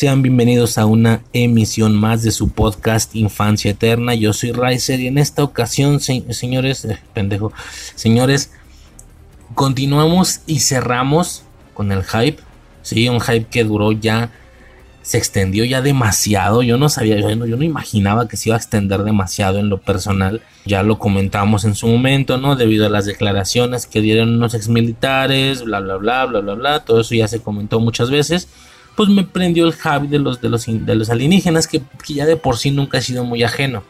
Sean bienvenidos a una emisión más de su podcast Infancia Eterna. Yo soy Riser y en esta ocasión, se- señores, eh, pendejo, señores, continuamos y cerramos con el hype. Sí, un hype que duró ya, se extendió ya demasiado. Yo no sabía, yo no, yo no imaginaba que se iba a extender demasiado en lo personal. Ya lo comentamos en su momento, ¿no? Debido a las declaraciones que dieron unos exmilitares, bla, bla, bla, bla, bla, bla. Todo eso ya se comentó muchas veces pues me prendió el hype de los, de los, de los alienígenas que, que ya de por sí nunca he sido muy ajeno.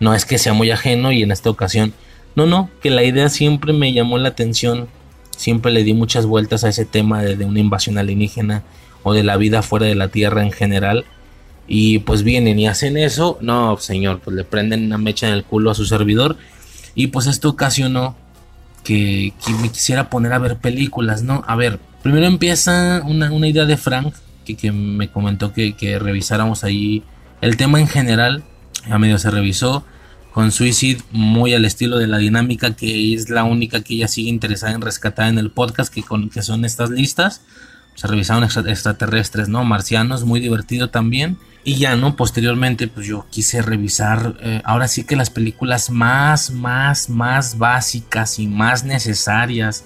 No es que sea muy ajeno y en esta ocasión, no, no, que la idea siempre me llamó la atención, siempre le di muchas vueltas a ese tema de, de una invasión alienígena o de la vida fuera de la Tierra en general. Y pues vienen y hacen eso, no, señor, pues le prenden una mecha en el culo a su servidor. Y pues esto ocasionó que, que me quisiera poner a ver películas, ¿no? A ver, primero empieza una, una idea de Frank que, que me comentó que, que revisáramos ahí el tema en general. A medio se revisó con Suicide, muy al estilo de la dinámica, que es la única que ella sigue interesada en rescatar en el podcast, que, con, que son estas listas. Se revisaron extra- extraterrestres, ¿no? Marcianos, muy divertido también. Y ya, ¿no? Posteriormente, pues yo quise revisar, eh, ahora sí que las películas más, más, más básicas y más necesarias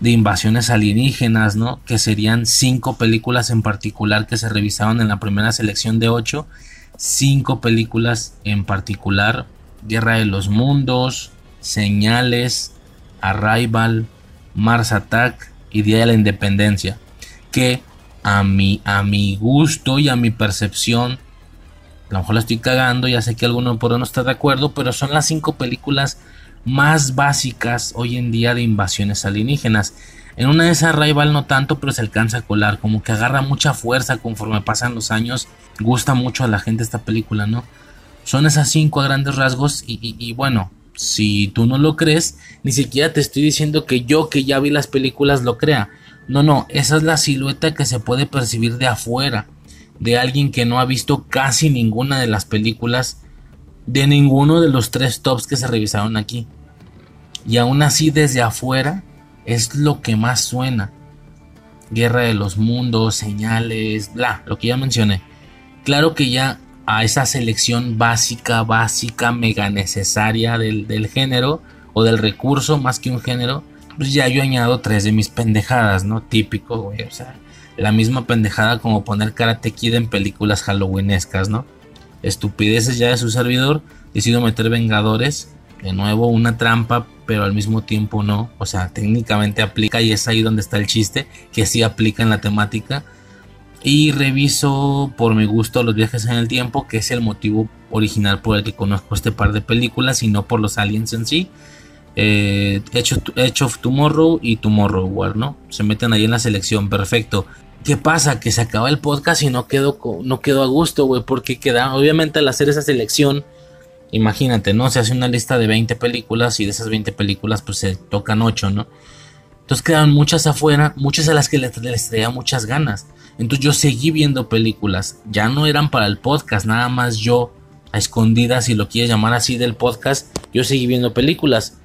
de invasiones alienígenas, ¿no? Que serían cinco películas en particular que se revisaron en la primera selección de ocho. Cinco películas en particular. Guerra de los Mundos, Señales, Arrival, Mars Attack y Día de la Independencia. Que a mi, a mi gusto y a mi percepción, a lo mejor la estoy cagando, ya sé que alguno por no está de acuerdo, pero son las cinco películas más básicas hoy en día de invasiones alienígenas. En una de esas Rival no tanto, pero se alcanza a colar, como que agarra mucha fuerza conforme pasan los años. Gusta mucho a la gente esta película, ¿no? Son esas cinco a grandes rasgos y, bueno, si tú no lo crees, ni siquiera te estoy diciendo que yo que ya vi las películas lo crea. No, no, esa es la silueta que se puede percibir de afuera, de alguien que no ha visto casi ninguna de las películas de ninguno de los tres tops que se revisaron aquí. Y aún así desde afuera es lo que más suena. Guerra de los mundos, señales, bla, lo que ya mencioné. Claro que ya a esa selección básica, básica, mega necesaria del, del género o del recurso más que un género, pues ya yo añado tres de mis pendejadas, ¿no? Típico, güey, o sea, la misma pendejada como poner Karate Kid en películas halloweenescas, ¿no? Estupideces ya de su servidor, decido meter Vengadores, de nuevo una trampa, pero al mismo tiempo no, o sea, técnicamente aplica y es ahí donde está el chiste, que sí aplica en la temática. Y reviso por mi gusto los viajes en el tiempo, que es el motivo original por el que conozco este par de películas y no por los aliens en sí. Eh, Edge, of, Tomorrow y Tomorrow War, ¿no? Se meten ahí en la selección, perfecto. ¿Qué pasa? Que se acaba el podcast y no quedó, no quedó a gusto, güey, porque queda, obviamente al hacer esa selección, imagínate, ¿no? Se hace una lista de 20 películas y de esas 20 películas pues se tocan 8, ¿no? Entonces quedan muchas afuera, muchas a las que les, les traía muchas ganas. Entonces yo seguí viendo películas, ya no eran para el podcast, nada más yo, a escondidas, si lo quieres llamar así del podcast, yo seguí viendo películas.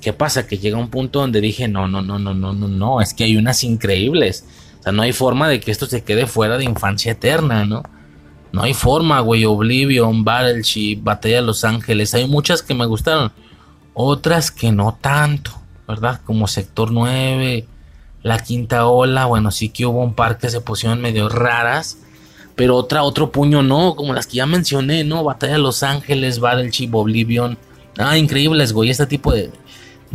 ¿Qué pasa? Que llega un punto donde dije, no, no, no, no, no, no, no, es que hay unas increíbles. Sea, no hay forma de que esto se quede fuera de infancia eterna, ¿no? No hay forma, güey. Oblivion, Battleship, Batalla de Los Ángeles. Hay muchas que me gustaron. Otras que no tanto, ¿verdad? Como Sector 9, la quinta ola, bueno, sí que hubo un par que se pusieron medio raras, pero otra, otro puño no, como las que ya mencioné, ¿no? Batalla de Los Ángeles, Battleship, Oblivion. Ah, increíbles, güey, este tipo de...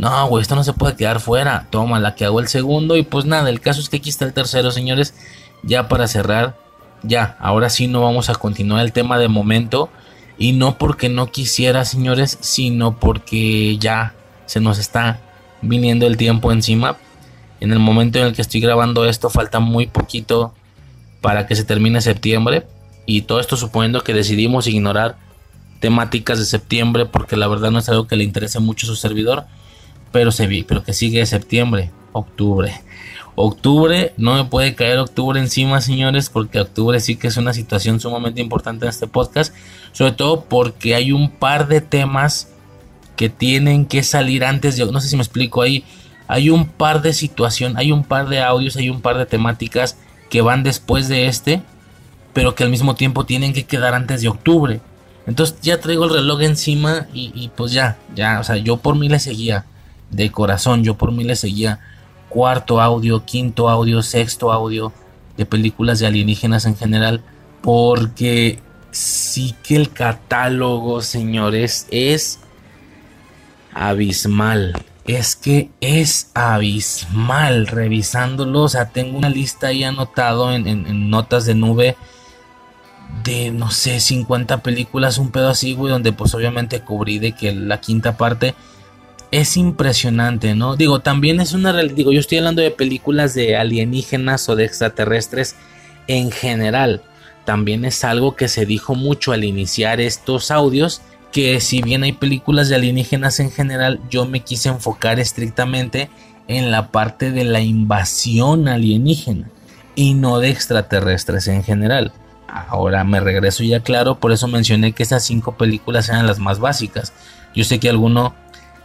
No, güey, esto no se puede quedar fuera. Toma, la que hago el segundo y pues nada, el caso es que aquí está el tercero, señores. Ya para cerrar, ya, ahora sí no vamos a continuar el tema de momento. Y no porque no quisiera, señores, sino porque ya se nos está viniendo el tiempo encima. En el momento en el que estoy grabando esto falta muy poquito para que se termine septiembre. Y todo esto suponiendo que decidimos ignorar temáticas de septiembre porque la verdad no es algo que le interese mucho a su servidor. Pero, se pero que sigue septiembre, octubre. Octubre, no me puede caer octubre encima, señores, porque octubre sí que es una situación sumamente importante en este podcast. Sobre todo porque hay un par de temas que tienen que salir antes de... No sé si me explico ahí. Hay un par de situación, hay un par de audios, hay un par de temáticas que van después de este, pero que al mismo tiempo tienen que quedar antes de octubre. Entonces ya traigo el reloj encima y, pues ya, ya, o sea, yo por mí le seguía, de corazón, yo por mí le seguía cuarto audio, quinto audio, sexto audio de películas de alienígenas en general, porque sí que el catálogo, señores, es abismal es que es abismal revisándolo. O sea, tengo una lista ahí anotado en, notas de nube de, no sé, 50 películas, un pedo así, güey, donde pues obviamente cubrí de que la quinta parte es impresionante, ¿no? Digo, también es una, digo, yo estoy hablando de películas de alienígenas o de extraterrestres en general. También es algo que se dijo mucho al iniciar estos audios que si bien hay películas de alienígenas en general, yo me quise enfocar estrictamente en la parte de la invasión alienígena y no de extraterrestres en general. Ahora me regreso ya claro, por eso mencioné que esas cinco películas eran las más básicas. Yo sé que alguno,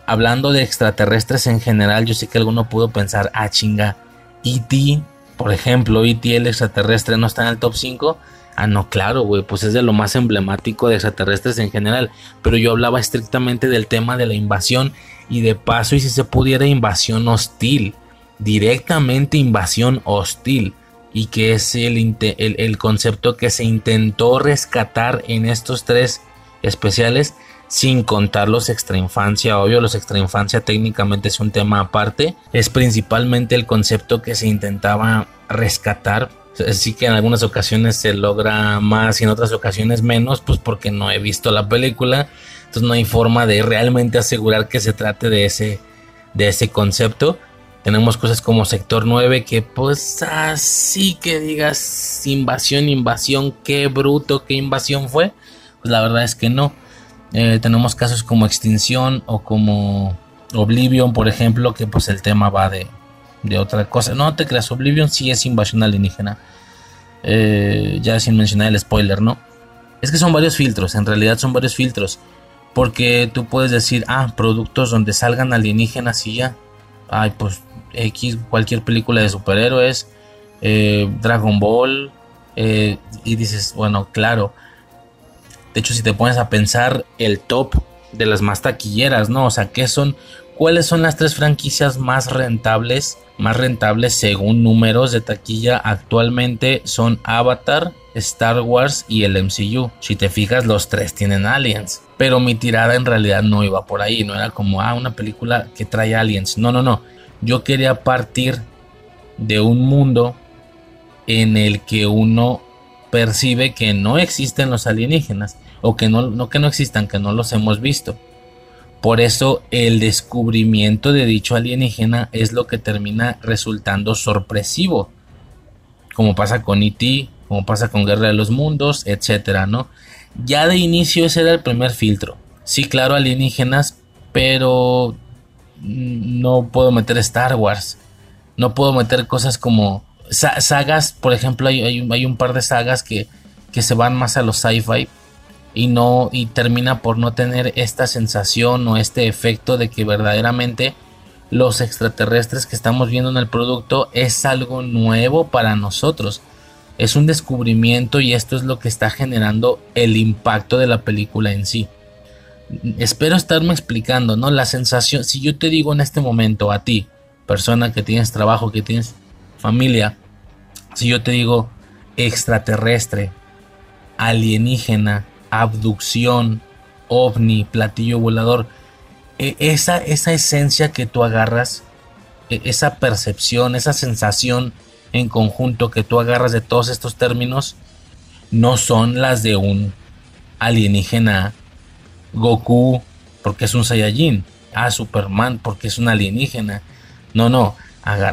hablando de extraterrestres en general, yo sé que alguno pudo pensar, ah chinga, E.T., por ejemplo, E.T. el extraterrestre no está en el top 5 Ah, no, claro, güey, pues es de lo más emblemático de extraterrestres en general. Pero yo hablaba estrictamente del tema de la invasión y de paso, y si se pudiera, invasión hostil. Directamente invasión hostil. Y que es el, el, concepto que se intentó rescatar en estos tres especiales, sin contar los extrainfancia. Obvio, los extrainfancia técnicamente es un tema aparte. Es principalmente el concepto que se intentaba rescatar sí que en algunas ocasiones se logra más y en otras ocasiones menos, pues porque no he visto la película. Entonces no hay forma de realmente asegurar que se trate de ese, de ese concepto. Tenemos cosas como Sector 9 que pues así que digas invasión, invasión, qué bruto, qué invasión fue. Pues la verdad es que no. Eh, tenemos casos como Extinción o como Oblivion, por ejemplo, que pues el tema va de, de otra cosa. No te creas, Oblivion sí es invasión alienígena. Eh, ya sin mencionar el spoiler, ¿no? Es que son varios filtros, en realidad son varios filtros. Porque tú puedes decir, ah, productos donde salgan alienígenas y ya. Ay, pues X, cualquier película de superhéroes, eh, Dragon Ball. Eh, y dices, bueno, claro. De hecho, si te pones a pensar el top de las más taquilleras, ¿no? O sea, ¿qué son? ¿Cuáles son las tres franquicias más rentables más rentables según números de taquilla actualmente son Avatar, Star Wars y el MCU. Si te fijas, los tres tienen aliens. Pero mi tirada en realidad no iba por ahí. No era como, ah, una película que trae aliens. No, no, no. Yo quería partir de un mundo en el que uno percibe que no existen los alienígenas. O que no, no que no existan, que no los hemos visto. Por eso el descubrimiento de dicho alienígena es lo que termina resultando sorpresivo. Como pasa con E.T., como pasa con Guerra de los Mundos, etcétera, ¿no? Ya de inicio ese era el primer filtro. Sí, claro, alienígenas, pero no puedo meter Star Wars. No puedo meter cosas como sagas, por ejemplo, hay, hay, un par de sagas que, que se van más a los sci-fi y no y termina por no tener esta sensación o este efecto de que verdaderamente los extraterrestres que estamos viendo en el producto es algo nuevo para nosotros. Es un descubrimiento y esto es lo que está generando el impacto de la película en sí. Espero estarme explicando, ¿no? La sensación, si yo te digo en este momento a ti, persona que tienes trabajo, que tienes Familia, si yo te digo extraterrestre, alienígena, abducción, ovni, platillo volador, e, esa, esa esencia que tú agarras, e, esa percepción, esa sensación en conjunto que tú agarras de todos estos términos, no son las de un alienígena Goku porque es un Saiyajin, a Superman porque es un alienígena. No, no,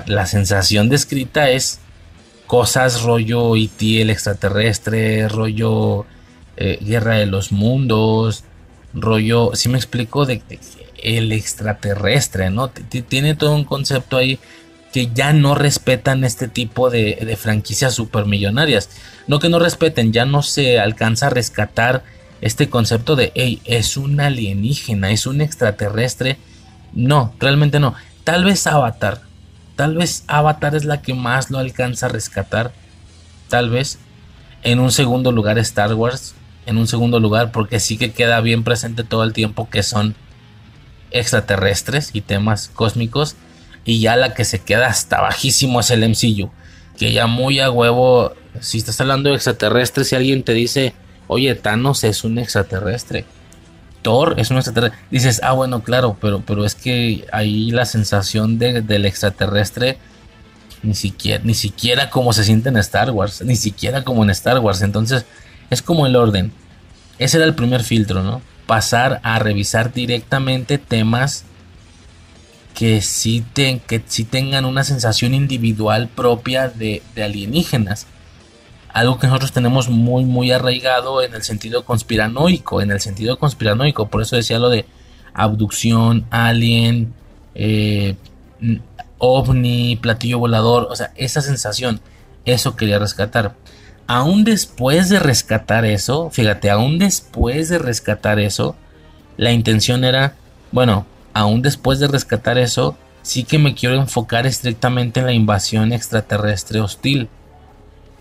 la sensación descrita es cosas rollo IT e el extraterrestre, rollo eh, Guerra de los Mundos, rollo, si me explico, de, el extraterrestre, ¿no? tiene todo un concepto ahí que ya no respetan este tipo de, franquicias supermillonarias. No que no respeten, ya no se alcanza a rescatar este concepto de, hey, es un alienígena, es un extraterrestre. No, realmente no. Tal vez Avatar. Tal vez Avatar es la que más lo alcanza a rescatar. Tal vez. En un segundo lugar Star Wars. En un segundo lugar porque sí que queda bien presente todo el tiempo que son extraterrestres y temas cósmicos. Y ya la que se queda hasta bajísimo es el MCU. Que ya muy a huevo, si estás hablando de extraterrestres, si alguien te dice oye, Thanos es un extraterrestre. Thor es un extraterrestre. Dices, ah, bueno, claro, pero, pero es que ahí la sensación del extraterrestre ni siquiera, ni siquiera como se siente en Star Wars, ni siquiera como en Star Wars. Entonces, es como el orden. Ese era el primer filtro, ¿no? Pasar a revisar directamente temas que sí, que sí tengan una sensación individual propia de, de alienígenas algo que nosotros tenemos muy muy arraigado en el sentido conspiranoico, en el sentido conspiranoico, por eso decía lo de abducción, alien, eh, ovni, platillo volador, o sea, esa sensación, eso quería rescatar. Aún después de rescatar eso, fíjate, aún después de rescatar eso, la intención era, bueno, aún después de rescatar eso, sí que me quiero enfocar estrictamente en la invasión extraterrestre hostil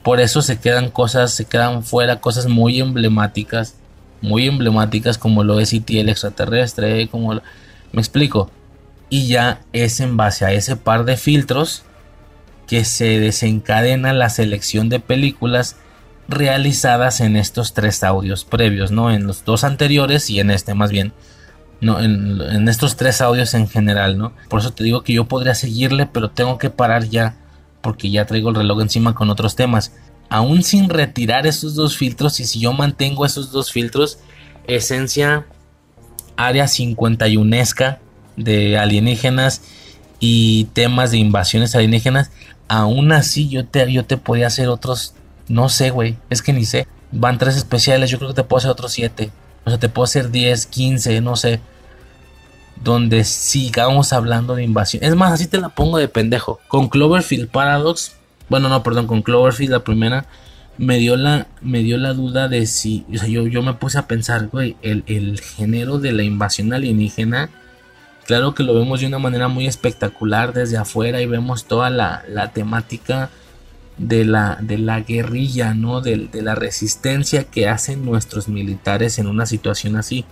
por eso se quedan cosas, se quedan fuera cosas muy emblemáticas, muy emblemáticas como lo es e el extraterrestre, como me explico. Y ya es en base a ese par de filtros que se desencadena la selección de películas realizadas en estos tres audios previos, ¿no? En los dos anteriores y en este más bien. No, en, estos tres audios en general, ¿no? Por eso te digo que yo podría seguirle, pero tengo que parar ya porque ya traigo el reloj encima con otros temas. Aún sin retirar esos dos filtros, y si yo mantengo esos dos filtros, esencia área 51 de alienígenas y temas de invasiones alienígenas, aún así yo te, yo te podía hacer otros, no sé, güey, es que ni sé. Van tres especiales, yo creo que te puedo hacer otros siete. O sea, te puedo hacer 10, 15, no sé donde sigamos hablando de invasión. Es más, así te la pongo de pendejo. Con Cloverfield Paradox, bueno, no, perdón, con Cloverfield la primera, me dio la, me dio la duda de si, o sea, yo, yo me puse a pensar, güey, el, el género de la invasión alienígena, claro que lo vemos de una manera muy espectacular desde afuera y vemos toda la, la temática de la, de la guerrilla, ¿no? De, de la resistencia que hacen nuestros militares en una situación así.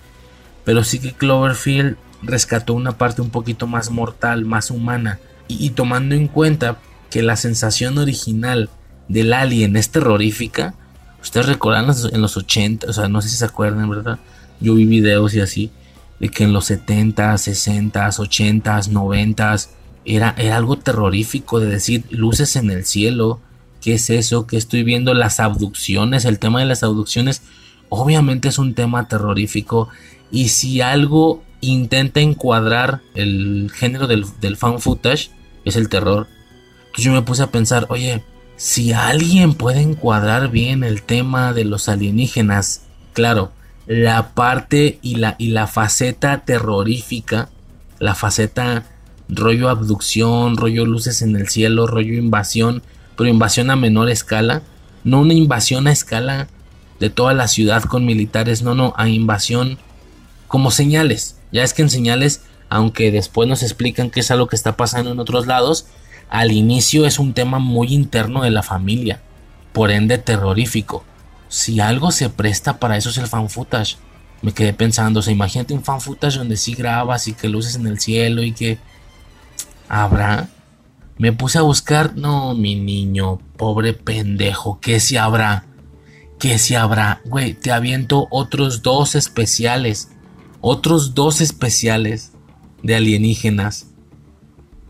Pero sí que Cloverfield rescató una parte un poquito más mortal, más humana. Y, tomando en cuenta que la sensación original del alien es terrorífica, ustedes recordan en los 80, o sea, no sé si se acuerdan, ¿verdad? Yo vi videos y así, de que en los 70, 60, 80, 90 era, era algo terrorífico de decir luces en el cielo, ¿qué es eso? ¿Qué estoy viendo? Las abducciones, el tema de las abducciones, obviamente es un tema terrorífico. Y si algo intenta encuadrar el género del, fan footage, es el terror. Entonces yo me puse a pensar, oye, si alguien puede encuadrar bien el tema de los alienígenas, claro, la parte y la, y la faceta terrorífica, la faceta rollo abducción, rollo luces en el cielo, rollo invasión, pero invasión a menor escala, no una invasión a escala de toda la ciudad con militares, no, no, a invasión como señales. Ya es que en señales, aunque después nos explican qué es algo que está pasando en otros lados, al inicio es un tema muy interno de la familia, por ende terrorífico. Si algo se presta para eso es el fan footage. Me quedé pensando, o sea, imagínate un fan footage donde sí grabas y que luces en el cielo y que habrá. Me puse a buscar, no, mi niño, pobre pendejo, ¿qué si habrá? ¿Qué si habrá? Güey, te aviento otros dos especiales. Otros dos especiales de alienígenas.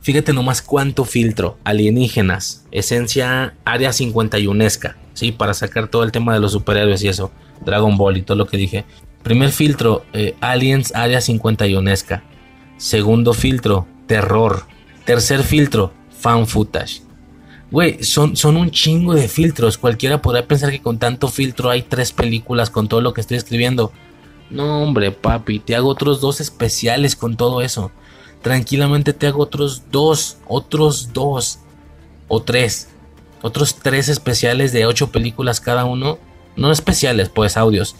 Fíjate nomás cuánto filtro. Alienígenas. Esencia área 51esca. Sí, para sacar todo el tema de los superhéroes y eso. Dragon Ball y todo lo que dije. Primer filtro, eh, Aliens área 51esca. Segundo filtro, terror. Tercer filtro, fan footage. Güey, son, son un chingo de filtros. Cualquiera podrá pensar que con tanto filtro hay tres películas con todo lo que estoy escribiendo. No, hombre, papi, te hago otros dos especiales con todo eso. Tranquilamente te hago otros dos, otros dos o tres. Otros tres especiales de ocho películas cada uno. No especiales, pues audios.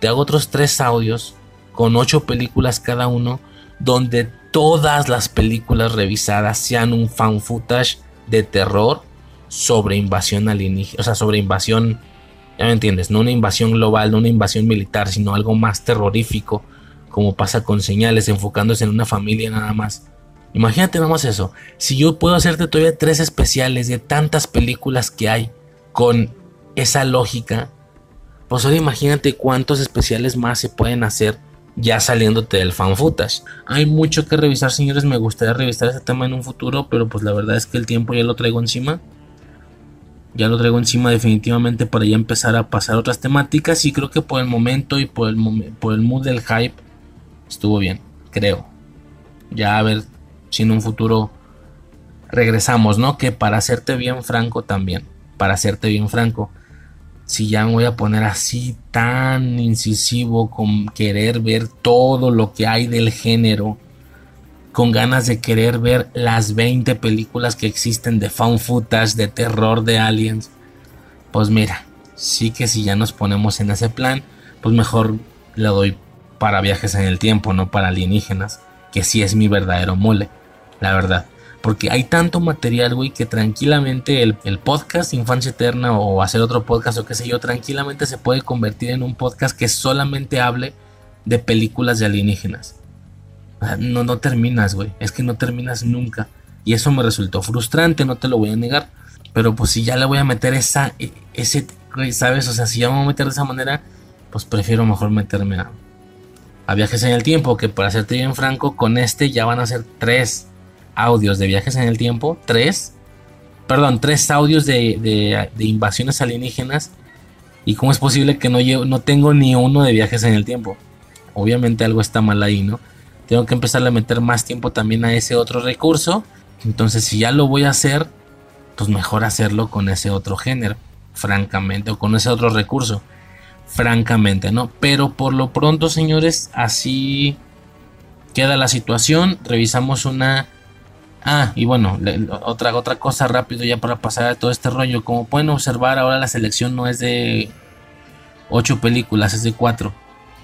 Te hago otros tres audios con ocho películas cada uno. Donde todas las películas revisadas sean un fan footage de terror sobre invasión alienígena. O sea, sobre invasión ya me entiendes, no una invasión global, no una invasión militar, sino algo más terrorífico, como pasa con señales, enfocándose en una familia nada más. Imagínate nada más eso. Si yo puedo hacerte todavía tres especiales de tantas películas que hay con esa lógica, pues ahora imagínate cuántos especiales más se pueden hacer ya saliéndote del fan footage. Hay mucho que revisar, señores. Me gustaría revisar ese tema en un futuro, pero pues la verdad es que el tiempo ya lo traigo encima ya lo traigo encima definitivamente para ya empezar a pasar otras temáticas y creo que por el momento y por el mood del hype estuvo bien, creo. Ya a ver si en un futuro regresamos, ¿no? Que para hacerte bien franco también, para hacerte bien franco, si ya me voy a poner así tan incisivo con querer ver todo lo que hay del género con ganas de querer ver las 20 películas que existen de found footage, de terror, de aliens. Pues mira, sí que si ya nos ponemos en ese plan, pues mejor le doy para viajes en el tiempo, no para alienígenas, que sí es mi verdadero mole, la verdad. Porque hay tanto material, güey, que tranquilamente el, el, podcast Infancia Eterna o hacer otro podcast o qué sé yo, tranquilamente se puede convertir en un podcast que solamente hable de películas de alienígenas no, no terminas, güey. Es que no terminas nunca. Y eso me resultó frustrante, no te lo voy a negar. Pero pues si ya le voy a meter esa, e, ese, ¿sabes? O sea, si ya me voy a meter de esa manera, pues prefiero mejor meterme a, a viajes en el tiempo. Que para serte bien franco, con este ya van a ser tres audios de viajes en el tiempo. Tres. Perdón, tres audios de, de, invasiones alienígenas. ¿Y cómo es posible que no, llevo, no tengo ni uno de viajes en el tiempo? Obviamente algo está mal ahí, ¿no? tengo que empezar a meter más tiempo también a ese otro recurso. Entonces, si ya lo voy a hacer, pues mejor hacerlo con ese otro género, francamente, o con ese otro recurso, francamente, ¿no? Pero por lo pronto, señores, así queda la situación. Revisamos una. Ah, y bueno, otra, otra cosa rápido ya para pasar a todo este rollo. Como pueden observar, ahora la selección no es de 8 películas, es de 4.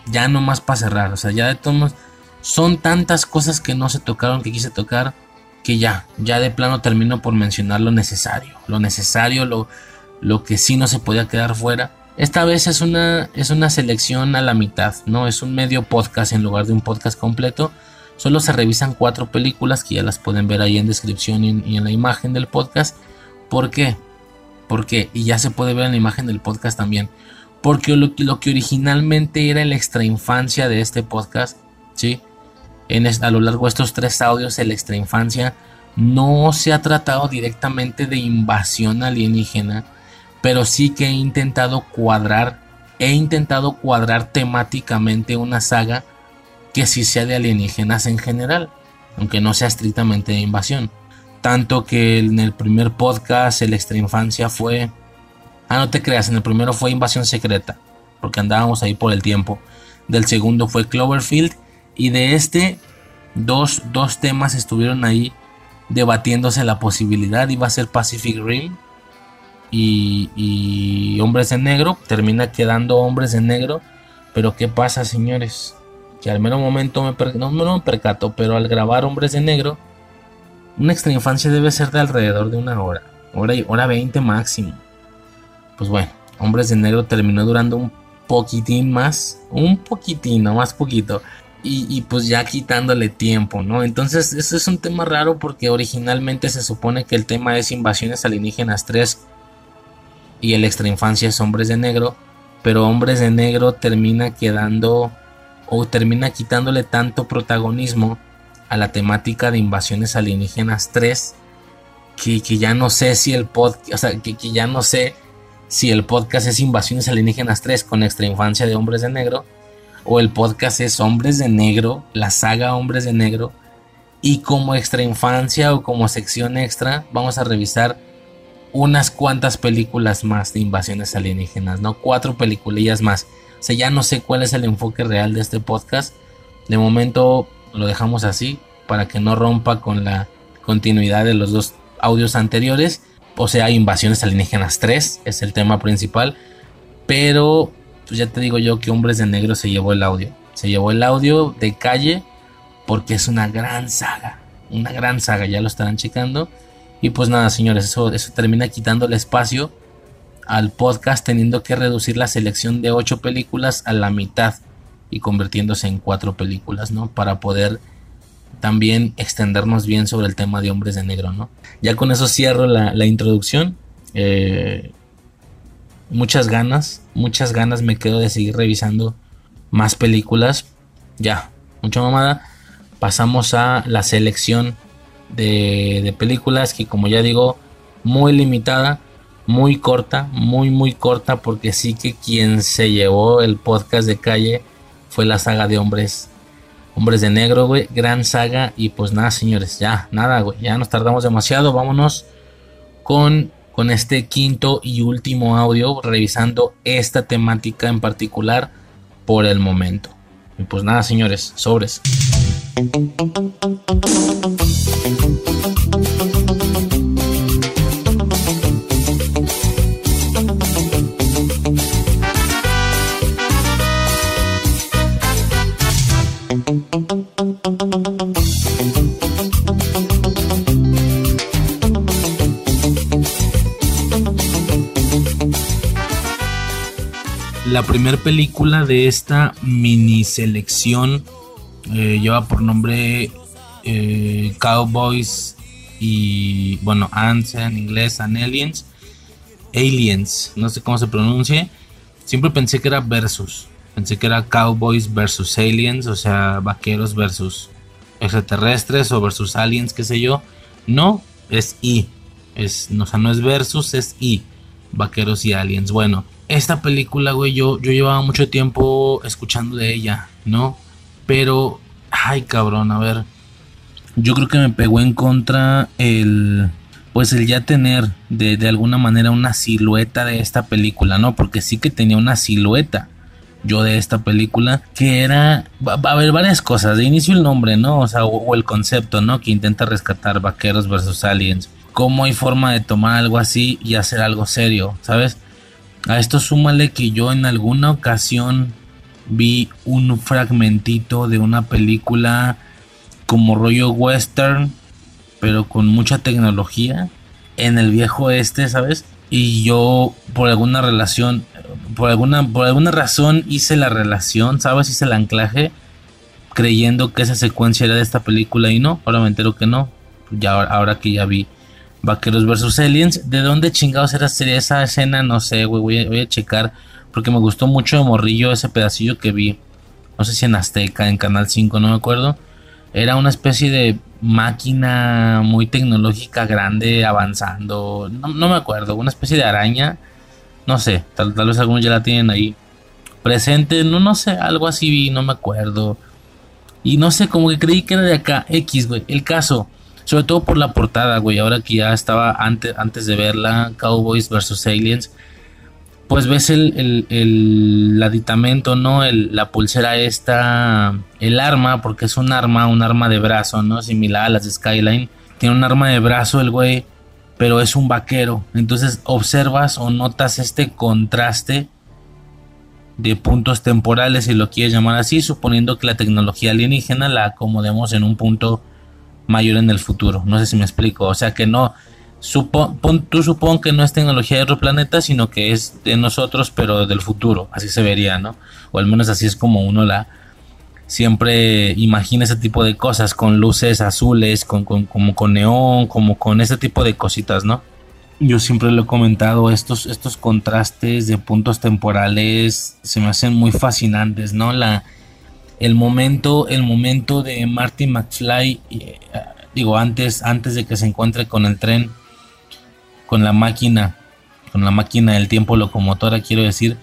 Ya no más para cerrar. O sea, ya de todos son tantas cosas que no se tocaron que quise tocar que ya, ya de plano termino por mencionar lo necesario, lo necesario, lo, lo que sí no se podía quedar fuera. Esta vez es una, es una selección a la mitad, ¿no? Es un medio podcast en lugar de un podcast completo. Solo se revisan cuatro películas que ya las pueden ver ahí en descripción y en, la imagen del podcast. ¿Por qué? Porque, y ya se puede ver en la imagen del podcast también. Porque lo, que originalmente era la extra infancia de este podcast, ¿sí? a lo largo de estos tres audios la extra infancia no se ha tratado directamente de invasión alienígena, pero sí que he intentado cuadrar, he intentado cuadrar temáticamente una saga que sí sea de alienígenas en general, aunque no sea estrictamente de invasión. Tanto que en el primer podcast, el extra infancia fue... Ah, no te creas, en el primero fue invasión secreta, porque andábamos ahí por el tiempo. Del segundo fue Cloverfield y de este, dos, dos temas estuvieron ahí debatiéndose la posibilidad. Iba a ser Pacific Rim y, Hombres en Negro. Termina quedando Hombres en Negro. Pero ¿qué pasa, señores? Que al menos momento me, no, me percato, pero al grabar Hombres en Negro, una extra infancia debe ser de alrededor de una hora. Hora y hora 20 máximo. Pues bueno, Hombres de Negro terminó durando un poquitín más. Un poquitín, no más poquito y, pues ya quitándole tiempo, ¿no? Entonces, eso es un tema raro porque originalmente se supone que el tema es invasiones alienígenas 3 y el extra infancia es hombres de negro, pero hombres de negro termina quedando o termina quitándole tanto protagonismo a la temática de invasiones alienígenas 3 que, ya no sé si el podcast, sea, que, que ya no sé si el podcast es Invasiones Alienígenas 3 con extra infancia de hombres de negro o el podcast es Hombres de Negro, la saga Hombres de Negro. Y como extra infancia o como sección extra, vamos a revisar unas cuantas películas más de invasiones alienígenas, ¿no? Cuatro peliculillas más. O ya no sé cuál es el enfoque real de este podcast. De momento lo dejamos así para que no rompa con la continuidad de los dos audios anteriores. O sea, Invasiones Alienígenas 3 es el tema principal. Pero pues ya te digo yo que Hombres de Negro se llevó el audio. Se llevó el audio de calle porque es una gran saga. Una gran saga, ya lo estarán checando. Y pues nada, señores, eso, eso termina quitando el espacio al podcast teniendo que reducir la selección de 8 películas a la mitad y convirtiéndose en 4 películas, ¿no? Para poder también extendernos bien sobre el tema de hombres de negro, ¿no? Ya con eso cierro la, la introducción. Eh, muchas ganas, muchas ganas me quedo de seguir revisando más películas. Ya, mucha mamada. Pasamos a la selección de, de películas que como ya digo, muy limitada, muy corta, muy muy corta porque sí que quien se llevó el podcast de calle fue la saga de hombres Hombres de Negro, güey, gran saga y pues nada, señores, ya, nada, güey, ya nos tardamos demasiado, vámonos con con este quinto y último audio revisando esta temática en particular por el momento. Y pues nada, señores, sobres. La primera película de esta mini selección eh, lleva por nombre eh, Cowboys y bueno, Ants en inglés, and Aliens. Aliens, no sé cómo se pronuncie. Siempre pensé que era versus. Pensé que era Cowboys versus Aliens, o sea, vaqueros versus extraterrestres o versus aliens, qué sé yo. No, es I. Es, o sea, no es versus, es I. Vaqueros y aliens. Bueno, esta película, güey, yo, yo llevaba mucho tiempo escuchando de ella, ¿no? Pero, ay, cabrón, a ver. Yo creo que me pegó en contra el, pues el ya tener de, de alguna manera una silueta de esta película, ¿no? Porque sí que tenía una silueta yo de esta película, que era, va, a haber varias cosas, de inicio el nombre, ¿no? O sea, o, el concepto, ¿no? Que intenta rescatar vaqueros versus aliens. ¿Cómo hay forma de tomar algo así y hacer algo serio, ¿sabes? A esto súmale que yo en alguna ocasión vi un fragmentito de una película como rollo western, pero con mucha tecnología en el viejo este, ¿sabes? Y yo por alguna relación, por alguna, por alguna razón hice la relación, ¿sabes? Hice el anclaje creyendo que esa secuencia era de esta película y no, ahora me entero que no. Ya ahora que ya vi Vaqueros versus Aliens. ¿De dónde chingados era sería esa escena? No sé, güey. Voy, a, checar. Porque me gustó mucho de morrillo ese pedacillo que vi. No sé si en Azteca, en Canal 5, no me acuerdo. Era una especie de máquina muy tecnológica, grande, avanzando. No, me acuerdo. Una especie de araña. No sé. Tal, vez algunos ya la tienen ahí presente. No, no sé. Algo así vi, no me acuerdo. Y no sé, como que creí que era de acá. X, güey. El caso sobre todo por la portada, güey. Ahora que ya estaba antes, antes de verla, Cowboys vs. Aliens. Pues ves el, el, aditamento, ¿no? la pulsera esta, el arma, porque es un arma, un arma de brazo, ¿no? Similar a las de Skyline. Tiene un arma de brazo el güey, pero es un vaquero. Entonces observas o notas este contraste de puntos temporales, si lo quieres llamar así, suponiendo que la tecnología alienígena la acomodemos en un punto mayor en el futuro. No sé si me explico. O sea que no, tú supón que no es tecnología de otro planeta, sino que es de nosotros, pero del futuro. Así se vería, ¿no? O al menos así es como uno la siempre imagina ese tipo de cosas con luces azules, con, como con neón, como con ese tipo de cositas, ¿no? Yo siempre lo he comentado, estos, estos contrastes de puntos temporales se me hacen muy fascinantes, ¿no? La, el momento, el momento de Marty McFly, eh, digo, antes, antes de que se encuentre con el tren, con la máquina, con la máquina del tiempo locomotora, quiero decir,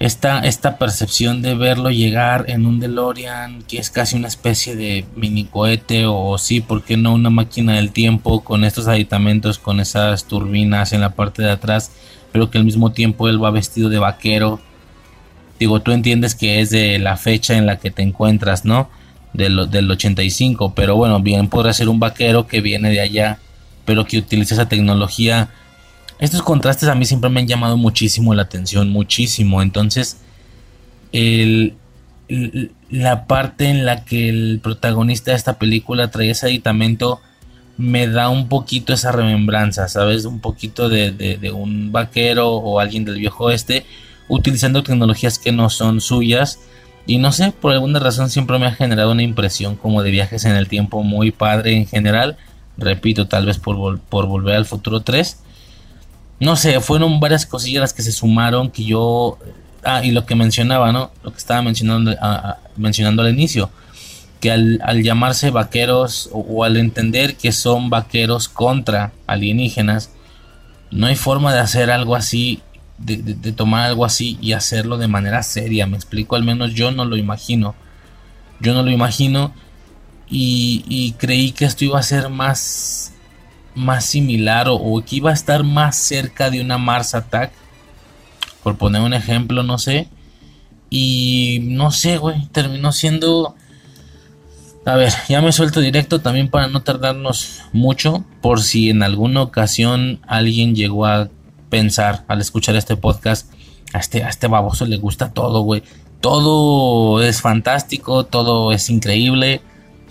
esta, esta percepción de verlo llegar en un DeLorean, que es casi una especie de mini cohete, o sí, ¿por qué no una máquina del tiempo con estos aditamentos, con esas turbinas en la parte de atrás, pero que al mismo tiempo él va vestido de vaquero? Digo, tú entiendes que es de la fecha en la que te encuentras, ¿no? Del, del 85, pero bueno, bien podrá ser un vaquero que viene de allá, pero que utiliza esa tecnología. Estos contrastes a mí siempre me han llamado muchísimo la atención, muchísimo. Entonces, la parte en la que el protagonista de esta película trae ese aditamento me da un poquito esa remembranza, ¿sabes? Un poquito de, un vaquero o alguien del viejo oeste utilizando tecnologías que no son suyas. Y no sé, por alguna razón siempre me ha generado una impresión como de viajes en el tiempo muy padre en general. Repito, tal vez por, por volver al futuro 3. No sé, fueron varias cosillas las que se sumaron que yo... Ah, y lo que mencionaba, ¿no? Lo que estaba mencionando, mencionando al inicio. Que al, llamarse vaqueros o al entender que son vaqueros contra alienígenas, no hay forma de hacer algo así de, tomar algo así y hacerlo de manera seria. Me explico, al menos yo no lo imagino. Yo no lo imagino y, creí que esto iba a ser más, más similar o, que iba a estar más cerca de una Mars Attack. Por poner un ejemplo, no sé. Y no sé, güey, terminó siendo... A ver, ya me suelto directo también para no tardarnos mucho. Por si en alguna ocasión alguien llegó a pensar al escuchar este podcast, a este, a este baboso le gusta todo, güey. Todo es fantástico, todo es increíble,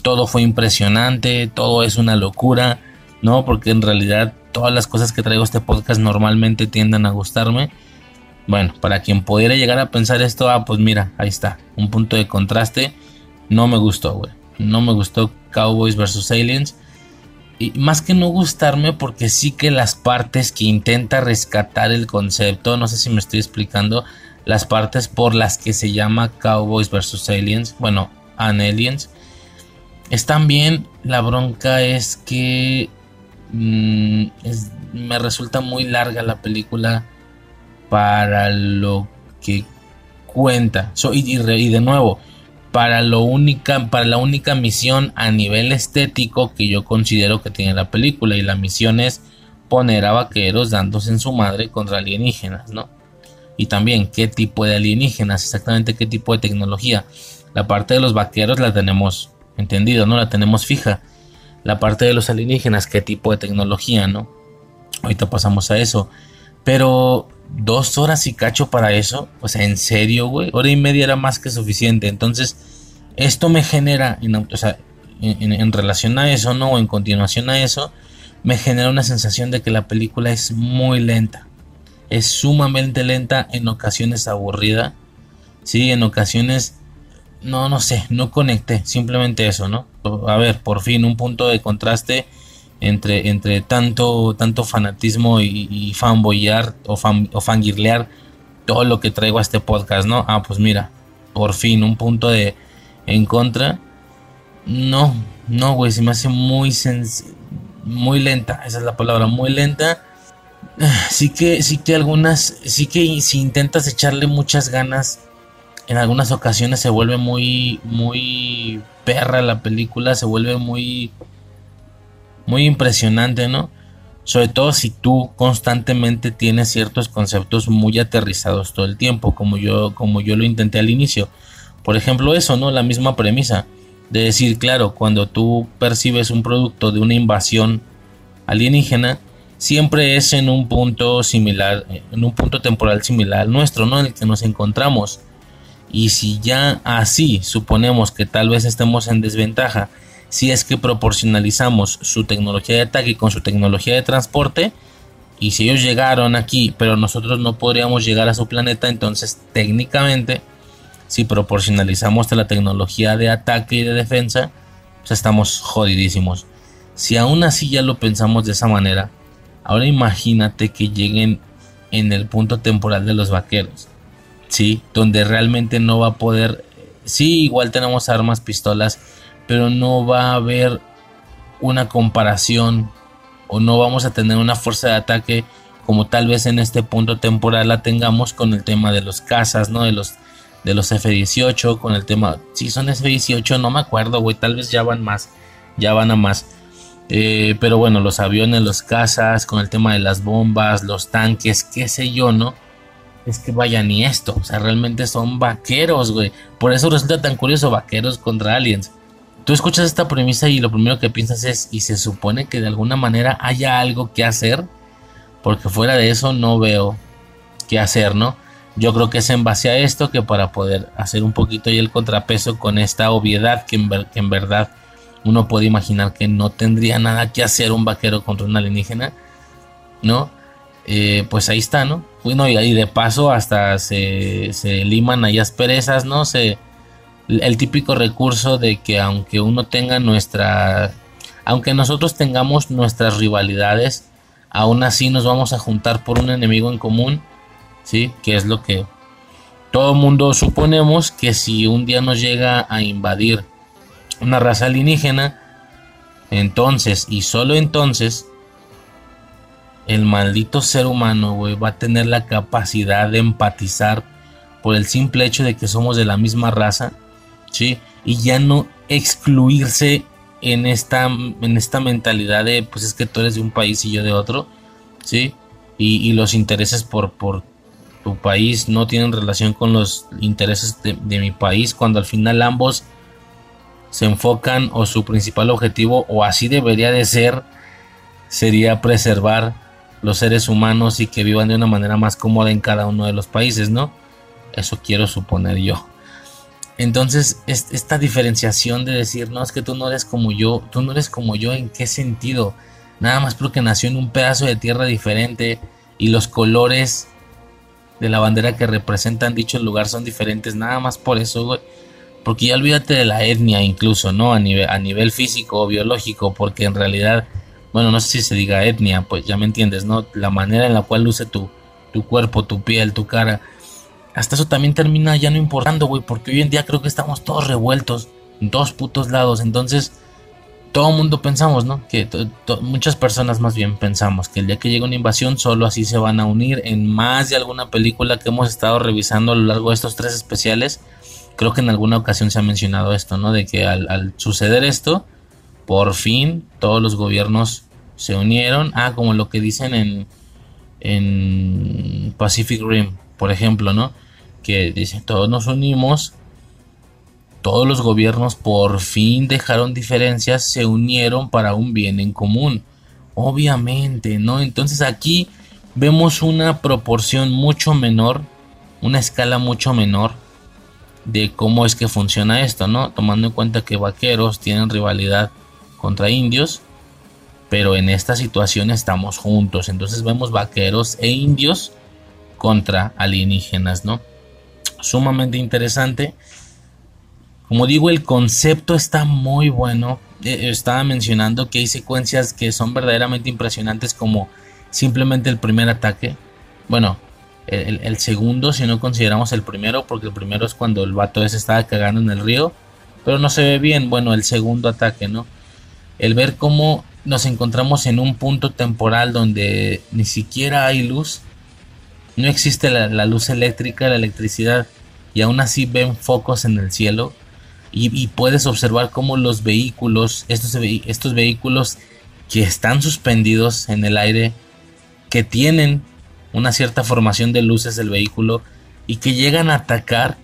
todo fue impresionante, todo es una locura, ¿no? Porque en realidad todas las cosas que traigo este podcast normalmente tienden a gustarme. Bueno, para quien pudiera llegar a pensar esto, ah, pues mira, ahí está, un punto de contraste. No me gustó, güey. No me gustó Cowboys vs. Aliens y más que no gustarme porque sí que las partes que intenta rescatar el concepto, no sé si me estoy explicando, las partes por las que se llama Cowboys vs. Aliens, bueno, An Aliens, están bien, la bronca es que mm, me resulta muy larga la película para lo que cuenta. y de nuevo, para, lo única, para la única misión a nivel estético que yo considero que tiene la película. Y la misión es poner a vaqueros dándose en su madre contra alienígenas, ¿no? Y también qué tipo de alienígenas, exactamente qué tipo de tecnología. La parte de los vaqueros la tenemos entendido, ¿no? La tenemos fija. La parte de los alienígenas, qué tipo de tecnología, ¿no? Ahorita pasamos a eso. Pero dos horas y cacho para eso. Sea, en serio, güey. Hora y media era más que suficiente. Entonces, esto me genera, en, o sea, en, relación a eso, ¿no? O en continuación a eso, me genera una sensación de que la película es muy lenta. Es sumamente lenta, en ocasiones aburrida. Sí, en ocasiones, no, no sé, no conecté. Simplemente eso, ¿no? A ver, por fin, un punto de contraste entre, entre tanto, tanto fanatismo y, y fanboyar o, fan, o fangirlear todo lo que traigo a este podcast, ¿no? Ah, pues mira, por fin un punto de en contra. No, no, güey, se me hace muy muy lenta, esa es la palabra, muy lenta. Sí que, sí que algunas, sí que si intentas echarle muchas ganas, en algunas ocasiones se vuelve muy, muy perra la película, se vuelve muy muy impresionante, ¿no? Sobre todo si tú constantemente tienes ciertos conceptos muy aterrizados todo el tiempo, como yo, como yo lo intenté al inicio. Por ejemplo, eso, ¿no? La misma premisa de decir, claro, cuando tú percibes un producto de una invasión alienígena, siempre es en un punto similar, en un punto temporal similar al nuestro, ¿no? En el que nos encontramos. Y si ya así suponemos que tal vez estemos en desventaja si es que proporcionalizamos su tecnología de ataque con su tecnología de transporte. Y si ellos llegaron aquí, pero nosotros no podríamos llegar a su planeta, entonces técnicamente si proporcionalizamos la tecnología de ataque y de defensa, pues estamos jodidísimos. Si aún así ya lo pensamos de esa manera, ahora imagínate que lleguen en el punto temporal de los vaqueros, ¿sí? Donde realmente no va a poder, sí, igual tenemos armas, pistolas, pero no va a haber una comparación o no vamos a tener una fuerza de ataque como tal vez en este punto temporal la tengamos con el tema de los cazas, ¿no? De los de los F-18, con el tema, si son F-18, no me acuerdo, güey, tal vez ya van más, ya van a más. Eh, pero bueno, los aviones, los cazas, con el tema de las bombas, los tanques, qué sé yo, ¿no? Es que vaya ni esto, o sea, realmente son vaqueros, güey. Por eso resulta tan curioso, vaqueros contra aliens. Tú escuchas esta premisa y lo primero que piensas es, y se supone que de alguna manera haya algo que hacer, porque fuera de eso no veo qué hacer, ¿no? Yo creo que es en base a esto que para poder hacer un poquito y el contrapeso con esta obviedad que en, verdad uno puede imaginar que no tendría nada que hacer un vaquero contra un alienígena, ¿no? Eh, pues ahí está, ¿no? Bueno, y ahí de paso hasta se, se liman ahí asperezas, ¿no? Se, el típico recurso de que aunque uno tenga nuestra... Aunque nosotros tengamos nuestras rivalidades, aún así nos vamos a juntar por un enemigo en común ¿sí? Que es lo que todo mundo suponemos que si un día nos llega a invadir una raza alienígena, entonces y solo entonces el maldito ser humano, va a tener la capacidad de empatizar por el simple hecho de que somos de la misma raza, ¿sí? Y ya no excluirse en esta, en esta mentalidad de, pues es que tú eres de un país y yo de otro, ¿sí? Y, los intereses por, por tu país no tienen relación con los intereses de, mi país cuando al final ambos se enfocan o su principal objetivo o así debería de ser sería preservar los seres humanos y que vivan de una manera más cómoda en cada uno de los países, ¿no? Eso quiero suponer yo. Entonces, esta diferenciación de decir, no, es que tú no eres como yo, tú no eres como yo, ¿en qué sentido? Nada más porque nació en un pedazo de tierra diferente y los colores de la bandera que representan dicho lugar son diferentes, nada más por eso, güey. Porque ya olvídate de la etnia incluso, ¿no? A nivel, a nivel físico o biológico, porque en realidad, bueno, no sé si se diga etnia, pues ya me entiendes, ¿no? La manera en la cual luce tu, tu cuerpo, tu piel, tu cara. Hasta eso también termina ya no importando, güey, porque hoy en día creo que estamos todos revueltos, dos putos lados, entonces todo mundo pensamos, ¿no? Que muchas personas más bien pensamos que el día que llegue una invasión solo así se van a unir. En más de alguna película que hemos estado revisando a lo largo de estos tres especiales, creo que en alguna ocasión se ha mencionado esto, ¿no? De que al, suceder esto, por fin todos los gobiernos se unieron. Ah, como lo que dicen en, en Pacific Rim, por ejemplo, ¿no? Que dicen todos nos unimos todos los gobiernos por fin dejaron diferencias, se unieron para un bien en común. Obviamente, ¿no? Entonces aquí vemos una proporción mucho menor, una escala mucho menor de cómo es que funciona esto, ¿no? Tomando en cuenta que vaqueros tienen rivalidad contra indios, pero en esta situación estamos juntos. Entonces vemos vaqueros e indios contra alienígenas, ¿no? Sumamente interesante. Como digo, el concepto está muy bueno. Eh, estaba mencionando que hay secuencias que son verdaderamente impresionantes como simplemente el primer ataque. Bueno, el, segundo si no consideramos el primero, porque el primero es cuando el vato ese estaba cagando en el río. Pero no se ve bien, bueno, el segundo ataque, ¿no? El ver cómo nos encontramos en un punto temporal donde ni siquiera hay luz. No existe la, luz eléctrica, la electricidad. Y aún así ven focos en el cielo y, puedes observar cómo los vehículos, estos, estos vehículos que están suspendidos en el aire, que tienen una cierta formación de luces del vehículo y que llegan a atacar.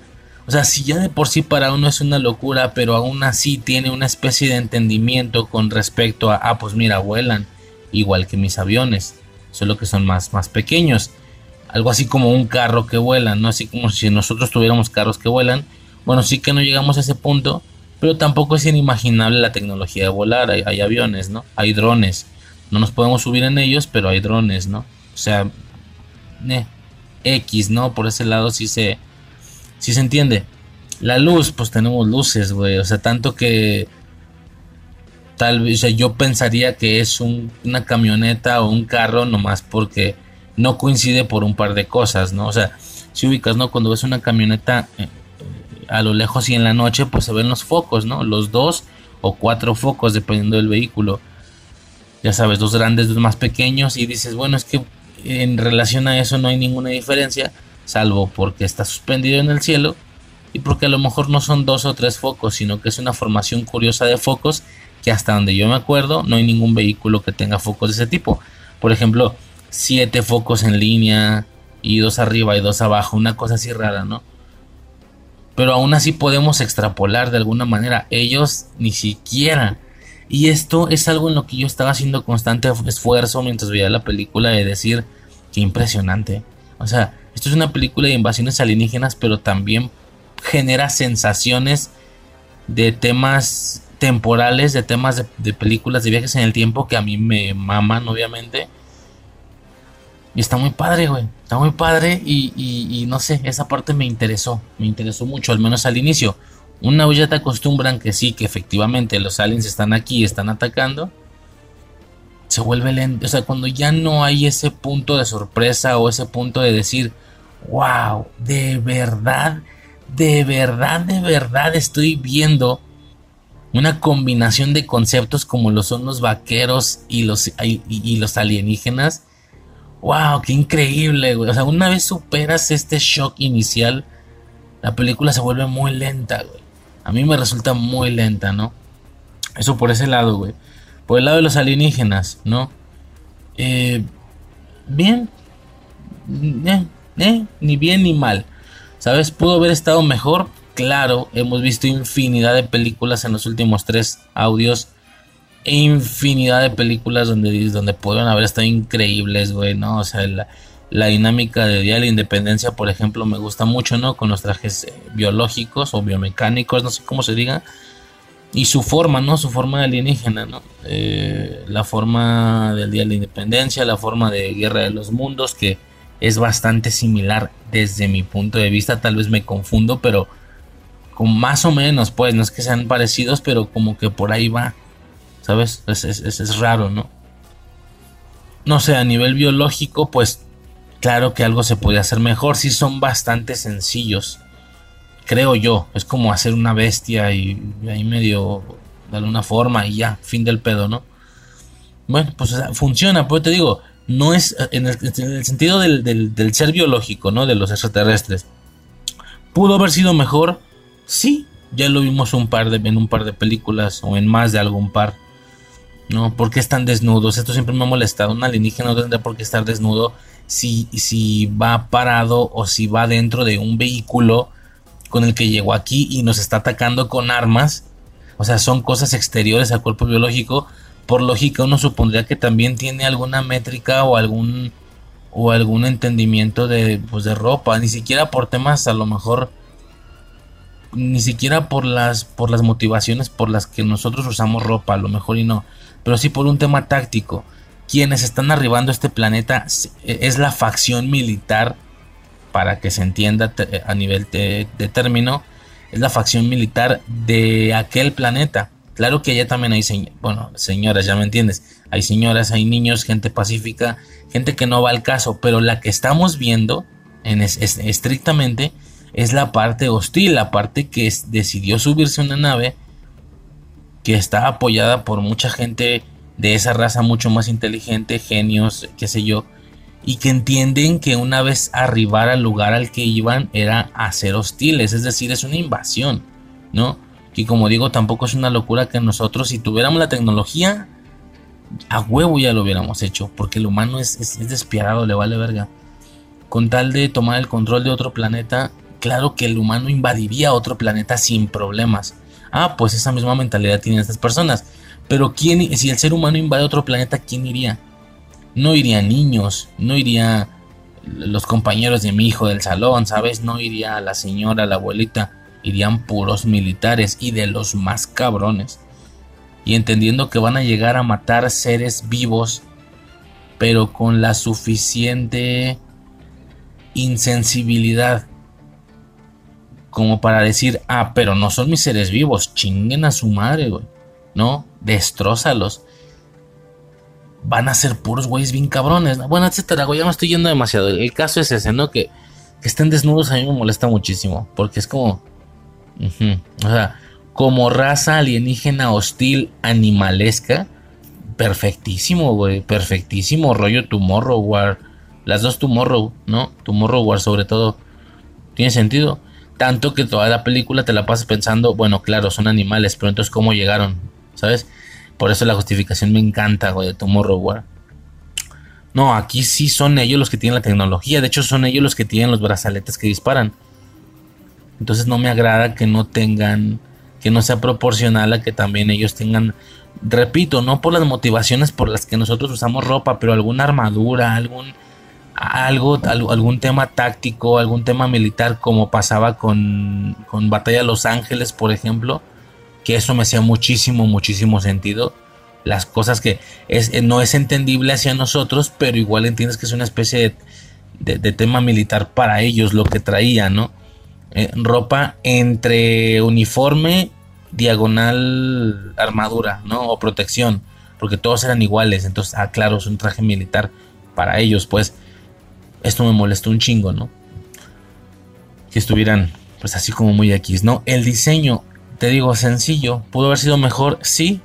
O sea, si ya de por sí para uno es una locura, pero aún así tiene una especie de entendimiento con respecto a, ah, pues mira, vuelan igual que mis aviones, solo que son más, más pequeños. Algo así como un carro que vuela, ¿no? Así como si nosotros tuviéramos carros que vuelan, bueno, sí que no llegamos a ese punto, pero tampoco es inimaginable la tecnología de volar. Hay, aviones, ¿no? Hay drones. No nos podemos subir en ellos, pero hay drones, ¿no? O sea, eh, X, ¿no? Por ese lado sí se, sí se entiende. La luz, pues tenemos luces, güey. O sea, tanto que tal vez, o sea, yo pensaría que es una camioneta o un carro nomás porque no coincide por un par de cosas, ¿no? O sea, si ubicas, ¿no? Cuando ves una camioneta eh, a lo lejos y en la noche, pues se ven los focos, ¿no? Los dos o cuatro focos, dependiendo del vehículo. Ya sabes, dos grandes, dos más pequeños, y dices, bueno, es que en relación a eso no hay ninguna diferencia, salvo porque está suspendido en el cielo y porque a lo mejor no son dos o tres focos, sino que es una formación curiosa de focos que hasta donde yo me acuerdo no hay ningún vehículo que tenga focos de ese tipo. Por ejemplo, siete focos en línea y dos arriba y dos abajo, una cosa así rara, ¿no? Pero aún así podemos extrapolar de alguna manera. Ellos ni siquiera. Y esto es algo en lo que yo estaba haciendo constante esfuerzo mientras veía la película de decir que impresionante. O sea, esto es una película de invasiones alienígenas, pero también genera sensaciones de temas temporales, de temas de, películas de viajes en el tiempo que a mí me maman, obviamente. Y está muy padre, güey. Está muy padre y, no sé, esa parte me interesó. Me interesó mucho, al menos al inicio. Una ya te acostumbran que sí, que efectivamente los aliens están aquí, están atacando. Se vuelve lento. O sea, cuando ya no hay ese punto de sorpresa o ese punto de decir, wow, de verdad, de verdad, de verdad estoy viendo una combinación de conceptos como lo son los vaqueros y los, y los alienígenas wow, qué increíble, güey. O sea, una vez superas este shock inicial, la película se vuelve muy lenta, güey. A mí me resulta muy lenta, ¿no? Eso por ese lado, güey. Por el lado de los alienígenas, ¿no? Eh, bien. Eh, eh, ni bien ni mal. ¿Sabes? ¿Pudo haber estado mejor? Claro, hemos visto infinidad de películas en los últimos tres audios infinidad de películas donde, donde pueden haber estado increíbles, güey, ¿no? O sea, la, dinámica de Día de la Independencia, por ejemplo, me gusta mucho, ¿no? Con los trajes eh, biológicos o biomecánicos, no sé cómo se diga. Y su forma, ¿no? Su forma alienígena, ¿no? Eh, la forma del Día de la Independencia, la forma de Guerra de los Mundos, que es bastante similar desde mi punto de vista. Tal vez me confundo, pero con más o menos, pues, no es que sean parecidos, pero como que por ahí va. ¿sabes? Es, raro, ¿no? No sé, a nivel biológico, pues claro que algo se puede hacer mejor, sí son bastante sencillos, creo yo, es como hacer una bestia y, ahí medio darle una forma y ya, fin del pedo, ¿no? Bueno, pues funciona, pues te digo, no es en el, sentido del, del, ser biológico, ¿no? De los extraterrestres. ¿Pudo haber sido mejor? Sí, ya lo vimos un par de, en un par de películas o en más de algún par. ¿no? ¿Por qué están desnudos? Esto siempre me ha molestado. Un alienígena no tendría por qué estar desnudo si, si va parado o si va dentro de un vehículo con el que llegó aquí y nos está atacando con armas. O sea, son cosas exteriores al cuerpo biológico. Por lógica, uno supondría que también tiene alguna métrica o algún o algún entendimiento de, pues, de ropa. Ni siquiera por temas a lo mejor ni siquiera por las por las motivaciones por las que nosotros usamos ropa, a lo mejor y no, pero sí por un tema táctico. Quienes están arribando a este planeta es la facción militar, para que se entienda a nivel de, término, es la facción militar de aquel planeta. Claro que allá también hay, bueno, señoras, ya me entiendes, hay señoras, hay niños, gente pacífica, gente que no va al caso, pero la que estamos viendo en estrictamente es la parte hostil, la parte que decidió subirse a una nave que está apoyada por mucha gente de esa raza mucho más inteligente, genios, qué sé yo, y que entienden que una vez arribar al lugar al que iban era a ser hostiles, es decir, es una invasión, ¿no? Y como digo, tampoco es una locura que nosotros, si tuviéramos la tecnología, a huevo ya lo hubiéramos hecho, porque el humano es, es despiadado, le vale verga. Con tal de tomar el control de otro planeta, claro que el humano invadiría otro planeta sin problemas Ah, pues esa misma mentalidad tienen estas personas. Pero ¿quién, si el ser humano invade otro planeta, ¿quién iría? No irían niños, no iría los compañeros de mi hijo del salón, ¿sabes? No iría la señora, la abuelita, irían puros militares y de los más cabrones. Y entendiendo que van a llegar a matar seres vivos, pero con la suficiente insensibilidad como para decir, ah, pero no son mis seres vivos, chinguen a su madre, güey. No, destrózalos. Van a ser puros güeyes bien cabrones. Bueno, etcétera, güey, ya me estoy yendo demasiado. El caso es ese, ¿no? Que, que estén desnudos a mí me molesta muchísimo. Porque es como. o sea, como raza alienígena hostil animalesca. Perfectísimo, güey. Perfectísimo. Rollo Tomorrow War. Las dos Tomorrow, ¿no? Tomorrow War sobre todo. Tiene sentido. Tanto que toda la película te la pasas pensando, bueno, claro, son animales, pero entonces cómo llegaron, ¿sabes? Por eso la justificación me encanta, güey, de Tomorrow. No, aquí sí son ellos los que tienen la tecnología. De hecho, son ellos los que tienen los brazaletes que disparan. Entonces no me agrada que no tengan, que no sea proporcional a que también ellos tengan, repito, no por las motivaciones por las que nosotros usamos ropa, pero alguna armadura, algún algo, algún tema táctico, algún tema militar, como pasaba con, con Batalla de Los Ángeles, por ejemplo, que eso me hacía muchísimo, muchísimo sentido. Las cosas que es, eh, no es entendible hacia nosotros, pero igual entiendes que es una especie de, tema militar para ellos lo que traía, ¿no? Eh, ropa entre uniforme, diagonal armadura, ¿no? O protección, porque todos eran iguales, entonces, ah, claro, es un traje militar para ellos, pues esto me molestó un chingo, ¿no? Que estuvieran pues así como muy X, ¿no? El diseño, te digo, sencillo, pudo haber sido mejor, sí,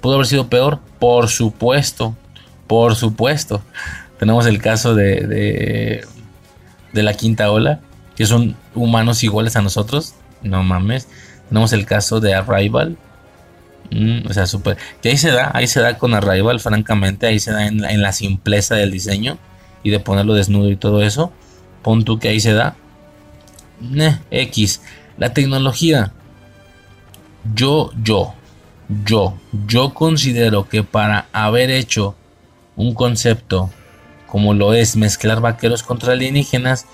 pudo haber sido peor, por supuesto, por supuesto. Tenemos el caso de, de, la quinta ola, que son humanos iguales a nosotros, no mames. Tenemos el caso de Arrival, mm, o sea, súper. Que ahí se da, ahí se da con Arrival, francamente, ahí se da en, la simpleza del diseño y de ponerlo desnudo y todo eso, pon tú que ahí se da. X. La tecnología. Yo, yo, yo, yo considero que para haber hecho un concepto como lo es mezclar vaqueros contra alienígenas,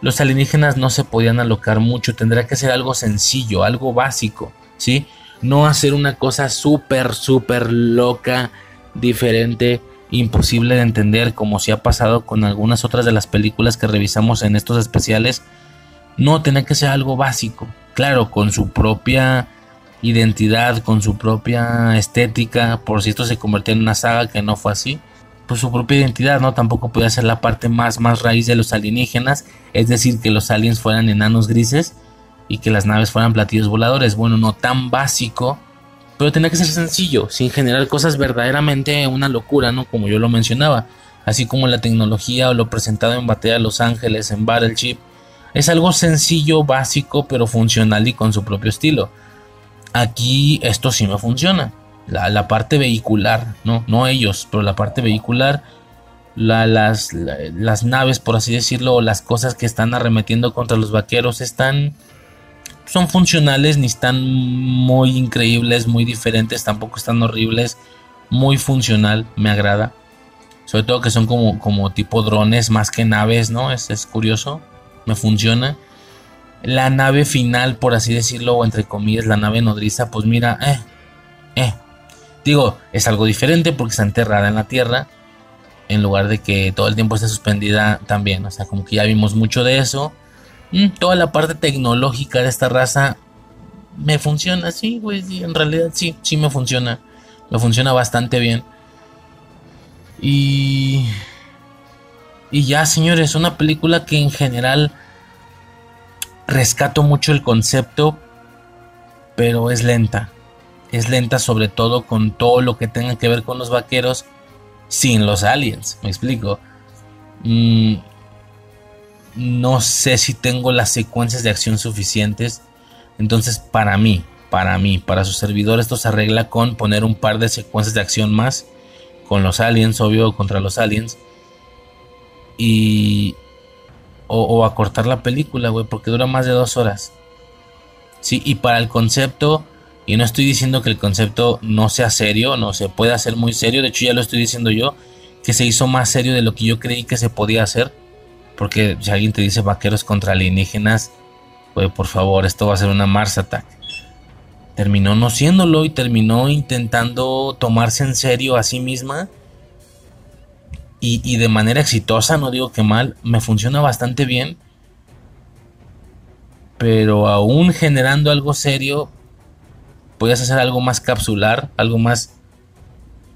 los alienígenas no se podían alocar mucho, tendría que ser algo sencillo, algo básico, ¿sí? No hacer una cosa súper, súper loca, diferente, imposible de entender, como si ha pasado con algunas otras de las películas que revisamos en estos especiales. No, tenía que ser algo básico, claro, con su propia identidad, con su propia estética, por si esto se convirtió en una saga que no fue así, pues su propia identidad, ¿no? Tampoco podía ser la parte más, más raíz de los alienígenas, es decir, que los aliens fueran enanos grises y que las naves fueran platillos voladores, bueno, no tan básico, pero tenía que ser sencillo, sin generar cosas verdaderamente una locura, ¿no? Como yo lo mencionaba. Así como la tecnología o lo presentado en Batalla Los Ángeles, en Battleship. Es algo sencillo, básico, pero funcional y con su propio estilo. Aquí esto sí me funciona. La, parte vehicular, ¿no? No ellos, pero la parte vehicular. las, las naves, por así decirlo, o las cosas que están arremetiendo contra los vaqueros están son funcionales, ni están muy increíbles, muy diferentes, tampoco están horribles, muy funcional, me agrada. Sobre todo que son como, como tipo drones más que naves, ¿no? Es, es curioso, me funciona. La nave final, por así decirlo, o entre comillas, la nave nodriza, pues mira, eh, eh. Digo, es algo diferente porque está enterrada en la tierra, en lugar de que todo el tiempo esté suspendida también. O sea, como que ya vimos mucho de eso Mm, toda la parte tecnológica de esta raza me funciona, sí, güey, en realidad sí, sí me funciona. Me funciona bastante bien. Y... Y ya, señores, una película que en general rescato mucho el concepto, pero es lenta. Es lenta sobre todo con todo lo que tenga que ver con los vaqueros sin los aliens, me explico. Mm, no sé si tengo las secuencias de acción suficientes. Entonces, para mí, para mí, para su servidor, esto se arregla con poner un par de secuencias de acción más. Con los aliens, obvio, contra los aliens. Y. O, acortar la película, güey, porque dura más de dos horas. Sí, y para el concepto. Y no estoy diciendo que el concepto no sea serio, no se puede hacer muy serio. De hecho, ya lo estoy diciendo yo. Que se hizo más serio de lo que yo creí que se podía hacer porque si alguien te dice vaqueros contra alienígenas, pues por favor, esto va a ser una Mars Attack. Terminó no siéndolo y terminó intentando tomarse en serio a sí misma. Y, de manera exitosa, no digo que mal, me funciona bastante bien. pero aún generando algo serio, puedes hacer algo más capsular, algo más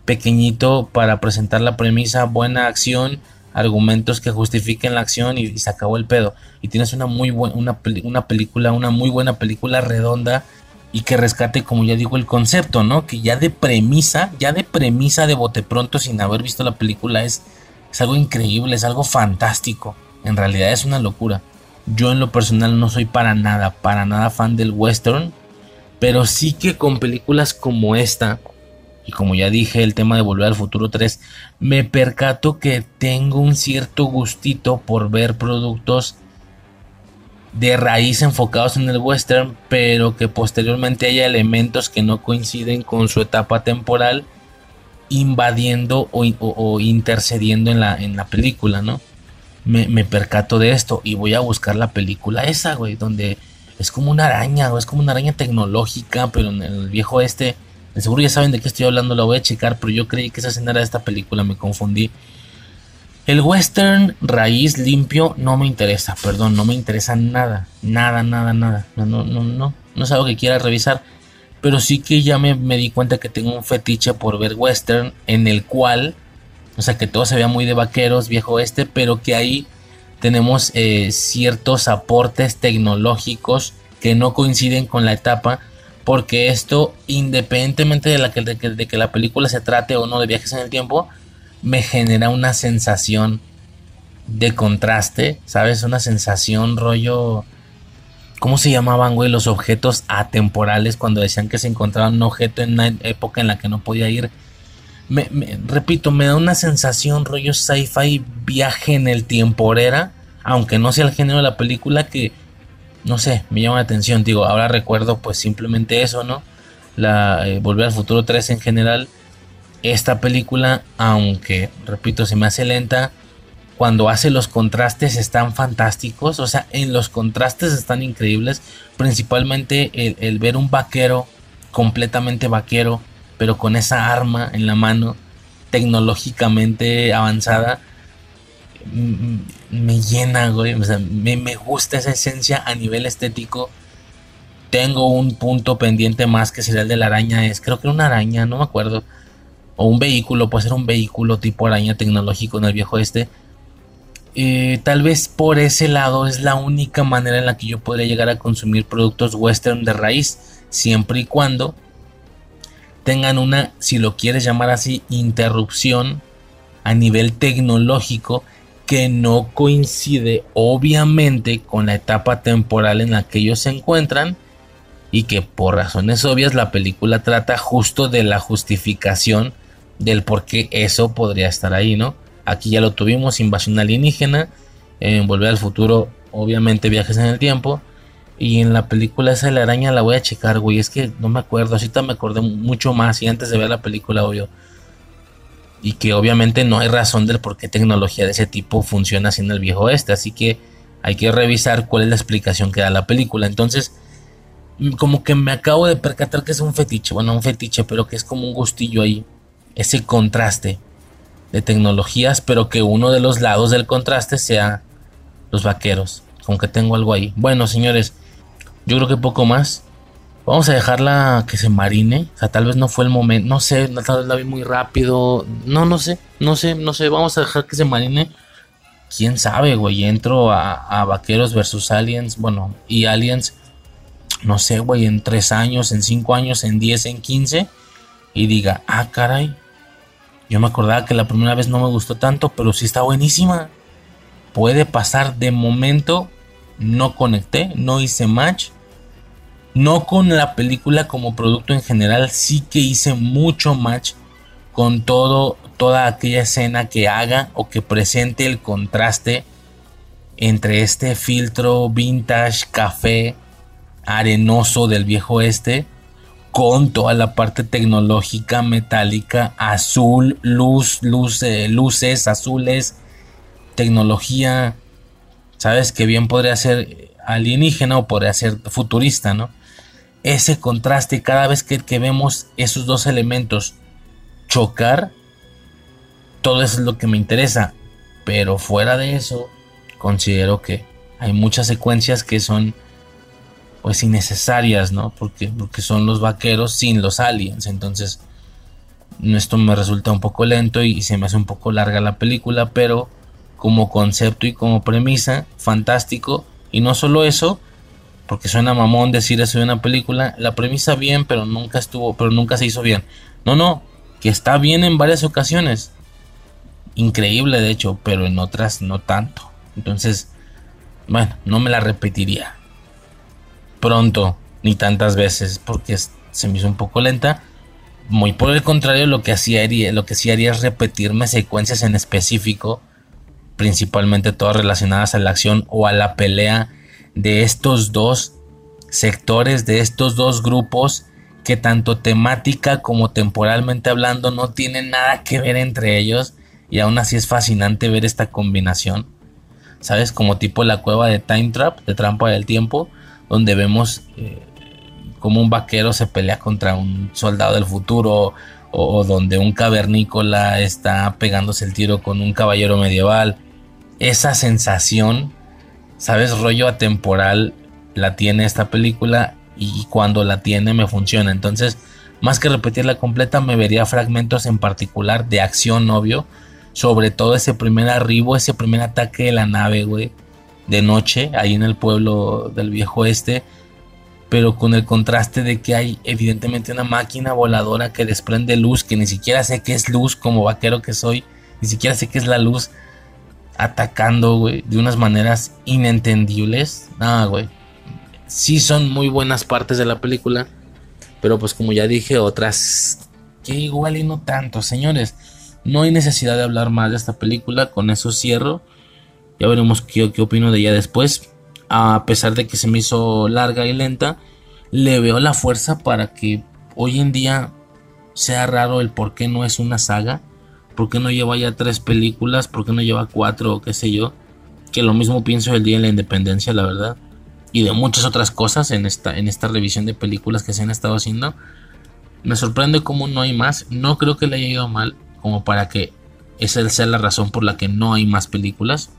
pequeñito para presentar la premisa, buena acción, argumentos que justifiquen la acción y, se acabó el pedo. Y tienes una muy buena una, una, película, una muy buena película redonda y que rescate, como ya digo, el concepto, ¿no? Que ya de premisa, ya de premisa de bote pronto sin haber visto la película es, es algo increíble, es algo fantástico. En realidad es una locura. Yo en lo personal no soy para nada, para nada fan del western, pero sí que con películas como esta, y como ya dije, el tema de Volver al Futuro 3, me percato que tengo un cierto gustito por ver productos de raíz enfocados en el western, pero que posteriormente haya elementos que no coinciden con su etapa temporal, invadiendo o, intercediendo en la, en la película, ¿no? Me, percato de esto y voy a buscar la película esa, güey, donde es como una araña, o es como una araña tecnológica, pero en el viejo este seguro ya saben de qué estoy hablando, la voy a checar, pero yo creí que esa escena era de esta película, me confundí. El western raíz limpio no me interesa, perdón, no me interesa nada, nada, nada, nada. No, no, no, no, no es algo que quiera revisar, pero sí que ya me, di cuenta que tengo un fetiche por ver western en el cual, o sea, que todo se vea muy de vaqueros, viejo este, pero que ahí tenemos eh, ciertos aportes tecnológicos que no coinciden con la etapa porque esto, independientemente de, la que, de, que, la película se trate o no de viajes en el tiempo, me genera una sensación de contraste, ¿sabes? Una sensación rollo... ¿Cómo se llamaban, güey, los objetos atemporales cuando decían que se encontraba un objeto en una época en la que no podía ir? Me, repito, me da una sensación rollo sci-fi viaje en el tiempo era, aunque no sea el género de la película, que no sé, me llama la atención. Digo, ahora recuerdo pues simplemente eso, ¿no? La eh, Volver al Futuro 3 en general. Esta película, aunque, repito, se me hace lenta, cuando hace los contrastes están fantásticos. O sea, en los contrastes están increíbles. Principalmente el, ver un vaquero, completamente vaquero, pero con esa arma en la mano, tecnológicamente avanzada me llena, güey. Me, me, gusta esa esencia a nivel estético. Tengo un punto pendiente más que sería el de la araña. Es, creo que era una araña, no me acuerdo. O un vehículo, puede ser un vehículo tipo araña tecnológico en el viejo este. Tal vez por ese lado es la única manera en la que yo podría llegar a consumir productos western de raíz. Siempre y cuando tengan una, si lo quieres llamar así, interrupción a nivel tecnológico que no coincide obviamente con la etapa temporal en la que ellos se encuentran y que por razones obvias la película trata justo de la justificación del por qué eso podría estar ahí, ¿no? Aquí ya lo tuvimos, invasión alienígena, en Volver al Futuro, obviamente viajes en el tiempo, y en la película esa de la araña la voy a checar, güey, es que no me acuerdo, así me acordé mucho más y antes de ver la película, obvio y que obviamente no hay razón del por qué tecnología de ese tipo funciona así en el viejo oeste, así que hay que revisar cuál es la explicación que da la película. Entonces, como que me acabo de percatar que es un fetiche, bueno, un fetiche, pero que es como un gustillo ahí, ese contraste de tecnologías, pero que uno de los lados del contraste sea los vaqueros, como que tengo algo ahí. Bueno, señores, yo creo que poco más. Vamos a dejarla que se marine. O sea, tal vez no fue el momento. No sé, tal vez la vi muy rápido. No, no sé, no sé, no sé. Vamos a dejar que se marine. Quién sabe, güey. Entro a, Vaqueros versus Aliens. Bueno, y Aliens. No sé, güey. En 3 años, en 5 años, en 10, en 15. Y diga, ah, caray. Yo me acordaba que la primera vez no me gustó tanto, pero sí está buenísima. Puede pasar de momento. No conecté, no hice match no con la película como producto en general, sí que hice mucho match con todo, toda aquella escena que haga o que presente el contraste entre este filtro vintage café arenoso del viejo este con toda la parte tecnológica metálica azul luz, luz luces azules tecnología sabes que bien podría ser alienígena o podría ser futurista no ese contraste cada vez que, vemos esos dos elementos chocar, todo eso es lo que me interesa. Pero fuera de eso, considero que hay muchas secuencias que son pues innecesarias, ¿no? Porque, porque son los vaqueros sin los aliens. Entonces, esto me resulta un poco lento y se me hace un poco larga la película, pero como concepto y como premisa, fantástico. Y no solo eso, porque suena mamón decir eso de una película, la premisa bien, pero nunca estuvo, pero nunca se hizo bien. No, no, que está bien en varias ocasiones. Increíble de hecho, pero en otras no tanto. Entonces, bueno, no me la repetiría pronto ni tantas veces porque se me hizo un poco lenta. Muy por el contrario, lo que hacía lo que sí haría es repetirme secuencias en específico, principalmente todas relacionadas a la acción o a la pelea de estos dos sectores, de estos dos grupos que tanto temática como temporalmente hablando no tienen nada que ver entre ellos y aún así es fascinante ver esta combinación. ¿Sabes? Como tipo la cueva de Time Trap, de trampa del tiempo, donde vemos eh, como un vaquero se pelea contra un soldado del futuro o, donde un cavernícola está pegándose el tiro con un caballero medieval. Esa sensación, ¿sabes? Rollo atemporal la tiene esta película y cuando la tiene me funciona. Entonces, más que repetirla completa, me vería fragmentos en particular de acción, obvio. Sobre todo ese primer arribo, ese primer ataque de la nave, güey de noche ahí en el pueblo del viejo este, pero con el contraste de que hay evidentemente una máquina voladora que desprende luz, que ni siquiera sé qué es luz como vaquero que soy, ni siquiera sé qué es la luz atacando, güey, de unas maneras inentendibles. Nada, güey. Sí son muy buenas partes de la película, pero pues como ya dije, otras que igual y no tanto, señores. No hay necesidad de hablar más de esta película, con eso cierro. Ya veremos qué, opino de ella después. A pesar de que se me hizo larga y lenta, le veo la fuerza para que hoy en día sea raro el por qué no es una saga. ¿Por qué no lleva ya tres películas? ¿Por qué no lleva cuatro o qué sé yo? Que lo mismo pienso del Día de la Independencia, la verdad. Y de muchas otras cosas en esta, en esta revisión de películas que se han estado haciendo. Me sorprende cómo no hay más. No creo que le haya ido mal como para que esa sea la razón por la que no hay más películas.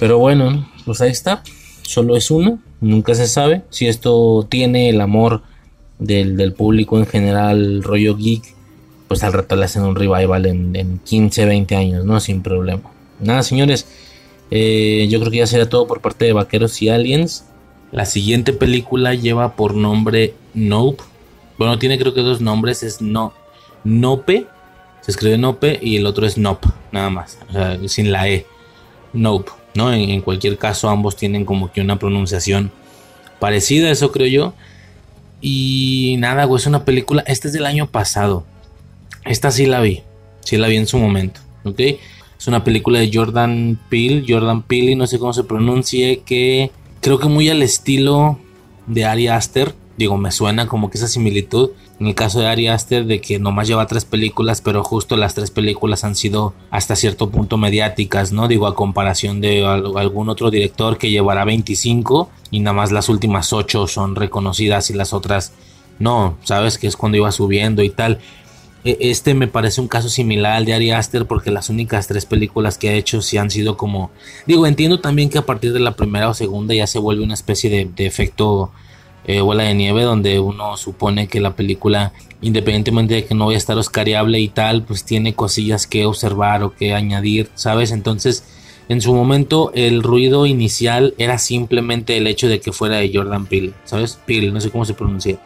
Pero bueno, pues ahí está. Solo es uno. Nunca se sabe. Si esto tiene el amor del, público en general, rollo geek, pues al rato le hacen un revival en, 15, 20 años, ¿no? Sin problema. Nada, señores. Eh, yo creo que ya será todo por parte de Vaqueros y Aliens. La siguiente película lleva por nombre Nope. Bueno, tiene creo que dos nombres. Es no, Nope. Se escribe Nope y el otro es Nope. Nada más. Sin la E. Nope. ¿No? En, cualquier caso, ambos tienen como que una pronunciación parecida, eso creo yo. Y nada, güey, es una película. Esta es del año pasado. Esta sí la vi. Sí la vi en su momento. ¿Ok? Es una película de Jordan Peele. Jordan Peele, no sé cómo se pronuncie. Que creo que muy al estilo de Ari Aster. Digo, me suena como que esa similitud. En el caso de Ari Aster, de que nomás lleva tres películas, pero justo las tres películas han sido hasta cierto punto mediáticas, ¿no? Digo, a comparación de algún otro director que llevará 25 y nada más las últimas 8 son reconocidas y las otras no, ¿sabes? Que es cuando iba subiendo y tal. E, este me parece un caso similar al de Ari Aster porque las únicas tres películas que ha hecho sí han sido como... Digo, entiendo también que a partir de la primera o segunda ya se vuelve una especie de, de efecto eh, Bola de Nieve, donde uno supone que la película, independientemente de que no vaya a estar oscariable y tal, pues tiene cosillas que observar o que añadir, ¿sabes? Entonces, en su momento, el ruido inicial era simplemente el hecho de que fuera de Jordan Peele, ¿sabes? Peele, no sé cómo se pronuncia.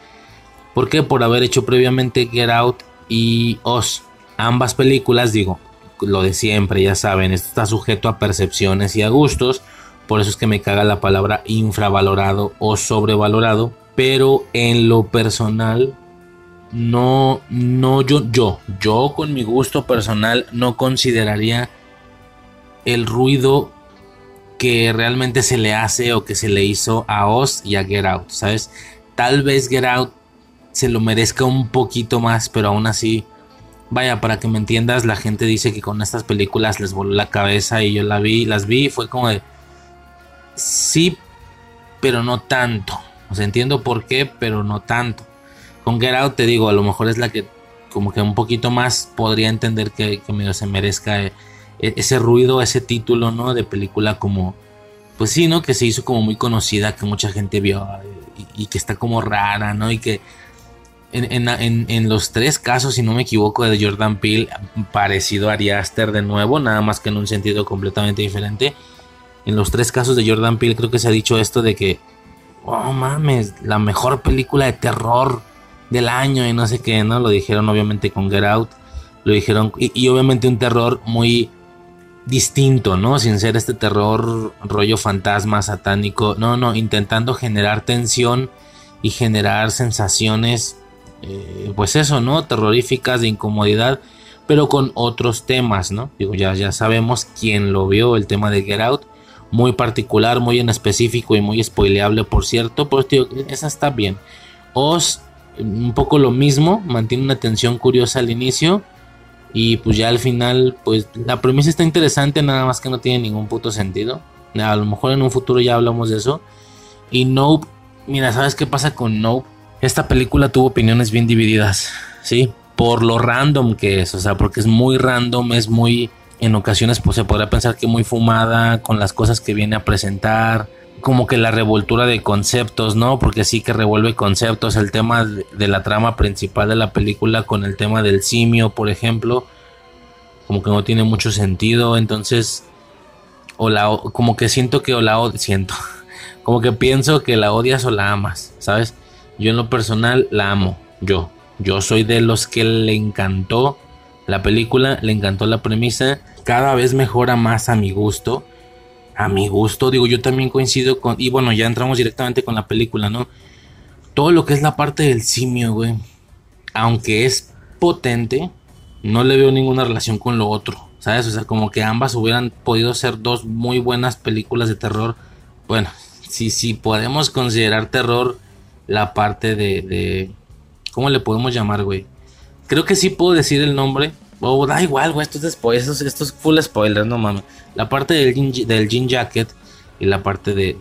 ¿Por qué? Por haber hecho previamente Get Out y Oz. Ambas películas, digo, lo de siempre, ya saben, esto está sujeto a percepciones y a gustos. Por eso es que me caga la palabra infravalorado o sobrevalorado. Pero en lo personal, no, no, yo, yo, yo con mi gusto personal no consideraría el ruido que realmente se le hace o que se le hizo a Oz y a Get Out, ¿sabes? Tal vez Get Out se lo merezca un poquito más, pero aún así, vaya, para que me entiendas, la gente dice que con estas películas les voló la cabeza y yo la vi, las vi y fue como de, sí, pero no tanto. O sea, entiendo por qué, pero no tanto. Con Get Out te digo, a lo mejor es la que como que un poquito más podría entender que, que se merezca e, ese ruido, ese título, ¿no? De película como, pues sí, ¿no? Que se hizo como muy conocida, que mucha gente vio y que está como rara, ¿no? Y que en, en, en, los tres casos, si no me equivoco, de Jordan Peele, parecido a Ari Aster de nuevo, nada más que en un sentido completamente diferente. En los tres casos de Jordan Peele creo que se ha dicho esto de que, oh mames, la mejor película de terror del año y no sé qué, ¿no? Lo dijeron obviamente con Get Out, lo dijeron, y, obviamente un terror muy distinto, ¿no? Sin ser este terror rollo fantasma, satánico, no, no, intentando generar tensión y generar sensaciones eh, pues eso, ¿no? Terroríficas, de incomodidad, pero con otros temas, ¿no? Digo, ya, ya sabemos quién lo vio, el tema de Get Out, muy particular, muy en específico y muy spoileable, por cierto, pues tío, esa está bien. Os, un poco lo mismo, mantiene una tensión curiosa al inicio. Y pues ya al final, pues la premisa está interesante, nada más que no tiene ningún puto sentido. A lo mejor en un futuro ya hablamos de eso. Y Nope, mira, ¿sabes qué pasa con Nope? Esta película tuvo opiniones bien divididas, ¿sí? Por lo random que es, o sea, porque es muy random, es muy, en ocasiones pues se podría pensar que muy fumada con las cosas que viene a presentar, como que la revoltura de conceptos, ¿no? Porque sí que revuelve conceptos, el tema de, la trama principal de la película con el tema del simio, por ejemplo, como que no tiene mucho sentido, entonces, o la, como que siento que o la siento, como que pienso que la odias o la amas, ¿sabes? Yo en lo personal la amo, yo. Yo soy de los que le encantó la película, le encantó la premisa, cada vez mejora más a mi gusto. A mi gusto, digo, yo también coincido con... Y bueno, ya entramos directamente con la película, ¿no? Todo lo que es la parte del simio, güey. Aunque es potente, no le veo ninguna relación con lo otro. ¿Sabes? O sea, como que ambas hubieran podido ser dos muy buenas películas de terror. Bueno, si, si podemos considerar terror la parte de, de ¿cómo le podemos llamar, güey? Creo que sí puedo decir el nombre. Oh, da igual, güey, esto es spoiler, esto, es full spoiler, no mames. La parte del jean, del jean jacket y la parte de,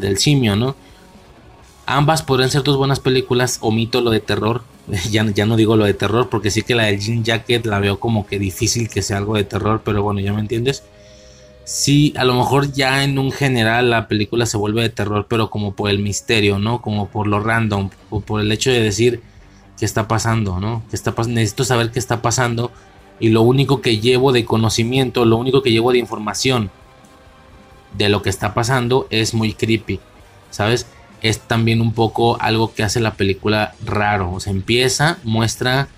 del simio, ¿no? Ambas podrían ser dos buenas películas. Omito lo de terror. ya, ya no digo lo de terror porque sí que la del jean jacket la veo como que difícil que sea algo de terror, pero bueno, ya me entiendes sí, a lo mejor ya en un general la película se vuelve de terror, pero como por el misterio, ¿no? Como por lo random, o por el hecho de decir qué está pasando, ¿no? ¿Qué está Necesito saber qué está pasando y lo único que llevo de conocimiento, lo único que llevo de información de lo que está pasando es muy creepy, ¿sabes? Es también un poco algo que hace la película raro, o sea, empieza, muestra...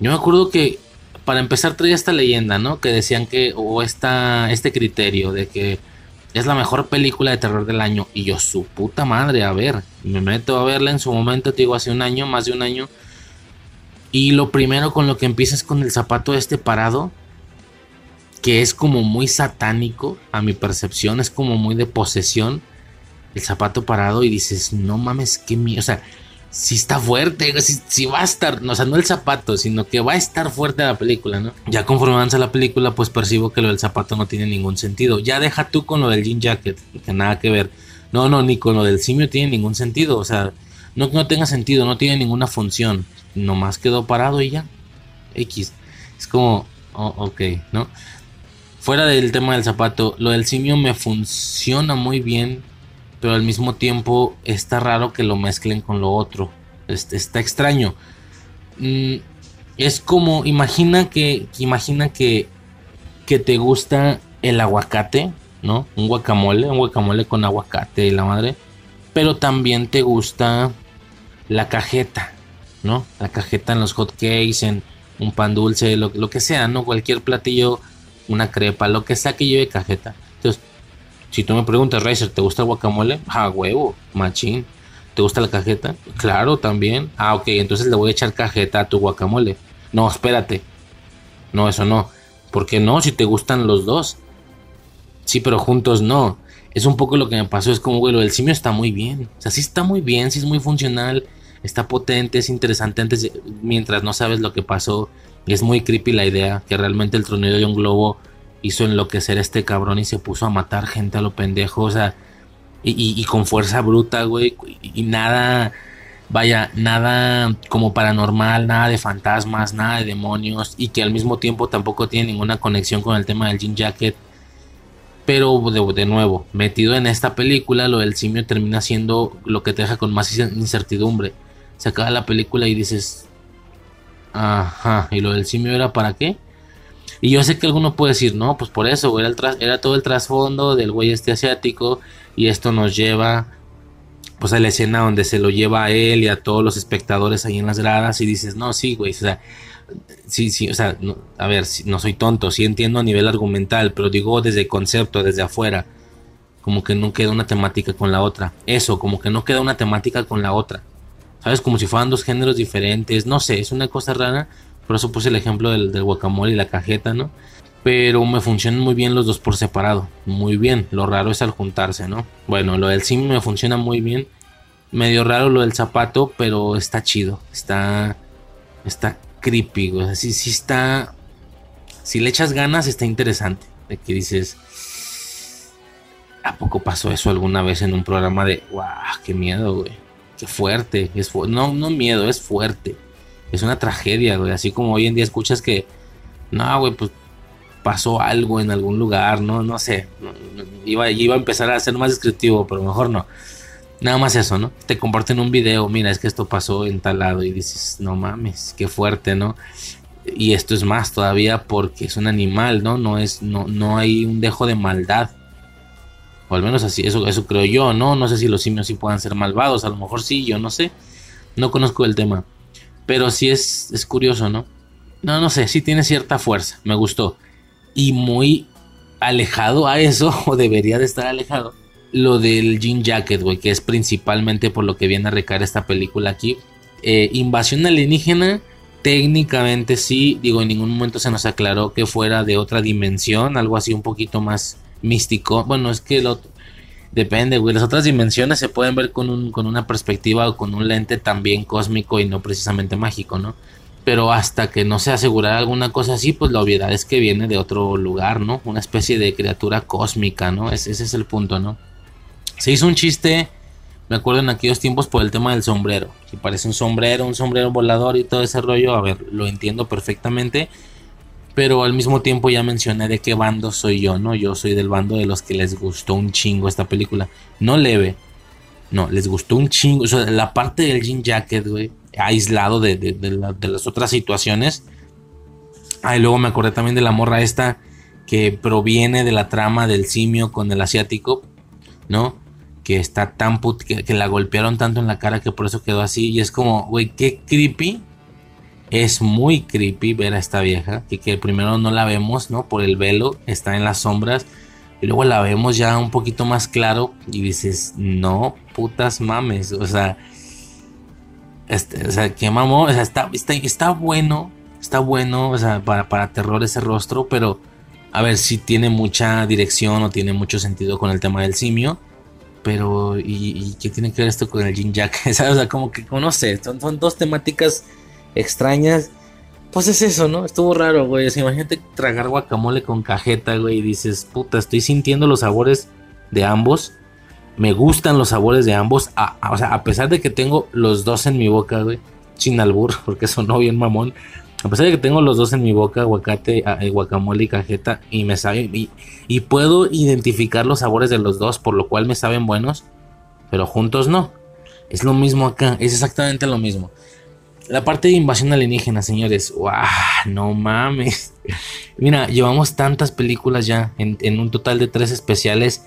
Yo me acuerdo que para empezar traía esta leyenda, ¿no? Que decían que, o esta, este criterio de que es la mejor película de terror del año. Y yo, su puta madre, a ver, me meto a verla en su momento, te digo, hace un año, más de un año. Y lo primero con lo que empieza es con el zapato este parado, que es como muy satánico, a mi percepción, es como muy de posesión. El zapato parado y dices, no mames, qué miedo. O sea, si está fuerte, si, va a estar, o sea, no el zapato, sino que va a estar fuerte la película, ¿no? Ya conforme avanza la película, pues percibo que lo del zapato no tiene ningún sentido. Ya deja tú con lo del jean jacket, que nada que ver. No, no, ni con lo del simio tiene ningún sentido, o sea, no, no tenga sentido, no tiene ninguna función. Nomás quedó parado y ya. X. Es como, oh, ok, ¿no? Fuera del tema del zapato, lo del simio me funciona muy bien pero al mismo tiempo está raro que lo mezclen con lo otro. está extraño. Mm, es como, imagina que, imagina que, que te gusta el aguacate, ¿no? Un guacamole, un guacamole con aguacate y la madre. Pero también te gusta la cajeta, ¿no? La cajeta en los hot cakes, en un pan dulce, lo, lo que sea, ¿no? Cualquier platillo, una crepa, lo que sea que lleve cajeta. Si tú me preguntas, Racer, ¿te gusta el guacamole? Ah, huevo, machín. ¿Te gusta la cajeta? Claro, también. Ah, ok, entonces le voy a echar cajeta a tu guacamole. No, espérate. No, eso no. ¿Por qué no? Si te gustan los dos. Sí, pero juntos no. Es un poco lo que me pasó. Es como, güey, lo del simio está muy bien. O sea, sí está muy bien, sí es muy funcional. Está potente, es interesante antes mientras no sabes lo que pasó. Es muy creepy la idea que realmente el tronido de un globo hizo enloquecer a este cabrón y se puso a matar gente a lo pendejo, o sea, y, con fuerza bruta, güey, y, nada, vaya, nada como paranormal, nada de fantasmas, nada de demonios, y que al mismo tiempo tampoco tiene ninguna conexión con el tema del jean jacket. Pero de, de, nuevo, metido en esta película, lo del simio termina siendo lo que te deja con más incertidumbre. Se acaba la película y dices, ajá, ¿y lo del simio era para qué? Y yo sé que alguno puede decir, no, pues por eso, era, era todo el trasfondo del güey este asiático y esto nos lleva pues a la escena donde se lo lleva a él y a todos los espectadores ahí en las gradas y dices, no, sí, güey, o sea, sí, sí, o sea, a ver, no soy tonto, sí entiendo a nivel argumental, pero digo desde el concepto, desde afuera, como que no queda una temática con la otra. Eso, como que no queda una temática con la otra. ¿Sabes? Como si fueran dos géneros diferentes, no sé, es una cosa rara por eso puse el ejemplo del, guacamole y la cajeta, ¿no? Pero me funcionan muy bien los dos por separado. Muy bien. Lo raro es al juntarse, ¿no? Bueno, lo del sim me funciona muy bien. Medio raro lo del zapato, pero está chido. Está. Está creepy, güey. Así sí está. Si le echas ganas, está interesante. De que dices. ¿A poco pasó eso alguna vez en un programa de. ¡Wow! ¡Qué miedo, güey! ¡Qué fuerte! Es no, no miedo, es fuerte es una tragedia, güey. Así como hoy en día escuchas que, no, güey, pues pasó algo en algún lugar, ¿no? No sé. Iba, iba a empezar a ser más descriptivo, pero mejor no. Nada más eso, ¿no? Te comparten un video, mira, es que esto pasó en tal lado y dices, no mames, qué fuerte, ¿no? Y esto es más todavía porque es un animal, ¿no? No es, no, no hay un dejo de maldad. O al menos así, eso, eso creo yo, ¿no? No sé si los simios sí puedan ser malvados, a lo mejor sí, yo no sé. No conozco el tema. Pero sí es, es curioso, ¿no? No, no sé, sí tiene cierta fuerza, me gustó. Y muy alejado a eso, o debería de estar alejado, lo del Jean Jacket, güey, que es principalmente por lo que viene a recaer esta película aquí. Eh, invasión alienígena, técnicamente sí, digo, en ningún momento se nos aclaró que fuera de otra dimensión, algo así un poquito más místico. Bueno, es que lo, Depende, güey. Las otras dimensiones se pueden ver con, un, con una perspectiva o con un lente también cósmico y no precisamente mágico, ¿no? Pero hasta que no se asegurara alguna cosa así, pues la obviedad es que viene de otro lugar, ¿no? Una especie de criatura cósmica, ¿no? ese es el punto, ¿no? Se hizo un chiste, me acuerdo en aquellos tiempos, por el tema del sombrero. Si parece un sombrero, un sombrero volador y todo ese rollo, a ver, lo entiendo perfectamente pero al mismo tiempo ya mencioné de qué bando soy yo, ¿no? Yo soy del bando de los que les gustó un chingo esta película. No leve, no, les gustó un chingo. O sea, la parte del jean jacket, güey, aislado de, las otras situaciones. Ah, y luego me acordé también de la morra esta que proviene de la trama del simio con el asiático, ¿no? Que está tan put que, que la golpearon tanto en la cara que por eso quedó así. Y es como, güey, qué creepy es muy creepy ver a esta vieja, que, que primero no la vemos, ¿no? Por el velo, está en las sombras. Y luego la vemos ya un poquito más claro y dices, no, putas mames. O sea, este, o sea, que mamó, o sea, está, está, bueno, está bueno, o sea, para, para terror ese rostro, pero a ver si tiene mucha dirección o tiene mucho sentido con el tema del simio. Pero, ¿y, qué tiene que ver esto con el Jin Jack? O sea, como que, no sé, son, son dos temáticas extrañas. Pues es eso, ¿no? Estuvo raro, güey. imagínate tragar guacamole con cajeta, güey. Y dices, puta, estoy sintiendo los sabores de ambos. Me gustan los sabores de ambos. o sea, a pesar de que tengo los dos en mi boca, güey. Sin albur, porque sonó bien mamón. A pesar de que tengo los dos en mi boca, aguacate, eh, guacamole y cajeta, y me saben, y, y puedo identificar los sabores de los dos, por lo cual me saben buenos, pero juntos no. Es lo mismo acá, es exactamente lo mismo. La parte de invasión alienígena, señores. ¡Wow! No mames. Mira, llevamos tantas películas ya. En, un total de tres especiales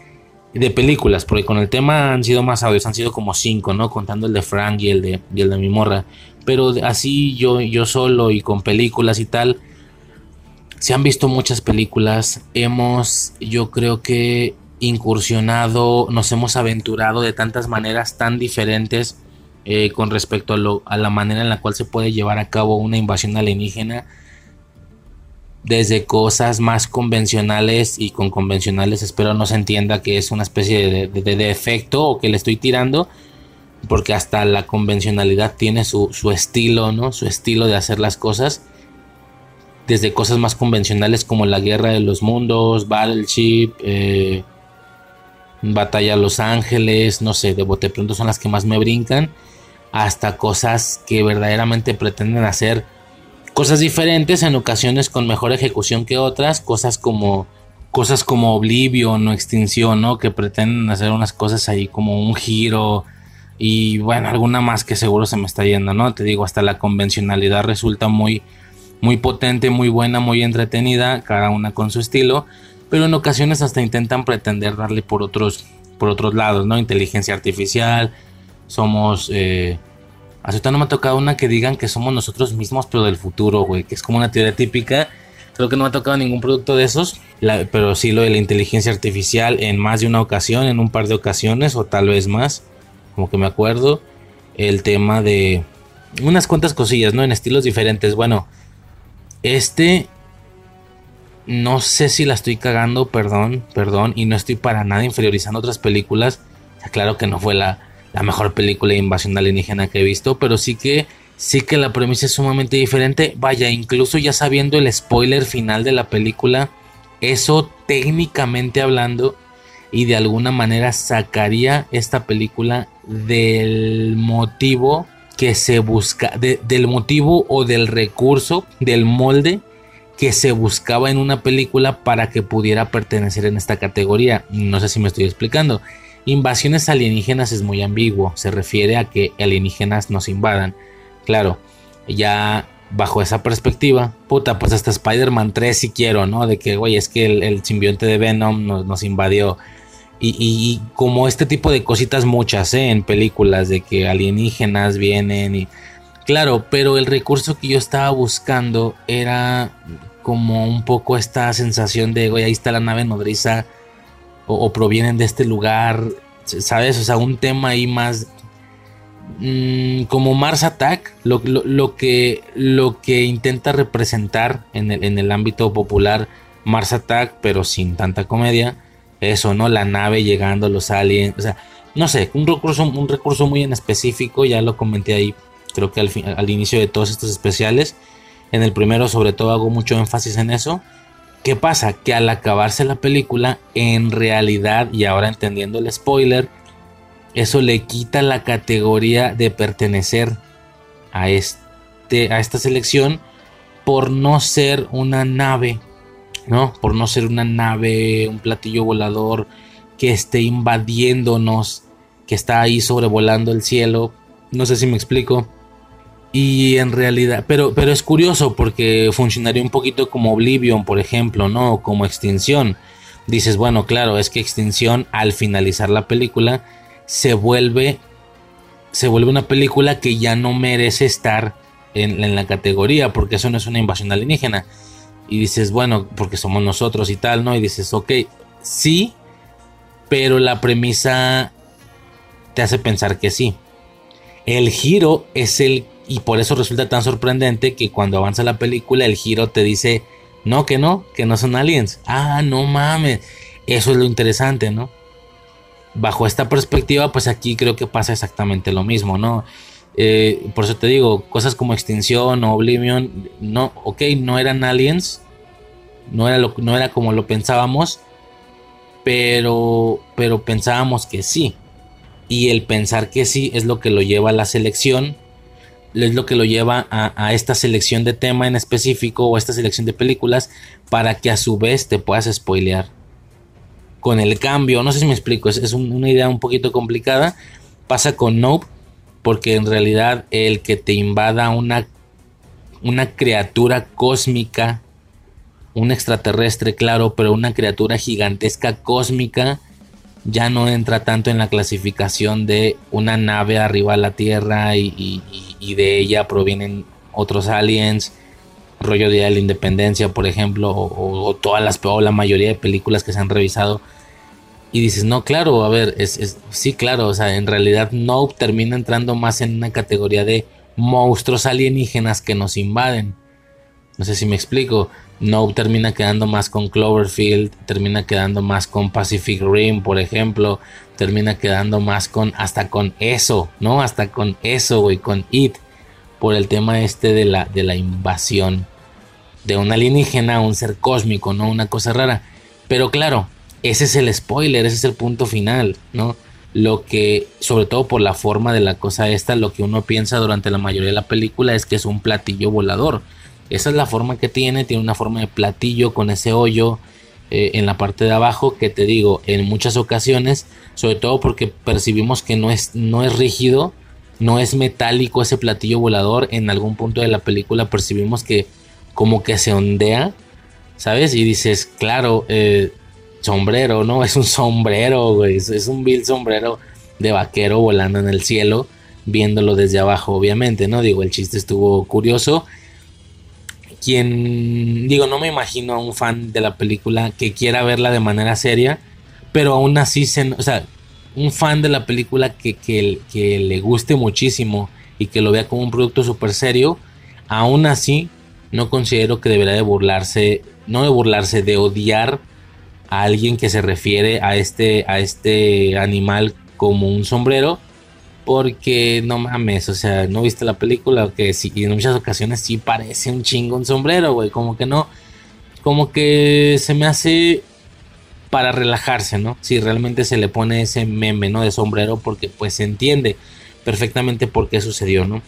de películas. Porque con el tema han sido más audios. Han sido como cinco, ¿no? Contando el de Frank y el de, el de mi morra. Pero así yo, yo solo y con películas y tal. Se han visto muchas películas. Hemos, yo creo que incursionado. Nos hemos aventurado de tantas maneras tan diferentes eh, con respecto a, la manera en la cual se puede llevar a cabo una invasión alienígena desde cosas más convencionales y con convencionales espero no se entienda que es una especie de, efecto o que le estoy tirando porque hasta la convencionalidad tiene su, estilo, ¿no? Su estilo de hacer las cosas. Desde cosas más convencionales como la Guerra de los Mundos, Battleship, eh, Batalla Los Ángeles, no sé, de bote pronto son las que más me brincan hasta cosas que verdaderamente pretenden hacer cosas diferentes, en ocasiones con mejor ejecución que otras, cosas como cosas como Oblivion o Extinción, ¿no? Que pretenden hacer unas cosas ahí como un giro y bueno, alguna más que seguro se me está yendo, ¿no? Te digo, hasta la convencionalidad resulta muy, muy potente, muy buena, muy entretenida, cada una con su estilo, pero en ocasiones hasta intentan pretender darle por otros, por otros lados, ¿no? Inteligencia artificial, somos... Eh, hasta no me ha tocado una que digan que somos nosotros mismos, pero del futuro, güey, que es como una teoría típica Creo que no me ha tocado ningún producto de esos, pero sí lo de la inteligencia artificial en más de una ocasión, en un par de ocasiones o tal vez más, como que me acuerdo. El tema de unas cuantas cosillas, ¿no? En estilos diferentes. Bueno, este no sé si la estoy cagando, perdón, perdón, y no estoy para nada inferiorizando otras películas. Claro que no fue la, la mejor película de invasión alienígena que he visto, pero sí que sí que la premisa es sumamente diferente. Vaya, incluso ya sabiendo el spoiler final de la película, eso técnicamente hablando y de alguna manera sacaría esta película del motivo que se busca, del motivo o del recurso, del molde que se buscaba en una película para que pudiera pertenecer en esta categoría. No sé si me estoy explicando. Invasiones alienígenas es muy ambiguo, se refiere a que alienígenas nos invadan Claro, ya bajo esa perspectiva, puta, pues hasta Spider-Man 3 si quiero, ¿no? De que, güey, es que el, simbionte de Venom nos, invadió. Y, como este tipo de cositas muchas, ¿eh? En películas, de que alienígenas vienen y... Claro, pero el recurso que yo estaba buscando era como un poco esta sensación de, güey, ahí está la nave nodriza o provienen de este lugar, ¿sabes? O sea, un tema ahí más Mm, como Mars Attack, lo, que, lo que intenta representar en el, en el ámbito popular Mars Attack, pero sin tanta comedia, eso, ¿no? La nave llegando, los aliens, o sea, no sé, un recurso, un recurso muy en específico, ya lo comenté ahí, creo que al, al inicio de todos estos especiales. En el primero, sobre todo, hago mucho énfasis en eso. ¿Qué pasa? Que al acabarse la película, en realidad, y ahora entendiendo el spoiler, eso le quita la categoría de pertenecer a, este, a esta selección por no ser una nave, ¿no? Por no ser una nave, un platillo volador que esté invadiéndonos, que está ahí sobrevolando el cielo. No sé si me explico. Y en realidad, pero, pero es curioso porque funcionaría un poquito como Oblivion, por ejemplo, ¿no? Como Extinción. Dices, bueno, claro, es que Extinción al finalizar la película se vuelve se vuelve una película que ya no merece estar en, la categoría porque eso no es una invasión alienígena y dices bueno porque somos nosotros y tal no y dices ok sí pero la premisa te hace pensar que sí el giro es el y por eso resulta tan sorprendente que cuando avanza la película el giro te dice no que no que no son aliens ah no mames eso es lo interesante no bajo esta perspectiva, pues aquí creo que pasa exactamente lo mismo, ¿no? Eh, por eso te digo, cosas como Extinción o Oblivion, no, ok, no eran aliens, no era, no era como lo pensábamos, pero, pero pensábamos que sí. Y el pensar que sí es lo que lo lleva a la selección, es lo que lo lleva a, a esta selección de tema en específico o a esta selección de películas para que a su vez te puedas spoilear con el cambio. No sé si me explico, es, una idea un poquito complicada. Pasa con Nope, porque en realidad el que te invada una, una criatura cósmica, un extraterrestre, claro, pero una criatura gigantesca cósmica, ya no entra tanto en la clasificación de una nave arriba a la Tierra y, de ella provienen otros aliens rollo de la independencia, por ejemplo, o, todas las, o la mayoría de películas que se han revisado. Y dices, no, claro, a ver, es, sí, claro, o sea, en realidad no termina entrando más en una categoría de monstruos alienígenas que nos invaden. No sé si me explico. No termina quedando más con Cloverfield, termina quedando más con Pacific Rim, por ejemplo, termina quedando más con hasta con eso, ¿no? Hasta con eso, güey, con It, por el tema este de la, de la invasión de un alienígena, un ser cósmico, ¿no? Una cosa rara. Pero claro, ese es el spoiler, ese es el punto final, ¿no? Lo que, sobre todo por la forma de la cosa esta, lo que uno piensa durante la mayoría de la película es que es un platillo volador. Esa es la forma que tiene, tiene una forma de platillo con ese hoyo eh, en la parte de abajo, que te digo, en muchas ocasiones, sobre todo porque percibimos que no es, no es rígido, no es metálico ese platillo volador, en algún punto de la película percibimos que como que se ondea, ¿sabes? Y dices, claro, eh, sombrero, ¿no? Es un sombrero, güey, es un vil sombrero de vaquero volando en el cielo, viéndolo desde abajo, obviamente, ¿no? Digo, el chiste estuvo curioso. Quien, digo, no me imagino a un fan de la película que quiera verla de manera seria, pero aún así, se, o sea, un fan de la película que, que, le guste muchísimo y que lo vea como un producto súper serio, aún así no considero que debería de burlarse, no de burlarse, de odiar a alguien que se refiere a este, a este animal como un sombrero. Porque no mames, o sea, no viste la película que sí, en muchas ocasiones sí parece un chingo un sombrero, güey. Como que no, como que se me hace para relajarse, ¿no? Si realmente se le pone ese meme, ¿no? De sombrero, porque pues se entiende perfectamente por qué sucedió, ¿no?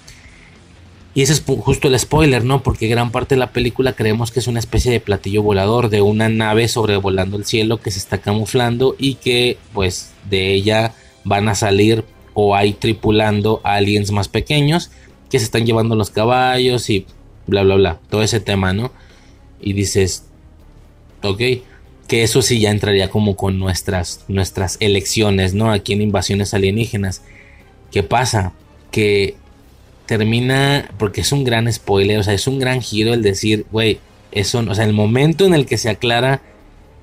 Y ese es justo el spoiler, ¿no? Porque gran parte de la película creemos que es una especie de platillo volador, de una nave sobrevolando el cielo que se está camuflando y que pues de ella van a salir o hay tripulando aliens más pequeños que se están llevando los caballos y bla bla bla, todo ese tema, ¿no? Y dices, ok, que eso sí ya entraría como con nuestras, nuestras elecciones, ¿no? Aquí en invasiones alienígenas. ¿Qué pasa? Que termina, porque es un gran spoiler, o sea, es un gran giro el decir, güey, eso, o sea, el momento en el que se aclara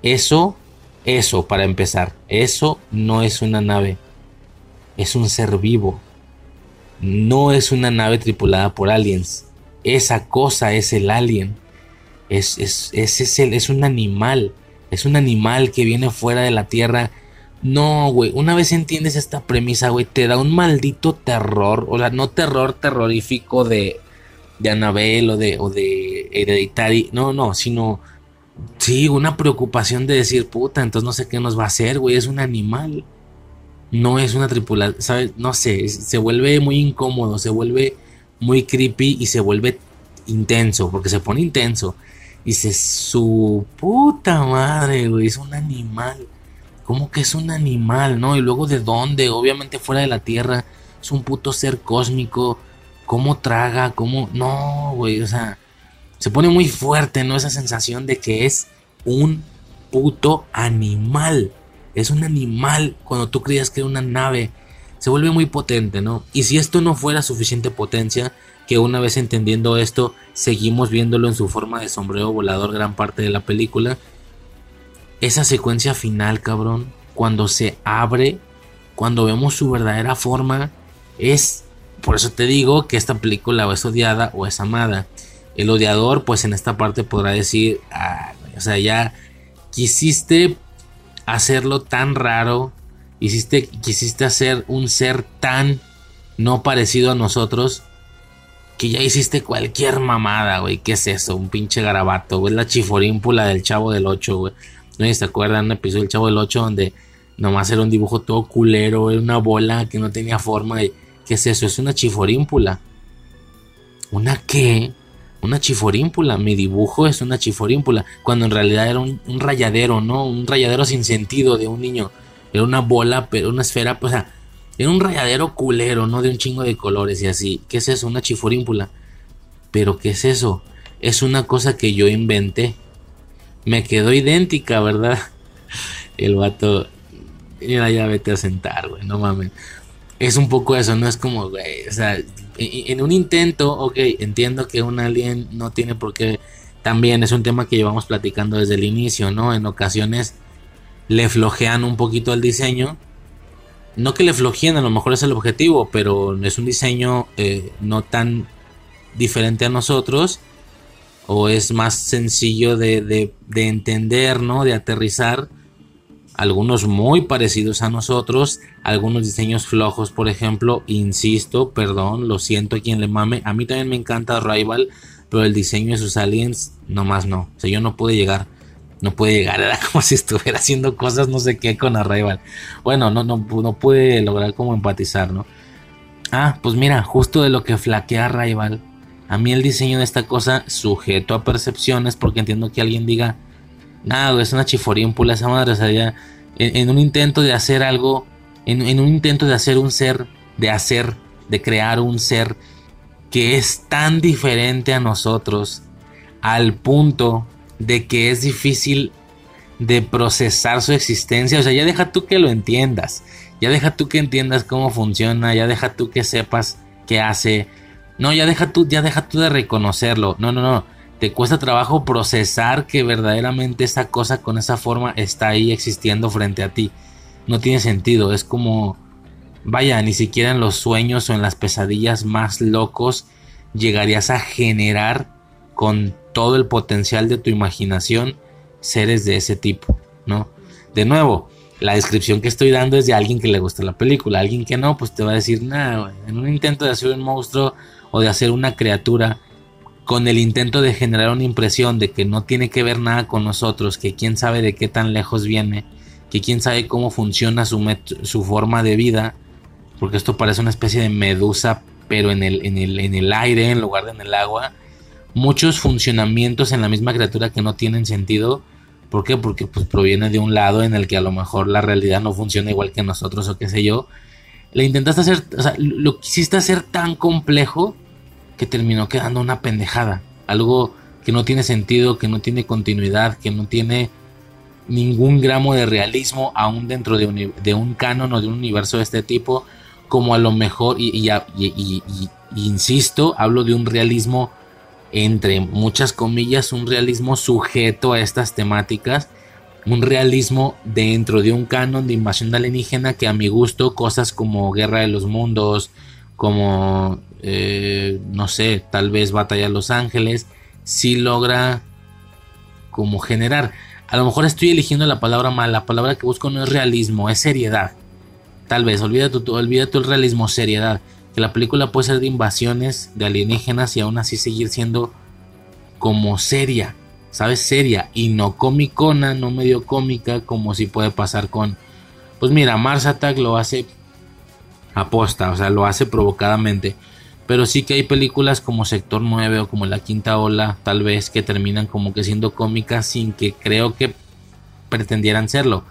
eso, eso para empezar, eso no es una nave, es un ser vivo. No es una nave tripulada por aliens. Esa cosa es el alien. Es, es, es, es un animal. Es un animal que viene fuera de la Tierra. No, güey. Una vez entiendes esta premisa, güey, te da un maldito terror. O sea, no terror terrorífico de, de Annabelle o de, o de Hereditary. No, no, sino. Sí, una preocupación de decir, puta, entonces no sé qué nos va a hacer, güey. Es un animal no es una tripulación, ¿sabes? No sé, se vuelve muy incómodo, se vuelve muy creepy y se vuelve intenso, porque se pone intenso. Y se su puta madre, güey, es un animal. ¿Cómo que es un animal, no? Y luego de dónde, obviamente fuera de la Tierra, es un puto ser cósmico. ¿Cómo traga? ¿Cómo? No, güey, o sea, se pone muy fuerte, ¿no? Esa sensación de que es un puto animal es un animal cuando tú creías que era una nave. Se vuelve muy potente, ¿no? Y si esto no fuera suficiente potencia, que una vez entendiendo esto, seguimos viéndolo en su forma de sombrero volador gran parte de la película. Esa secuencia final, cabrón, cuando se abre, cuando vemos su verdadera forma, es... Por eso te digo que esta película es odiada o es amada. El odiador, pues en esta parte podrá decir, ah, o sea, ya quisiste hacerlo tan raro, hiciste, quisiste hacer un ser tan no parecido a nosotros, que ya hiciste cualquier mamada, güey. ¿Qué es eso? Un pinche garabato, güey. La chiforímpula del Chavo del 8, güey. ¿No se acuerdan un episodio del Chavo del 8 donde nomás era un dibujo todo culero, era una bola que no tenía forma? ¿Qué es eso? Es una chiforímpula. ¿Una qué? Una chiforímpula. Mi dibujo es una chiforímpula. Cuando en realidad era un, rayadero, ¿no? Un rayadero sin sentido de un niño. Era una bola, pero una esfera, pues, o sea, era un rayadero culero, ¿no? De un chingo de colores y así. ¿Qué es eso? Una chiforímpula. Pero ¿qué es eso? Es una cosa que yo inventé. Me quedó idéntica, ¿verdad? El vato. Mira, ya vete a sentar, güey. No mames. Es un poco eso, no es como, güey. O sea, en un intento, ok, entiendo que un alien no tiene por qué, también es un tema que llevamos platicando desde el inicio, ¿no? En ocasiones le flojean un poquito el diseño. No que le flojeen, a lo mejor es el objetivo, pero es un diseño eh, no tan diferente a nosotros. O es más sencillo de entender, ¿no? De aterrizar algunos muy parecidos a nosotros, algunos diseños flojos, por ejemplo, insisto, perdón, lo siento a quien le mame, a mí también me encanta Rival, pero el diseño de sus aliens, nomás no, o sea, yo no pude llegar, no pude llegar, era como si estuviera haciendo cosas no sé qué con Arrival, bueno, no, no, no pude lograr como empatizar, ¿no? Ah, pues mira, justo de lo que flaquea Rival, a mí el diseño de esta cosa, sujeto a percepciones, porque entiendo que alguien diga, Nada, es una chiforímpula esa madre. O sea, ya en, un intento de hacer algo, en, en un intento de hacer un ser, de hacer, de crear un ser que es tan diferente a nosotros, al punto de que es difícil de procesar su existencia. O sea, ya deja tú que lo entiendas. Ya deja tú que entiendas cómo funciona. Ya deja tú que sepas qué hace. No, ya deja tú, ya deja tú de reconocerlo. No, no, no. Te cuesta trabajo procesar que verdaderamente esa cosa con esa forma está ahí existiendo frente a ti. No tiene sentido. Es como, vaya, ni siquiera en los sueños o en las pesadillas más locos llegarías a generar con todo el potencial de tu imaginación seres de ese tipo, ¿no? De nuevo, la descripción que estoy dando es de alguien que le gusta la película, alguien que no, pues te va a decir, nada, en un intento de hacer un monstruo o de hacer una criatura con el intento de generar una impresión de que no tiene que ver nada con nosotros, que quién sabe de qué tan lejos viene, que quién sabe cómo funciona su, su forma de vida, porque esto parece una especie de medusa, pero en el, en el, en el aire en lugar de en el agua, muchos funcionamientos en la misma criatura que no tienen sentido. ¿Por qué? Porque pues, proviene de un lado en el que a lo mejor la realidad no funciona igual que nosotros o qué sé yo. Le intentaste hacer, o sea, lo quisiste hacer tan complejo que terminó quedando una pendejada. Algo que no tiene sentido, que no tiene continuidad, que no tiene ningún gramo de realismo aún dentro de un, canon o de un universo de este tipo. Como a lo mejor, y insisto, hablo de un realismo entre muchas comillas, un realismo sujeto a estas temáticas, un realismo dentro de un canon de invasión alienígena que a mi gusto cosas como Guerra de los Mundos, como, eh, no sé, tal vez Batalla Los Ángeles, sí logra como generar. A lo mejor estoy eligiendo la palabra mal, la palabra que busco no es realismo, es seriedad. Tal vez, olvídate, olvídate el realismo, seriedad que la película puede ser de invasiones de alienígenas y aún así seguir siendo como seria, ¿sabes? Seria y no comicona, no medio cómica como si puede pasar con... Pues mira, Mars Attack lo hace aposta, o sea, lo hace provocadamente. Pero sí que hay películas como Sector 9 o como La Quinta Ola, tal vez, que terminan como que siendo cómicas sin que creo que pretendieran serlo.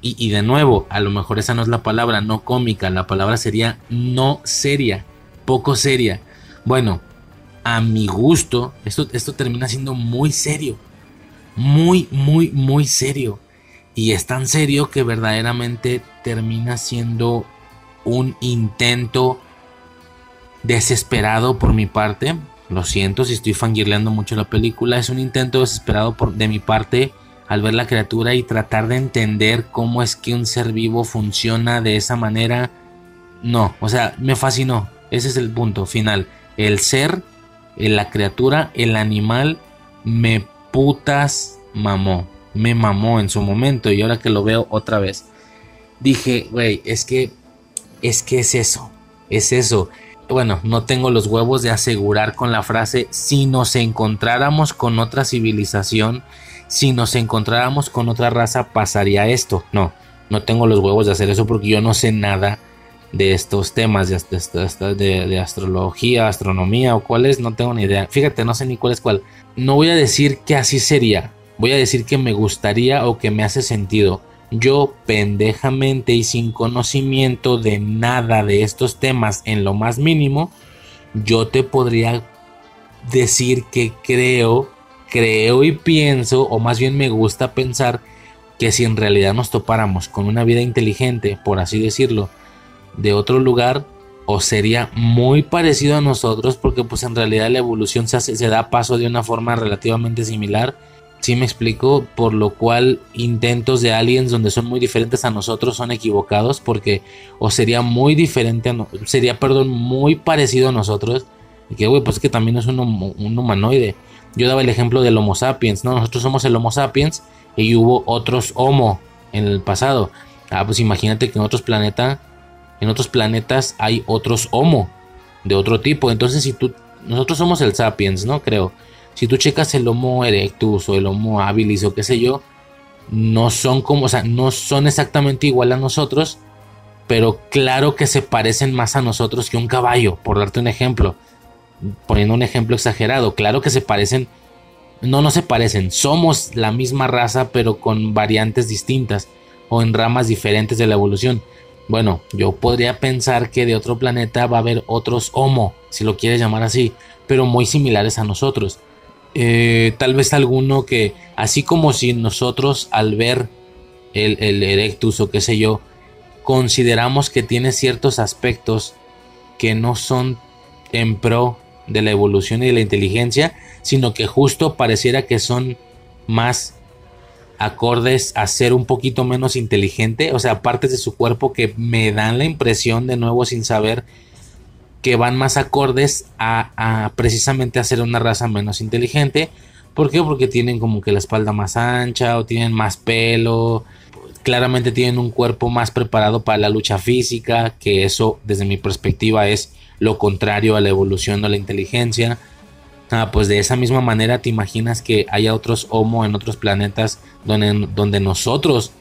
Y, de nuevo, a lo mejor esa no es la palabra, no cómica, la palabra sería no seria, poco seria. Bueno, a mi gusto, esto, esto termina siendo muy serio, muy, muy, muy serio. Y es tan serio que verdaderamente termina siendo un intento desesperado por mi parte. Lo siento si estoy fangirleando mucho la película. Es un intento desesperado por, de mi parte al ver la criatura y tratar de entender cómo es que un ser vivo funciona de esa manera. No, o sea, me fascinó. Ese es el punto final. El ser, la criatura, el animal, me putas mamó. Me mamó en su momento y ahora que lo veo otra vez. Dije, güey, es que, es que es eso. Es eso. Bueno, no tengo los huevos de asegurar con la frase si nos encontráramos con otra civilización si nos encontráramos con otra raza pasaría esto. No, no tengo los huevos de hacer eso porque yo no sé nada de estos temas de, astrología, astronomía o cuáles, no tengo ni idea. Fíjate, no sé ni cuál es cuál. No voy a decir que así sería, voy a decir que me gustaría o que me hace sentido. Yo pendejamente y sin conocimiento de nada de estos temas en lo más mínimo, yo te podría decir que creo creo y pienso, o más bien me gusta pensar, que si en realidad nos topáramos con una vida inteligente, por así decirlo, de otro lugar, o sería muy parecido a nosotros, porque pues en realidad la evolución se, hace, se da paso de una forma relativamente similar. Si me explico, por lo cual intentos de aliens donde son muy diferentes a nosotros son equivocados, porque o sería muy diferente, sería, perdón, muy parecido a nosotros, y que, güey, pues es que también es un, un humanoide yo daba el ejemplo del Homo sapiens, ¿no? Nosotros somos el Homo sapiens y hubo otros Homo en el pasado. Ah, pues imagínate que en otros planetas, en otros planetas hay otros Homo de otro tipo. Entonces, si tú, nosotros somos el sapiens, ¿no? Creo. Si tú checas el Homo erectus o el Homo habilis o qué sé yo, no son como, o sea, no son exactamente igual a nosotros, pero claro que se parecen más a nosotros que un caballo, por darte un ejemplo poniendo un ejemplo exagerado, claro que se parecen no, no se parecen, somos la misma raza pero con variantes distintas o en ramas diferentes de la evolución. Bueno, yo podría pensar que de otro planeta va a haber otros Homo, si lo quieres llamar así, pero muy similares a nosotros. Eh, tal vez alguno que, así como si nosotros al ver el, el Erectus o qué sé yo, consideramos que tiene ciertos aspectos que no son en pro de la evolución y de la inteligencia, sino que justo pareciera que son más acordes a ser un poquito menos inteligente, o sea, partes de su cuerpo que me dan la impresión de nuevo sin saber que van más acordes a, precisamente a ser una raza menos inteligente. ¿Por qué? Porque tienen como que la espalda más ancha o tienen más pelo, claramente tienen un cuerpo más preparado para la lucha física, que eso desde mi perspectiva es lo contrario a la evolución de la inteligencia. Ah, pues de esa misma manera te imaginas que haya otros homo en otros planetas donde, donde nosotros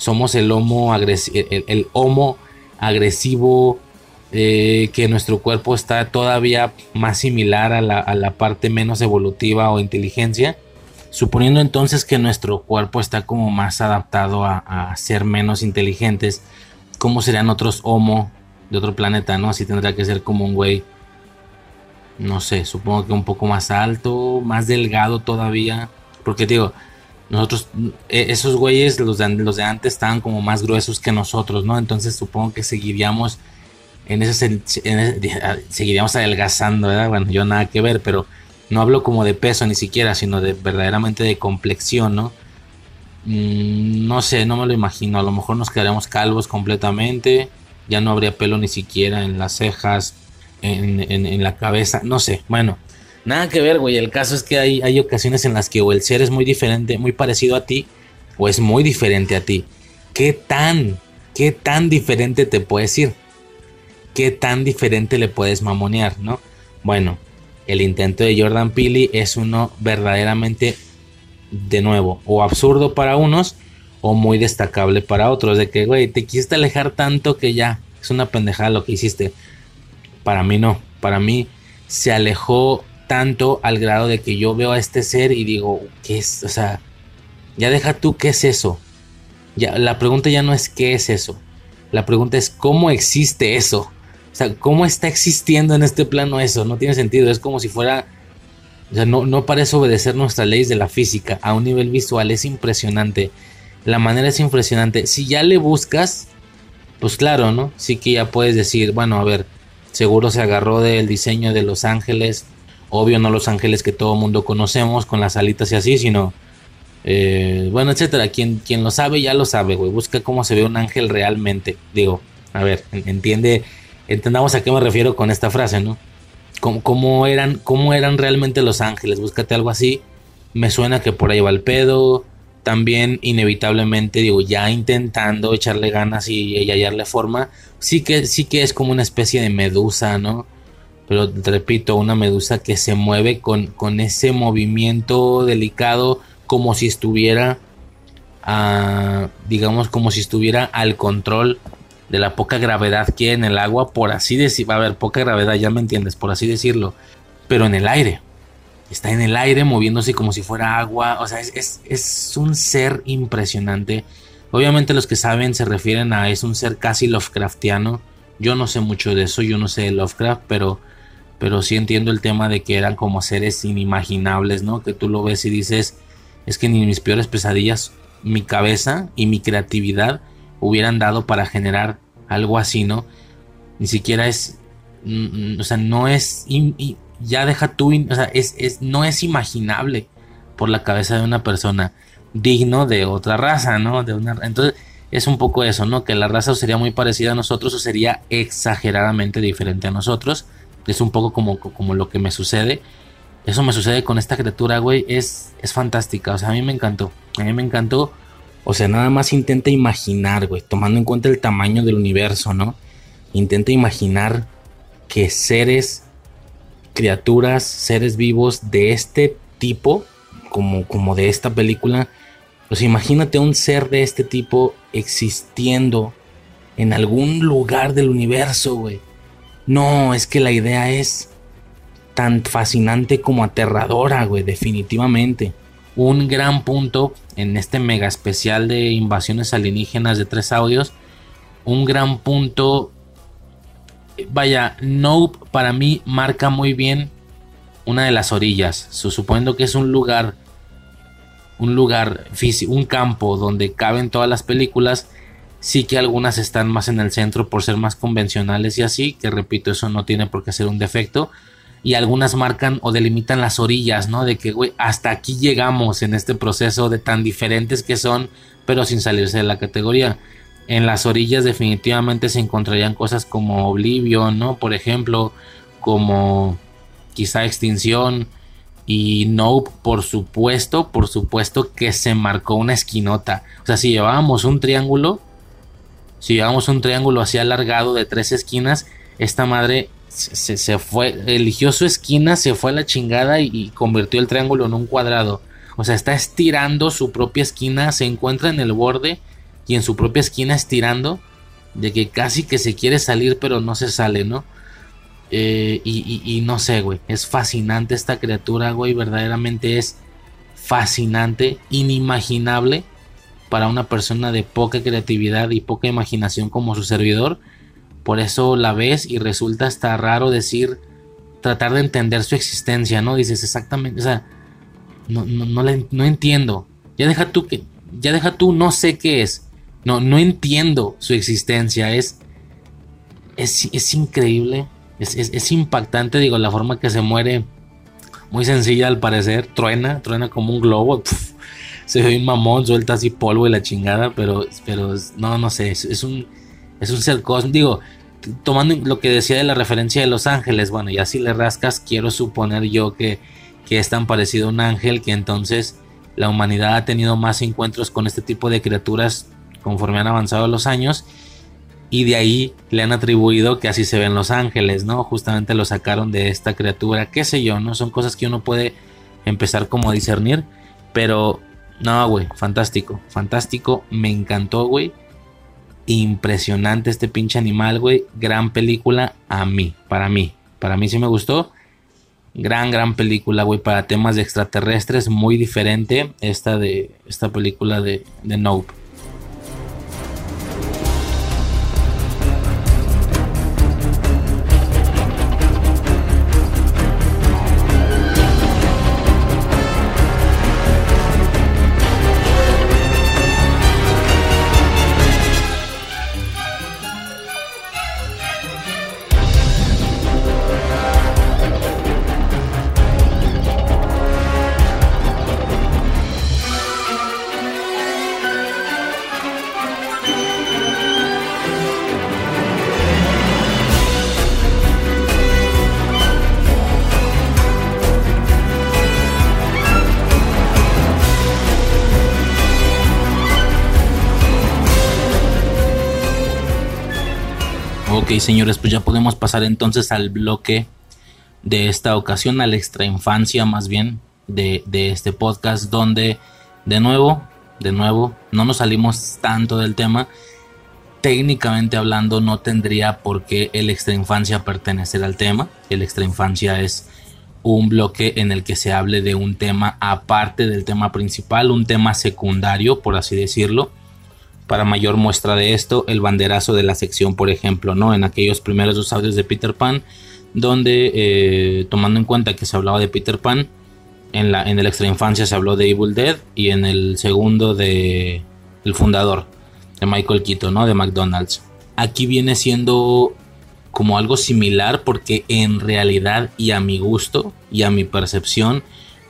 somos el homo, el, homo agresivo, eh, que nuestro cuerpo está todavía más similar a la, parte menos evolutiva o inteligencia. Suponiendo entonces que nuestro cuerpo está como más adaptado a, a ser menos inteligentes, ¿cómo serían otros homo de otro planeta, no? Así tendría que ser como un güey, no sé, supongo que un poco más alto, más delgado todavía. Porque digo, nosotros, e, esos güeyes, los de, los de antes, estaban como más gruesos que nosotros, ¿no? Entonces supongo que seguiríamos en ese, seguiríamos adelgazando, ¿verdad? Bueno, yo nada que ver, pero no hablo como de peso ni siquiera, sino de verdaderamente de complexión, ¿no? Mm, no sé, no me lo imagino. A lo mejor nos quedaremos calvos completamente ya no habría pelo ni siquiera en las cejas, en, la cabeza, no sé, bueno, nada que ver, güey, el caso es que hay, hay ocasiones en las que o el ser es muy diferente, muy parecido a ti, o es muy diferente a ti. ¿Qué tan, qué tan diferente te puedes ir? ¿Qué tan diferente le puedes mamonear, no? Bueno, el intento de Jordan Peele es uno verdaderamente, de nuevo, o absurdo para unos, o muy destacable para otros. De que, güey, te quisiste alejar tanto que ya es una pendejada lo que hiciste. Para mí no. Para mí se alejó tanto al grado de que yo veo a este ser y digo, ¿qué es? O sea, ya deja tú, ¿qué es eso? Ya, la pregunta ya no es qué es eso. La pregunta es cómo existe eso. O sea, ¿cómo está existiendo en este plano eso? No tiene sentido. Es como si fuera... O sea, no, no parece obedecer nuestras leyes de la física. A un nivel visual es impresionante. La manera es impresionante. Si ya le buscas, pues claro, ¿no? Sí que ya puedes decir, bueno, a ver, seguro se agarró del diseño de Los Ángeles. Obvio, no Los Ángeles que todo mundo conocemos, con las alitas y así, sino... Eh, bueno, etcétera. Quien, quien lo sabe, ya lo sabe, güey. Busca cómo se ve un ángel realmente. Digo, a ver, entiende, entendamos a qué me refiero con esta frase, ¿no? Cómo, eran, cómo eran realmente los ángeles. Búscate algo así. Me suena que por ahí va el pedo también inevitablemente digo ya intentando echarle ganas y, hallarle forma sí que sí que es como una especie de medusa no pero repito una medusa que se mueve con, con ese movimiento delicado como si estuviera ah, digamos como si estuviera al control de la poca gravedad que hay en el agua por así decir va a haber poca gravedad ya me entiendes por así decirlo pero en el aire está en el aire moviéndose como si fuera agua. O sea, es, un ser impresionante. Obviamente los que saben se refieren a es un ser casi Lovecraftiano. Yo no sé mucho de eso, yo no sé de Lovecraft, pero, pero sí entiendo el tema de que eran como seres inimaginables, ¿no? Que tú lo ves y dices, es que ni mis peores pesadillas, mi cabeza y mi creatividad hubieran dado para generar algo así, ¿no? Ni siquiera es, mm, mm, o sea, no es ya deja tú, o sea, es, es, no es imaginable por la cabeza de una persona digno de otra raza, ¿no? De una, entonces es un poco eso, ¿no? Que la raza sería muy parecida a nosotros o sería exageradamente diferente a nosotros. Es un poco como, como lo que me sucede. Eso me sucede con esta criatura, güey. Es, es fantástica. O sea, a mí me encantó. A mí me encantó. O sea, nada más intenta imaginar, güey. Tomando en cuenta el tamaño del universo, ¿no? Intenta imaginar que seres criaturas, seres vivos de este tipo, como, como de esta película, pues imagínate un ser de este tipo existiendo en algún lugar del universo, güey. No, es que la idea es tan fascinante como aterradora, güey, definitivamente. Un gran punto en este mega especial de invasiones alienígenas de tres audios. Un gran punto. Vaya, Nope para mí marca muy bien una de las orillas. Suponiendo que es un lugar. Un lugar físico, un campo donde caben todas las películas. Sí que algunas están más en el centro por ser más convencionales y así. Que repito, eso no tiene por qué ser un defecto y algunas marcan o delimitan las orillas, ¿no? De que, güey, hasta aquí llegamos en este proceso de tan diferentes que son, pero sin salirse de la categoría. En las orillas definitivamente se encontrarían cosas como Oblivion, ¿no? Por ejemplo, como quizá Extinción y Nope, por supuesto, por supuesto que se marcó una esquinota. O sea, si llevábamos un triángulo, si llevábamos un triángulo así alargado de tres esquinas, esta madre se, fue, eligió su esquina, se fue a la chingada y, convirtió el triángulo en un cuadrado. O sea, está estirando su propia esquina, se encuentra en el borde y en su propia esquina estirando, de que casi que se quiere salir pero no se sale, ¿no? Eh, y, y, no sé, güey, es fascinante esta criatura, güey, verdaderamente es fascinante, inimaginable para una persona de poca creatividad y poca imaginación como su servidor por eso la ves y resulta hasta raro decir, tratar de entender su existencia, ¿no? Dices exactamente, o sea, no, no, no, entiendo. Ya deja tú que, ya deja tú, no sé qué es. No, no entiendo su existencia. Es, es, increíble, es, impactante, digo, la forma que se muere. Muy sencilla al parecer, truena, truena como un globo. se ve un mamón, suelta así polvo y la chingada, pero, pero no, no sé, es un es un ser cósmico. Digo, tomando lo que decía de la referencia de los ángeles, bueno, y así le rascas, quiero suponer yo que, que es tan parecido a un ángel que entonces la humanidad ha tenido más encuentros con este tipo de criaturas conforme han avanzado los años y de ahí le han atribuido que así se ven los ángeles, ¿no? Justamente lo sacaron de esta criatura, qué sé yo, ¿no? Son cosas que uno puede empezar como a discernir, pero no, güey, fantástico, fantástico, me encantó, güey impresionante este pinche animal, güey. Gran película a mí, para mí. Para mí sí me gustó. Gran, gran película, güey, para temas de extraterrestres. Muy diferente esta de esta película de, de Nope. Señores, pues ya podemos pasar entonces al bloque de esta ocasión, a la extra infancia más bien de, este podcast, donde de nuevo, de nuevo, no nos salimos tanto del tema. Técnicamente hablando, no tendría por qué el extra infancia pertenecer al tema. El extra infancia es un bloque en el que se hable de un tema aparte del tema principal, un tema secundario, por así decirlo para mayor muestra de esto, el banderazo de la sección, por ejemplo, ¿no? En aquellos primeros dos audios de Peter Pan, donde eh, tomando en cuenta que se hablaba de Peter Pan, en, la, en el extra infancia se habló de Evil Dead y en el segundo de el fundador, de Michael Keaton, ¿no? De McDonald's. Aquí viene siendo como algo similar porque en realidad y a mi gusto y a mi percepción,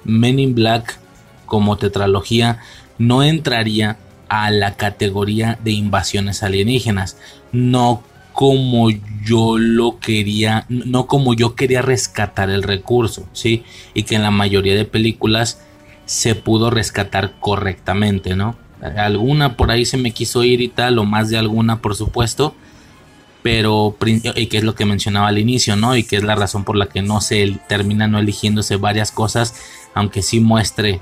Men in Black como tetralogía no entraría a la categoría de invasiones alienígenas, no como yo lo quería, no como yo quería rescatar el recurso, ¿sí? Y que en la mayoría de películas se pudo rescatar correctamente, ¿no? Alguna por ahí se me quiso ir y tal, o más de alguna, por supuesto, pero, y que es lo que mencionaba al inicio, ¿no? Y que es la razón por la que no se termina no eligiéndose varias cosas, aunque sí muestre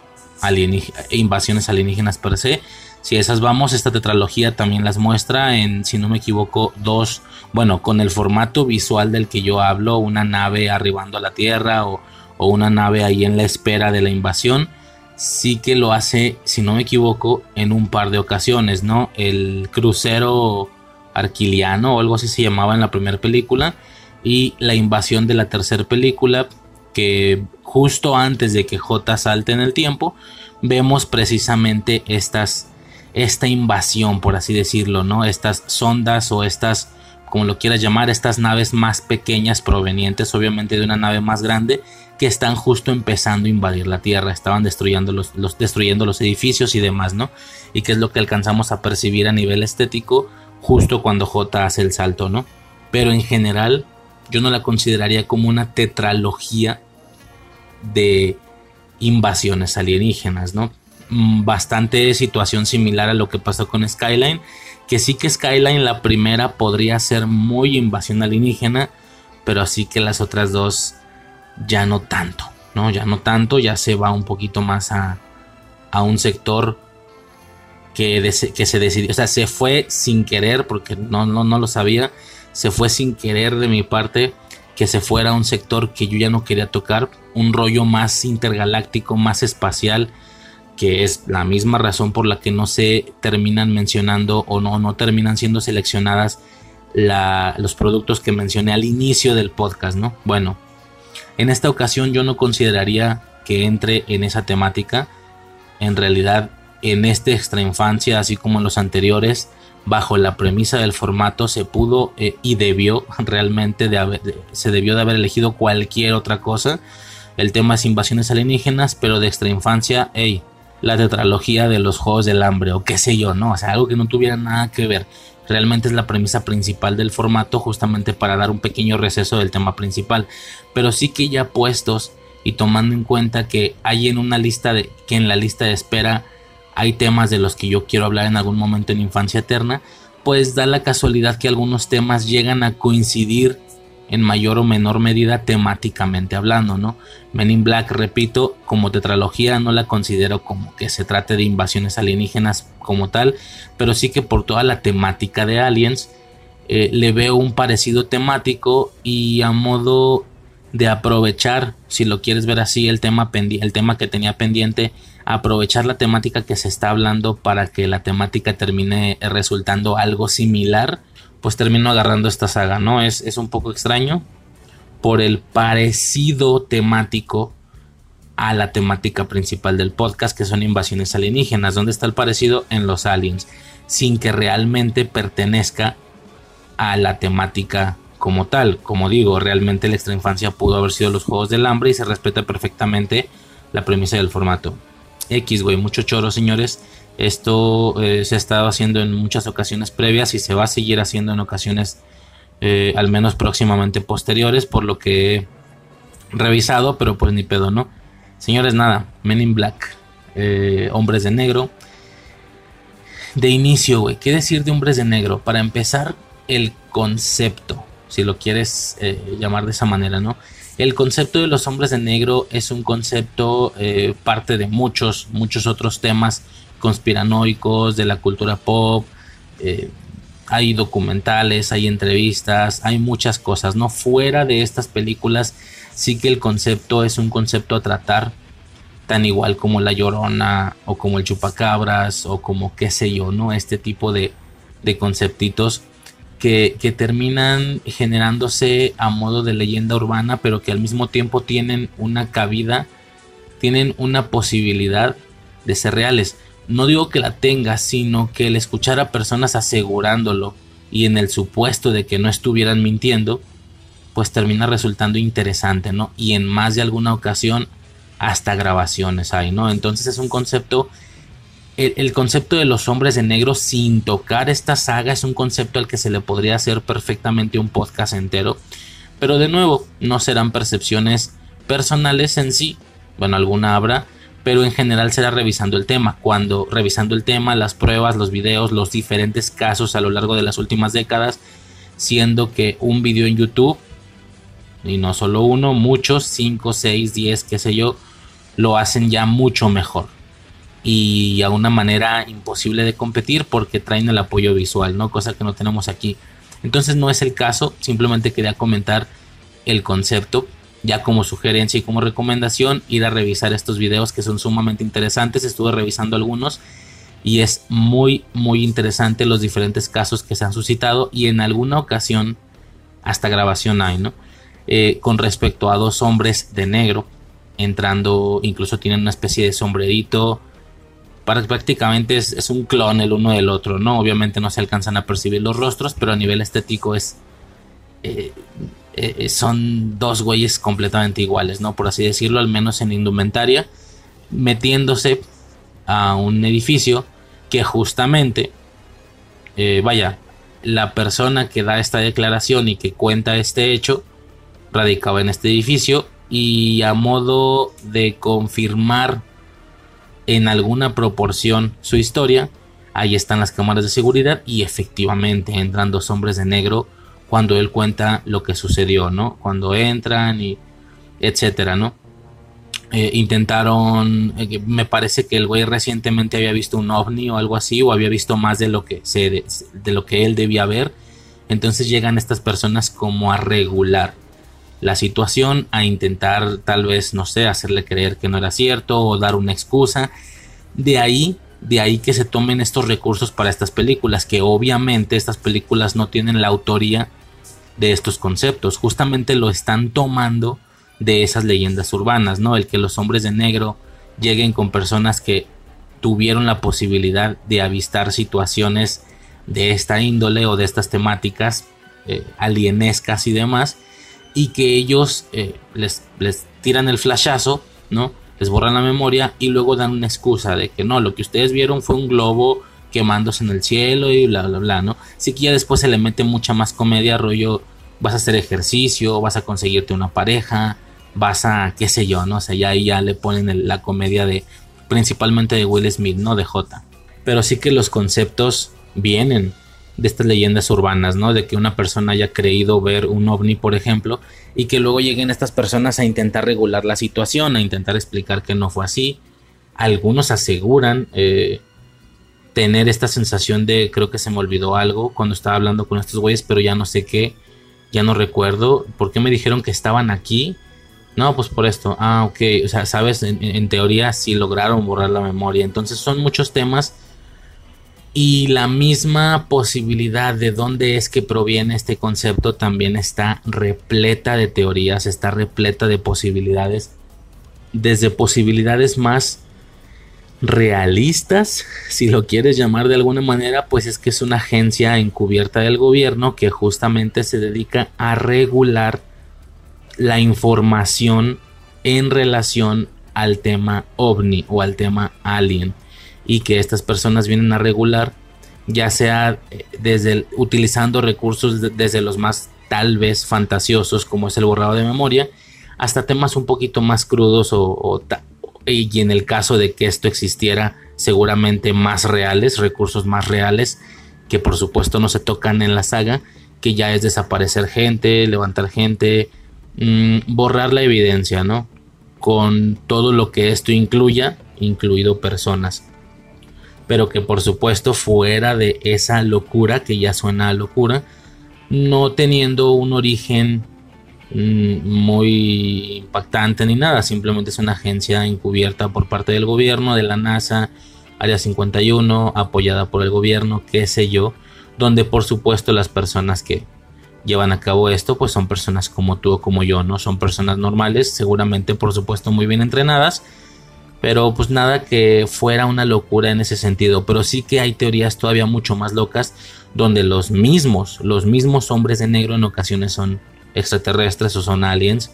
invasiones alienígenas per se, Si esas vamos, esta tetralogía también las muestra en, si no me equivoco, dos, bueno, con el formato visual del que yo hablo, una nave arribando a la Tierra o, o una nave ahí en la espera de la invasión sí que lo hace, si no me equivoco, en un par de ocasiones, ¿no? El crucero arquiliano o algo así se llamaba en la primera película y la invasión de la tercera película que justo antes de que J salte en el tiempo vemos precisamente estas esta invasión por así decirlo no estas sondas o estas como lo quieras llamar estas naves más pequeñas provenientes obviamente de una nave más grande que están justo empezando a invadir la tierra estaban destruyendo los, destruyendo los edificios y demás no y que es lo que alcanzamos a percibir a nivel estético justo cuando J hace el salto, ¿no? Pero en general yo no la consideraría como una tetralogía de invasiones alienígenas, ¿no? Mm, bastante situación similar a lo que pasó con Skyline, que sí que Skyline la primera podría ser muy invasión alienígena, pero así que las otras dos ya no tanto, ¿no? Ya no tanto, ya se va un poquito más a, a un sector que, se decidió, o sea, se fue sin querer, porque no, no, no lo sabía, se fue sin querer de mi parte que se fuera a un sector que yo ya no quería tocar, un rollo más intergaláctico, más espacial, que es la misma razón por la que no se terminan mencionando o no, no terminan siendo seleccionadas los productos que mencioné al inicio del podcast, ¿no? Bueno, en esta ocasión yo no consideraría que entre en esa temática. En realidad en esta extra infancia, así como en los anteriores, bajo la premisa del formato, se pudo eh, y debió realmente haber, se debió de haber elegido cualquier otra cosa. El tema es invasiones alienígenas, pero de extra infancia, hey, la tetralogía de los Juegos del Hambre o qué sé yo, ¿no? O sea, algo que no tuviera nada que ver. Realmente es la premisa principal del formato justamente para dar un pequeño receso del tema principal. Pero sí que ya puestos y tomando en cuenta que hay en una lista de que en la lista de espera hay temas de los que yo quiero hablar en algún momento en Infancia Eterna, pues da la casualidad que algunos temas llegan a coincidir en mayor o menor medida temáticamente hablando, ¿no? Men in Black, repito, como tetralogía no la considero como que se trate de invasiones alienígenas como tal, pero sí que por toda la temática de aliens eh, le veo un parecido temático y a modo de aprovechar, si lo quieres ver así, el tema, el tema que tenía pendiente aprovechar la temática que se está hablando para que la temática termine resultando algo similar, pues termino agarrando esta saga, ¿no? Es, es un poco extraño por el parecido temático a la temática principal del podcast, que son invasiones alienígenas. ¿Dónde está el parecido? En los aliens, sin que realmente pertenezca a la temática como tal. Como digo, realmente la extra infancia pudo haber sido los Juegos del Hambre y se respeta perfectamente la premisa del formato. X, güey, mucho choro, señores. Esto eh, se ha estado haciendo en muchas ocasiones previas y se va a seguir haciendo en ocasiones eh, al menos próximamente posteriores, por lo que he revisado, pero pues ni pedo, ¿no? Señores, nada, Men in Black, eh, Hombres de Negro. De inicio, güey, ¿qué decir de Hombres de Negro? Para empezar, el concepto, si lo quieres llamar de esa manera, ¿no? El concepto de los hombres de negro es un concepto parte de muchos, muchos otros temas conspiranoicos de la cultura pop. Eh, hay documentales, hay entrevistas, hay muchas cosas, ¿no? Fuera de estas películas, sí que el concepto es un concepto a tratar tan igual como La Llorona o como el Chupacabras o como qué sé yo, ¿no? Este tipo de, de conceptitos que, terminan generándose a modo de leyenda urbana, pero que al mismo tiempo tienen una cabida, tienen una posibilidad de ser reales. No digo que la tenga, sino que el escuchar a personas asegurándolo y en el supuesto de que no estuvieran mintiendo, pues termina resultando interesante, ¿no? Y en más de alguna ocasión hasta grabaciones hay, ¿no? Entonces es un concepto el, concepto de los hombres de negro sin tocar esta saga es un concepto al que se le podría hacer perfectamente un podcast entero. Pero de nuevo, no serán percepciones personales en sí. Bueno, alguna habrá, pero en general será revisando el tema. Cuando revisando el tema, las pruebas, los videos, los diferentes casos a lo largo de las últimas décadas, siendo que un video en YouTube, y no solo uno, muchos, 5, 6, 10, qué sé yo, lo hacen ya mucho mejor y a una manera imposible de competir porque traen el apoyo visual, ¿no? Cosa que no tenemos aquí. Entonces no es el caso, simplemente quería comentar el concepto ya como sugerencia y como recomendación ir a revisar estos videos que son sumamente interesantes, estuve revisando algunos y es muy muy interesante los diferentes casos que se han suscitado y en alguna ocasión hasta grabación hay, ¿no? Eh, con respecto a dos hombres de negro entrando, incluso tienen una especie de sombrerito, prácticamente es, un clon el uno del otro, ¿no? Obviamente no se alcanzan a percibir los rostros, pero a nivel estético es... Eh, eh, son dos güeyes completamente iguales, ¿no? Por así decirlo, al menos en indumentaria, metiéndose a un edificio que justamente, eh, vaya, la persona que da esta declaración y que cuenta este hecho radicaba en este edificio y a modo de confirmar en alguna proporción su historia, ahí están las cámaras de seguridad y efectivamente entran dos hombres de negro cuando él cuenta lo que sucedió, ¿no? Cuando entran y etcétera, ¿no? Eh, intentaron, eh, me parece que el güey recientemente había visto un ovni o algo así, o había visto más de lo que se, de lo que él debía ver. Entonces llegan estas personas como a regular la situación, a intentar tal vez, no sé, hacerle creer que no era cierto o dar una excusa. De ahí, de ahí que se tomen estos recursos para estas películas, que obviamente estas películas no tienen la autoría de estos conceptos, justamente lo están tomando de esas leyendas urbanas, ¿no? El que los hombres de negro lleguen con personas que tuvieron la posibilidad de avistar situaciones de esta índole o de estas temáticas eh, alienescas y demás y que ellos eh, les, les tiran el flashazo, ¿no? Les borran la memoria y luego dan una excusa de que no, lo que ustedes vieron fue un globo quemándose en el cielo y bla, bla, bla, ¿no? Así que ya después se le mete mucha más comedia, rollo, vas a hacer ejercicio, vas a conseguirte una pareja, vas a, qué sé yo, ¿no? O sea, ya ahí ya le ponen la comedia de, principalmente de Will Smith, ¿no? De J. Pero sí que los conceptos vienen de estas leyendas urbanas, ¿no? De que una persona haya creído ver un ovni, por ejemplo, y que luego lleguen estas personas a intentar regular la situación, a intentar explicar que no fue así. Algunos aseguran eh, tener esta sensación de creo que se me olvidó algo cuando estaba hablando con estos güeyes, pero ya no sé qué, ya no recuerdo. ¿Por qué me dijeron que estaban aquí? No, pues por esto. Ah, ok. O sea, sabes, en, en teoría sí lograron borrar la memoria. Entonces son muchos temas y la misma posibilidad de dónde es que proviene este concepto también está repleta de teorías, está repleta de posibilidades, desde posibilidades más realistas, si lo quieres llamar de alguna manera, pues es que es una agencia encubierta del gobierno que justamente se dedica a regular la información en relación al tema ovni o al tema alien y que estas personas vienen a regular, ya sea eh, desde utilizando recursos desde los más tal vez fantasiosos como es el borrado de memoria, hasta temas un poquito más crudos o, y en el caso de que esto existiera seguramente más reales, recursos más reales que por supuesto no se tocan en la saga, que ya es desaparecer gente, levantar gente, mm, borrar la evidencia, ¿no? Con todo lo que esto incluya, incluido personas pero que por supuesto fuera de esa locura, que ya suena a locura, no teniendo un origen mm, muy impactante ni nada, simplemente es una agencia encubierta por parte del gobierno, de la NASA, Área 51, apoyada por el gobierno, qué sé yo, donde por supuesto las personas que llevan a cabo esto pues son personas como tú o como yo, ¿no? Son personas normales, seguramente por supuesto muy bien entrenadas, pero pues nada que fuera una locura en ese sentido. Pero sí que hay teorías todavía mucho más locas donde los mismos, los mismos hombres de negro en ocasiones son extraterrestres o son aliens.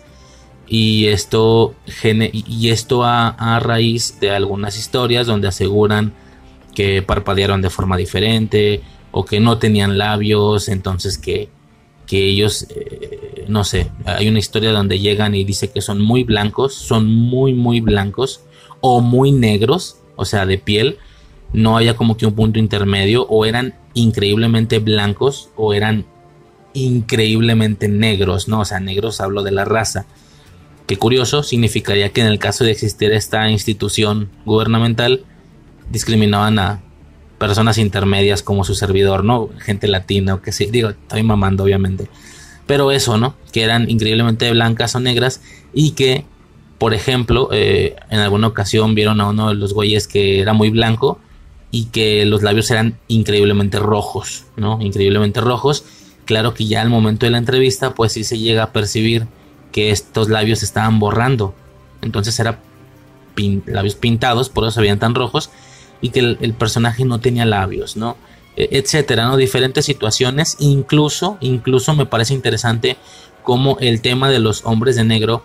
Y esto, y esto a, raíz de algunas historias donde aseguran que parpadearon de forma diferente o que no tenían labios, entonces que, que ellos, eh, no sé, hay una historia donde llegan y dice que son muy blancos, son muy, muy blancos o muy negros, o sea, de piel, no haya como que un punto intermedio, o eran increíblemente blancos o eran increíblemente negros, ¿no? O sea, negros hablo de la raza. Qué curioso, significaría que en el caso de existir esta institución gubernamental, discriminaban a personas intermedias como su servidor, ¿no? Gente latina o que sí, digo, estoy mamando obviamente. Pero eso, ¿no? Que eran increíblemente blancas o negras y que, por ejemplo, eh, en alguna ocasión vieron a uno de los güeyes que era muy blanco y que los labios eran increíblemente rojos, ¿no? Increíblemente rojos. Claro que ya al momento de la entrevista, pues sí se llega a percibir que estos labios estaban borrando. Entonces era labios pintados, por eso se veían tan rojos y que el, personaje no tenía labios, ¿no? E, etcétera, ¿no? Diferentes situaciones, incluso, incluso me parece interesante como el tema de los hombres de negro,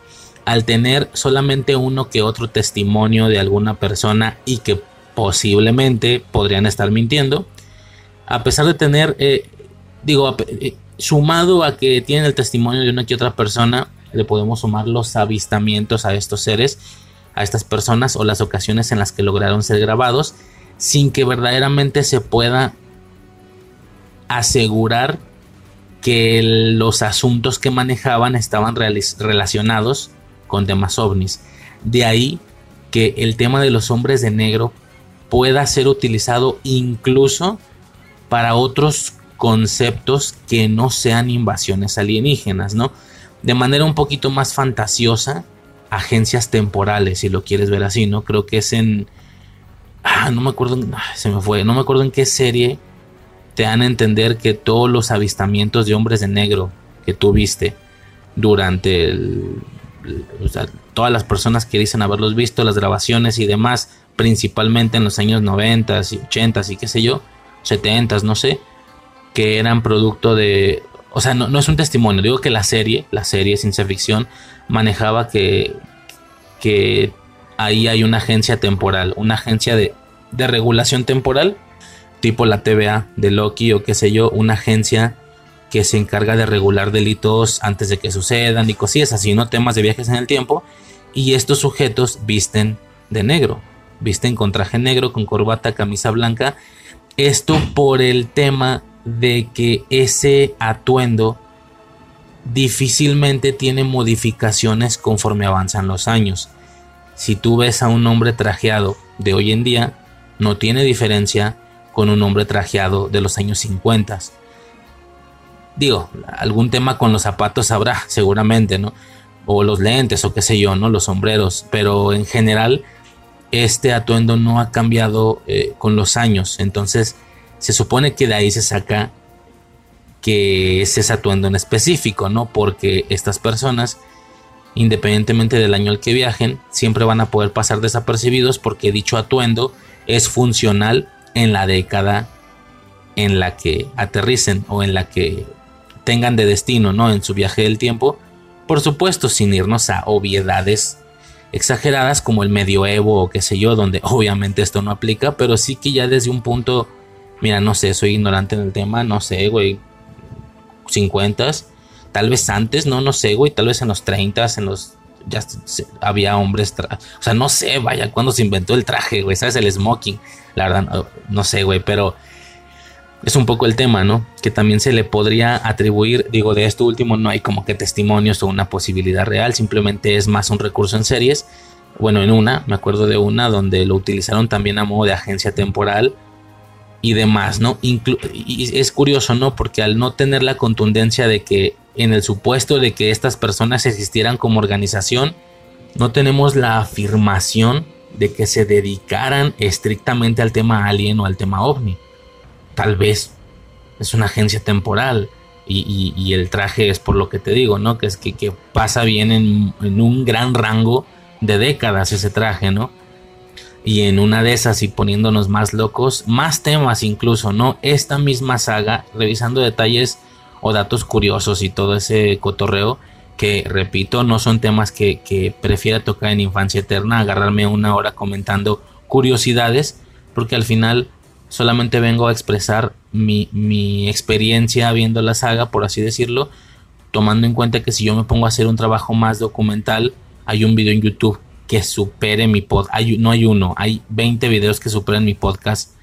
al tener solamente uno que otro testimonio de alguna persona y que posiblemente podrían estar mintiendo, a pesar de tener, eh, digo, eh, sumado a que tienen el testimonio de una que otra persona, le podemos sumar los avistamientos a estos seres a estas personas o las ocasiones en las que lograron ser grabados sin que verdaderamente se pueda asegurar que los asuntos que manejaban estaban relacionados con temas ovnis. De ahí que el tema de los hombres de negro pueda ser utilizado incluso para otros conceptos que no sean invasiones alienígenas, ¿no? De manera un poquito más fantasiosa, agencias temporales, si lo quieres ver así, ¿no? Creo que es en... Ah, no me acuerdo, se me fue, no me acuerdo en qué serie te dan a entender que todos los avistamientos de hombres de negro que tú viste durante el, todas las personas que dicen haberlos visto, las grabaciones y demás, principalmente en los años 90 y 80 y qué sé yo, 70 no sé, que eran producto de, o sea, no, no es un testimonio, digo que la serie, la serie ciencia ficción, manejaba que, que ahí hay una agencia temporal, una agencia de, de regulación temporal, tipo la TVA de Loki o qué sé yo, una agencia que se encarga de regular delitos antes de que sucedan y cosillas así, ¿no? Temas de viajes en el tiempo. Y estos sujetos visten de negro, visten con traje negro, con corbata, camisa blanca. Esto por el tema de que ese atuendo difícilmente tiene modificaciones conforme avanzan los años. Si tú ves a un hombre trajeado de hoy en día, no tiene diferencia con un hombre trajeado de los años 50. Digo, algún tema con los zapatos habrá, seguramente, ¿no? O los lentes, o qué sé yo, ¿no? Los sombreros. Pero en general, este atuendo no ha cambiado eh, con los años. Entonces, se supone que de ahí se saca que es ese atuendo en específico, ¿no? Porque estas personas, independientemente del año al que viajen, siempre van a poder pasar desapercibidos porque dicho atuendo es funcional en la década en la que aterricen o en la que tengan de destino, ¿no? En su viaje del tiempo. Por supuesto, sin irnos a obviedades exageradas como el medioevo o qué sé yo, donde obviamente esto no aplica, pero sí que ya desde un punto, mira, no sé, soy ignorante en el tema, no sé, güey, 50, tal vez antes, no, no sé, güey, tal vez en los 30, en los ya había hombres, o sea, no sé, vaya, cuando se inventó el traje, güey, sabes, el smoking, la verdad, no, sé, güey, pero es un poco el tema, ¿no? Que también se le podría atribuir, digo, de esto último no hay como que testimonios o una posibilidad real, simplemente es más un recurso en series. Bueno, en una, me acuerdo de una donde lo utilizaron también a modo de agencia temporal y demás, ¿no? y es curioso, ¿no? Porque al no tener la contundencia de que en el supuesto de que estas personas existieran como organización, no tenemos la afirmación de que se dedicaran estrictamente al tema alien o al tema ovni. Tal vez es una agencia temporal y, el traje es por lo que te digo, ¿no? Que es que, pasa bien en, un gran rango de décadas ese traje, ¿no? y en una de esas y poniéndonos más locos, más temas incluso, ¿no? Esta misma saga, revisando detalles o datos curiosos y todo ese cotorreo, que repito, no son temas que, que prefiera tocar en Infancia Eterna, agarrarme una hora comentando curiosidades, porque al final solamente vengo a expresar mi, mi experiencia viendo la saga, por así decirlo, tomando en cuenta que si yo me pongo a hacer un trabajo más documental, hay un video en YouTube que supere mi podcast. no hay uno, hay 20 videos que superen mi podcast.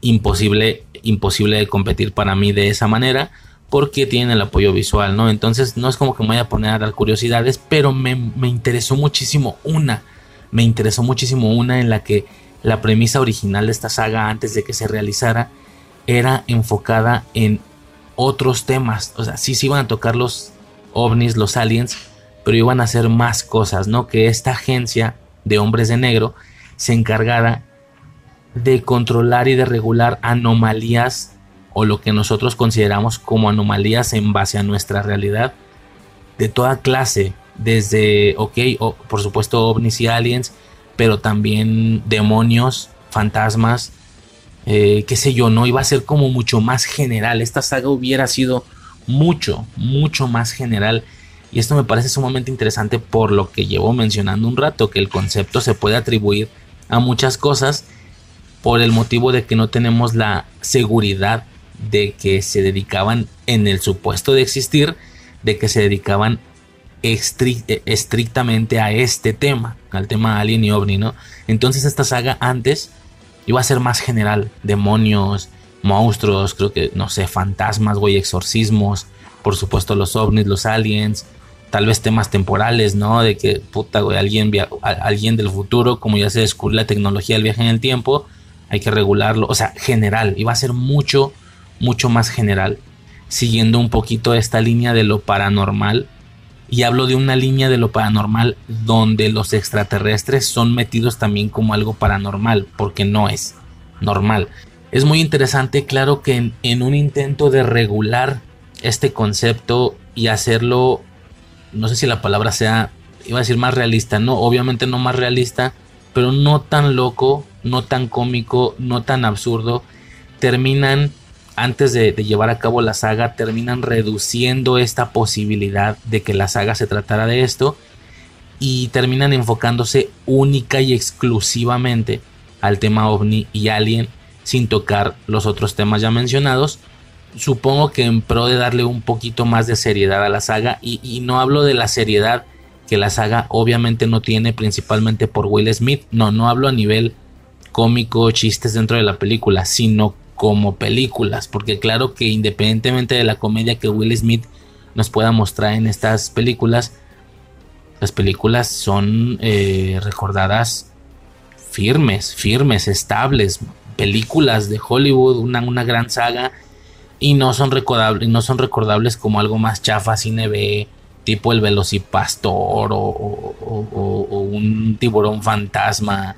Imposible, imposible de competir para mí de esa manera porque tienen el apoyo visual, ¿no? Entonces no es como que me voy a poner a dar curiosidades, pero me, interesó muchísimo una, me interesó muchísimo una en la que la premisa original de esta saga antes de que se realizara era enfocada en otros temas. O sea, sí se iban a tocar los ovnis, los aliens, pero iban a hacer más cosas, ¿no? Que esta agencia de hombres de negro se encargara de controlar y de regular anomalías o lo que nosotros consideramos como anomalías en base a nuestra realidad de toda clase, desde, ok, por supuesto ovnis y aliens, pero también demonios, fantasmas, eh, qué sé yo, ¿no? Iba a ser como mucho más general. Esta saga hubiera sido mucho, mucho más general. Y esto me parece sumamente interesante por lo que llevo mencionando un rato, que el concepto se puede atribuir a muchas cosas por el motivo de que no tenemos la seguridad de que se dedicaban en el supuesto de existir, de que se dedicaban estrictamente a este tema, al tema alien y ovni, ¿no? Entonces esta saga antes iba a ser más general, demonios, monstruos, creo que, no sé, fantasmas, güey, exorcismos, por supuesto los ovnis, los aliens, tal vez temas temporales, ¿no? De que, puta, güey, alguien, alguien del futuro, como ya se descubrió la tecnología del viaje en el tiempo, hay que regularlo, o sea, general, iba a ser mucho, mucho más general, siguiendo un poquito esta línea de lo paranormal, y hablo de una línea de lo paranormal donde los extraterrestres son metidos también como algo paranormal, porque no es normal. Es muy interesante, claro que en, un intento de regular este concepto y hacerlo, no sé si la palabra sea, iba a decir más realista, no, obviamente no más realista, pero no tan loco, no tan cómico, no tan absurdo, terminan antes de, llevar a cabo la saga, terminan reduciendo esta posibilidad de que la saga se tratara de esto y terminan enfocándose única y exclusivamente al tema ovni y alien sin tocar los otros temas ya mencionados. Supongo que en pro de darle un poquito más de seriedad a la saga y, y no hablo de la seriedad que la saga obviamente no tiene principalmente por Will Smith, no, no hablo a nivel cómico, chistes dentro de la película, sino como películas, porque claro que independientemente de la comedia que Will Smith nos pueda mostrar en estas películas, las películas son eh, recordadas firmes, firmes, estables, películas de Hollywood, una, gran saga, y no son recordables, no son recordables como algo más chafa, cine B, tipo el Velocipastor o un tiburón fantasma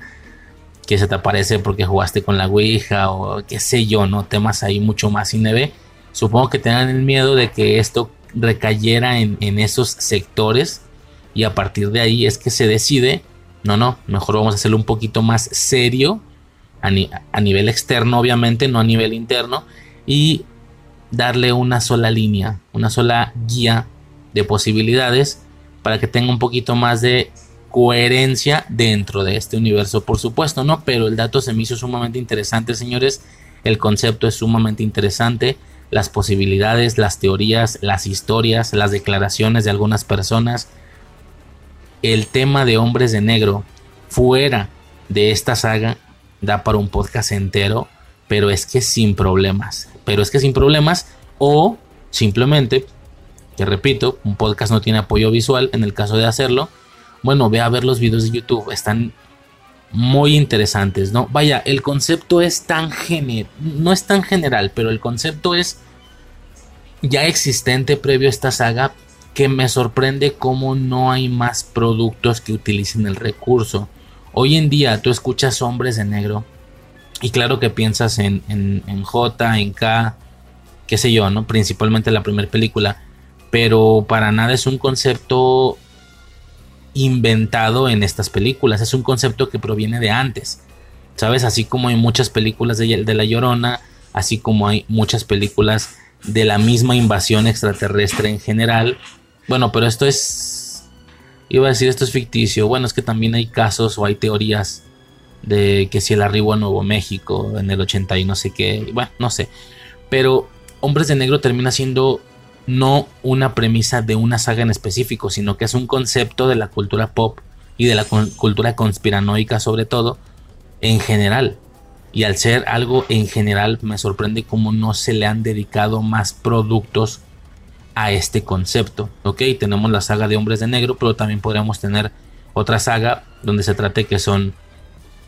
que se te aparece porque jugaste con la Ouija o qué sé yo, ¿no? Temas ahí mucho más INB. Supongo que tengan el miedo de que esto recayera en, esos sectores y a partir de ahí es que se decide, no, no, mejor vamos a hacerlo un poquito más serio a, a nivel externo, obviamente, no a nivel interno, y darle una sola línea, una sola guía de posibilidades para que tenga un poquito más de coherencia dentro de este universo, por supuesto, ¿no? Pero el dato se me hizo sumamente interesante, señores. El concepto es sumamente interesante. Las posibilidades, las teorías, las historias, las declaraciones de algunas personas. El tema de hombres de negro fuera de esta saga da para un podcast entero, pero es que sin problemas. Pero es que sin problemas o simplemente, que repito, un podcast no tiene apoyo visual en el caso de hacerlo bueno, ve a ver los videos de YouTube, están muy interesantes, ¿no? Vaya, el concepto es tan general, no es tan general, pero el concepto es ya existente previo a esta saga que me sorprende cómo no hay más productos que utilicen el recurso. Hoy en día tú escuchas hombres de negro y claro que piensas en, en, en J, en K, qué sé yo, ¿no? Principalmente la primera película, pero para nada es un concepto inventado en estas películas, es un concepto que proviene de antes, ¿sabes? Así como hay muchas películas de, La Llorona, así como hay muchas películas de la misma invasión extraterrestre en general. Bueno, pero esto es... Iba a decir esto es ficticio. Bueno, es que también hay casos o hay teorías de que si el arribo a Nuevo México en el 80 y no sé qué. Bueno, no sé. Pero Hombres de Negro termina siendo no una premisa de una saga en específico, sino que es un concepto de la cultura pop y de la cultura conspiranoica sobre todo en general. Y al ser algo en general me sorprende cómo no se le han dedicado más productos a este concepto. Ok, tenemos la saga de Hombres de Negro, pero también podríamos tener otra saga donde se trate que son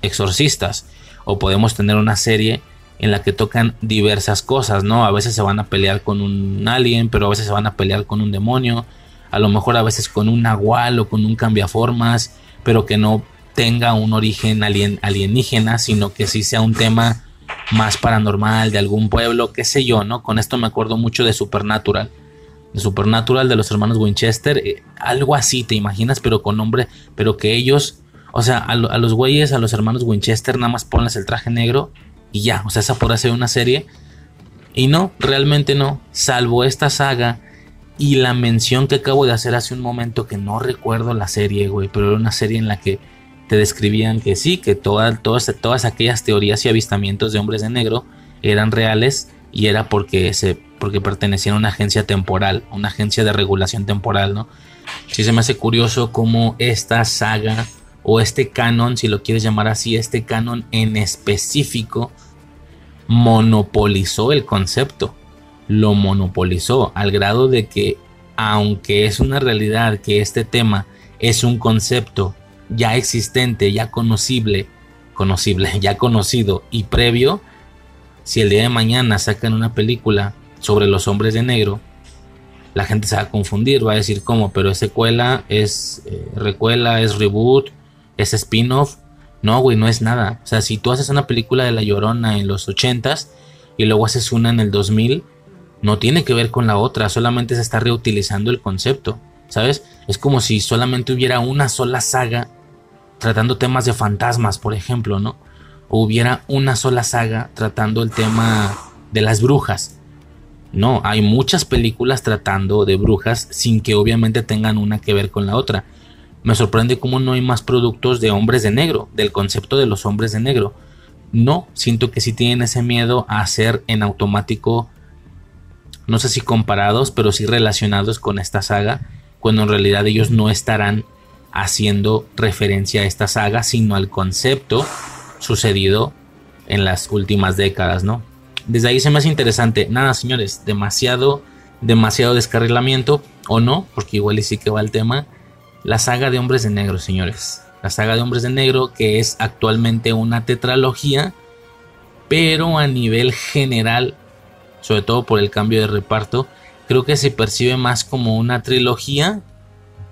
exorcistas. O podemos tener una serie en la que tocan diversas cosas, ¿no? A veces se van a pelear con un alien, pero a veces se van a pelear con un demonio. A lo mejor a veces con un nahual o con un cambiaformas, pero que no tenga un origen alien, alienígena, sino que sí sea un tema más paranormal de algún pueblo, qué sé yo, ¿no? Con esto me acuerdo mucho de Supernatural. De Supernatural de los hermanos Winchester, eh, algo así, ¿te imaginas? Pero con nombre, pero que ellos, o sea, a, los güeyes, a los hermanos Winchester, nada más ponles el traje negro y ya, o sea, esa podría ser una serie. Y no, realmente no, salvo esta saga y la mención que acabo de hacer hace un momento que no recuerdo la serie, güey, pero era una serie en la que te describían que sí, que todas, todas aquellas teorías y avistamientos de hombres de negro eran reales y era porque, se, porque pertenecían a una agencia temporal, una agencia de regulación temporal, ¿no? Sí se me hace curioso cómo esta saga o este canon, si lo quieres llamar así, este canon en específico monopolizó el concepto, lo monopolizó al grado de que aunque es una realidad que este tema es un concepto ya existente, ya conocible, conocible, ya conocido y previo, si el día de mañana sacan una película sobre los hombres de negro, la gente se va a confundir, va a decir cómo, pero es secuela, es eh, recuela, es reboot, es spin-off. No, güey, no es nada. O sea, si tú haces una película de La Llorona en los 80s y luego haces una en el 2000, no tiene que ver con la otra, solamente se está reutilizando el concepto, ¿sabes? Es como si solamente hubiera una sola saga tratando temas de fantasmas, por ejemplo, ¿no? O hubiera una sola saga tratando el tema de las brujas. No, hay muchas películas tratando de brujas sin que obviamente tengan una que ver con la otra. Me sorprende cómo no hay más productos de hombres de negro, del concepto de los hombres de negro. No, siento que sí tienen ese miedo a ser en automático, no sé si comparados, pero sí relacionados con esta saga, cuando en realidad ellos no estarán haciendo referencia a esta saga, sino al concepto sucedido en las últimas décadas, ¿no? Desde ahí se me hace interesante. Nada, señores, demasiado, demasiado descarrilamiento, o no, porque igual y sí que va el tema. La saga de Hombres de Negro, señores. La saga de Hombres de Negro, que es actualmente una tetralogía, pero a nivel general, sobre todo por el cambio de reparto, creo que se percibe más como una trilogía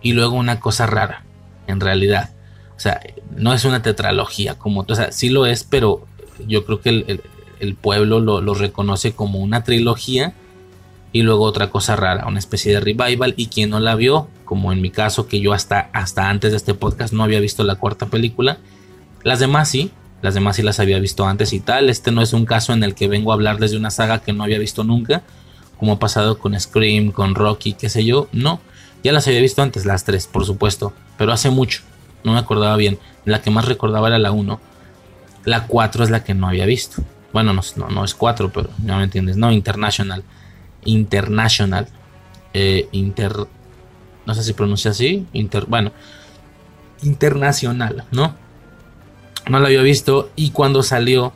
y luego una cosa rara en realidad. O sea, no es una tetralogía como, o sea, sí lo es, pero yo creo que el, pueblo lo, reconoce como una trilogía y luego otra cosa rara, una especie de revival y quien no la vio, como en mi caso que yo hasta, hasta antes de este podcast no había visto la cuarta película, las demás sí, las demás sí las había visto antes y tal, este no es un caso en el que vengo a hablarles de una saga que no había visto nunca, como ha pasado con Scream, con Rocky, qué sé yo, no, ya las había visto antes, las tres, por supuesto, pero hace mucho. No me acordaba bien. La que más recordaba era la 1. La 4 es la que no había visto. Bueno, no, no, es 4, pero ya me entiendes. No, International. International. Eh, inter. No sé si pronuncia así. Inter, bueno. Internacional, ¿no? No la había visto. Y cuando salió,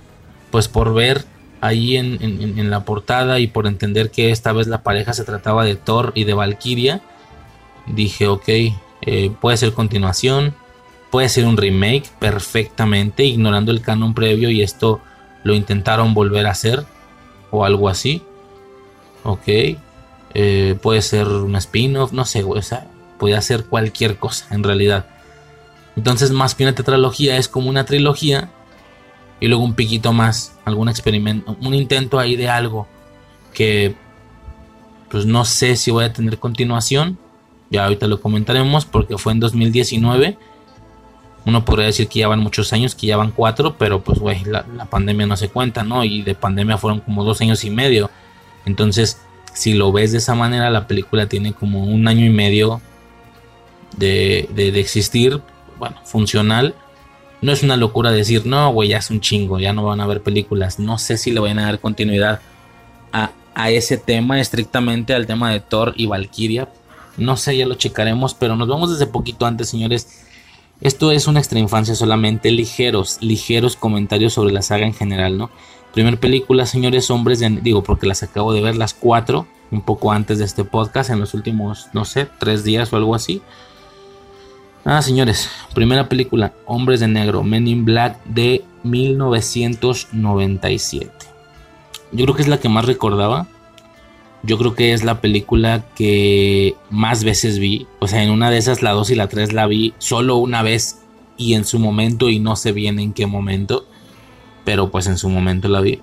pues por ver ahí en, la portada y por entender que esta vez la pareja se trataba de Thor y de Valkyria dije, ok, eh, puede ser continuación, puede ser un remake perfectamente, ignorando el canon previo y esto lo intentaron volver a hacer o algo así. Ok, eh, puede ser un spin-off, no sé, o sea, puede hacer cualquier cosa en realidad. Entonces, más que una tetralogía, es como una trilogía y luego un piquito más, algún experimento, un intento ahí de algo que, pues no sé si voy a tener continuación ya ahorita lo comentaremos porque fue en 2019. Uno podría decir que ya van muchos años, que ya van cuatro, pero pues güey, la, pandemia no se cuenta, ¿no? Y de pandemia fueron como dos años y medio. Entonces, si lo ves de esa manera, la película tiene como un año y medio de, de, existir, bueno, funcional. No es una locura decir, no, güey, ya es un chingo, ya no van a haber películas. No sé si le van a dar continuidad a, a ese tema, estrictamente al tema de Thor y Valkyria, no sé, ya lo checaremos, pero nos vamos desde poquito antes, señores. Esto es una extra infancia solamente, ligeros, ligeros comentarios sobre la saga en general, ¿no? Primer película, señores, hombres de... Digo, porque las acabo de ver las cuatro, un poco antes de este podcast, en los últimos, no sé, tres días o algo así. Ah, señores, primera película, Hombres de Negro, Men in Black de 1997. Yo creo que es la que más recordaba. Yo creo que es la película que más veces vi. O sea, en una de esas, la 2 y la 3 la vi solo una vez y en su momento y no sé bien en qué momento. Pero pues en su momento la vi.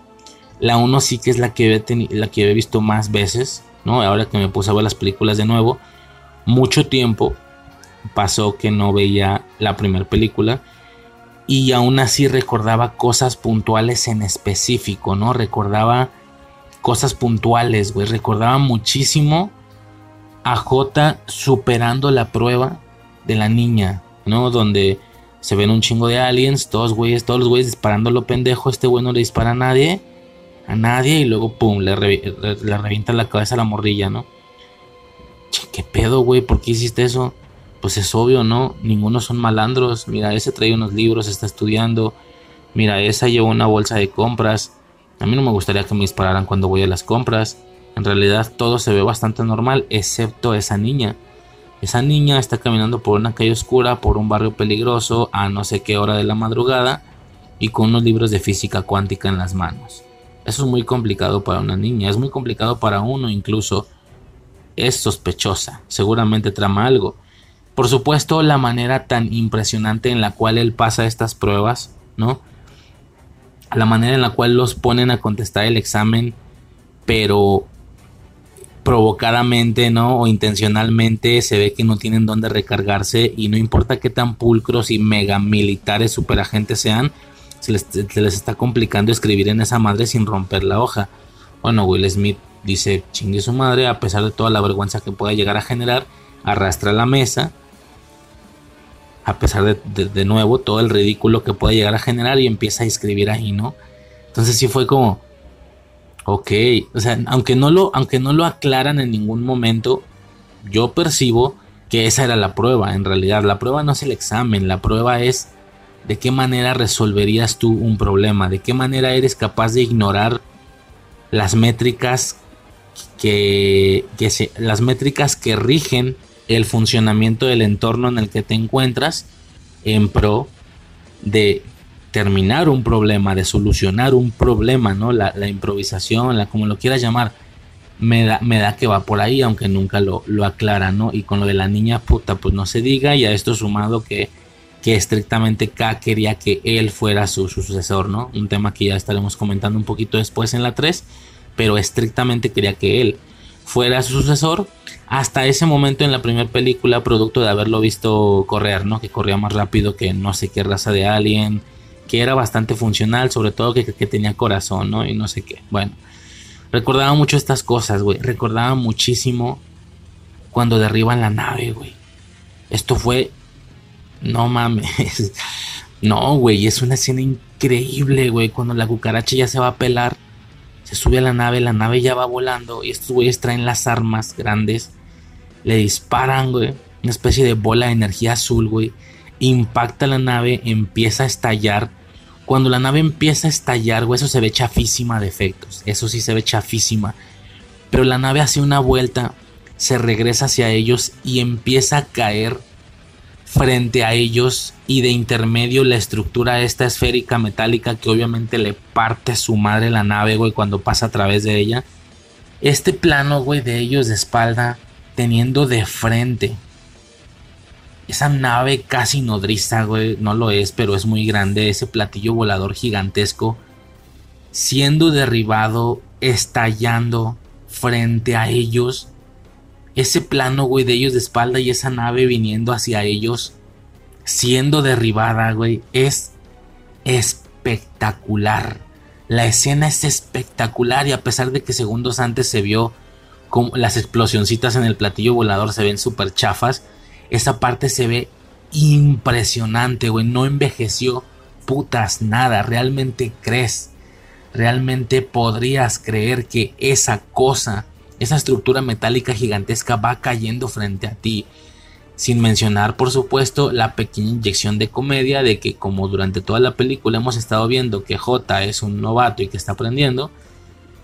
La 1 sí que es la que, he la que visto más veces. ¿no? Ahora que me puse a ver las películas de nuevo. Mucho tiempo pasó que no veía la primera película y aún así recordaba cosas puntuales en específico, ¿no? Recordaba cosas puntuales, güey. Recordaba muchísimo a J superando la prueba de la niña, ¿no? Donde se ven un chingo de aliens, todos güeyes, todos los güeyes disparando lo pendejo, este güey no le dispara a nadie, a nadie, y luego pum, le, le revienta la cabeza a la morrilla, ¿no? Che, ¿qué pedo, güey? ¿Por qué hiciste eso? pues es obvio, ¿no? Ninguno son malandros. Mira, ese trae unos libros, está estudiando. Mira, esa lleva una bolsa de compras. A mí no me gustaría que me dispararan cuando voy a las compras. En realidad todo se ve bastante normal, excepto esa niña. Esa niña está caminando por una calle oscura, por un barrio peligroso, a no sé qué hora de la madrugada, y con unos libros de física cuántica en las manos. Eso es muy complicado para una niña, es muy complicado para uno incluso. Es sospechosa, seguramente trama algo. Por supuesto, la manera tan impresionante en la cual él pasa estas pruebas, ¿no? La manera en la cual los ponen a contestar el examen, pero provocadamente, ¿no? O intencionalmente se ve que no tienen dónde recargarse y no importa qué tan pulcros y mega militares superagentes sean, se les, está complicando escribir en esa madre sin romper la hoja. Bueno, Will Smith dice chingue su madre, a pesar de toda la vergüenza que pueda llegar a generar, arrastra la mesa, a pesar de, de, nuevo todo el ridículo que puede llegar a generar y empieza a escribir ahí, ¿no? Entonces sí fue como, ok, o sea, aunque no lo, aunque no lo aclaran en ningún momento, yo percibo que esa era la prueba, en realidad. La prueba no es el examen, la prueba es de qué manera resolverías tú un problema, de qué manera eres capaz de ignorar las métricas que, que se, las métricas que rigen el funcionamiento del entorno en el que te encuentras en pro de terminar un problema, de solucionar un problema, ¿no? La, improvisación, la como lo quieras llamar, me da, me da que va por ahí, aunque nunca lo, lo aclara, ¿no? Y con lo de la niña puta, pues no se diga, y a esto sumado que, que estrictamente K quería que él fuera su, su, sucesor, ¿no? Un tema que ya estaremos comentando un poquito después en la 3, pero estrictamente quería que él fuera su sucesor hasta ese momento en la primera película, producto de haberlo visto correr, ¿no? Que corría más rápido que no sé qué raza de alien, que era bastante funcional, sobre todo que, tenía corazón, ¿no? Y no sé qué. Bueno, recordaba mucho estas cosas, güey. Recordaba muchísimo cuando derriban la nave, güey. Esto fue... No mames. No, güey, es una escena increíble, güey. Cuando la cucaracha ya se va a pelar se sube a la nave, la nave ya va volando y estos güeyes traen las armas grandes, le disparan, güey, una especie de bola de energía azul, güey, impacta la nave, empieza a estallar. Cuando la nave empieza a estallar, eso se ve chafísima de efectos, eso sí se ve chafísima. Pero la nave hace una vuelta, se regresa hacia ellos y empieza a caer frente a ellos y de intermedio la estructura esta esférica metálica que obviamente le parte su madre la nave, güey, cuando pasa a través de ella. Este plano, güey, de ellos de espalda, teniendo de frente esa nave casi nodriza, güey, no lo es, pero es muy grande, ese platillo volador gigantesco, siendo derribado, estallando frente a ellos ese plano, güey, de ellos de espalda y esa nave viniendo hacia ellos, siendo derribada, güey, es espectacular. La escena es espectacular y a pesar de que segundos antes se vio como las explosioncitas en el platillo volador se ven súper chafas, esa parte se ve impresionante, güey, no envejeció putas nada, realmente crees, realmente podrías creer que esa cosa esa estructura metálica gigantesca va cayendo frente a ti. Sin mencionar, por supuesto, la pequeña inyección de comedia de que como durante toda la película hemos estado viendo que J es un novato y que está aprendiendo,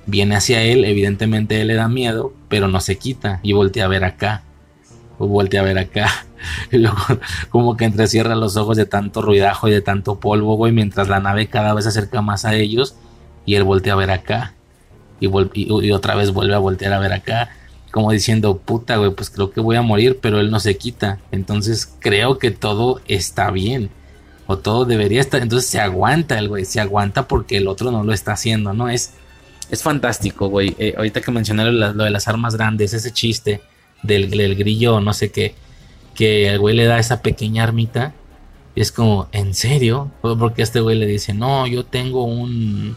viene hacia él, evidentemente él le da miedo, pero no se quita y voltea a ver acá. O voltea a ver acá. Y luego como que entrecierra los ojos de tanto ruidajo y de tanto polvo, güey, mientras la nave cada vez se acerca más a ellos y él voltea a ver acá. Y, y, otra vez vuelve a voltear a ver acá. Como diciendo, puta, güey, pues creo que voy a morir, pero él no se quita. Entonces creo que todo está bien. O todo debería estar. Entonces se aguanta el güey. Se aguanta porque el otro no lo está haciendo, ¿no? Es, es fantástico, güey. Eh, ahorita que mencioné lo, de las armas grandes, ese chiste del, grillo, no sé qué que el güey le da esa pequeña armita. Y es como, ¿en serio? Porque este güey le dice, no, yo tengo un...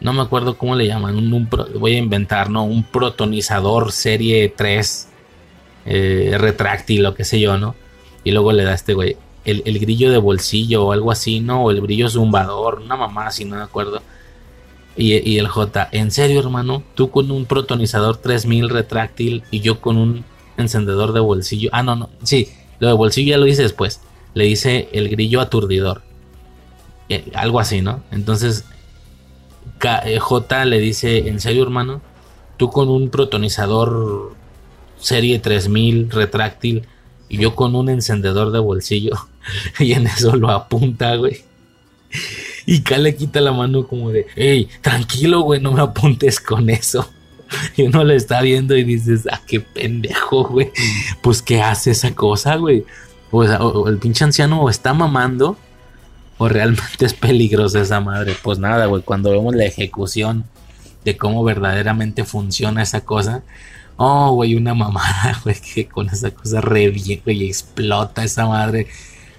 No me acuerdo cómo le llaman. Un, voy a inventar, ¿no? Un protonizador serie 3. Eh, retráctil o qué sé yo, ¿no? Y luego le da a este güey el, el, grillo de bolsillo o algo así, ¿no? O el brillo zumbador, una mamá así, no me acuerdo. Y, el J, ¿en serio, hermano? Tú con un protonizador 3000 retráctil y yo con un encendedor de bolsillo. Ah, no, no. Sí, lo de bolsillo ya lo dice después. Le dice el grillo aturdidor. Eh, algo así, ¿no? Entonces, eh, J le dice, ¿en serio, hermano? Tú con un protonizador serie 3000 retráctil y yo con un encendedor de bolsillo. y en eso lo apunta, güey. Y K le quita la mano como de, hey, tranquilo, güey, no me apuntes con eso. y uno le está viendo y dices, ah, qué pendejo, güey. Pues, ¿qué hace esa cosa, güey? O, el pinche anciano o está mamando o realmente es peligrosa esa madre. Pues nada, güey, cuando vemos la ejecución de cómo verdaderamente funciona esa cosa. Oh, güey, una mamada, güey, que con esa cosa revienta y explota esa madre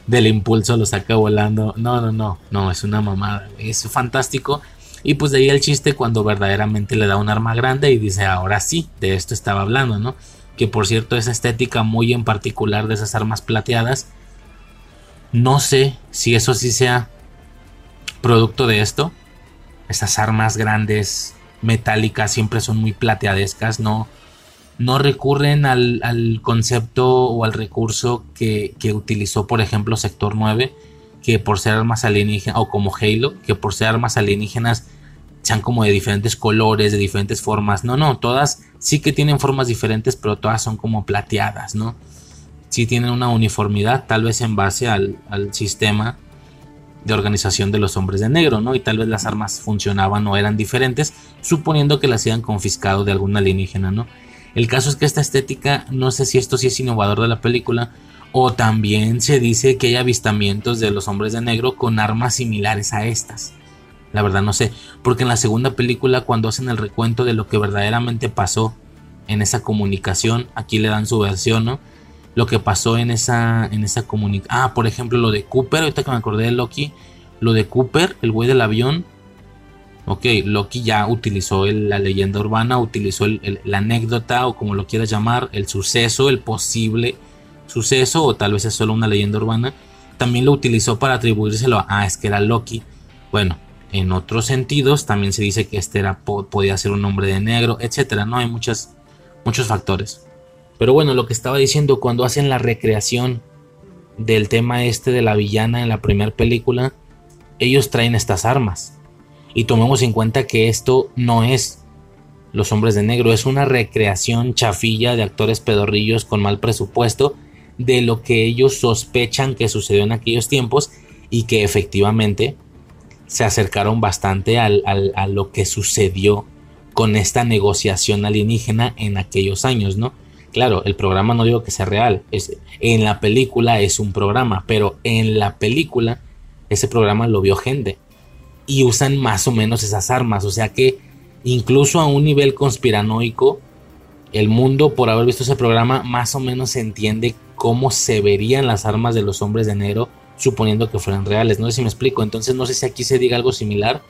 del impulso, lo saca volando. No, no, no, no, es una mamada. Es fantástico y pues de ahí el chiste cuando verdaderamente le da un arma grande y dice, ahora sí, de esto estaba hablando, ¿no? Que por cierto, esa estética muy en particular de esas armas plateadas, no sé si eso sí sea producto de esto. Esas armas grandes, metálicas, siempre son muy plateadescas, no, no recurren al, concepto o al recurso que, que utilizó, por ejemplo, Sector 9 que por ser armas alienígenas, o como Halo, que por ser armas alienígenas sean como de diferentes colores, de diferentes formas. No, no, todas sí que tienen formas diferentes, pero todas son como plateadas, ¿no? Sí tienen una uniformidad, tal vez en base al, sistema de organización de los hombres de negro, ¿no? Y tal vez las armas funcionaban o eran diferentes, suponiendo que las hayan confiscado de algún alienígena, ¿no? El caso es que esta estética, no sé si esto sí es innovador de la película, o también se dice que hay avistamientos de los hombres de negro con armas similares a estas. La verdad no sé, porque en la segunda película cuando hacen el recuento de lo que verdaderamente pasó en esa comunicación, aquí le dan su versión, ¿no? Lo que pasó en esa en esa comunicación. Ah, por ejemplo, lo de Cooper, ahorita que me acordé de Loki, lo de Cooper, el güey del avión. Ok, Loki ya utilizó la leyenda urbana, utilizó la anécdota o como lo quieras llamar, el suceso, el posible suceso o tal vez es solo una leyenda urbana, también lo utilizó para atribuírselo a, ah, es que era Loki. Bueno, en otros sentidos también se dice que este podía ser un hombre de negro, etcétera, no hay muchas, muchos factores. Pero bueno, lo que estaba diciendo, cuando hacen la recreación del tema este de la villana en la primera película, ellos traen estas armas. Y tomemos en cuenta que esto no es Los Hombres de Negro, es una recreación chafilla de actores pedorrillos con mal presupuesto de lo que ellos sospechan que sucedió en aquellos tiempos y que efectivamente se acercaron bastante al, a lo que sucedió con esta negociación alienígena en aquellos años, ¿no? Claro, el programa no digo que sea real, es, en la película es un programa, pero en la película ese programa lo vio gente y usan más o menos esas armas, o sea que incluso a un nivel conspiranoico, el mundo por haber visto ese programa más o menos se entiende cómo se verían las armas de los hombres de negro suponiendo que fueran reales. No sé si me explico. Entonces no sé si aquí se diga algo similar.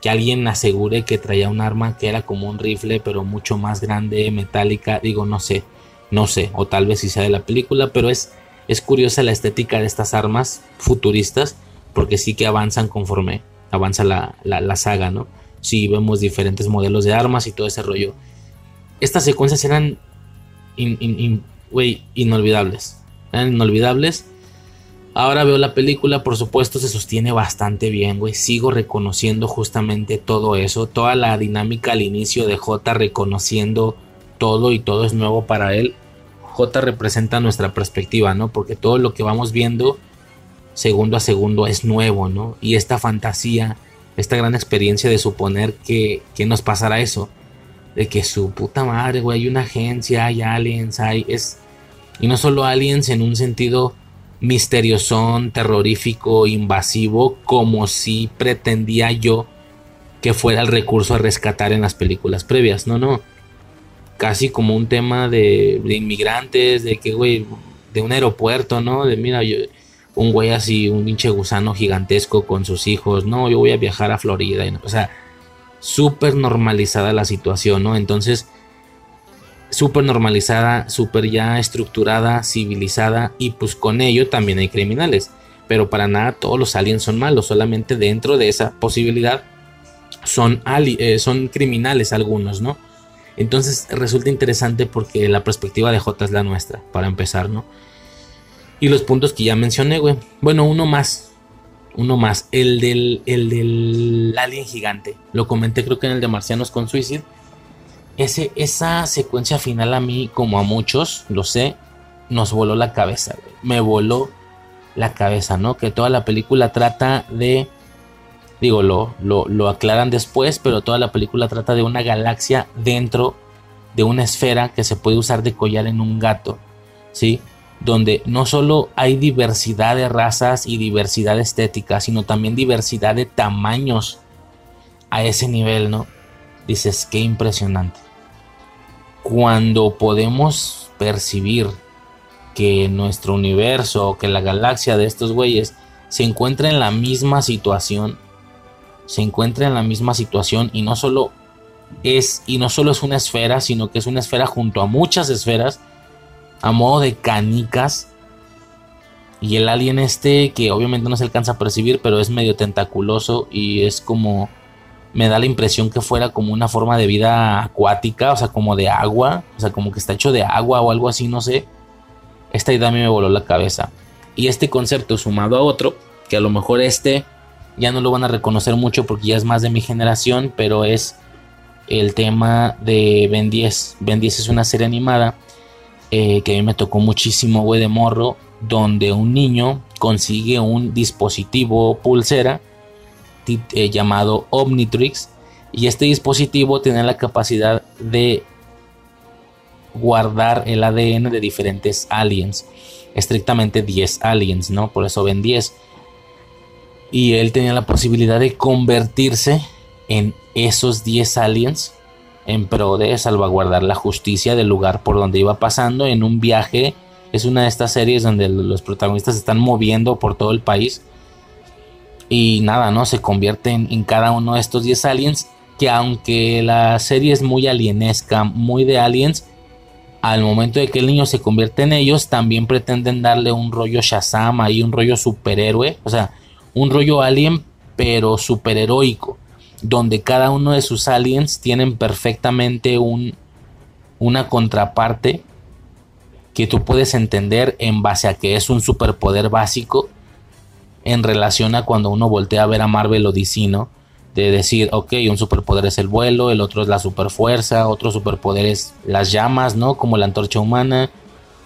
Que alguien asegure que traía un arma que era como un rifle pero mucho más grande, metálica. Digo, no sé. No sé. O tal vez si sea de la película. Pero es, es curiosa la estética de estas armas futuristas. Porque sí que avanzan conforme avanza la, la, saga, ¿no? Sí vemos diferentes modelos de armas y todo ese rollo. Estas secuencias eran güey, inolvidables. Eran inolvidables. Ahora veo la película, por supuesto, se sostiene bastante bien, güey. Sigo reconociendo justamente todo eso. Toda la dinámica al inicio de J reconociendo todo y todo es nuevo para él. J representa nuestra perspectiva, ¿no? Porque todo lo que vamos viendo segundo a segundo es nuevo, ¿no? Y esta fantasía, esta gran experiencia de suponer que, que nos pasará eso, de que su puta madre, güey, hay una agencia, hay aliens, hay... Es, y no solo aliens en un sentido misteriosón, terrorífico, invasivo, como si pretendía yo que fuera el recurso a rescatar en las películas previas. No, no. Casi como un tema de, de inmigrantes, de que, güey, de un aeropuerto, ¿no? De mira, yo, un güey así, un pinche gusano gigantesco con sus hijos, no, yo voy a viajar a Florida. o sea, súper normalizada la situación, ¿no? Entonces, súper normalizada, súper ya estructurada, civilizada y pues con ello también hay criminales. Pero para nada todos los aliens son malos, solamente dentro de esa posibilidad son, eh, son criminales algunos, ¿no? Entonces resulta interesante porque la perspectiva de J es la nuestra, para empezar, ¿no? Y los puntos que ya mencioné, güey. Bueno, uno más. Uno más. El del, el del alien gigante. Lo comenté creo que en el de Marcianos con Suicide. Ese, esa secuencia final a mí, como a muchos, lo sé, nos voló la cabeza. Me voló la cabeza, ¿no? Que toda la película trata de... Digo, lo, lo, lo aclaran después, pero toda la película trata de una galaxia dentro de una esfera que se puede usar de collar en un gato, ¿sí? Donde no solo hay diversidad de razas y diversidad estética, sino también diversidad de tamaños a ese nivel, ¿no? Dices, qué impresionante cuando podemos percibir que nuestro universo o que la galaxia de estos güeyes se encuentra en la misma situación, se encuentra en la misma situación y no solo es y no solo es una esfera, sino que es una esfera junto a muchas esferas a modo de canicas y el alien este que obviamente no se alcanza a percibir, pero es medio tentaculoso y es como me da la impresión que fuera como una forma de vida acuática, o sea, como de agua, o sea, como que está hecho de agua o algo así, no sé. Esta idea a mí me voló la cabeza. Y este concepto sumado a otro, que a lo mejor este ya no lo van a reconocer mucho porque ya es más de mi generación, pero es el tema de Ben 10. Ben 10 es una serie animada eh, que a mí me tocó muchísimo, güey, de morro, donde un niño consigue un dispositivo pulsera eh, llamado Omnitrix y este dispositivo tiene la capacidad de guardar el ADN de diferentes aliens, estrictamente 10 aliens, ¿no? Por eso ven 10. Y él tenía la posibilidad de convertirse en esos 10 aliens en pro de salvaguardar la justicia del lugar por donde iba pasando en un viaje. Es una de estas series donde los protagonistas se están moviendo por todo el país y nada, ¿no? Se convierten en cada uno de estos 10 aliens. Que aunque la serie es muy alienesca, muy de aliens, al momento de que el niño se convierte en ellos, también pretenden darle un rollo Shazam y un rollo superhéroe. O sea, un rollo alien, pero superheroico. Donde cada uno de sus aliens tienen perfectamente un, una contraparte que tú puedes entender en base a que es un superpoder básico en relación a cuando uno voltea a ver a Marvel o ¿no? De decir, ok, un superpoder es el vuelo, el otro es la superfuerza, otro superpoder es las llamas, ¿no? Como la antorcha humana,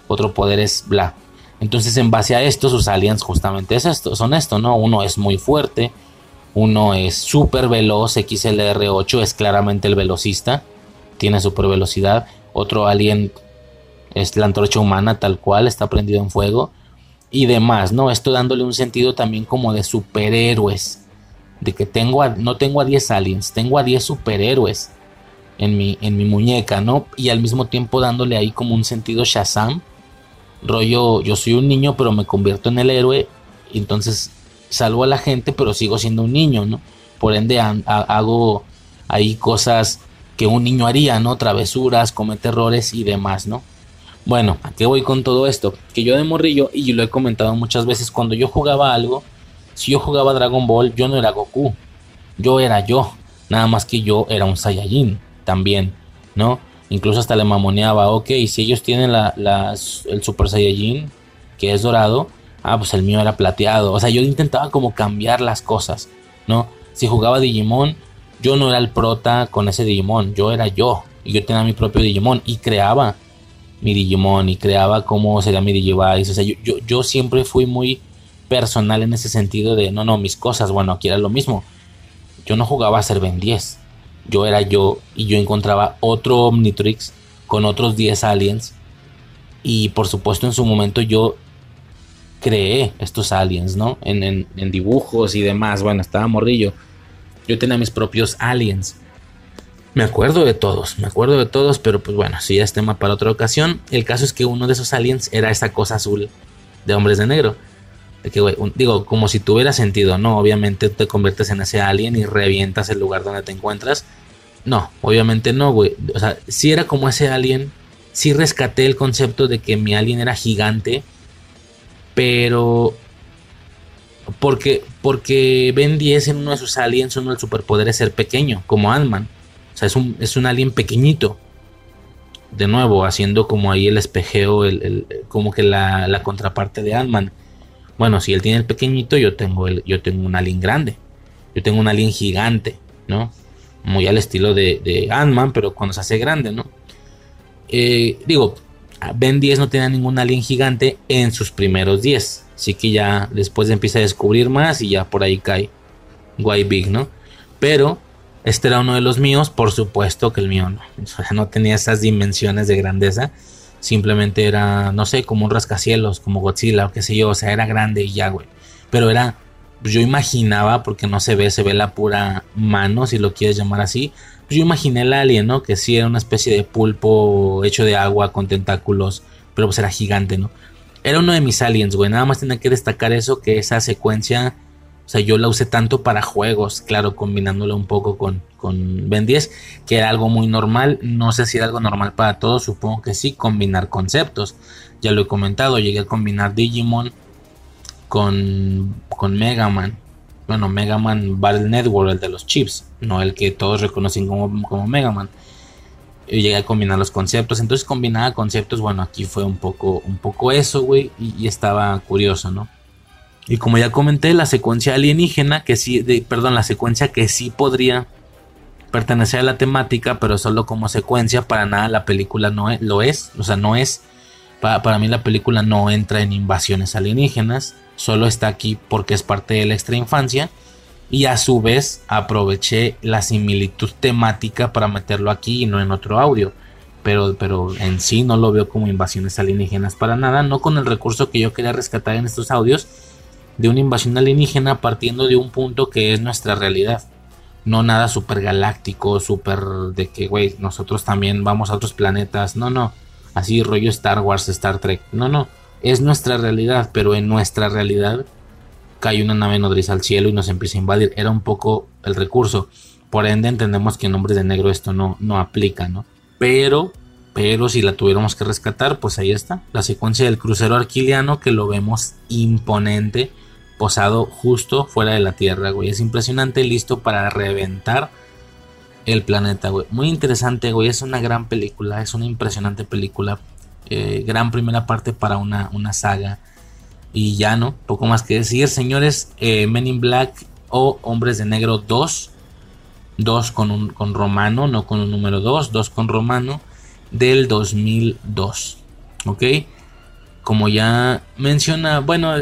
otro poder es bla. Entonces, en base a esto, sus aliens justamente es esto, son esto, ¿no? Uno es muy fuerte, uno es súper veloz, XLR8 es claramente el velocista, tiene super velocidad. Otro alien es la antorcha humana, tal cual, está prendido en fuego y demás, ¿no? Esto dándole un sentido también como de superhéroes. De que tengo no tengo a 10 aliens, tengo a 10 superhéroes en mi, en mi muñeca, ¿no? Y al mismo tiempo dándole ahí como un sentido Shazam. Rollo, yo soy un niño, pero me convierto en el héroe. Entonces salvo a la gente, pero sigo siendo un niño, ¿no? Por ende hago ahí cosas que un niño haría, ¿no? Travesuras, comete errores y demás, ¿no? Bueno, ¿a qué voy con todo esto? Que yo de morrillo, y lo he comentado muchas veces, cuando yo jugaba algo, si yo jugaba Dragon Ball, yo no era Goku, yo era yo, nada más que yo era un Saiyajin también, ¿no? Incluso hasta le mamoneaba, ok, si ellos tienen el Super Saiyajin, que es dorado, ah, pues el mío era plateado, o sea, yo intentaba como cambiar las cosas, ¿no? Si jugaba Digimon, yo no era el prota con ese Digimon, yo era yo, y yo tenía mi propio Digimon, y creaba mi Digimon y creaba cómo sería mi Digivice. O sea, yo, yo, yo siempre fui muy personal en ese sentido de, no, no, mis cosas, bueno, aquí era lo mismo. Yo no jugaba a ser Ben 10. Yo era yo y yo encontraba otro Omnitrix con otros 10 aliens. Y por supuesto en su momento yo creé estos aliens, ¿no? En, en dibujos y demás. Bueno, estaba morrillo. Yo tenía mis propios aliens. Me acuerdo de todos, me acuerdo de todos, pero pues bueno, si ya es tema para otra ocasión. El caso es que uno de esos aliens era esa cosa azul de hombres de negro. De que, digo, como si tuviera sentido, ¿no? Obviamente te conviertes en ese alien y revientas el lugar donde te encuentras. No, obviamente no, güey. O sea, si era como ese alien, sí rescaté el concepto de que mi alien era gigante, pero porque, porque Ben 10 en uno de sus aliens, uno del superpoder es ser pequeño, como Ant-Man. O sea, es un, es un alien pequeñito. De nuevo, haciendo como ahí el espejeo, el, como que la, la contraparte de Ant-Man. Bueno, si él tiene el pequeñito, yo tengo, el, yo tengo un alien grande. Yo tengo un alien gigante, ¿no? Muy al estilo de, de Ant-Man, pero cuando se hace grande, ¿no? Eh, digo, Ben 10 no tenía ningún alien gigante en sus primeros 10. Así que ya después empieza a descubrir más y ya por ahí cae White Big, ¿no? Pero este era uno de los míos, por supuesto que el mío no. O sea, no tenía esas dimensiones de grandeza simplemente era, no sé, como un rascacielos, como Godzilla o qué sé yo, o sea, era grande y ya, güey. Pero era, yo imaginaba, porque no se ve, se ve la pura mano, si lo quieres llamar así. Pues yo imaginé el alien, ¿no? Que sí era una especie de pulpo hecho de agua con tentáculos, pero pues era gigante, ¿no? Era uno de mis aliens, güey. Nada más tenía que destacar eso, que esa secuencia o sea, yo la usé tanto para juegos, claro, combinándolo un poco con, con Ben 10, que era algo muy normal. No sé si era algo normal para todos, supongo que sí, combinar conceptos. Ya lo he comentado, llegué a combinar Digimon con, con Mega Man. Bueno, Mega Man Battle Network, el de los chips, no el que todos reconocen como, como Mega Man. Y llegué a combinar los conceptos, entonces combinaba conceptos, bueno, aquí fue un poco, un poco eso, güey, y, y estaba curioso, ¿no? Y como ya comenté, la secuencia alienígena, que sí, perdón, la secuencia que sí podría pertenecer a la temática, pero solo como secuencia, para nada la película no es, lo es, o sea, no es, para, para mí la película no entra en invasiones alienígenas, solo está aquí porque es parte de la extra infancia y a su vez aproveché la similitud temática para meterlo aquí y no en otro audio. Pero, pero en sí no lo veo como invasiones alienígenas para nada, no con el recurso que yo quería rescatar en estos audios, de una invasión alienígena partiendo de un punto que es nuestra realidad. No nada super galáctico, super de que, güey, nosotros también vamos a otros planetas. No, no. Así rollo Star Wars, Star Trek. No, no. Es nuestra realidad, pero en nuestra realidad cae una nave nodriza al cielo y nos empieza a invadir. Era un poco el recurso. Por ende entendemos que en Hombres de Negro esto no, no aplica, ¿no? Pero, pero si la tuviéramos que rescatar, pues ahí está. La secuencia del crucero arquiliano que lo vemos imponente posado justo fuera de la Tierra, güey. Es impresionante, listo para reventar el planeta, güey. Muy interesante, güey. Es una gran película, es una impresionante película. Gran primera parte para una, una, saga. Y ya no, poco más que decir, señores. Eh, Men in Black o Hombres de Negro 2. 2 con, un, con Romano, no con un número 2, 2 con Romano. Del 2002. ¿Ok? Como ya menciona, bueno,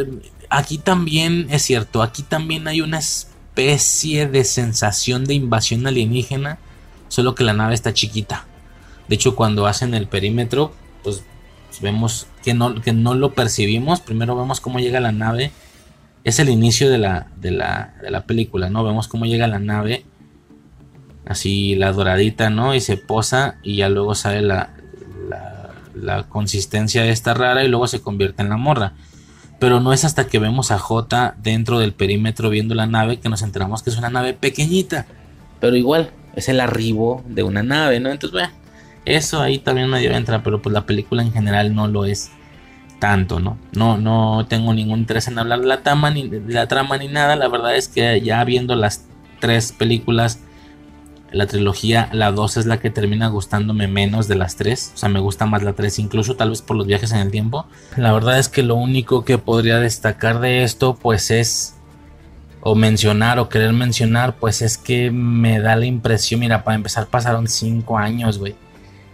aquí también es cierto, aquí también hay una especie de sensación de invasión alienígena, solo que la nave está chiquita. De hecho, cuando hacen el perímetro, pues vemos que no, que no lo percibimos. Primero vemos cómo llega la nave. Es el inicio de la, de la, de la película, ¿no? Vemos cómo llega la nave. Así la doradita, ¿no? Y se posa y ya luego sale la, la, la consistencia esta rara y luego se convierte en la morra. Pero no es hasta que vemos a J dentro del perímetro viendo la nave que nos enteramos que es una nave pequeñita. Pero igual, es el arribo de una nave, ¿no? Entonces, bueno, eso ahí también me dio entrar, pero pues la película en general no lo es tanto, ¿no? No, no tengo ningún interés en hablar de la, trama ni, la trama ni nada. La verdad es que ya viendo las tres películas la trilogía, la 2 es la que termina gustándome menos de las 3. O sea, me gusta más la 3 incluso, tal vez por los viajes en el tiempo. La verdad es que lo único que podría destacar de esto, pues es... O mencionar o querer mencionar, pues es que me da la impresión, mira, para empezar pasaron 5 años, güey.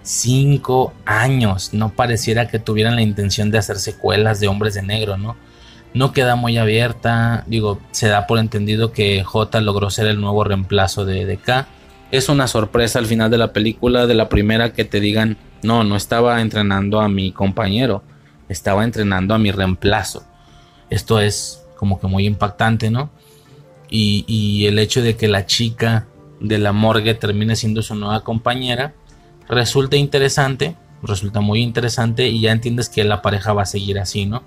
Cinco años. No pareciera que tuvieran la intención de hacer secuelas de Hombres de Negro, ¿no? No queda muy abierta. Digo, se da por entendido que J logró ser el nuevo reemplazo de, de K. Es una sorpresa al final de la película, de la primera, que te digan, no, no estaba entrenando a mi compañero, estaba entrenando a mi reemplazo. Esto es como que muy impactante, ¿no? Y, y el hecho de que la chica de la morgue termine siendo su nueva compañera, resulta interesante, resulta muy interesante y ya entiendes que la pareja va a seguir así, ¿no?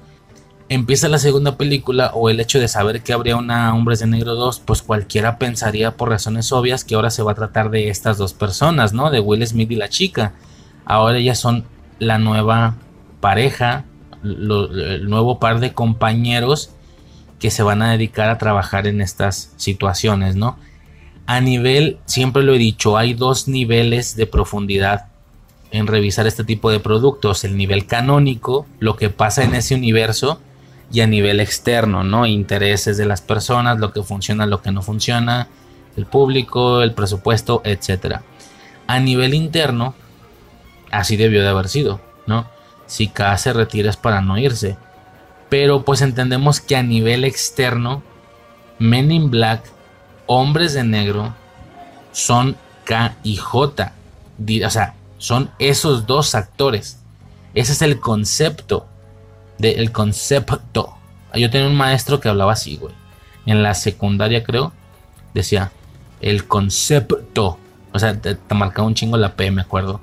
Empieza la segunda película o el hecho de saber que habría una Hombres de Negro 2, pues cualquiera pensaría por razones obvias que ahora se va a tratar de estas dos personas, ¿no? De Will Smith y la chica. Ahora ellas son la nueva pareja, el nuevo par de compañeros que se van a dedicar a trabajar en estas situaciones, ¿no? A nivel, siempre lo he dicho, hay dos niveles de profundidad en revisar este tipo de productos. El nivel canónico, lo que pasa en ese universo, y a nivel externo, ¿no? Intereses de las personas, lo que funciona, lo que no funciona, el público, el presupuesto, etc. A nivel interno, así debió de haber sido, ¿no? Si K se retira es para no irse. Pero pues entendemos que a nivel externo, Men in Black hombres de negro son K y J. O sea, son esos dos actores. Ese es el concepto. del concepto. Yo tenía un maestro que hablaba así, güey. En la secundaria, creo. Decía, el concepto. O sea, te, marcaba un chingo la P, me acuerdo.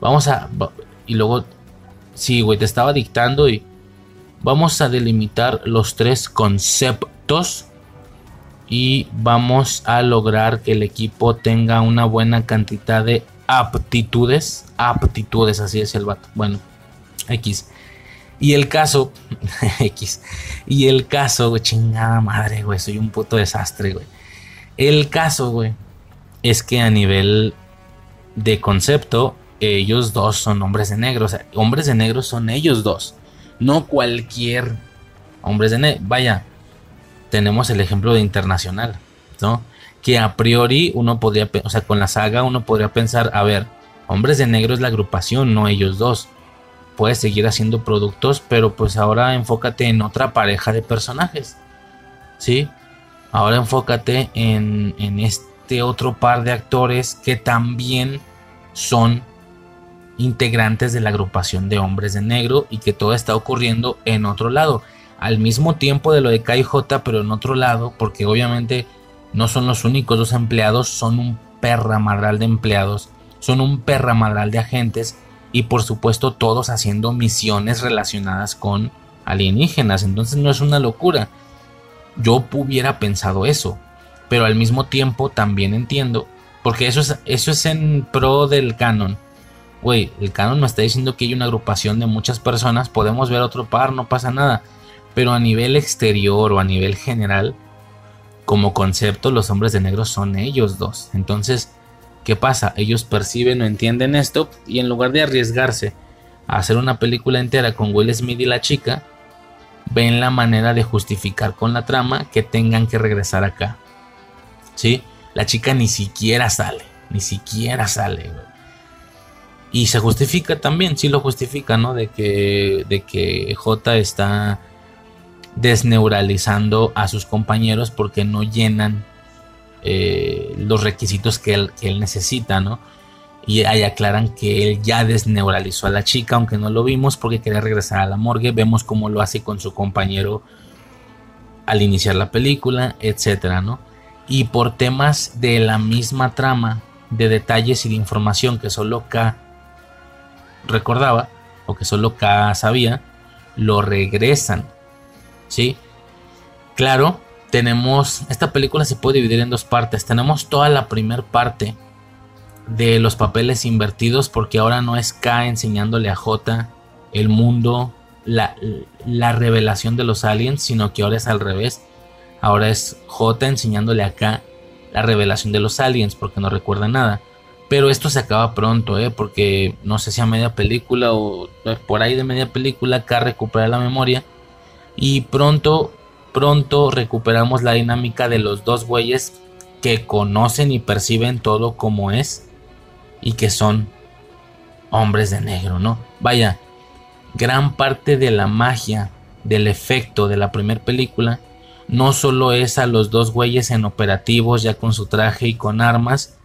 Vamos a. Y luego. Sí, güey, te estaba dictando y. Vamos a delimitar los tres conceptos y vamos a lograr que el equipo tenga una buena cantidad de aptitudes. Aptitudes, así es el vato. Bueno, X. Y el caso, X. Y el caso, güey, chingada madre, güey, soy un puto desastre, güey. El caso, güey, es que a nivel de concepto, ellos dos son hombres de negro. O sea, hombres de negro son ellos dos. No cualquier hombres de negro. Vaya, tenemos el ejemplo de Internacional, ¿no? Que a priori uno podría, o sea, con la saga uno podría pensar, a ver, Hombres de Negro es la agrupación, no ellos dos. Puedes seguir haciendo productos, pero pues ahora enfócate en otra pareja de personajes, ¿sí? Ahora enfócate en, en este otro par de actores que también son integrantes de la agrupación de Hombres de Negro y que todo está ocurriendo en otro lado al mismo tiempo de lo de KJ, pero en otro lado, porque obviamente no son los únicos dos empleados, son un perramadral de empleados, son un perramadral de agentes y por supuesto todos haciendo misiones relacionadas con alienígenas, entonces no es una locura. Yo hubiera pensado eso, pero al mismo tiempo también entiendo, porque eso es, eso es en pro del canon. Güey, el canon me está diciendo que hay una agrupación de muchas personas, podemos ver otro par, no pasa nada pero a nivel exterior o a nivel general, como concepto, los hombres de negro son ellos dos. Entonces, ¿qué pasa? Ellos perciben o entienden esto y en lugar de arriesgarse a hacer una película entera con Will Smith y la chica, ven la manera de justificar con la trama que tengan que regresar acá. ¿Sí? La chica ni siquiera sale, ni siquiera sale. Y se justifica también, sí lo justifica, ¿no? De que, de que J está desneuralizando a sus compañeros porque no llenan eh, los requisitos que él, necesita, ¿no? Y ahí aclaran que él ya desneuralizó a la chica, aunque no lo vimos porque quería regresar a la morgue. Vemos cómo lo hace con su compañero al iniciar la película, etcétera, ¿no? Y por temas de la misma trama, de detalles y de información que solo K recordaba, o que solo K sabía, lo regresan ¿sí? Claro, tenemos, esta película se puede dividir en dos partes. Tenemos toda la primera parte de los papeles invertidos porque ahora no es K enseñándole a J el mundo, la, la revelación de los aliens, sino que ahora es al revés. Ahora es J enseñándole a K la revelación de los aliens porque no recuerda nada. Pero esto se acaba pronto, ¿eh? porque no sé si a media película o por ahí de media película K recupera la memoria y pronto, pronto recuperamos la dinámica de los dos güeyes que conocen y perciben todo como es y que son hombres de negro, ¿no? Vaya, gran parte de la magia, del efecto de la primera película, no solo es a los dos güeyes en operativos ya con su traje y con armas,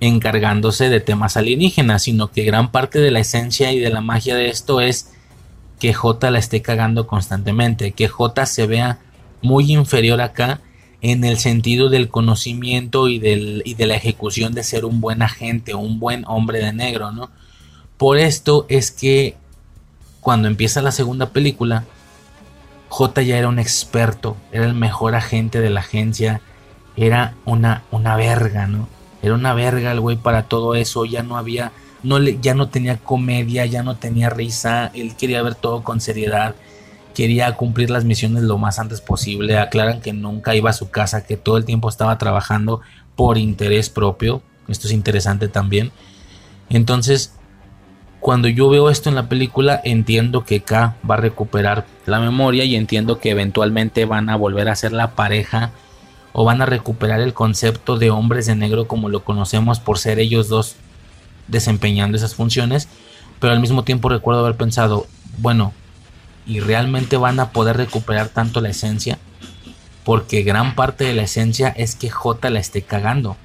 encargándose de temas alienígenas, sino que gran parte de la esencia y de la magia de esto es que J la esté cagando constantemente, que J se vea muy inferior acá en el sentido del conocimiento y, del, y de la ejecución de ser un buen agente, un buen hombre de negro, ¿no? Por esto es que cuando empieza la segunda película, J ya era un experto, era el mejor agente de la agencia, era una, una verga, ¿no? Era una verga el güey para todo eso, ya no había, no le, ya no tenía comedia, ya no tenía risa, él quería ver todo con seriedad, quería cumplir las misiones lo más antes posible, aclaran que nunca iba a su casa, que todo el tiempo estaba trabajando por interés propio, esto es interesante también. Entonces, cuando yo veo esto en la película, entiendo que K va a recuperar la memoria y entiendo que eventualmente van a volver a ser la pareja o van a recuperar el concepto de hombres de negro como lo conocemos por ser ellos dos desempeñando esas funciones, pero al mismo tiempo recuerdo haber pensado, bueno, ¿y realmente van a poder recuperar tanto la esencia? Porque gran parte de la esencia es que J la esté cagando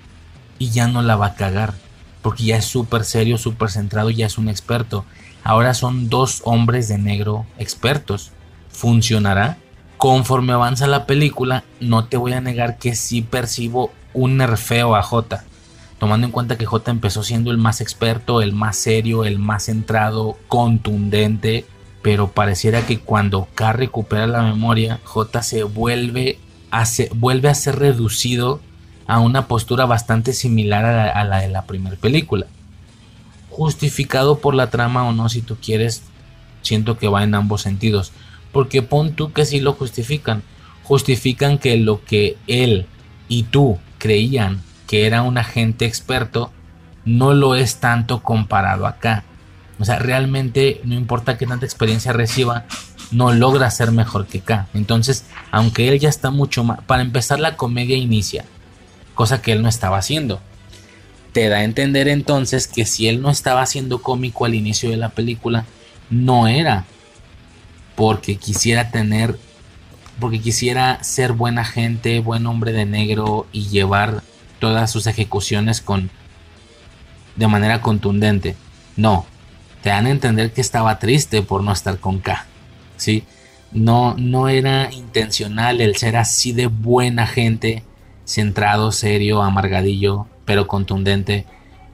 y ya no la va a cagar porque ya es súper serio, súper centrado, ya es un experto. Ahora son dos hombres de negro expertos. ¿Funcionará? Conforme avanza la película, no te voy a negar que sí percibo un nerfeo a J. Tomando en cuenta que J empezó siendo el más experto, el más serio, el más centrado, contundente. Pero pareciera que cuando K recupera la memoria, J se vuelve a, vuelve a ser reducido a una postura bastante similar a la, de la primera película. Justificado por la trama o no, si tú quieres, siento que va en ambos sentidos. Porque pon tú que sí lo justifican. Justifican que lo que él y tú creían que era un agente experto, no lo es tanto comparado acá. O sea, realmente no importa qué tanta experiencia reciba, no logra ser mejor que acá. Entonces, aunque él ya está mucho más... Para empezar, la comedia inicia cosa que él no estaba haciendo. Te da a entender entonces que si él no estaba haciendo cómico al inicio de la película, no era porque quisiera tener, porque quisiera ser buena gente, buen hombre de negro y llevar todas sus ejecuciones con de manera contundente. No, te dan a entender que estaba triste por no estar con K. ¿sí? No, no era intencional el ser así de buena gente centrado, serio, amargadillo, pero contundente.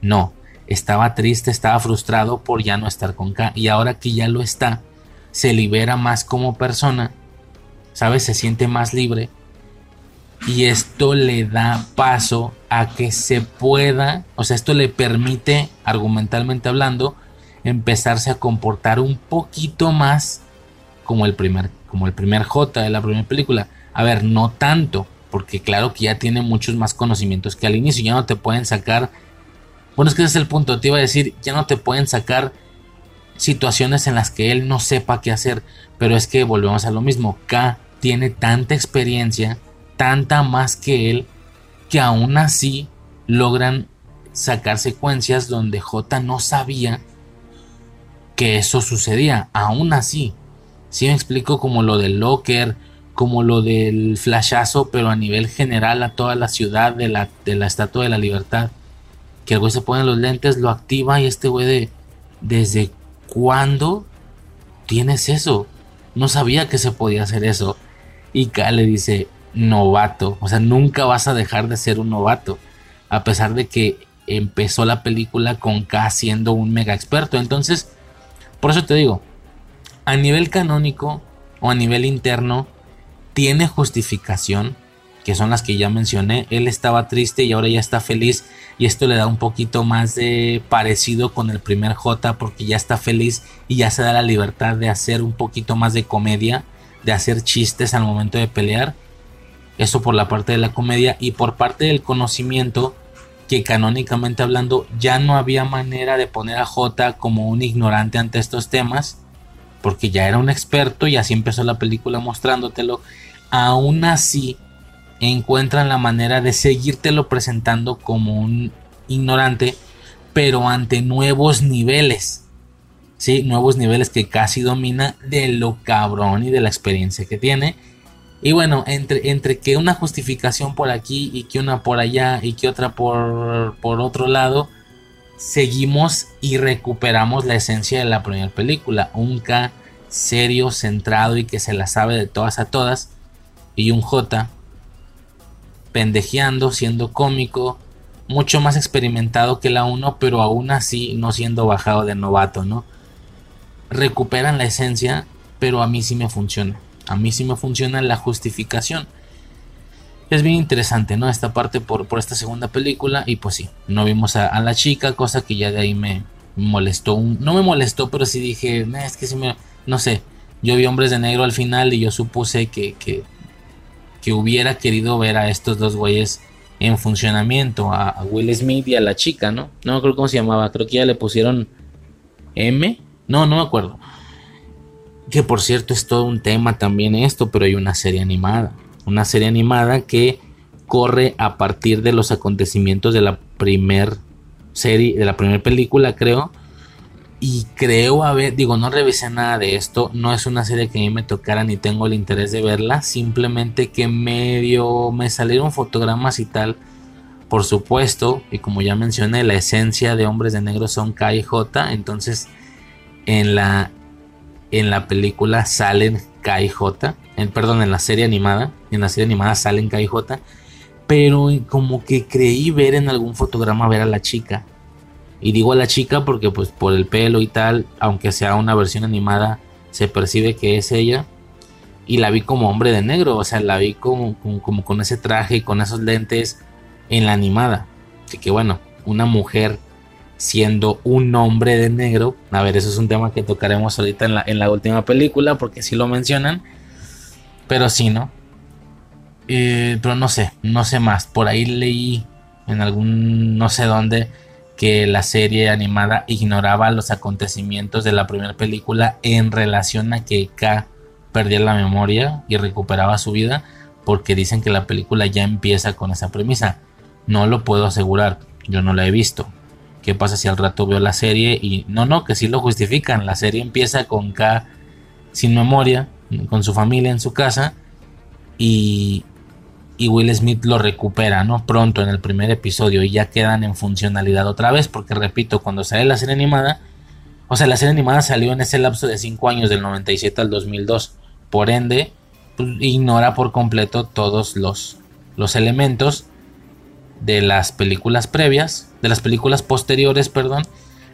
No, estaba triste, estaba frustrado por ya no estar con K. Y ahora que ya lo está, se libera más como persona, ¿sabes? Se siente más libre. Y esto le da paso a que se pueda, o sea, esto le permite, argumentalmente hablando, empezarse a comportar un poquito más como el primer, como el primer J de la primera película. A ver, no tanto, porque claro que ya tiene muchos más conocimientos que al inicio, ya no te pueden sacar, bueno es que ese es el punto, te iba a decir, ya no te pueden sacar situaciones en las que él no sepa qué hacer, pero es que volvemos a lo mismo, K tiene tanta experiencia, tanta más que él, que aún así logran sacar secuencias donde J no sabía que eso sucedía, aún así. Si me explico como lo del locker, como lo del flashazo, pero a nivel general a toda la ciudad de la, de la Estatua de la Libertad. Que el güey se pone los lentes, lo activa y este güey de... ¿Desde cuándo tienes eso? No sabía que se podía hacer eso. Y K le dice, novato. O sea, nunca vas a dejar de ser un novato. A pesar de que empezó la película con K siendo un mega experto. Entonces, por eso te digo, a nivel canónico o a nivel interno, tiene justificación, que son las que ya mencioné. Él estaba triste y ahora ya está feliz y esto le da un poquito más de parecido con el primer J porque ya está feliz y ya se da la libertad de hacer un poquito más de comedia, de hacer chistes al momento de pelear. Eso por la parte de la comedia y por parte del conocimiento que canónicamente hablando ya no había manera de poner a J como un ignorante ante estos temas porque ya era un experto y así empezó la película mostrándotelo aún así encuentran la manera de seguírtelo presentando como un ignorante pero ante nuevos niveles. Sí, nuevos niveles que casi domina de lo cabrón y de la experiencia que tiene. Y bueno, entre, entre que una justificación por aquí y que una por allá y que otra por, por otro lado, seguimos y recuperamos la esencia de la primera película. Un K serio, centrado y que se la sabe de todas a todas. Y un J pendejeando, siendo cómico, mucho más experimentado que la 1, pero aún así no siendo bajado de novato, ¿no? Recuperan la esencia, pero a mí sí me funciona. A mí sí me funciona la justificación. Es bien interesante, ¿no? Esta parte por, por esta segunda película. Y pues sí, no vimos a, la chica, cosa que ya de ahí me molestó. no me molestó, pero sí dije, es que sí me... No sé, yo vi hombres de negro al final y yo supuse que, que, que hubiera querido ver a estos dos güeyes en funcionamiento a, Will Smith y a la chica, ¿no? No me acuerdo cómo se llamaba, creo que ya le pusieron M, no, no me acuerdo. Que por cierto es todo un tema también esto, pero hay una serie animada, una serie animada que corre a partir de los acontecimientos de la primer serie, de la primera película, creo. Y creo haber, digo, no revisé nada de esto, no es una serie que a mí me tocara ni tengo el interés de verla, simplemente que medio me salieron fotogramas y tal, por supuesto, y como ya mencioné, la esencia de Hombres de Negro son K y J, entonces en la, en la película salen K y J, en, perdón, en la serie animada, en la serie animada salen K y J, pero como que creí ver en algún fotograma ver a la chica, y digo a la chica porque pues por el pelo y tal, aunque sea una versión animada, se percibe que es ella. Y la vi como hombre de negro, o sea, la vi como, como, con ese traje y con esos lentes en la animada. Así que bueno, una mujer siendo un hombre de negro. A ver, eso es un tema que tocaremos ahorita en la, en la última película, porque sí lo mencionan. Pero sí, ¿no? Eh, pero no sé, no sé más. Por ahí leí en algún, no sé dónde, que la serie animada ignoraba los acontecimientos de la primera película en relación a que K perdía la memoria y recuperaba su vida porque dicen que la película ya empieza con esa premisa. No lo puedo asegurar, yo no la he visto. ¿Qué pasa si al rato veo la serie y no, no, que sí lo justifican? La serie empieza con K sin memoria, con su familia en su casa y, y Will Smith lo recupera, ¿no? Pronto en el primer episodio y ya quedan en funcionalidad otra vez, porque repito, cuando sale la serie animada, o sea, la serie animada salió en ese lapso de 5 años, del 97 al 2002, por ende, pues, ignora por completo todos los, los elementos de las películas previas, de las películas posteriores, perdón,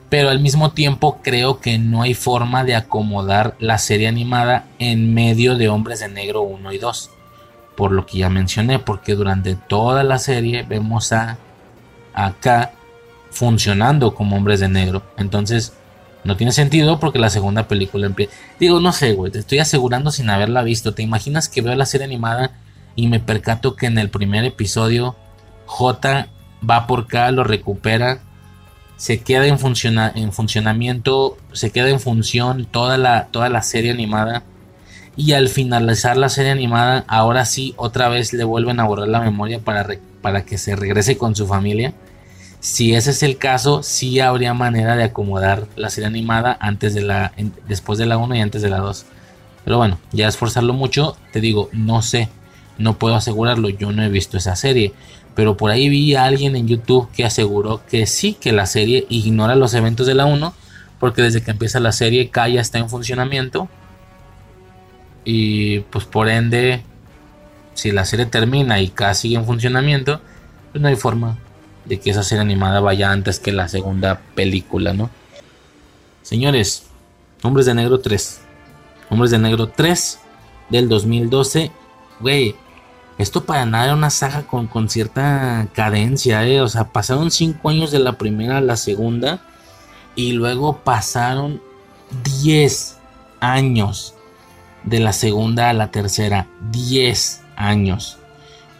pero al mismo tiempo creo que no hay forma de acomodar la serie animada en medio de Hombres de Negro 1 y 2 por lo que ya mencioné, porque durante toda la serie vemos a acá funcionando como hombres de negro. Entonces, no tiene sentido porque la segunda película empieza. Digo, no sé, güey, te estoy asegurando sin haberla visto. ¿Te imaginas que veo la serie animada y me percato que en el primer episodio J va por acá, lo recupera, se queda en, en funcionamiento, se queda en función toda la, toda la serie animada y al finalizar la serie animada ahora sí otra vez le vuelven a borrar la memoria para, para que se regrese con su familia. Si ese es el caso, sí habría manera de acomodar la serie animada antes de la, después de la 1 y antes de la 2. Pero bueno, ya esforzarlo mucho, te digo, no sé, no puedo asegurarlo, yo no he visto esa serie. Pero por ahí vi a alguien en YouTube que aseguró que sí, que la serie ignora los eventos de la 1, porque desde que empieza la serie Kaya está en funcionamiento y pues por ende, si la serie termina y casi sigue en funcionamiento, pues no hay forma de que esa serie animada vaya antes que la segunda película, ¿no? Señores, Hombres de Negro 3. Hombres de Negro 3 del 2012. Güey, esto para nada era una saga con, con cierta cadencia, ¿eh? O sea, pasaron 5 años de la primera a la segunda. Y luego pasaron 10 años de la segunda a la tercera, 10 años.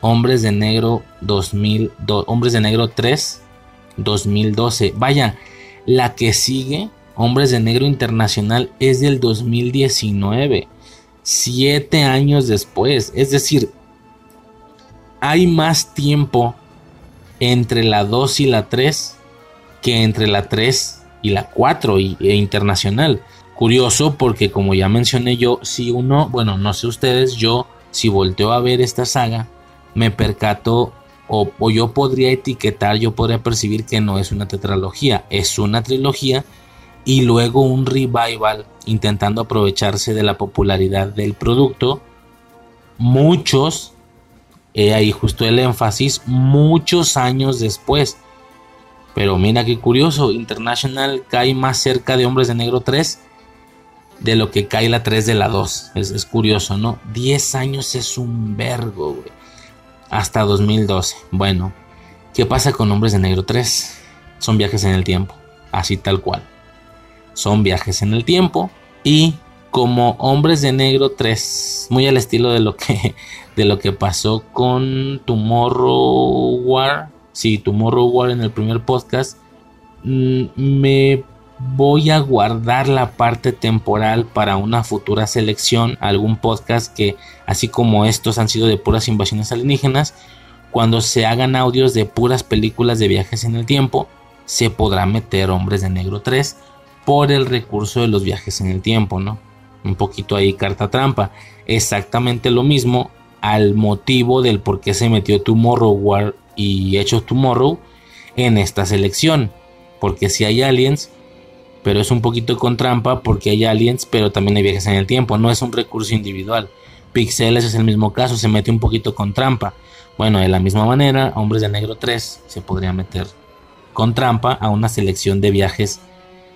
Hombres de Negro 2000, Hombres de Negro 3, 2012. Vaya, la que sigue, Hombres de Negro Internacional, es del 2019. Siete años después. Es decir, hay más tiempo entre la 2 y la 3 que entre la 3 y la 4 y, e internacional. Curioso porque como ya mencioné yo, si uno, bueno, no sé ustedes, yo si volteo a ver esta saga, me percato o, o, yo podría etiquetar, yo podría percibir que no es una tetralogía, es una trilogía y luego un revival intentando aprovecharse de la popularidad del producto. Muchos, he ahí justo el énfasis, muchos años después. Pero mira qué curioso, International cae más cerca de Hombres de Negro 3 de lo que cae la 3 de la 2. Es, curioso, ¿no? 10 años es un vergo, güey. Hasta 2012. Bueno, ¿qué pasa con Hombres de Negro 3? Son viajes en el tiempo, así tal cual. Son viajes en el tiempo y como Hombres de Negro 3, muy al estilo de lo que, de lo que pasó con Tomorrow War, sí, Tomorrow War en el primer podcast, mm, me voy a guardar la parte temporal para una futura selección, algún podcast que, así como estos han sido de puras invasiones alienígenas, cuando se hagan audios de puras películas de viajes en el tiempo, se podrá meter Hombres de Negro 3 por el recurso de los viajes en el tiempo, ¿no? Un poquito ahí carta trampa. Exactamente lo mismo al motivo del por qué se metió Tomorrow War y Hechos Tomorrow en esta selección. Porque si hay aliens, pero es un poquito con trampa porque hay aliens, pero también hay viajes en el tiempo. No es un recurso individual. Pixeles es el mismo caso, se mete un poquito con trampa. Bueno, de la misma manera, Hombres de Negro 3 se podría meter con trampa a una selección de viajes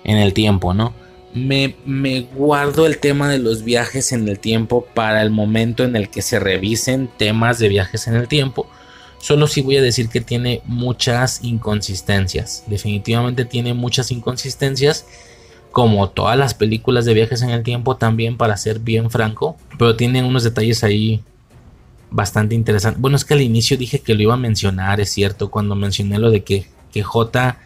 en el tiempo, ¿no? Me, guardo el tema de los viajes en el tiempo para el momento en el que se revisen temas de viajes en el tiempo. Solo sí voy a decir que tiene muchas inconsistencias. Definitivamente tiene muchas inconsistencias. Como todas las películas de viajes en el tiempo también para ser bien franco. Pero tiene unos detalles ahí bastante interesantes. Bueno, es que al inicio dije que lo iba a mencionar, es cierto, cuando mencioné lo de que, que J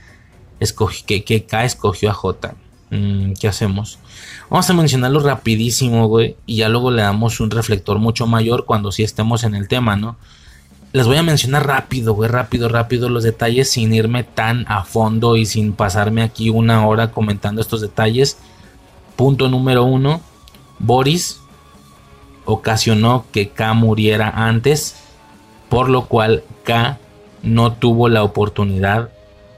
que, que K escogió a J. Mm, ¿Qué hacemos? Vamos a mencionarlo rapidísimo, güey. Y ya luego le damos un reflector mucho mayor cuando sí estemos en el tema, ¿no? Les voy a mencionar rápido, güey, rápido, rápido los detalles sin irme tan a fondo y sin pasarme aquí una hora comentando estos detalles. Punto número uno. Boris ocasionó que K muriera antes, por lo cual K no tuvo la oportunidad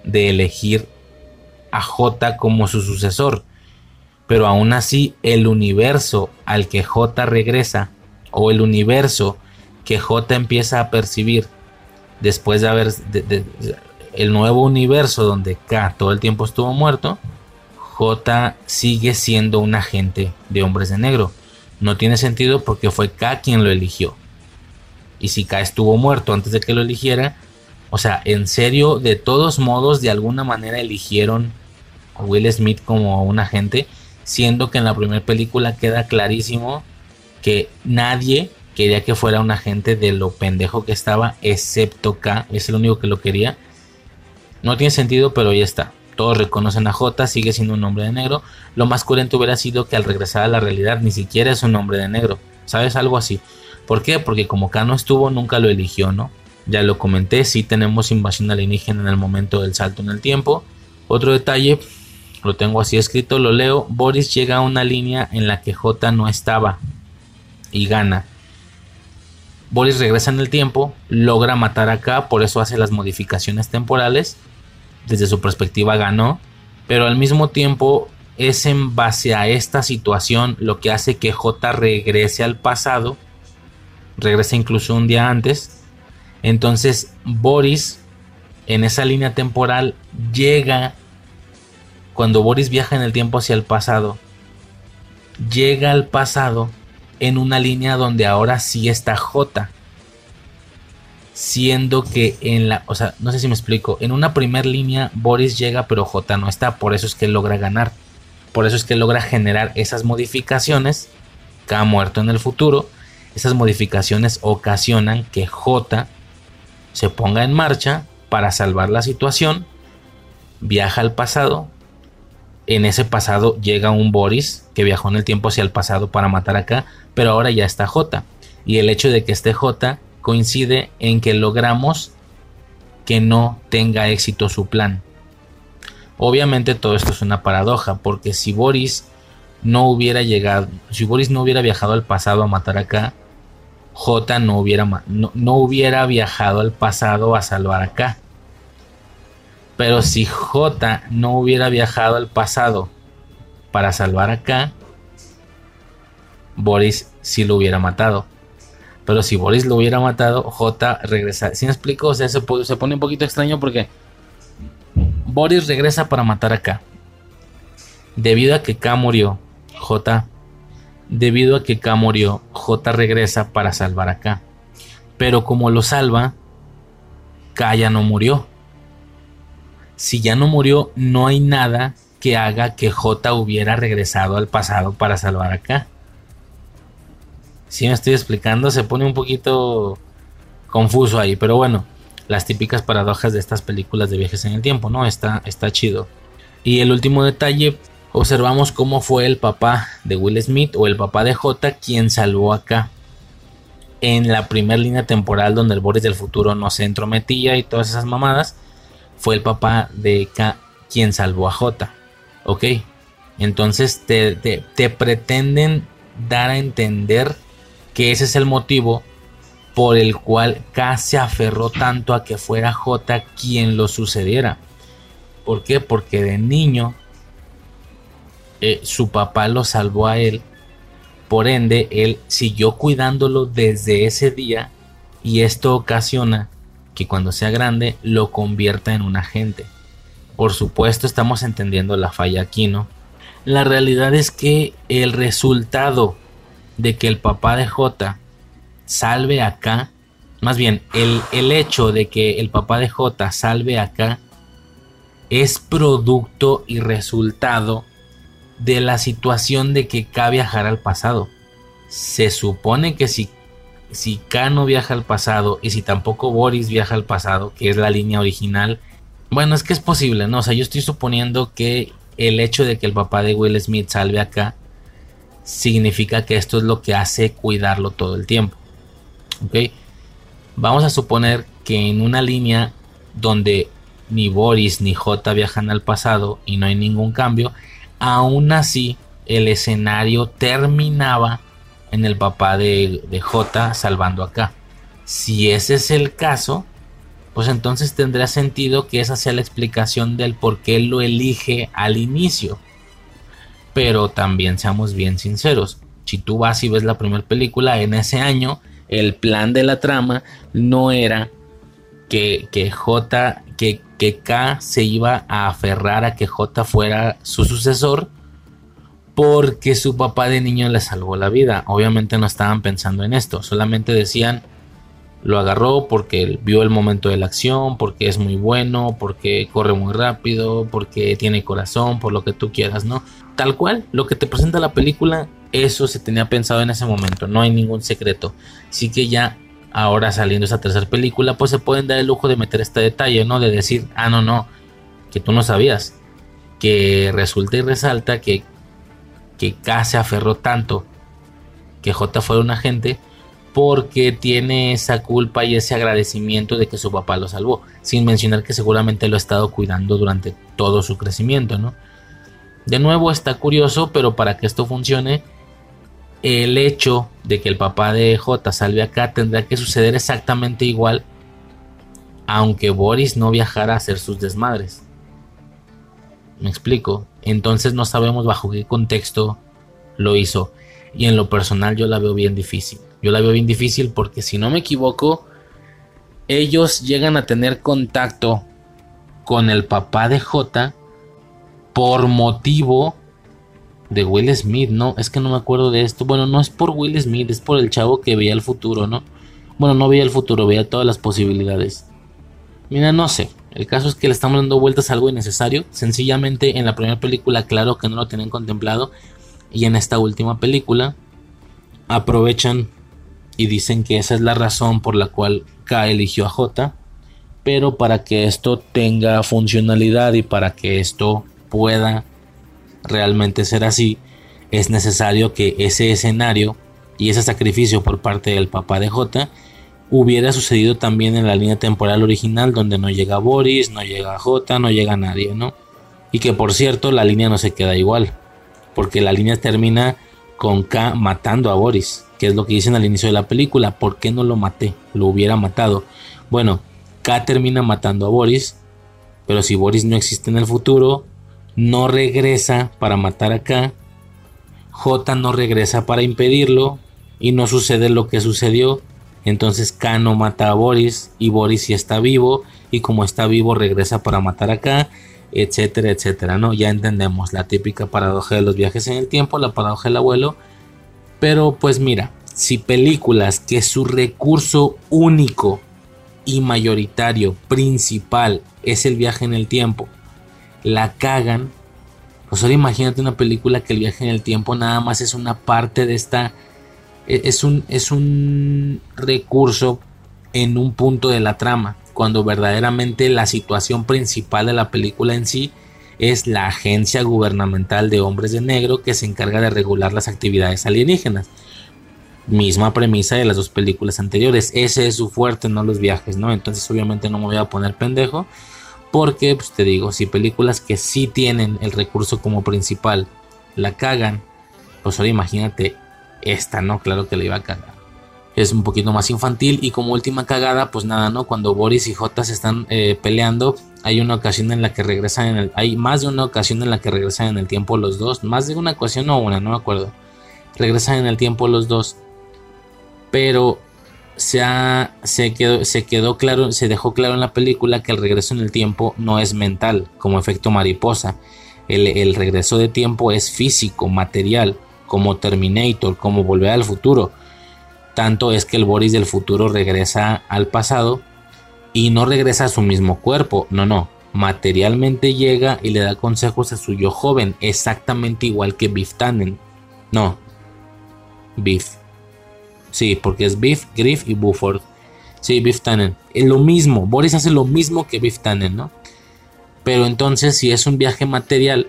de elegir a J como su sucesor. Pero aún así el universo al que J regresa o el universo que J empieza a percibir después de haber el nuevo universo donde K todo el tiempo estuvo muerto, J sigue siendo un agente de hombres de negro. No tiene sentido porque fue K quien lo eligió. Y si K estuvo muerto antes de que lo eligiera, o sea, en serio, de todos modos, de alguna manera eligieron Will Smith como un agente, siendo que en la primera película queda clarísimo que nadie quería que fuera un agente de lo pendejo que estaba, excepto K, es el único que lo quería. No tiene sentido, pero ya está. Todos reconocen a J, sigue siendo un hombre de negro. Lo más coherente hubiera sido que al regresar a la realidad ni siquiera es un hombre de negro. ¿Sabes? Algo así. ¿Por qué? Porque como K no estuvo, nunca lo eligió, ¿no? Ya lo comenté, sí tenemos invasión alienígena en el momento del salto en el tiempo. Otro detalle, lo tengo así escrito, lo leo. Boris llega a una línea en la que J no estaba y gana. Boris regresa en el tiempo, logra matar acá, por eso hace las modificaciones temporales. Desde su perspectiva ganó, pero al mismo tiempo es en base a esta situación lo que hace que J regrese al pasado, regresa incluso un día antes entonces Boris en esa línea temporal llega, cuando Boris viaja en el tiempo hacia el pasado, llega al pasado en una línea donde ahora sí está J. Siendo que en la, o sea, no sé si me explico, en una primera línea Boris llega pero J no está, por eso es que logra ganar. Por eso es que logra generar esas modificaciones que ha muerto en el futuro. Esas modificaciones ocasionan que J se ponga en marcha para salvar la situación, viaja al pasado, en ese pasado llega un Boris que viajó en el tiempo hacia el pasado para matar acá, pero ahora ya está J. Y el hecho de que esté J coincide en que logramos que no tenga éxito su plan. Obviamente todo esto es una paradoja, porque si Boris no hubiera llegado, si Boris no hubiera viajado al pasado a matar acá, J no hubiera, no, hubiera viajado al pasado a salvar acá. Pero si J no hubiera viajado al pasado para salvar acá, Boris sí lo hubiera matado. Pero si Boris lo hubiera matado, J regresa. ¿Sí me explico? O sea, se, se pone un poquito extraño porque Boris regresa para matar a K. Debido a que K murió, J. Debido a que K murió, J regresa para salvar a K. Pero como lo salva, K ya no murió. Si ya no murió, no hay nada que haga que J hubiera regresado al pasado para salvar a K. Si me estoy explicando, se pone un poquito confuso ahí, pero bueno, las típicas paradojas de estas películas de viajes en el tiempo, ¿no? Está, está chido. Y el último detalle, observamos cómo fue el papá de Will Smith o el papá de J quien salvó acá. En la primera línea temporal donde el Boris del futuro no se entrometía y todas esas mamadas, fue el papá de K quien salvó a J. ¿Ok? Entonces te, te pretenden dar a entender que ese es el motivo por el cual K se aferró tanto a que fuera J quien lo sucediera. ¿Por qué? Porque de niño eh, su papá lo salvó a él. Por ende, él siguió cuidándolo desde ese día y esto ocasiona que cuando sea grande lo convierta en un agente. Por supuesto estamos entendiendo la falla aquí, ¿no? La realidad es que el resultado de que el papá de J salve acá, más bien el, el hecho de que el papá de J salve acá es producto y resultado de la situación de que K viajar al pasado. Se supone que si, si K no viaja al pasado y si tampoco Boris viaja al pasado, que es la línea original, bueno, es que es posible, ¿no? O sea, yo estoy suponiendo que el hecho de que el papá de Will Smith salve acá significa que esto es lo que hace cuidarlo todo el tiempo. ¿Ok? Vamos a suponer que en una línea donde ni Boris ni J viajan al pasado y no hay ningún cambio, aún así el escenario terminaba en el papá de, de J salvando acá. Si ese es el caso, pues entonces tendría sentido que esa sea la explicación del por qué lo elige al inicio. Pero también seamos bien sinceros. Si tú vas y ves la primera película en ese año, el plan de la trama no era que, J, que, que K se iba a aferrar a que J fuera su sucesor porque su papá de niño le salvó la vida. Obviamente no estaban pensando en esto, solamente decían lo agarró porque vio el momento de la acción, porque es muy bueno, porque corre muy rápido, porque tiene corazón, por lo que tú quieras, ¿no? Tal cual, lo que te presenta la película, eso se tenía pensado en ese momento, no hay ningún secreto. Así que ya ahora saliendo esa tercera película, pues se pueden dar el lujo de meter este detalle, ¿no? De decir, ah, no, no, que tú no sabías. Que resulta y resalta que, que K se aferró tanto que J fuera un agente porque tiene esa culpa y ese agradecimiento de que su papá lo salvó, sin mencionar que seguramente lo ha estado cuidando durante todo su crecimiento, ¿no? De nuevo está curioso, pero para que esto funcione, el hecho de que el papá de J salve acá tendrá que suceder exactamente igual, aunque Boris no viajara a hacer sus desmadres. ¿Me explico? Entonces no sabemos bajo qué contexto lo hizo. Y en lo personal yo la veo bien difícil. Yo la veo bien difícil porque si no me equivoco, ellos llegan a tener contacto con el papá de J por motivo de Will Smith, ¿no? Es que no me acuerdo de esto. Bueno, no es por Will Smith, es por el chavo que veía el futuro, ¿no? Bueno, no veía el futuro, veía todas las posibilidades. Mira, no sé. El caso es que le estamos dando vueltas a algo innecesario. Sencillamente en la primera película, claro que no lo tenían contemplado. Y en esta última película aprovechan y dicen que esa es la razón por la cual K eligió a J. Pero para que esto tenga funcionalidad y para que esto pueda realmente ser así, es necesario que ese escenario y ese sacrificio por parte del papá de J hubiera sucedido también en la línea temporal original donde no llega Boris, no llega J, no llega nadie, ¿no? Y que por cierto, la línea no se queda igual. Porque la línea termina con K matando a Boris. Que es lo que dicen al inicio de la película. ¿Por qué no lo maté? Lo hubiera matado. Bueno, K termina matando a Boris. Pero si Boris no existe en el futuro, no regresa para matar a K. J no regresa para impedirlo. Y no sucede lo que sucedió. Entonces K no mata a Boris. Y Boris sí está vivo. Y como está vivo regresa para matar a etcétera, etcétera, ¿no? Ya entendemos la típica paradoja de los viajes en el tiempo, la paradoja del abuelo, pero pues mira, si películas que su recurso único y mayoritario, principal, es el viaje en el tiempo, la cagan, pues ahora imagínate una película que el viaje en el tiempo nada más es una parte de esta, es un, es un recurso en un punto de la trama cuando verdaderamente la situación principal de la película en sí es la agencia gubernamental de hombres de negro que se encarga de regular las actividades alienígenas. Misma premisa de las dos películas anteriores. Ese es su fuerte, no los viajes, ¿no? Entonces obviamente no me voy a poner pendejo. Porque, pues te digo, si películas que sí tienen el recurso como principal la cagan, pues ahora imagínate esta, ¿no? Claro que la iba a cagar. Es un poquito más infantil y como última cagada pues nada no cuando Boris y J se están eh, peleando hay una ocasión en la que regresan en el hay más de una ocasión en la que regresan en el tiempo los dos más de una ocasión o una no me acuerdo. Regresan en el tiempo los dos pero se, se, quedó, se quedó claro se dejó claro en la película que el regreso en el tiempo no es mental como efecto mariposa. El regreso de tiempo es físico material como Terminator como volver al futuro tanto es que el Boris del futuro regresa al pasado y no regresa a su mismo cuerpo, no, no, materialmente llega y le da consejos a su yo joven, exactamente igual que Biff Tannen. No, Biff. Sí, porque es Biff, Griff y Buford. Sí, Biff Tannen. Es lo mismo, Boris hace lo mismo que Biff Tannen, ¿no? Pero entonces, si es un viaje material,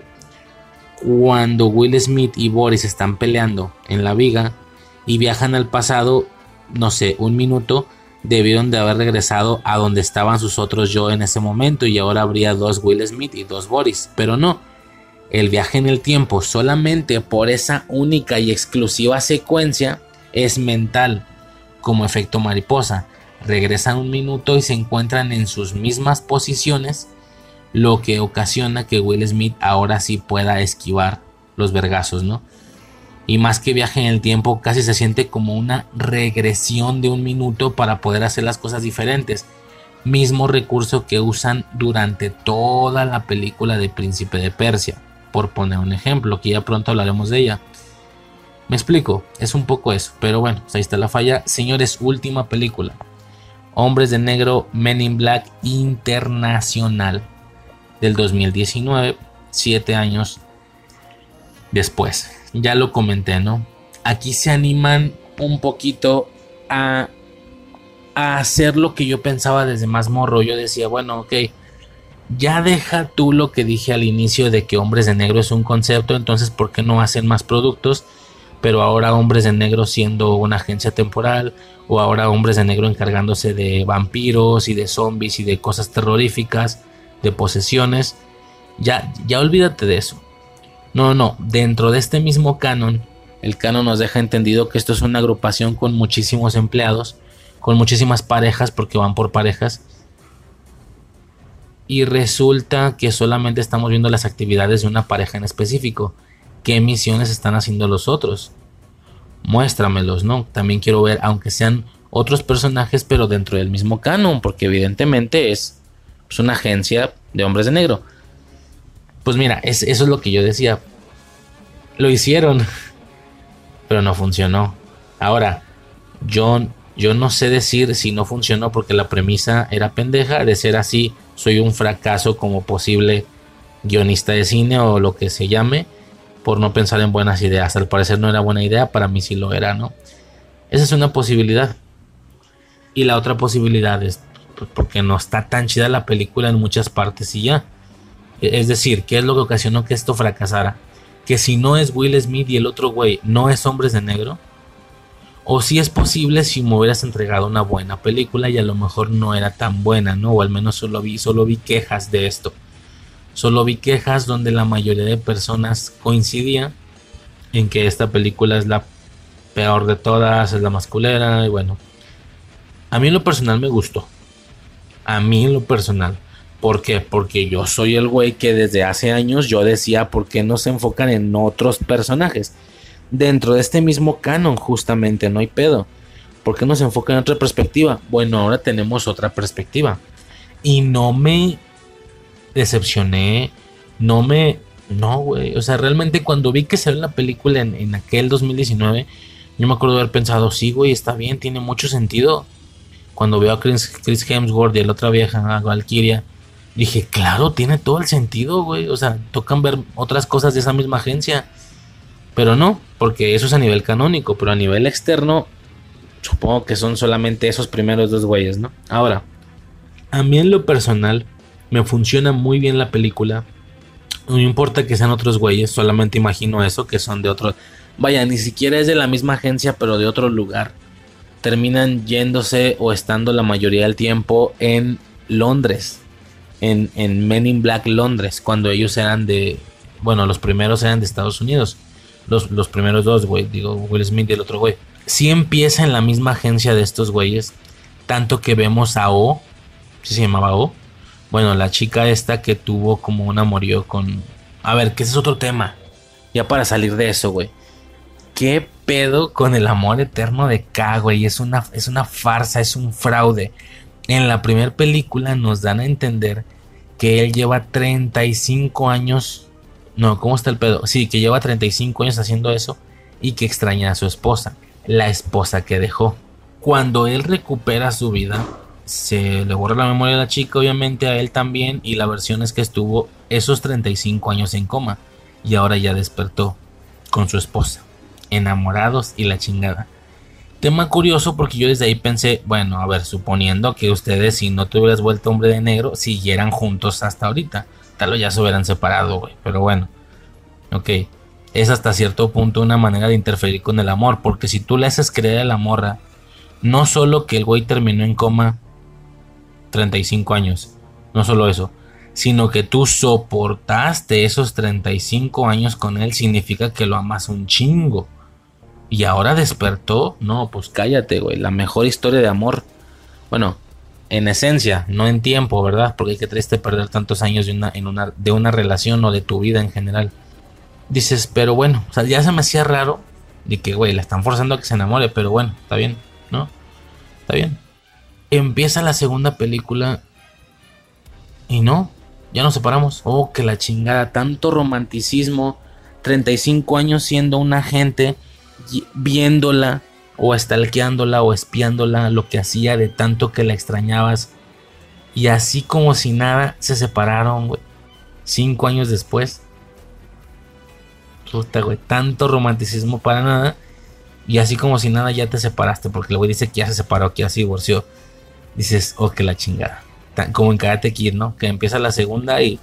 cuando Will Smith y Boris están peleando en la viga, y viajan al pasado, no sé, un minuto, debieron de haber regresado a donde estaban sus otros yo en ese momento y ahora habría dos Will Smith y dos Boris, pero no. El viaje en el tiempo solamente por esa única y exclusiva secuencia es mental, como efecto mariposa. Regresan un minuto y se encuentran en sus mismas posiciones, lo que ocasiona que Will Smith ahora sí pueda esquivar los vergazos, ¿no? y más que viaje en el tiempo casi se siente como una regresión de un minuto para poder hacer las cosas diferentes. Mismo recurso que usan durante toda la película de Príncipe de Persia, por poner un ejemplo, que ya pronto hablaremos de ella. Me explico, es un poco eso, pero bueno, ahí está la falla. Señores, última película. Hombres de Negro Men in Black Internacional del 2019, siete años después ya lo comenté, ¿no? Aquí se animan un poquito a, a hacer lo que yo pensaba desde más morro. Yo decía, bueno, ok, ya deja tú lo que dije al inicio de que Hombres de Negro es un concepto, entonces ¿por qué no hacen más productos? Pero ahora Hombres de Negro siendo una agencia temporal, o ahora Hombres de Negro encargándose de vampiros y de zombies y de cosas terroríficas, de posesiones. Ya, ya olvídate de eso. No, no, dentro de este mismo canon, el canon nos deja entendido que esto es una agrupación con muchísimos empleados, con muchísimas parejas, porque van por parejas. Y resulta que solamente estamos viendo las actividades de una pareja en específico. ¿Qué misiones están haciendo los otros? Muéstramelos, ¿no? También quiero ver, aunque sean otros personajes, pero dentro del mismo canon, porque evidentemente es, es una agencia de hombres de negro. Pues mira, eso es lo que yo decía. Lo hicieron, pero no funcionó. Ahora, yo, yo no sé decir si no funcionó porque la premisa era pendeja. De ser así, soy un fracaso como posible guionista de cine o lo que se llame por no pensar en buenas ideas. Al parecer no era buena idea, para mí sí lo era, ¿no? Esa es una posibilidad. Y la otra posibilidad es pues, porque no está tan chida la película en muchas partes y ya. Es decir, ¿qué es lo que ocasionó que esto fracasara? Que si no es Will Smith y el otro güey no es Hombres de Negro. O si es posible si me hubieras entregado una buena película y a lo mejor no era tan buena, ¿no? O al menos solo vi, solo vi quejas de esto. Solo vi quejas donde la mayoría de personas coincidía en que esta película es la peor de todas, es la masculera y bueno. A mí en lo personal me gustó. A mí en lo personal. ¿Por qué? Porque yo soy el güey que desde hace años yo decía por qué no se enfocan en otros personajes. Dentro de este mismo canon justamente, no hay pedo. ¿Por qué no se enfocan en otra perspectiva? Bueno, ahora tenemos otra perspectiva. Y no me decepcioné. No me... No, güey. O sea, realmente cuando vi que salió la película en, en aquel 2019, yo me acuerdo de haber pensado, sí, güey, está bien, tiene mucho sentido. Cuando veo a Chris, Hemsworth y a la otra vieja, a Valkyria, dije, claro, tiene todo el sentido, güey. O sea, tocan ver otras cosas de esa misma agencia. Pero no, porque eso es a nivel canónico, pero a nivel externo, supongo que son solamente esos primeros dos güeyes, ¿no? Ahora, a mí en lo personal, me funciona muy bien la película. No importa que sean otros güeyes, solamente imagino eso, que son de otro. Vaya, ni siquiera es de la misma agencia, pero de otro lugar. Terminan yéndose o estando la mayoría del tiempo en Londres. En, en Men in Black Londres, cuando ellos eran de. Bueno, los primeros eran de Estados Unidos. Los, los primeros dos, güey. Digo, Will Smith y el otro güey. Si empieza en la misma agencia de estos güeyes. Tanto que vemos a O. ¿Sí se llamaba O? Bueno, la chica esta que tuvo como un amorío con... A ver, que ese es otro tema. Ya para salir de eso, güey. ¿Qué pedo con el amor eterno de K, güey? Es una, es una farsa, es un fraude. En la primera película nos dan a entender que él lleva 35 años. No, ¿cómo está el pedo? Sí, que lleva 35 años haciendo eso y que extraña a su esposa, la esposa que dejó. Cuando él recupera su vida, se le borra la memoria a la chica, obviamente a él también, y la versión es que estuvo esos 35 años en coma y ahora ya despertó con su esposa, enamorados y la chingada. Tema curioso porque yo desde ahí pensé, bueno, a ver, suponiendo que ustedes si no te hubieras vuelto hombre de negro, siguieran juntos hasta ahorita, tal vez ya se hubieran separado, güey, pero bueno, ok. Es hasta cierto punto una manera de interferir con el amor, porque si tú le haces creer a la morra, no solo que el güey terminó en coma 35 años. No solo eso, sino que tú soportaste esos 35 años con él, significa que lo amas un chingo. Y ahora despertó, no, pues cállate, güey, la mejor historia de amor. Bueno, en esencia, no en tiempo, ¿verdad? Porque hay que triste perder tantos años de una, de una relación o de tu vida en general. Dices, pero bueno, ya se me hacía raro de que, güey, la están forzando a que se enamore, pero bueno, está bien, ¿no? Está bien. Empieza la segunda película y no, ya nos separamos. Oh, que la chingada, tanto romanticismo, 35 años siendo una gente, viéndola o estalqueándola o espiándola, lo que hacía de tanto que la extrañabas. Y así como si nada, se separaron, güey. Cinco años después. Puta, güey, tanto romanticismo para nada. Y así como si nada, ya te separaste. Porque el güey dice que ya se separó, que ya se divorció dices, oh, que la chingada. Como en Karate ¿no? Que empieza la segunda y,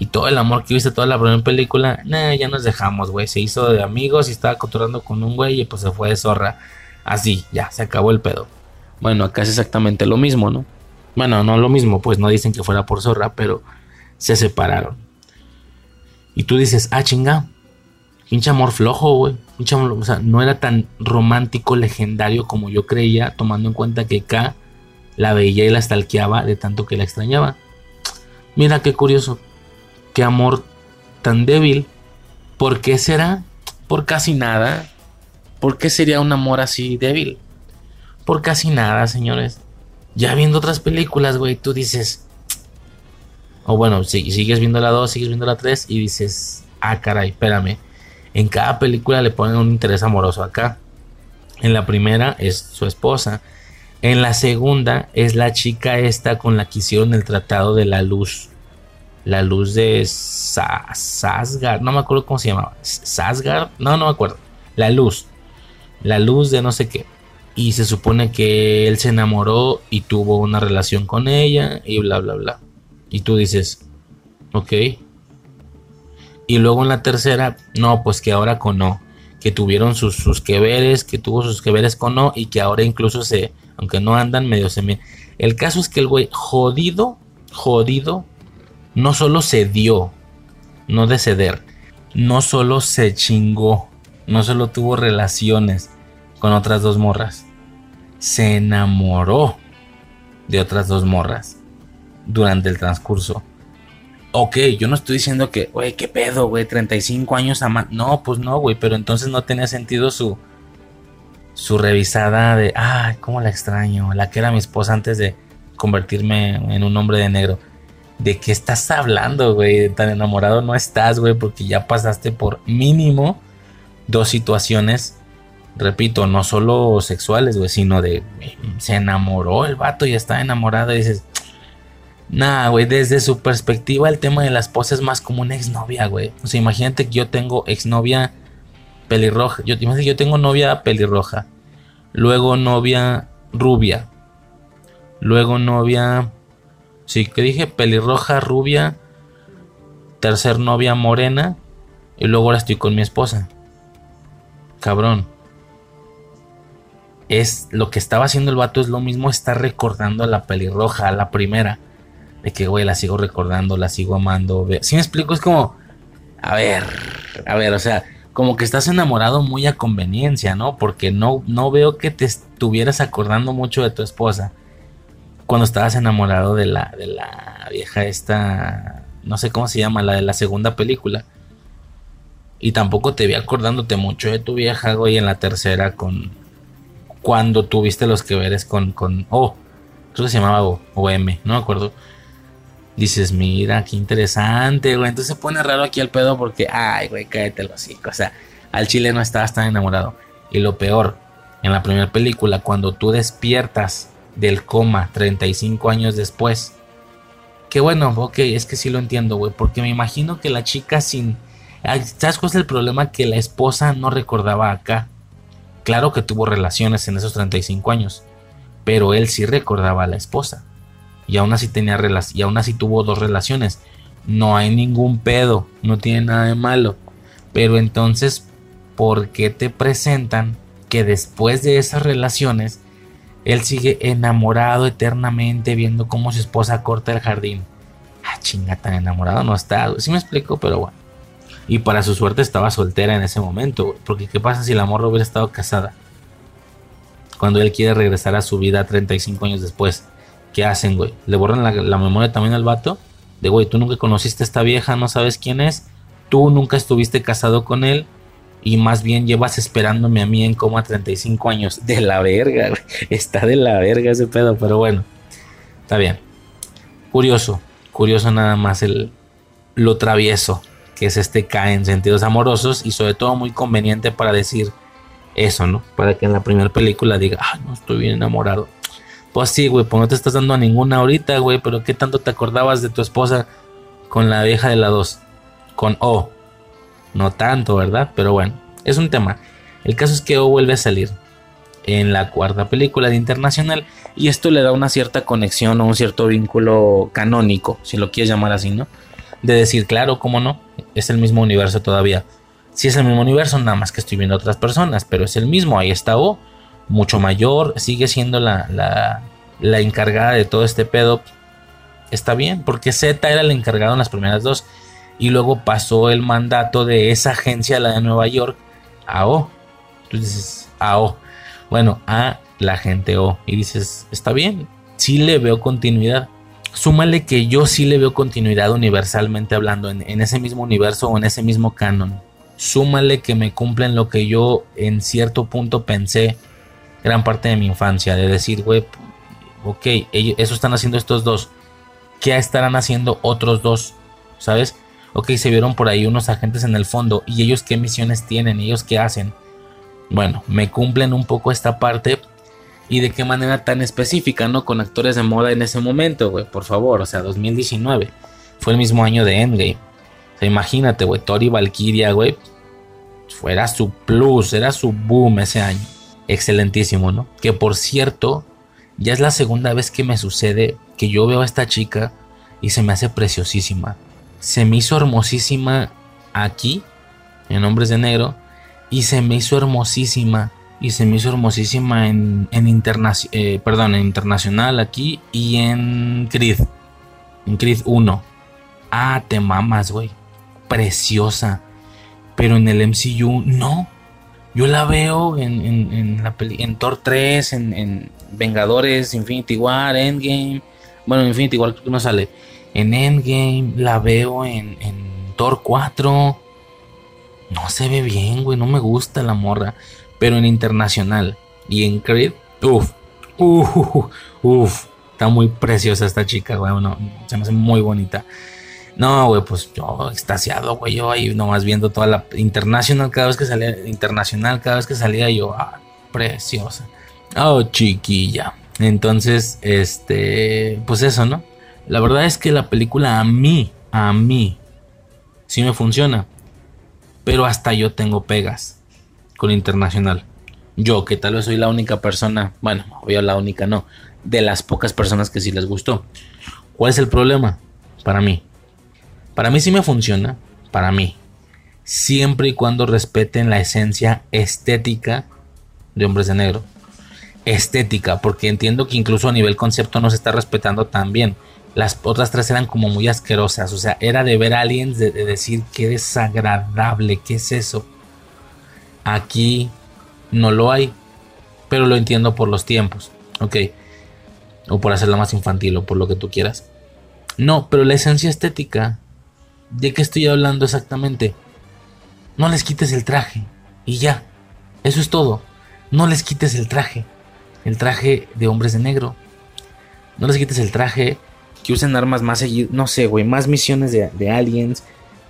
y todo el amor que viste toda la primera película, nah, ya nos dejamos, güey. Se hizo de amigos y estaba cotorando con un güey y pues se fue de zorra. Así, ya, se acabó el pedo. Bueno, acá es exactamente lo mismo, ¿no? Bueno, no lo mismo, pues no dicen que fuera por zorra, pero se separaron. Y tú dices, ah, chinga, pinche amor flojo, güey. O sea, no era tan romántico, legendario como yo creía, tomando en cuenta que K la veía y la stalkeaba de tanto que la extrañaba. Mira qué curioso, qué amor tan débil. ¿Por qué será? Por casi nada. ¿Por qué sería un amor así débil? Por casi nada, señores. Ya viendo otras películas, güey, tú dices... O bueno, si, sigues viendo la 2, sigues viendo la 3 y dices... Ah, caray, espérame. En cada película le ponen un interés amoroso acá. En la primera es su esposa. En la segunda es la chica esta con la que hicieron el tratado de la luz. La luz de Sasgard. No me acuerdo cómo se llamaba. Sasgard. No, no me acuerdo. La luz. La luz de no sé qué. Y se supone que él se enamoró y tuvo una relación con ella y bla, bla, bla. Y tú dices, ok. Y luego en la tercera, no, pues que ahora con no. Que tuvieron sus, sus que veres, que tuvo sus que veres con no y que ahora incluso se, aunque no andan medio semi. El caso es que el güey jodido, jodido, no solo se dio, no de ceder, no solo se chingó, no solo tuvo relaciones con otras dos morras, se enamoró de otras dos morras durante el transcurso. Ok, yo no estoy diciendo que, güey, qué pedo, güey, 35 años a No, pues no, güey, pero entonces no tenía sentido su, su revisada de, ay, cómo la extraño, la que era mi esposa antes de convertirme en un hombre de negro. ¿De qué estás hablando, güey? Tan enamorado no estás, güey, porque ya pasaste por mínimo dos situaciones, repito, no solo sexuales, güey, sino de se enamoró el vato y está enamorado dices, nah, güey, desde su perspectiva el tema de la esposa es más como una exnovia, güey. O sea, imagínate que yo tengo exnovia pelirroja, yo, imagínate que yo tengo novia pelirroja, luego novia rubia, luego novia Sí, que dije pelirroja, rubia, tercer novia morena y luego ahora estoy con mi esposa. Cabrón. Es lo que estaba haciendo el vato es lo mismo está recordando a la pelirroja, a la primera. De que, güey, la sigo recordando, la sigo amando. Si me explico, es como, a ver, a ver, o sea, como que estás enamorado muy a conveniencia, ¿no? Porque no, no veo que te estuvieras acordando mucho de tu esposa cuando estabas enamorado de la, de la vieja esta, no sé cómo se llama, la de la segunda película. Y tampoco te vi acordándote mucho de tu vieja, güey, en la tercera con... Cuando tuviste los que veres con... con oh, creo se llamaba o, M, no me acuerdo. Dices, mira, qué interesante, güey. Entonces se pone raro aquí el pedo porque, ay, güey, cállate hocico. O sea, al chile no estabas tan enamorado. Y lo peor, en la primera película, cuando tú despiertas del coma 35 años después. Que bueno, ok, es que sí lo entiendo, güey, porque me imagino que la chica sin... ¿Sabes cuál es el problema? Que la esposa no recordaba acá. Claro que tuvo relaciones en esos 35 años, pero él sí recordaba a la esposa. Y aún así tenía y aún así tuvo dos relaciones. No hay ningún pedo, no tiene nada de malo. Pero entonces, ¿por qué te presentan que después de esas relaciones él sigue enamorado eternamente viendo cómo su esposa corta el jardín. Ah, chinga, tan enamorado no está. Sí me explico, pero bueno. Y para su suerte estaba soltera en ese momento. Porque ¿qué pasa si la morra hubiera estado casada? Cuando él quiere regresar a su vida 35 años después. ¿Qué hacen, güey? ¿Le borran la, la memoria también al vato? De, güey, tú nunca conociste a esta vieja, no sabes quién es. Tú nunca estuviste casado con él y más bien llevas esperándome a mí en coma 35 años. De la verga, Está de la verga ese pedo, pero bueno. Está bien. Curioso, curioso nada más el lo travieso que es este K en sentidos amorosos y sobre todo muy conveniente para decir eso, ¿no? Para que en la primera película diga, ay, no estoy bien enamorado. Pues sí, güey, pues no te estás dando a ninguna ahorita, güey, pero ¿qué tanto te acordabas de tu esposa con la vieja de la 2? Con O. No tanto, ¿verdad? Pero bueno, es un tema. El caso es que O vuelve a salir en la cuarta película de Internacional y esto le da una cierta conexión o un cierto vínculo canónico, si lo quieres llamar así, ¿no? De decir, claro, cómo no, es el mismo universo todavía. Si es el mismo universo, nada más que estoy viendo otras personas, pero es el mismo, ahí está O, mucho mayor, sigue siendo la, la, la encargada de todo este pedo. Está bien, porque Z era el encargado en las primeras dos y luego pasó el mandato de esa agencia, la de Nueva York, a O. Dices, a O. Bueno, a la gente O. Y dices, está bien, sí le veo continuidad. Súmale que yo sí le veo continuidad universalmente hablando en, en ese mismo universo o en ese mismo canon. Súmale que me cumplen lo que yo en cierto punto pensé gran parte de mi infancia. De decir, güey, ok, eso están haciendo estos dos. ¿Qué estarán haciendo otros dos? ¿Sabes? Ok, se vieron por ahí unos agentes en el fondo y ellos qué misiones tienen, ellos qué hacen. Bueno, me cumplen un poco esta parte y de qué manera tan específica, ¿no? Con actores de moda en ese momento, güey, por favor, o sea, 2019. Fue el mismo año de Endgame. O sea, imagínate, güey, Thor y Valkyria, güey. Fuera su plus, era su boom ese año. Excelentísimo, ¿no? Que por cierto, ya es la segunda vez que me sucede que yo veo a esta chica y se me hace preciosísima se me hizo hermosísima aquí, en Hombres de Negro, y se me hizo hermosísima, y se me hizo hermosísima en, en, eh, perdón, en Internacional aquí y en Creed, en Creed 1. ah, te mamas, güey. Preciosa. Pero en el MCU, no. Yo la veo en, en, la en Thor 3, en, Vengadores, Infinity War, Endgame. Bueno, Infinity War no sale. En Endgame, la veo en, en Thor 4. No se ve bien, güey. No me gusta la morra. Pero en internacional y en Creed, uff, uff, uff. Está muy preciosa esta chica, güey. se me hace muy bonita. No, güey, pues yo extasiado, güey. Yo ahí nomás viendo toda la internacional cada vez que salía, internacional cada vez que salía yo, ah, preciosa. Oh, chiquilla. Entonces, este, pues eso, ¿no? La verdad es que la película a mí, a mí, sí me funciona. Pero hasta yo tengo pegas con internacional. Yo, que tal vez soy la única persona, bueno, obvio la única no, de las pocas personas que sí les gustó. ¿Cuál es el problema? Para mí. Para mí sí me funciona, para mí. Siempre y cuando respeten la esencia estética de Hombres de Negro. Estética, porque entiendo que incluso a nivel concepto no se está respetando tan bien. Las otras tres eran como muy asquerosas. O sea, era de ver a aliens, de, de decir qué desagradable, qué es eso. Aquí no lo hay, pero lo entiendo por los tiempos. Ok. O por hacerla más infantil o por lo que tú quieras. No, pero la esencia estética. ¿De qué estoy hablando exactamente? No les quites el traje. Y ya. Eso es todo. No les quites el traje. El traje de hombres de negro. No les quites el traje. Que usen armas más seguido. No sé, güey. Más misiones de, de aliens.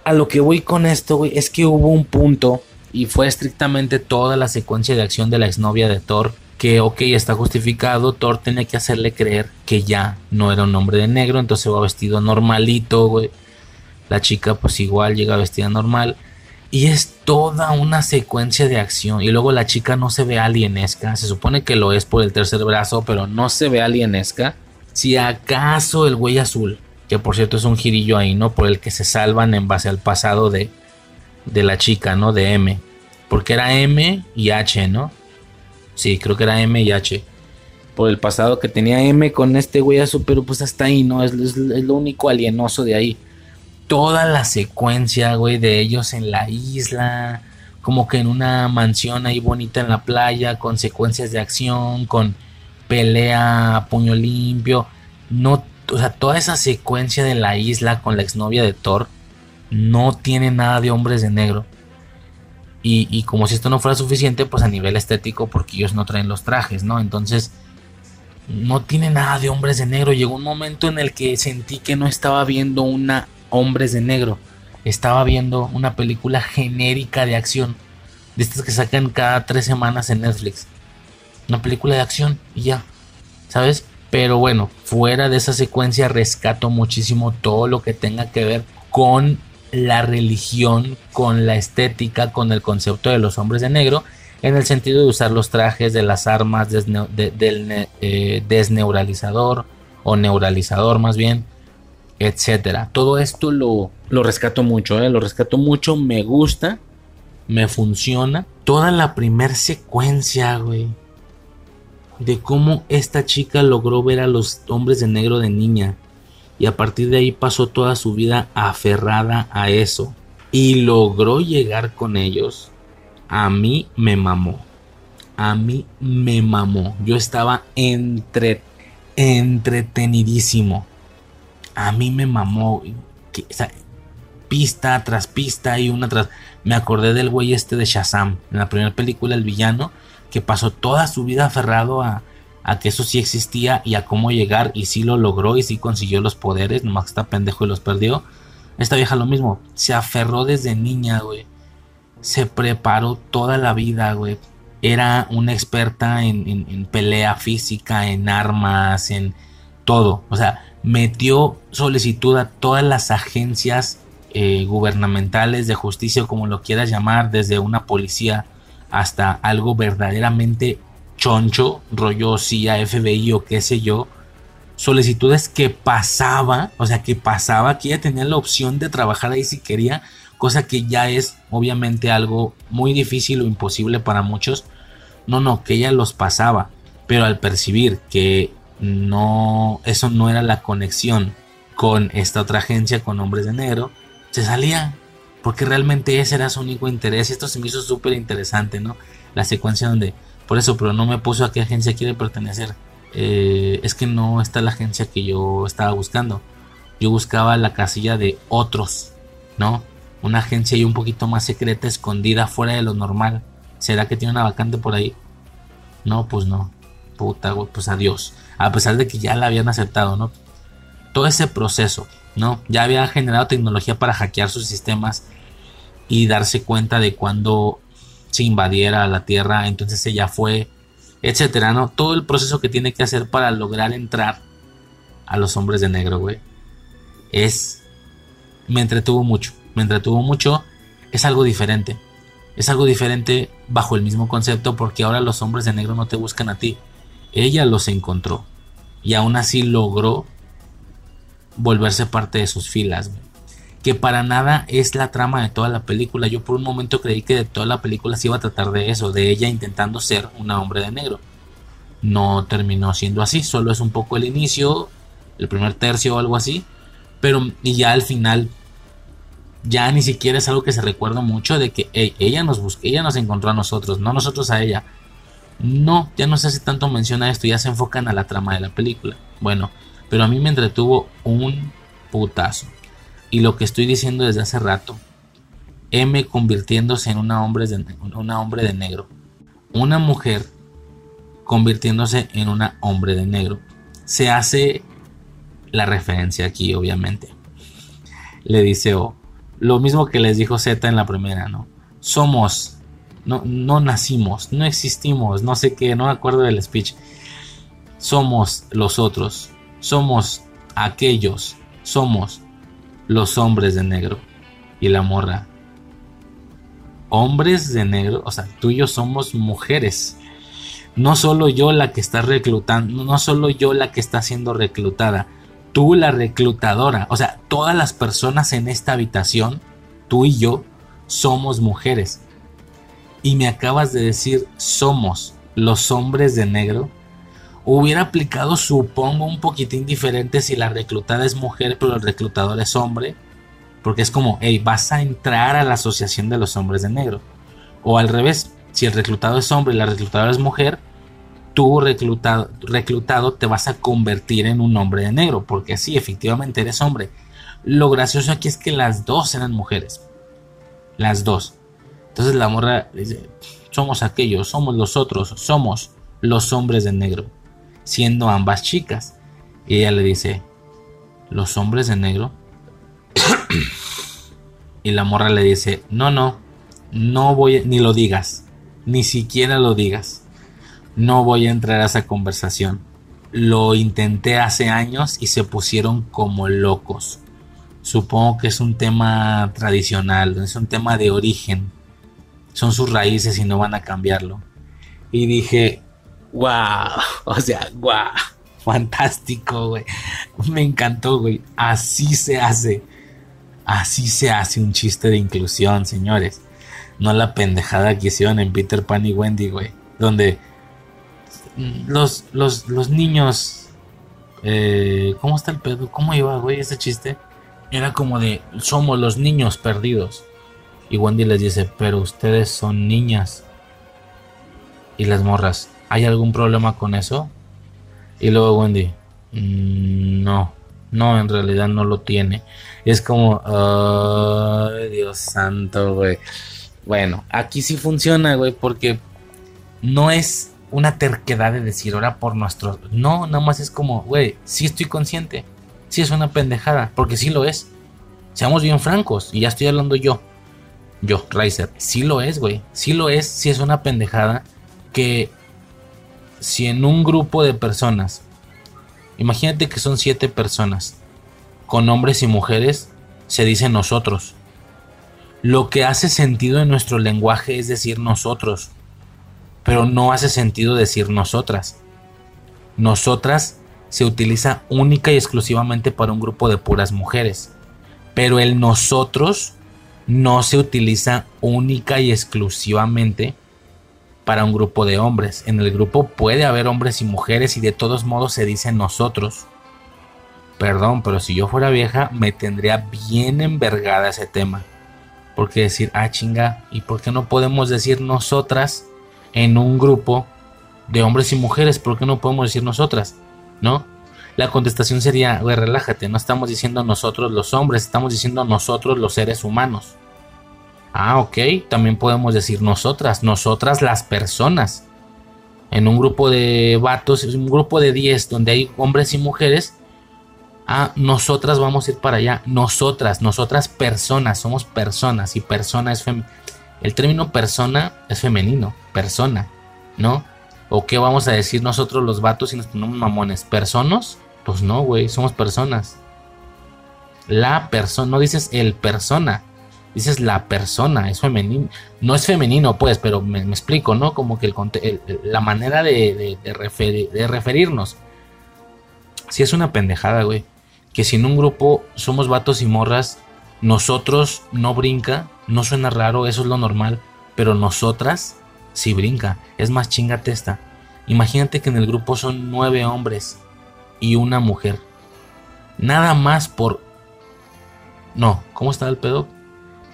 A lo que voy con esto, güey. Es que hubo un punto. Y fue estrictamente toda la secuencia de acción de la exnovia de Thor que, ok, está justificado, Thor tenía que hacerle creer que ya no era un hombre de negro, entonces va vestido normalito, güey. La chica pues igual llega vestida normal. Y es toda una secuencia de acción. Y luego la chica no se ve alienesca. Se supone que lo es por el tercer brazo, pero no se ve alienesca. Si acaso el güey azul, que por cierto es un girillo ahí, ¿no? Por el que se salvan en base al pasado de, de la chica, ¿no? De M. Porque era M y H, ¿no? Sí, creo que era M y H. Por el pasado que tenía M con este güey azul, pero pues hasta ahí, ¿no? Es, lo único alienoso de ahí. Toda la secuencia, güey, de ellos en la isla. Como que en una mansión ahí bonita en la playa, con secuencias de acción, con pelea puño limpio. No, o sea, toda esa secuencia de la isla con la exnovia de Thor no tiene nada de hombres de negro. Y, como si esto no fuera suficiente, pues a nivel estético, porque ellos no traen los trajes, ¿no? Entonces, no tiene nada de hombres de negro. Llegó un momento en el que sentí que no estaba viendo una hombres de negro. Estaba viendo una película genérica de acción. De estas que sacan cada tres semanas en Netflix. Una película de acción y ya. ¿Sabes? Pero bueno, fuera de esa secuencia rescato muchísimo todo lo que tenga que ver con la religión con la estética, con el concepto de los hombres de negro, en el sentido de usar los trajes de las armas del eh, desneuralizador o neuralizador más bien, etcétera. Todo esto lo, lo rescato mucho, eh, lo rescato mucho, me gusta, me funciona. Toda la primer secuencia, güey, de cómo esta chica logró ver a los hombres de negro de niña y a partir de ahí pasó toda su vida aferrada a eso y logró llegar con ellos, a mí me mamó. A mí me mamó. Yo estaba entre, entretenidísimo. A mí me mamó. pista tras pista y una tras... Me acordé del güey este de Shazam, en la primera película, el villano, que pasó toda su vida aferrado a, a que eso sí existía y a cómo llegar y sí lo logró y sí consiguió los poderes, nomás que está pendejo y los perdió. Esta vieja lo mismo, se aferró desde niña, güey. Se preparó toda la vida, güey. Era una experta en, pelea física, en armas, en todo. O sea, metió solicitud a todas las agencias eh, gubernamentales de justicia, como lo quieras llamar, desde una policía hasta algo verdaderamente choncho, rollo CIA, FBI o qué sé yo, solicitudes que pasaba, o sea, que pasaba, que ella tenía la opción de trabajar ahí si quería, cosa que ya es obviamente algo muy difícil o imposible para muchos. No, no, que ella los pasaba, pero al percibir que no, eso no era la conexión con esta otra agencia, con hombres de negro, se salía. Porque realmente ese era su único interés. Esto se me hizo súper interesante, ¿no? La secuencia donde, por eso, pero no me puso a qué agencia quiere pertenecer. Eh, es que no está la agencia que yo estaba buscando. Yo buscaba la casilla de otros, ¿no? Una agencia y un poquito más secreta, escondida, fuera de lo normal. ¿Será que tiene una vacante por ahí? No, pues no. Puta, pues adiós. A pesar de que ya la habían aceptado, ¿no? Todo ese proceso, ¿no? Ya había generado tecnología para hackear sus sistemas y darse cuenta de cuando se invadiera la Tierra, entonces ella fue, etcétera, ¿no? Todo el proceso que tiene que hacer para lograr entrar a los hombres de negro, güey. Es. Me entretuvo mucho. Me entretuvo mucho. Es algo diferente. Es algo diferente bajo el mismo concepto porque ahora los hombres de negro no te buscan a ti. Ella los encontró. Y aún así logró volverse parte de sus filas. Que para nada es la trama de toda la película. Yo por un momento creí que de toda la película se iba a tratar de eso, de ella intentando ser una hombre de negro. No terminó siendo así, solo es un poco el inicio, el primer tercio o algo así. Pero y ya al final ya ni siquiera es algo que se recuerda mucho de que ella nos buscó, ella nos encontró a nosotros, no nosotros a ella. No, ya no se hace tanto mención a esto, ya se enfocan a la trama de la película. Bueno, pero a mí me entretuvo un putazo. Y lo que estoy diciendo desde hace rato, M convirtiéndose en una hombre de, una hombre de negro. Una mujer convirtiéndose en una hombre de negro. Se hace la referencia aquí, obviamente. Le dice O. Lo mismo que les dijo Z en la primera, ¿no? Somos, no, no nacimos, no existimos, no sé qué, no me acuerdo del speech. Somos los otros, somos aquellos, somos los hombres de negro. Y la morra, hombres de negro, o sea, tú y yo somos mujeres. No solo yo la que está reclutando, no solo yo la que está siendo reclutada, tú la reclutadora, o sea, todas las personas en esta habitación, tú y yo, somos mujeres. Y me acabas de decir, somos los hombres de negro. Hubiera aplicado, supongo, un poquitín diferente si la reclutada es mujer, pero el reclutador es hombre. Porque es como, hey, vas a entrar a la asociación de los hombres de negro. O al revés, si el reclutado es hombre y la reclutadora es mujer, tú reclutado, reclutado te vas a convertir en un hombre de negro, porque sí, efectivamente eres hombre. Lo gracioso aquí es que las dos eran mujeres. Las dos. Entonces la morra dice, somos aquellos, somos los otros, somos los hombres de negro, siendo ambas chicas. Y ella le dice, los hombres de negro. y la morra le dice, no, no, no voy, ni lo digas, ni siquiera lo digas no voy a entrar a esa conversación. Lo intenté hace años y se pusieron como locos. Supongo que es un tema tradicional, es un tema de origen. Son sus raíces y no van a cambiarlo. Y dije, wow, o sea, wow, fantástico, güey. Me encantó, güey. Así se hace. Así se hace un chiste de inclusión, señores. No la pendejada que hicieron en Peter Pan y Wendy, güey. Donde los, los, niños. Eh, ¿Cómo está el pedo? ¿Cómo iba, güey, ese chiste? Era como de, somos los niños perdidos. Y Wendy les dice, pero ustedes son niñas. Y las morras, ¿hay algún problema con eso? Y luego Wendy, mm, no, no, en realidad no lo tiene. es como, Dios santo, güey. Bueno, aquí sí funciona, güey, porque no es una terquedad de decir ahora por nuestro... No, nada más es como, güey, sí estoy consciente. Sí es una pendejada, porque sí lo es. Seamos bien francos, y ya estoy hablando yo. Yo, Riser, sí lo es, güey. Sí lo es, sí es una pendejada que si en un grupo de personas, imagínate que son siete personas, con hombres y mujeres, se dice nosotros. Lo que hace sentido en nuestro lenguaje es decir nosotros pero no hace sentido decir nosotras. Nosotras se utiliza única y exclusivamente para un grupo de puras mujeres, pero el nosotros no se utiliza única y exclusivamente para un grupo de hombres. En el grupo puede haber hombres y mujeres y de todos modos se dice nosotros. Perdón, pero si yo fuera vieja, me tendría bien envergada ese tema. Porque decir, ah, chinga, ¿y por qué no podemos decir nosotras en un grupo de hombres y mujeres? ¿Por qué no podemos decir nosotras? ¿No? La contestación sería, relájate, no estamos diciendo nosotros los hombres, estamos diciendo nosotros los seres humanos. Ah, ok, también podemos decir nosotras, nosotras las personas. En un grupo de vatos, un grupo de 10 donde hay hombres y mujeres, ah, nosotras vamos a ir para allá. Nosotras, nosotras personas, somos personas y persona es femenino. El término persona es femenino, persona, ¿no? ¿O qué vamos a decir nosotros los vatos si nos ponemos mamones? ¿Personas? Pues no, güey, somos personas. La persona, no dices el persona, dices la persona, es femenino. No es femenino, pues, pero me, explico, ¿no? Como que la manera de, de referirnos. Si es una pendejada, güey que si en un grupo somos vatos y morras, nosotros no brinca, no suena raro, eso es lo normal, pero nosotras sí brinca, es más chinga testa. Imagínate que en el grupo son nueve hombres y una mujer. Nada más por... No, ¿cómo está el pedo?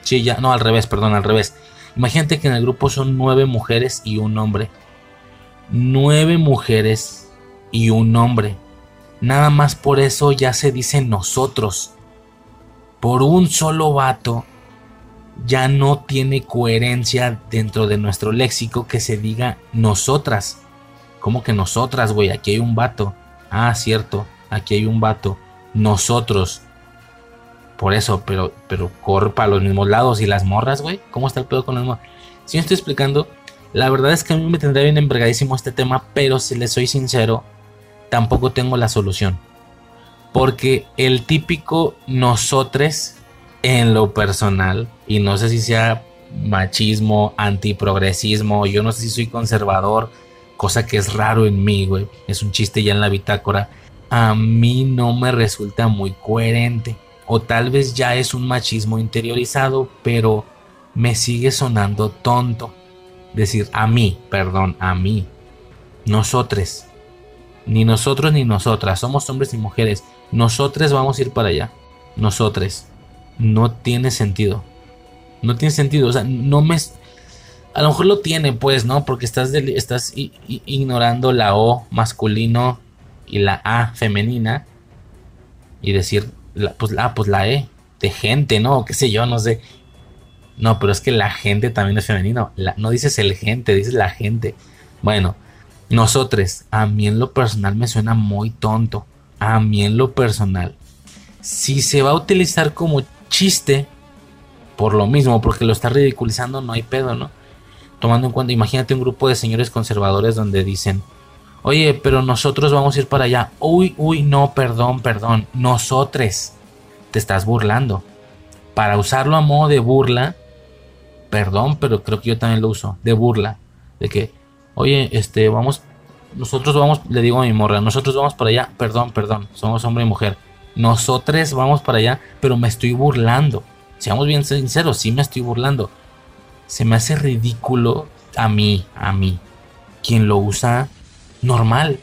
Sí, ya, no, al revés, perdón, al revés. Imagínate que en el grupo son nueve mujeres y un hombre. Nueve mujeres y un hombre. Nada más por eso ya se dice nosotros. Por un solo vato ya no tiene coherencia dentro de nuestro léxico que se diga nosotras. ¿Cómo que nosotras, güey? Aquí hay un vato. Ah, cierto, aquí hay un vato. Nosotros. Por eso, pero, pero corre para los mismos lados. ¿Y las morras, güey? ¿Cómo está el pedo con las morras? Si me estoy explicando, la verdad es que a mí me tendría bien envergadísimo este tema, pero si les soy sincero, tampoco tengo la solución. Porque el típico nosotres en lo personal, y no sé si sea machismo, antiprogresismo, yo no sé si soy conservador, cosa que es raro en mí, güey, es un chiste ya en la bitácora, a mí no me resulta muy coherente. O tal vez ya es un machismo interiorizado, pero me sigue sonando tonto. Decir a mí, perdón, a mí. Nosotros. Ni nosotros ni nosotras, somos hombres y mujeres. Nosotros vamos a ir para allá. Nosotros. No tiene sentido. No tiene sentido. O sea, no me... A lo mejor lo tiene, pues, ¿no? Porque estás, estás ignorando la O masculino y la A femenina. Y decir, pues, la, pues la E de gente, ¿no? qué sé yo, no sé. No, pero es que la gente también es femenino. no dices el gente, dices la gente. Bueno, nosotros, a mí en lo personal me suena muy tonto. A mí en lo personal. Si se va a utilizar como chiste, por lo mismo, porque lo está ridiculizando, no hay pedo, ¿no? Tomando en cuenta, imagínate un grupo de señores conservadores donde dicen, oye, pero nosotros vamos a ir para allá. Uy, uy, no, perdón, perdón. Nosotros. Te estás burlando. Para usarlo a modo de burla, perdón, pero creo que yo también lo uso, de burla. De que, oye, este, vamos, nosotros vamos, le digo a mi morra, nosotros vamos para allá, perdón, perdón, somos hombre y mujer, nosotros vamos para allá, pero me estoy burlando, seamos bien sinceros, sí me estoy burlando, se me hace ridículo a mí, a mí, quien lo usa normal,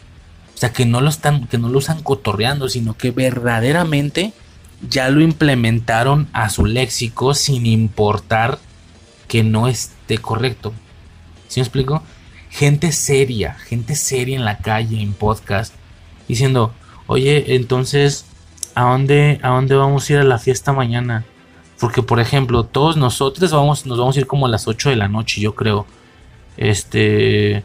o sea, que no lo están, que no lo usan cotorreando, sino que verdaderamente ya lo implementaron a su léxico sin importar que no esté correcto. ¿Sí me explico? gente seria, gente seria en la calle, en podcast, diciendo, oye, entonces, ¿a dónde, a dónde vamos a ir a la fiesta mañana? Porque, por ejemplo, todos nosotros vamos, nos vamos a ir como a las 8 de la noche, yo creo. Este,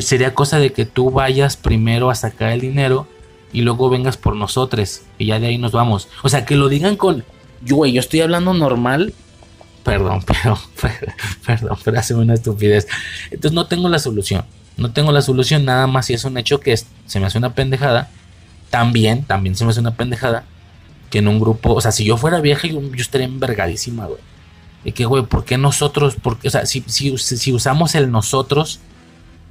sería cosa de que tú vayas primero a sacar el dinero y luego vengas por nosotros y ya de ahí nos vamos. O sea, que lo digan con, yo, güey, yo estoy hablando normal Perdón, pero, perdón, pero hace una estupidez. Entonces no tengo la solución. No tengo la solución, nada más si es un hecho que se me hace una pendejada. También, también se me hace una pendejada. Que en un grupo, o sea, si yo fuera vieja, yo, estaría envergadísima, güey. Y que, güey, ¿por qué nosotros? Porque, o sea, si, si usamos el nosotros,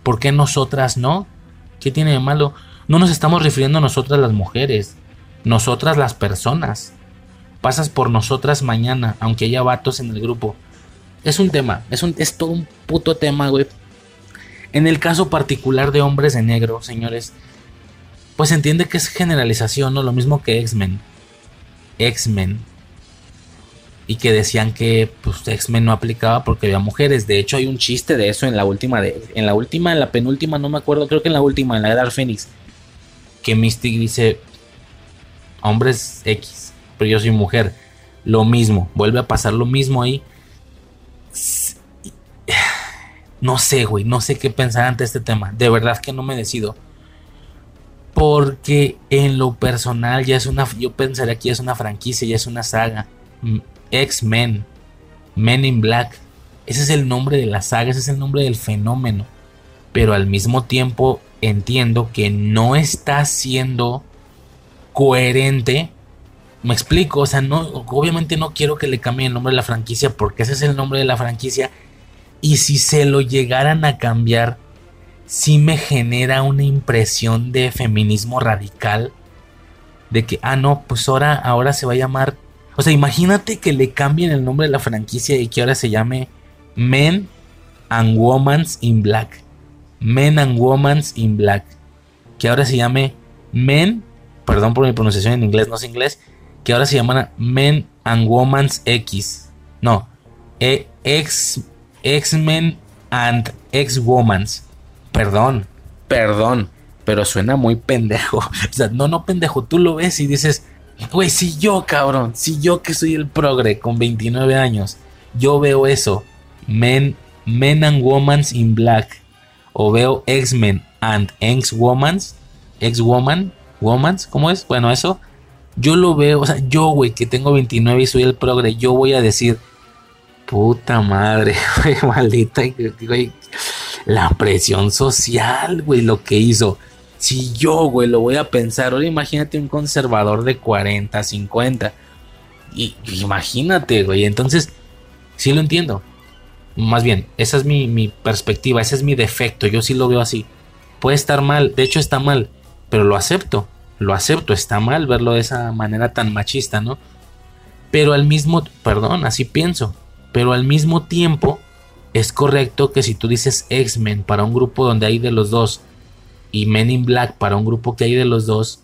¿por qué nosotras no? ¿Qué tiene de malo? No nos estamos refiriendo a nosotras las mujeres, nosotras las personas pasas por nosotras mañana, aunque haya vatos en el grupo. Es un tema, es, un, es todo un puto tema, güey. En el caso particular de hombres de negro, señores, pues entiende que es generalización, ¿no? Lo mismo que X-Men. X-Men. Y que decían que pues, X-Men no aplicaba porque había mujeres. De hecho, hay un chiste de eso en la última, de, en la última, en la penúltima, no me acuerdo, creo que en la última, en la Dark Phoenix. Que Mystic dice, hombres X, pero yo soy mujer. Lo mismo, vuelve a pasar lo mismo ahí. No sé, güey, no sé qué pensar ante este tema. De verdad que no me decido. Porque en lo personal ya es una, yo pensaría que ya es una franquicia, ya es una saga. X-Men, Men in Black. Ese es el nombre de la saga, ese es el nombre del fenómeno. Pero al mismo tiempo entiendo que no está siendo coherente. Me explico, o sea, no, obviamente no quiero que le cambien el nombre de la franquicia porque ese es el nombre de la franquicia. Y si se lo llegaran a cambiar, sí me genera una impresión de feminismo radical. De que, ah, no, pues ahora, ahora se va a llamar. O sea, imagínate que le cambien el nombre de la franquicia y que ahora se llame Men and Womans in Black. Men and Womans in Black. Que ahora se llame Men, perdón por mi pronunciación en inglés, no es inglés. Que ahora se llaman Men and Womans X. No, e, X-Men and X-Womans. Perdón, perdón, pero suena muy pendejo. O sea, no, no pendejo, tú lo ves y dices, güey, si yo, cabrón, si yo que soy el progre con 29 años, yo veo eso, Men, men and Womans in Black, o veo X-Men and X-Womans, X-Woman, Womans, ¿cómo es? Bueno, eso, yo lo veo, o sea, yo, güey, que tengo 29 y soy el progre, yo voy a decir, puta madre, güey, maldita, güey, la presión social, güey, lo que hizo. Si yo, güey, lo voy a pensar, ahora imagínate un conservador de 40, 50. Y imagínate, güey, entonces, sí lo entiendo. Más bien, esa es mi, mi perspectiva, ese es mi defecto, yo sí lo veo así. Puede estar mal, de hecho está mal, pero lo acepto, lo acepto, está mal verlo de esa manera tan machista, ¿no? Pero al mismo, perdón, así pienso, pero al mismo tiempo es correcto que si tú dices X-Men para un grupo donde hay de los dos y Men in Black para un grupo que hay de los dos,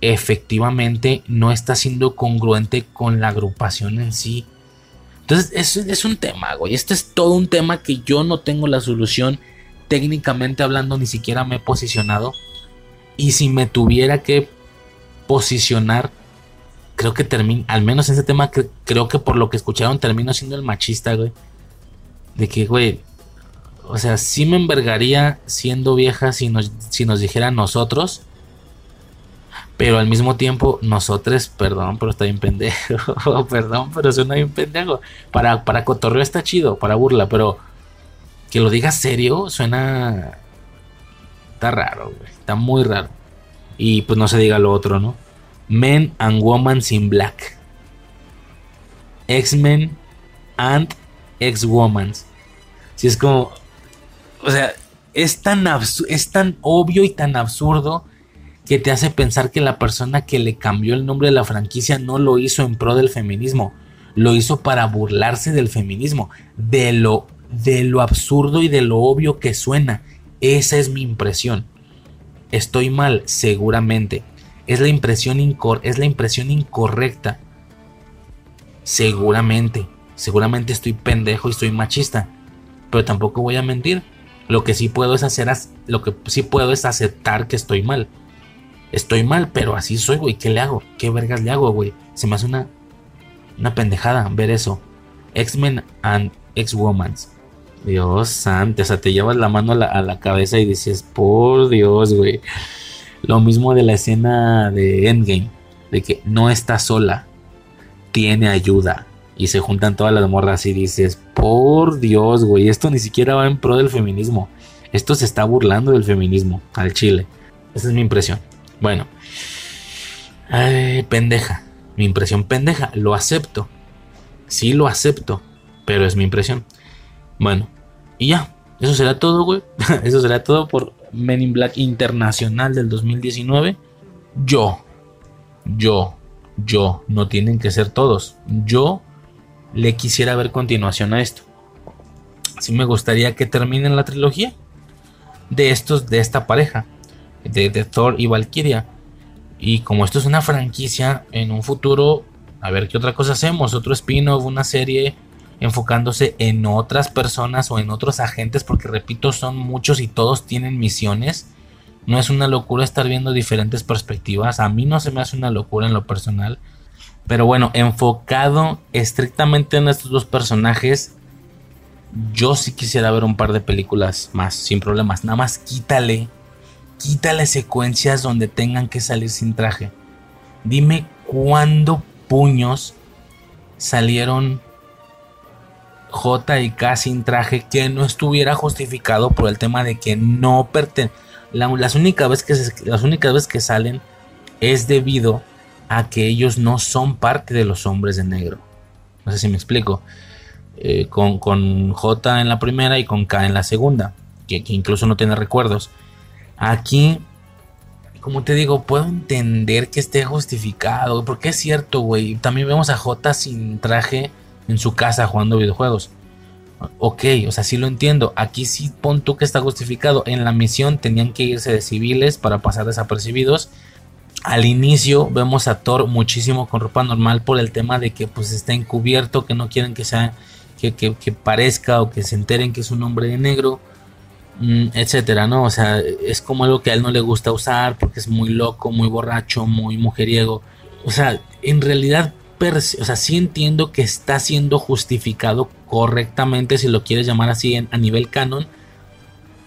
efectivamente no está siendo congruente con la agrupación en sí. Entonces, es, es un tema, güey. Este es todo un tema que yo no tengo la solución. Técnicamente hablando, ni siquiera me he posicionado. Y si me tuviera que posicionar, creo que termino, al menos en ese tema, creo que por lo que escucharon, termino siendo el machista, güey de que, güey, o sea, sí me envergaría siendo vieja si nos, si nos dijera nosotros. Pero al mismo tiempo, nosotros, perdón, pero está bien pendejo. perdón, pero suena bien pendejo. Para, para cotorreo está chido, para burla, pero que lo diga serio suena. Está raro, güey. Está muy raro. Y pues no se diga lo otro, ¿no? Men and Women in Black. X-Men and ex-womans. Si es como, o sea, es tan, es tan obvio y tan absurdo que te hace pensar que la persona que le cambió el nombre de la franquicia no lo hizo en pro del feminismo, lo hizo para burlarse del feminismo, de lo, de lo absurdo y de lo obvio que suena. Esa es mi impresión. Estoy mal, seguramente. Es la impresión, es la impresión incorrecta. Seguramente. Seguramente estoy pendejo y estoy machista, pero tampoco voy a mentir. Lo que sí puedo es hacer, lo que sí puedo es aceptar que estoy mal. Estoy mal, pero así soy, güey. ¿Qué le hago? ¿Qué vergas le hago, güey? Se me hace una, una pendejada ver eso. X-Men and X-Womans. Dios santo, o sea, te llevas la mano a la, a la cabeza y dices, por Dios, güey. Lo mismo de la escena de Endgame, de que no está sola, tiene ayuda y se juntan todas las morras y dices, por Dios, güey, esto ni siquiera va en pro del feminismo. Esto se está burlando del feminismo al chile. Esa es mi impresión. Bueno, ay, pendeja. Mi impresión pendeja, lo acepto. Sí lo acepto, pero es mi impresión. Bueno, y ya, eso será todo, güey. eso será todo por Men in Black Internacional del 2019. Yo, yo, yo, no tienen que ser todos. Yo le quisiera ver continuación a esto. Así me gustaría que terminen la trilogía de estos, de esta pareja. de, de Thor y Valkyria. Y como esto es una franquicia, en un futuro, a ver qué otra cosa hacemos, otro spin-off, una serie enfocándose en otras personas o en otros agentes, porque repito, son muchos y todos tienen misiones. No es una locura estar viendo diferentes perspectivas. A mí no se me hace una locura en lo personal. Pero bueno, enfocado estrictamente en estos dos personajes, yo sí quisiera ver un par de películas más, sin problemas. Nada más quítale, quítale secuencias donde tengan que salir sin traje. Dime cuándo puños salieron J y K sin traje que no estuviera justificado por el tema de que no pertenece. las, únicas veces que que salen es debido a que ellos no son parte de los hombres de negro. No sé si me explico. Eh, con, J en la primera y con K en la segunda, que, incluso no tiene recuerdos. Aquí, como te digo, puedo entender que esté justificado, porque es cierto, güey. También vemos a J sin traje en su casa jugando videojuegos. Ok, o sea, sí lo entiendo. Aquí sí pon tú que está justificado. En la misión tenían que irse de civiles para pasar desapercibidos. Al inicio vemos a Thor muchísimo con ropa normal por el tema de que pues está encubierto, que no quieren que sea que, parezca o que se enteren que es un hombre de negro, mm, etcétera, ¿no? O sea, es como algo que a él no le gusta usar porque es muy loco, muy borracho, muy mujeriego. O sea, en realidad, o sea, sí entiendo que está siendo justificado correctamente, si lo quieres llamar así, a nivel canon,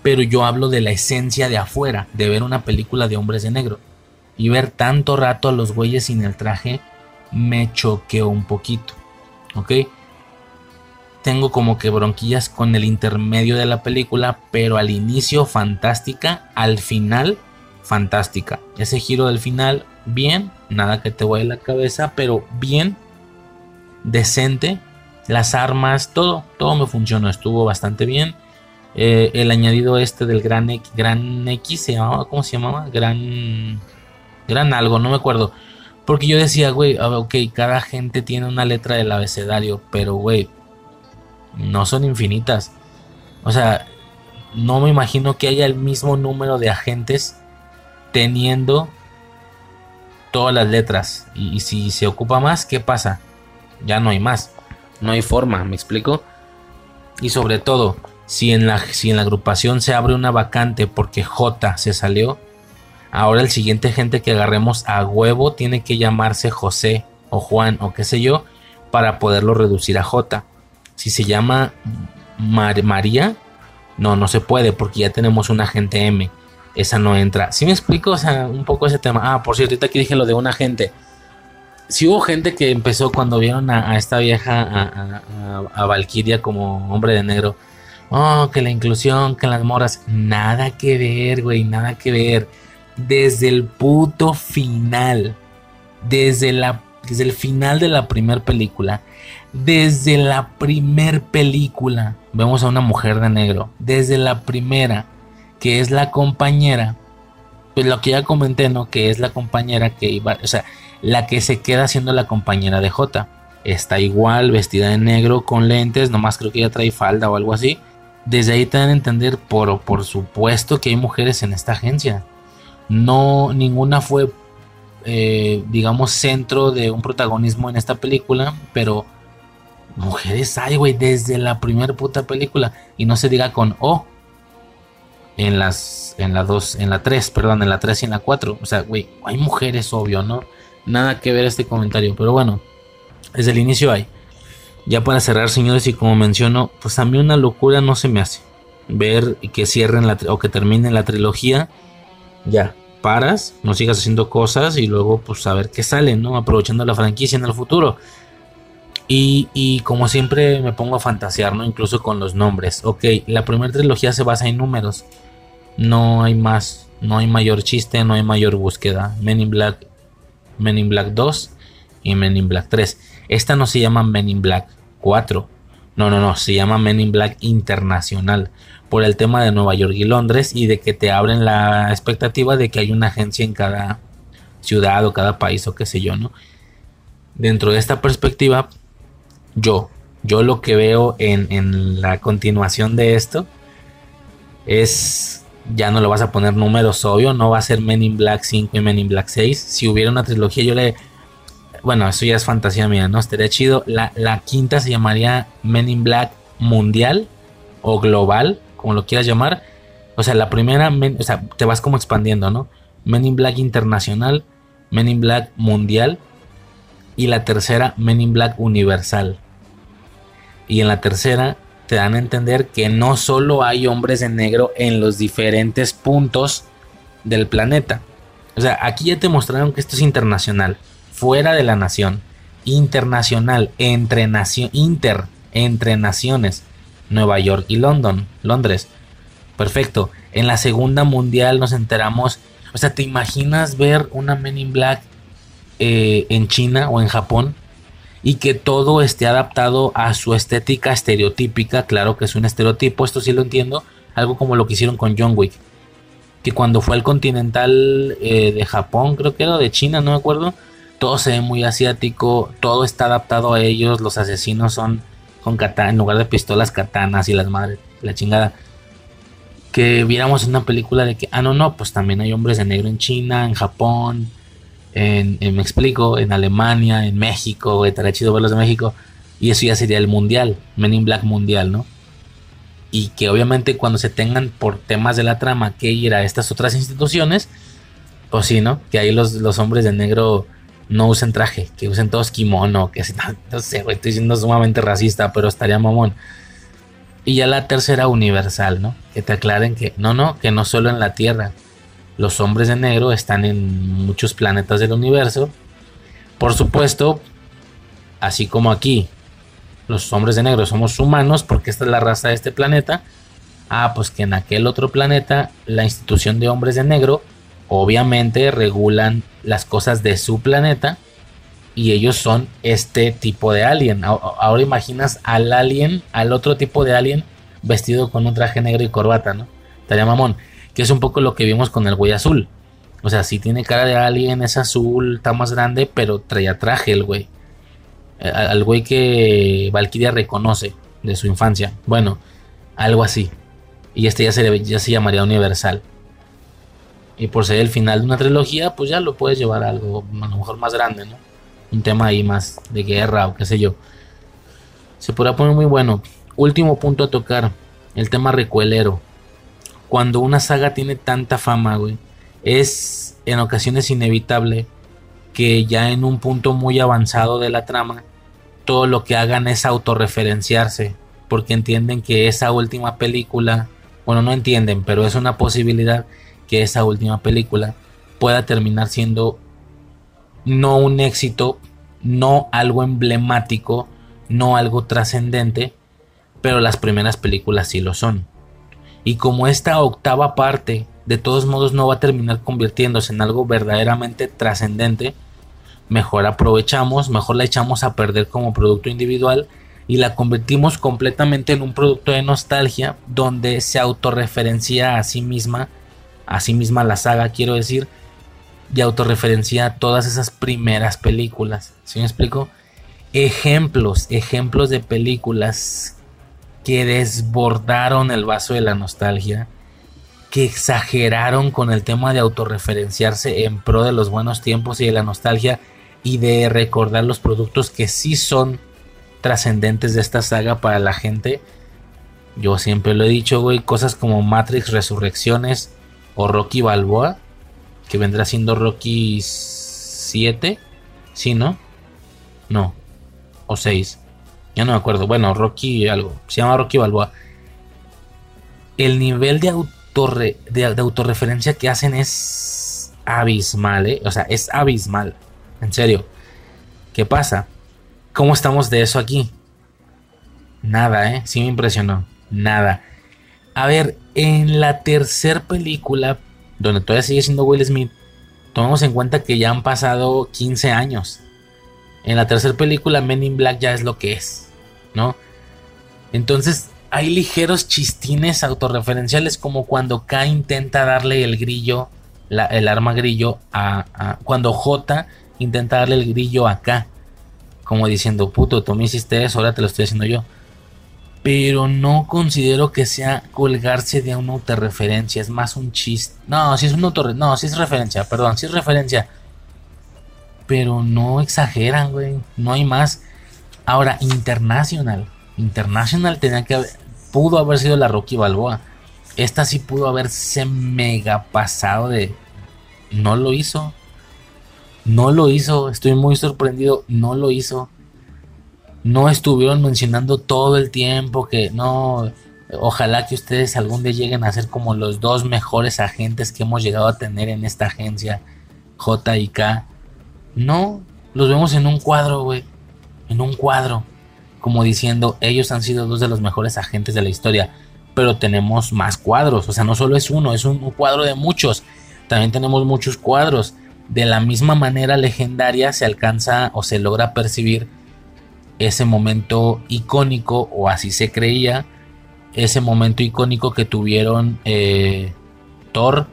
pero yo hablo de la esencia de afuera, de ver una película de hombres de negro. Y ver tanto rato a los güeyes sin el traje me choqueó un poquito. ¿Ok? tengo como que bronquillas con el intermedio de la película, pero al inicio fantástica, al final fantástica. Ese giro del final, bien, nada que te vuele la cabeza, pero bien, decente. Las armas, todo, todo me funcionó, estuvo bastante bien. Eh, el añadido este del gran gran X se llamaba, ¿cómo se llamaba? Gran, gran algo, no me acuerdo. Porque yo decía, güey, ah, ok, cada gente tiene una letra del abecedario, pero, güey, no son infinitas. O sea, no me imagino que haya el mismo número de agentes teniendo todas las letras. Y, si se ocupa más, ¿qué pasa? Ya no hay más. No hay forma, ¿me explico? Y sobre todo, si en la, si en la agrupación se abre una vacante porque J se salió, ahora el siguiente gente que agarremos a huevo tiene que llamarse José o Juan o qué sé yo para poderlo reducir a J. Si se llama María, no, no se puede porque ya tenemos un agente M. Esa no entra. Si me explico, o sea, un poco ese tema. Ah, por cierto, ahorita aquí dije lo de un agente. Si hubo gente que empezó cuando vieron a, esta vieja, a, a, Valkyria como hombre de negro. Oh, que la inclusión, que las moras. Nada que ver, güey, nada que ver. Desde el puto final. Desde, la, desde el final de la primera película desde la primer película vemos a una mujer de negro. Desde la primera, que es la compañera. Pues lo que ya comenté, ¿no? Que es la compañera que iba. O sea, la que se queda siendo la compañera de J. Está igual, vestida de negro, con lentes. Nomás creo que ella trae falda o algo así. Desde ahí te dan a entender, por, por supuesto, que hay mujeres en esta agencia. No, ninguna fue, eh, digamos, centro de un protagonismo en esta película, pero Mujeres hay, güey, desde la primera puta película. Y no se diga con O. En las. En la 2. En la 3, perdón, en la 3 y en la 4. O sea, güey, hay mujeres, obvio, ¿no? Nada que ver este comentario. Pero bueno. Desde el inicio hay. Ya para cerrar, señores, y como menciono, pues a mí una locura no se me hace. Ver que cierren la o que terminen la trilogía. Ya, paras, no sigas haciendo cosas y luego pues a ver qué sale, ¿no? Aprovechando la franquicia en el futuro. Y, como siempre me pongo a fantasear, ¿no? Incluso con los nombres. Ok, la primera trilogía se basa en números. No hay más, no hay mayor chiste, no hay mayor búsqueda. Men in Black, Men in Black 2 y Men in Black 3. Esta no se llama Men in Black 4. No, no, no, se llama Men in Black Internacional. Por el tema de Nueva York y Londres y de que te abren la expectativa de que hay una agencia en cada ciudad o cada país o qué sé yo, ¿no? Dentro de esta perspectiva, yo, yo lo que veo en, la continuación de esto es ya no le vas a poner números, obvio, no va a ser Men in Black 5 y Men in Black 6. Si hubiera una trilogía, yo le. Bueno, eso ya es fantasía mía, ¿no? Estaría chido. La, la quinta se llamaría Men in Black Mundial o Global, como lo quieras llamar. O sea, la primera, o sea, te vas como expandiendo, ¿no? Men in Black Internacional, Men in Black Mundial. Y la tercera, Men in Black Universal. Y en la tercera, te dan a entender que no solo hay hombres en negro en los diferentes puntos del planeta. O sea, aquí ya te mostraron que esto es internacional, fuera de la nación, internacional, entre nación, inter, entre naciones, Nueva York y London, Londres. Perfecto. En la Segunda Mundial nos enteramos, o sea, ¿te imaginas ver una Men in Black eh, en China o en Japón? y que todo esté adaptado a su estética estereotípica. Claro que es un estereotipo, esto sí lo entiendo. Algo como lo que hicieron con John Wick. Que cuando fue al continental eh, de Japón, creo que era de China, no me acuerdo. Todo se ve muy asiático, todo está adaptado a ellos. Los asesinos son en lugar de pistolas, katanas y las madres, la chingada. Que viéramos una película de que, ah, no, no, pues también hay hombres de negro en China, en Japón, en, me explico, en Alemania, en México, estaría chido verlos de México. Y eso ya sería el mundial, Men in Black mundial, ¿no? Y que obviamente cuando se tengan por temas de la trama que ir a estas otras instituciones, pues sí, ¿no? Que ahí los, los hombres de negro no usen traje, que usen todos kimono, que no sé, estoy siendo sumamente racista, pero estaría mamón. Y ya la tercera universal, ¿no? Que te aclaren que no, no, que no solo en la Tierra, los hombres de negro están en muchos planetas del universo. Por supuesto, así como aquí, los hombres de negro somos humanos porque esta es la raza de este planeta. Ah, pues que en aquel otro planeta la institución de hombres de negro obviamente regulan las cosas de su planeta y ellos son este tipo de alien. Ahora imaginas al alien, al otro tipo de alien vestido con un traje negro y corbata, ¿no? Estaría mamón que es un poco lo que vimos con el güey azul. O sea, si tiene cara de alien, es azul, está más grande, pero traía traje el güey. Al güey que Valkyria reconoce de su infancia. Bueno, algo así. Y este ya se, ya se llamaría Universal. Y por ser el final de una trilogía, pues ya lo puedes llevar a algo a lo mejor más grande, ¿no? Un tema ahí más de guerra o qué sé yo. Se podrá poner muy bueno. Último punto a tocar. El tema recuelero cuando una saga tiene tanta fama, güey, es en ocasiones inevitable que ya en un punto muy avanzado de la trama, todo lo que hagan es autorreferenciarse, porque entienden que esa última película, bueno, no entienden, pero es una posibilidad que esa última película pueda terminar siendo no un éxito, no algo emblemático, no algo trascendente, pero las primeras películas sí lo son. Y como esta octava parte de todos modos no va a terminar convirtiéndose en algo verdaderamente trascendente, mejor aprovechamos, mejor la echamos a perder como producto individual y la convertimos completamente en un producto de nostalgia donde se autorreferencia a sí misma, a sí misma la saga, quiero decir, y autorreferencia a todas esas primeras películas. ¿Sí me explico? Ejemplos, ejemplos de películas que desbordaron el vaso de la nostalgia, que exageraron con el tema de autorreferenciarse en pro de los buenos tiempos y de la nostalgia y de recordar los productos que sí son trascendentes de esta saga para la gente. Yo siempre lo he dicho, güey, cosas como Matrix Resurrecciones o Rocky Balboa, que vendrá siendo Rocky 7, ¿sí, no? No, o 6 ya no me acuerdo, bueno, Rocky algo, se llama Rocky Balboa. El nivel de, de, autorreferencia que hacen es abismal, ¿eh? O sea, es abismal, en serio. ¿Qué pasa? ¿Cómo estamos de eso aquí? Nada, ¿eh? Sí me impresionó, nada. A ver, en la tercera película, donde todavía sigue siendo Will Smith, tomamos en cuenta que ya han pasado 15 años. En la tercera película, Men in Black ya es lo que es. ¿no? Entonces hay ligeros chistines autorreferenciales como cuando K intenta darle el grillo, el arma grillo a, cuando J intenta darle el grillo a K, como diciendo, puto, tú me hiciste eso, ahora te lo estoy haciendo yo. Pero no considero que sea colgarse de una autorreferencia, es más un chiste. No, si es un autorreferencia, no, si es referencia, perdón, si es referencia. Pero no exageran, güey, no hay más. Ahora, International, International tenía que haber, pudo haber sido la Rocky Balboa. Esta sí pudo haberse mega pasado de no lo hizo. No lo hizo, estoy muy sorprendido, no lo hizo no estuvieron mencionando todo el tiempo que no, ojalá que ustedes algún día lleguen a ser como los dos mejores agentes que hemos llegado a tener en esta agencia J y K. No, los vemos en un cuadro, güey, en un cuadro, como diciendo, ellos han sido dos de los mejores agentes de la historia, pero tenemos más cuadros, o sea, no solo es uno, es un, cuadro de muchos, también tenemos muchos cuadros. De la misma manera legendaria se alcanza o se logra percibir ese momento icónico, o así se creía, ese momento icónico que tuvieron eh, Thor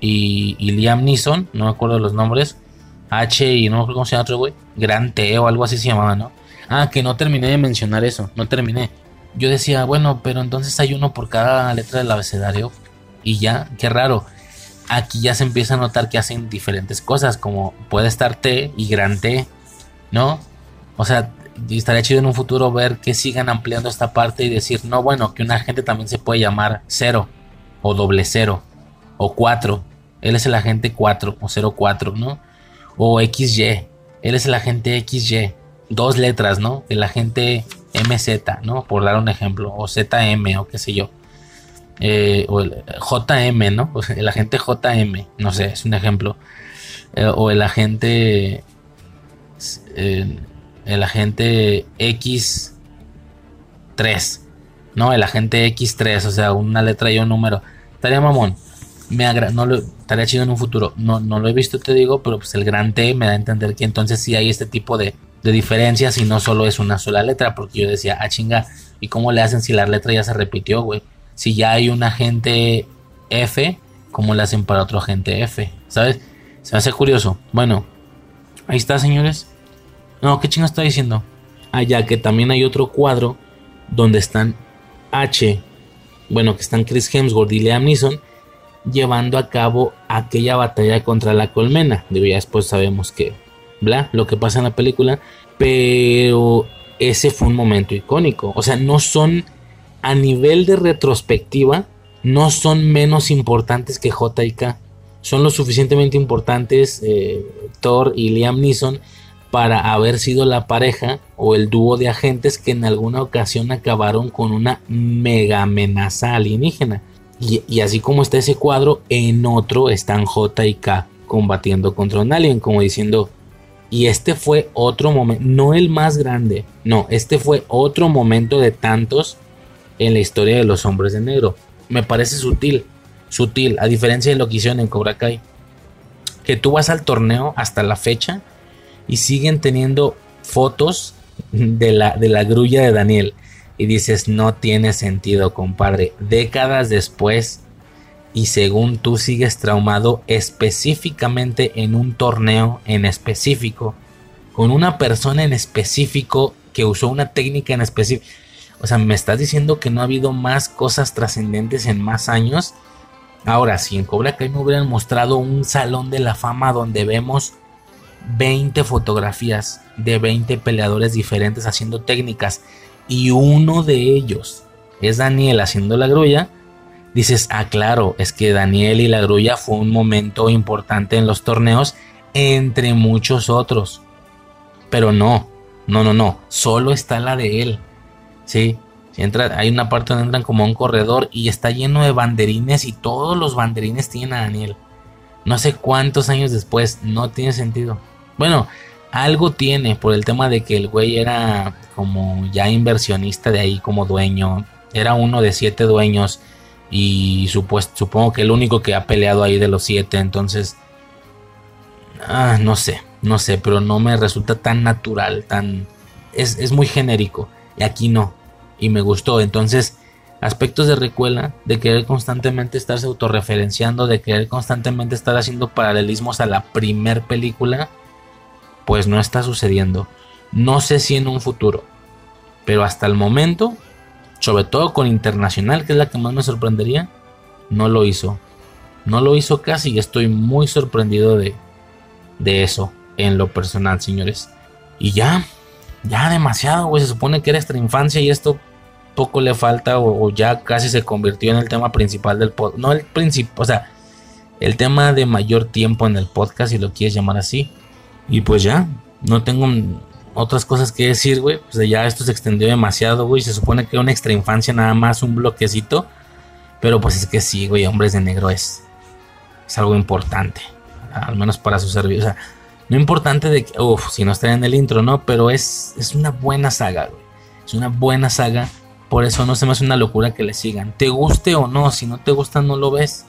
y, Liam Neeson, no me acuerdo los nombres, H y no me acuerdo cómo se llama otro güey, Gran T o algo así se llamaba, ¿no? Ah, que no terminé de mencionar eso, no terminé. Yo decía, bueno, pero entonces hay uno por cada letra del abecedario y ya, qué raro. Aquí ya se empieza a notar que hacen diferentes cosas, como puede estar T y Gran T, ¿no? O sea, y estaría chido en un futuro ver que sigan ampliando esta parte y decir, no, bueno, que un agente también se puede llamar cero o doble cero o 4. Él es el agente 4 o 04, ¿no? O XY. Él es el agente XY. Dos letras, ¿no? El agente MZ, ¿no? Por dar un ejemplo. O ZM o qué sé yo. Eh, o el JM, ¿no? El agente JM, no sé, es un ejemplo. Eh, o el agente... Eh, el agente X3, ¿no? El agente X3, o sea, una letra y un número. Estaría mamón. Me no lo, estaría chido en un futuro. No, no lo he visto, te digo, pero pues el gran T me da a entender que entonces sí hay este tipo de, de diferencias y no solo es una sola letra, porque yo decía, ah, chinga, ¿y cómo le hacen si la letra ya se repitió, güey? Si ya hay un agente F, ¿cómo le hacen para otro agente F? ¿Sabes? Se me hace curioso. Bueno, ahí está, señores. No, ¿qué chingo está diciendo? Allá ah, que también hay otro cuadro donde están H, bueno, que están Chris Hemsworth y Liam Neeson llevando a cabo aquella batalla contra la colmena. Digo, ya después sabemos que, bla, lo que pasa en la película, pero ese fue un momento icónico. O sea, no son a nivel de retrospectiva, no son menos importantes que J y K. Son lo suficientemente importantes eh, Thor y Liam Neeson para haber sido la pareja o el dúo de agentes que en alguna ocasión acabaron con una mega amenaza alienígena. Y, así como está ese cuadro, en otro están J y K combatiendo contra un alien, como diciendo, y este fue otro momento, no el más grande, no, este fue otro momento de tantos en la historia de los hombres de negro. Me parece sutil, sutil, a diferencia de lo que hicieron en Cobra Kai. Que tú vas al torneo hasta la fecha y siguen teniendo fotos de la, de la grulla de Daniel. Y dices, no tiene sentido, compadre. Décadas después, y según tú sigues traumado específicamente en un torneo en específico, con una persona en específico que usó una técnica en específico. O sea, me estás diciendo que no ha habido más cosas trascendentes en más años. Ahora, si en Cobra Kai me hubieran mostrado un salón de la fama donde vemos 20 fotografías de 20 peleadores diferentes haciendo técnicas y uno de ellos es Daniel haciendo la grulla, dices, ah, claro, es que Daniel y la grulla fue un momento importante en los torneos entre muchos otros. Pero no, no, no, no, solo está la de él. Sí, entra, hay una parte donde entran como un corredor y está lleno de banderines y todos los banderines tienen a Daniel. No sé cuántos años después, no tiene sentido. Bueno, algo tiene por el tema de que el güey era como ya inversionista de ahí como dueño. Era uno de siete dueños y supongo que el único que ha peleado ahí de los siete. Entonces, ah, no sé, no sé, pero no me resulta tan natural, tan... Es, es muy genérico. Y aquí no. Y me gustó. Entonces, aspectos de recuela, de querer constantemente estarse autorreferenciando, de querer constantemente estar haciendo paralelismos a la primer película pues no está sucediendo. No sé si en un futuro, pero hasta el momento sobre todo con Internacional, que es la que más me sorprendería, no lo hizo. No lo hizo casi y estoy muy sorprendido de, de eso en lo personal, señores. Y ya, ya demasiado, güey. Se supone que era nuestra infancia y esto poco le falta o, ya casi se convirtió en el tema principal del podcast. No el principio, o sea, el tema de mayor tiempo en el podcast, si lo quieres llamar así. Y pues ya, no tengo otras cosas que decir, güey. Pues ya esto se extendió demasiado, güey. Se supone que una extra infancia nada más, un bloquecito. Pero pues es que sí, güey, Hombres de Negro es, es algo importante. Al menos para su servicio. O sea, no importante de que, uff, si no está en el intro, ¿no? Pero es, es una buena saga, güey. Es una buena saga. Por eso no se me hace una locura que le sigan. Te guste o no, si no te gusta no lo ves.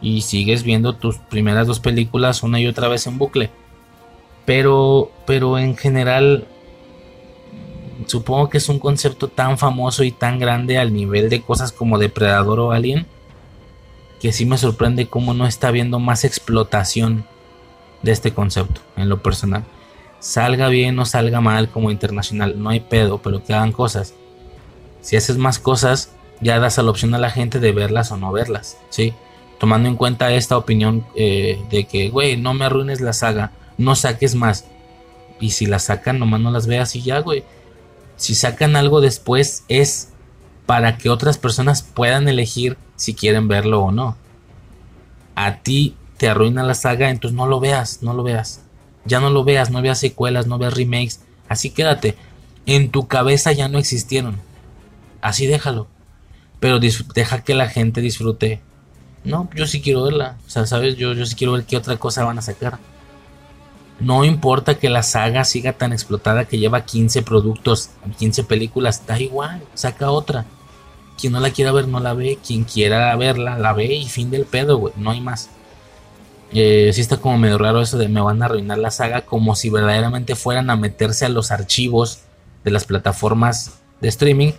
Y sigues viendo tus primeras dos películas una y otra vez en bucle. Pero, pero en general, supongo que es un concepto tan famoso y tan grande al nivel de cosas como Depredador o Alien. Que sí me sorprende cómo no está habiendo más explotación de este concepto en lo personal. Salga bien o salga mal como internacional, no hay pedo, pero que hagan cosas. Si haces más cosas, ya das a la opción a la gente de verlas o no verlas, ¿sí? Tomando en cuenta esta opinión eh, de que, güey, no me arruines la saga, no saques más. Y si la sacan, nomás no las veas y ya, güey. Si sacan algo después es para que otras personas puedan elegir si quieren verlo o no. A ti te arruina la saga, entonces no lo veas, no lo veas. Ya no lo veas, no veas secuelas, no veas remakes. Así quédate. En tu cabeza ya no existieron. Así déjalo. Pero deja que la gente disfrute. No, yo sí quiero verla. O sea, ¿sabes? Yo, yo sí quiero ver qué otra cosa van a sacar. No importa que la saga siga tan explotada que lleva 15 productos, 15 películas, da igual, saca otra. Quien no la quiera ver, no la ve. Quien quiera verla, la ve y fin del pedo, güey. No hay más. Eh, sí está como medio raro eso de me van a arruinar la saga como si verdaderamente fueran a meterse a los archivos de las plataformas de streaming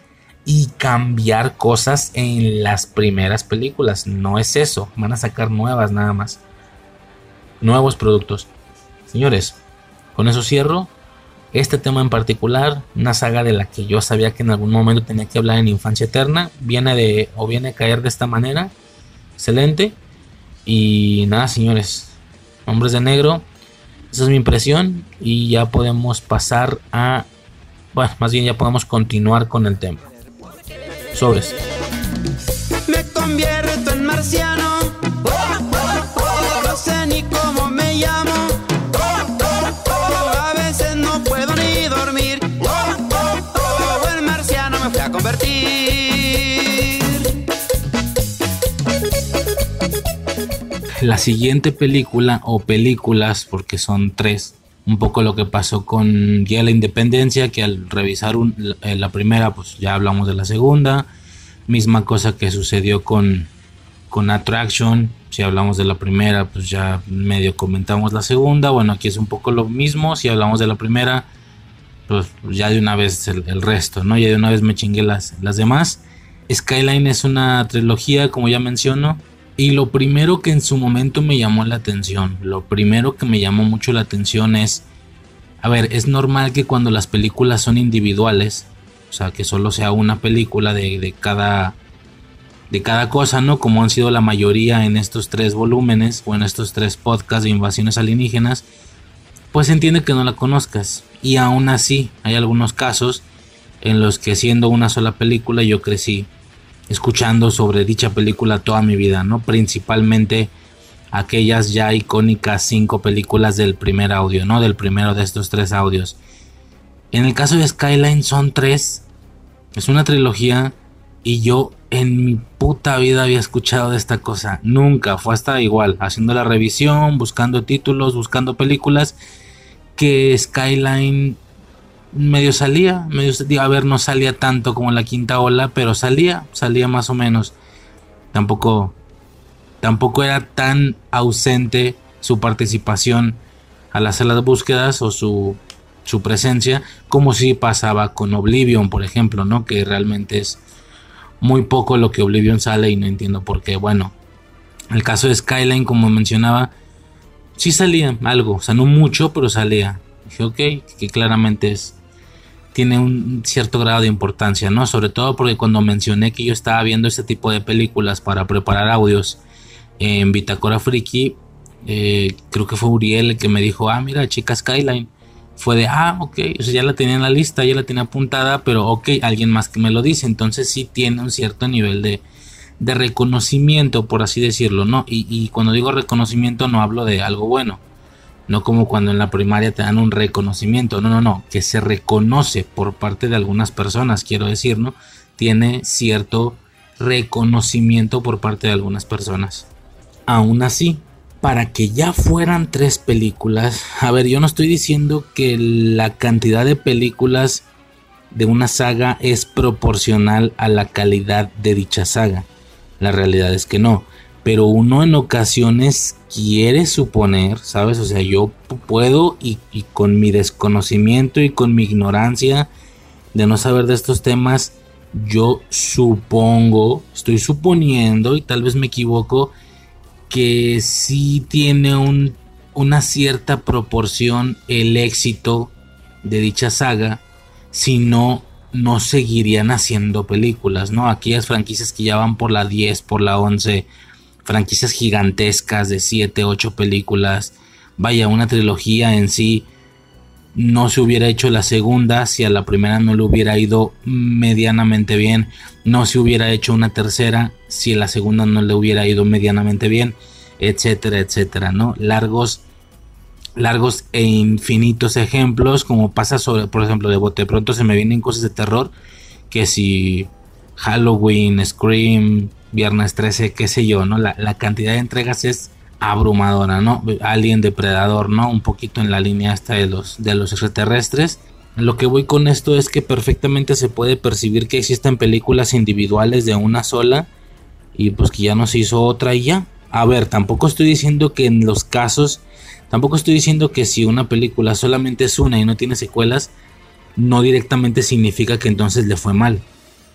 y cambiar cosas en las primeras películas. No es eso, van a sacar nuevas nada más. Nuevos productos. Señores, con eso cierro. Este tema en particular, una saga de la que yo sabía que en algún momento tenía que hablar en Infancia Eterna, viene de o viene a caer de esta manera. Excelente. Y nada, señores, hombres de negro, esa es mi impresión y ya podemos pasar a, bueno, más bien ya podemos continuar con el tema. Sobres. Me convierto la siguiente película o películas, porque son tres, un poco lo que pasó con de la Independencia, que al revisar la primera, pues ya hablamos de la segunda. Misma cosa que sucedió con, con Attraction, si hablamos de la primera, pues ya medio comentamos la segunda. Bueno, aquí es un poco lo mismo, si hablamos de la primera, pues ya de una vez el, el resto, ¿no? Ya de una vez me chingué las, las demás. Skyline es una trilogía, como ya menciono, y lo primero que en su momento me llamó la atención, lo primero que me llamó mucho la atención es, a ver, es normal que cuando las películas son individuales, o sea, que solo sea una película de, cada de cada cosa, ¿no? Como han sido la mayoría en estos tres volúmenes o en estos tres podcasts de invasiones alienígenas, pues entiende que no la conozcas. Y aún así, hay algunos casos en los que siendo una sola película yo crecí escuchando sobre dicha película toda mi vida, ¿no? Principalmente aquellas ya icónicas cinco películas del primer audio, ¿no? Del primero de estos tres audios. En el caso de Skyline son tres. Es una trilogía y yo en mi puta vida había escuchado de esta cosa. Nunca. Fue hasta igual, haciendo la revisión, buscando títulos, buscando películas, que Skyline medio salía, medio, a ver, no salía tanto como la quinta ola, pero salía, salía más o menos. Tampoco, tampoco era tan ausente su participación al hacer las búsquedas o su, su presencia como si pasaba con Oblivion, por ejemplo, ¿no? Que realmente es muy poco lo que Oblivion sale y no entiendo por qué. Bueno, el caso de Skyline, como mencionaba, sí salía algo, o sea, no mucho, pero salía. Dije, ok, que claramente es tiene un cierto grado de importancia, ¿no? Sobre todo porque cuando mencioné que yo estaba viendo este tipo de películas para preparar audios en Bitácora Friki, eh, creo que fue Uriel el que me dijo, ah, mira, chica Skyline. Fue de, ah, ok, o ya la tenía en la lista, ya la tenía apuntada, pero ok, alguien más que me lo dice, entonces sí tiene un cierto nivel de, de reconocimiento, por así decirlo, ¿no? Y cuando digo reconocimiento no hablo de algo bueno, no como cuando en la primaria te dan un reconocimiento, no, no, no, que se reconoce por parte de algunas personas, quiero decir, ¿no? Tiene cierto reconocimiento por parte de algunas personas. Aún así, para que ya fueran tres películas, a ver, yo no estoy diciendo que la cantidad de películas de una saga es proporcional a la calidad de dicha saga. La realidad es que no pero uno en ocasiones quiere suponer, ¿sabes? O sea, yo puedo y, con mi desconocimiento y con mi ignorancia de no saber de estos temas, yo supongo, estoy suponiendo y tal vez me equivoco, que sí tiene un, una cierta proporción el éxito de dicha saga, si no, no seguirían haciendo películas, ¿no? Aquellas franquicias que ya van por la 10, por la 11 franquicias gigantescas de 7, 8 películas. Vaya, una trilogía en sí no se hubiera hecho la segunda si a la primera no le hubiera ido medianamente bien. No se hubiera hecho una tercera si a la segunda no le hubiera ido medianamente bien, etcétera, etcétera, ¿no? Largos largos e infinitos ejemplos como pasa sobre por ejemplo de bote pronto se me vienen cosas de terror que si Halloween, Scream, Viernes 13, qué sé yo, ¿no? La, cantidad de entregas es abrumadora, ¿no? Alien Depredador, ¿no? Un poquito en la línea esta de los, de los extraterrestres. Lo que voy con esto es que perfectamente se puede percibir que existen películas individuales de una sola y pues que ya no se hizo otra y ya. A ver, tampoco estoy diciendo que en los casos, tampoco estoy diciendo que si una película solamente es una y no tiene secuelas, no directamente significa que entonces le fue mal.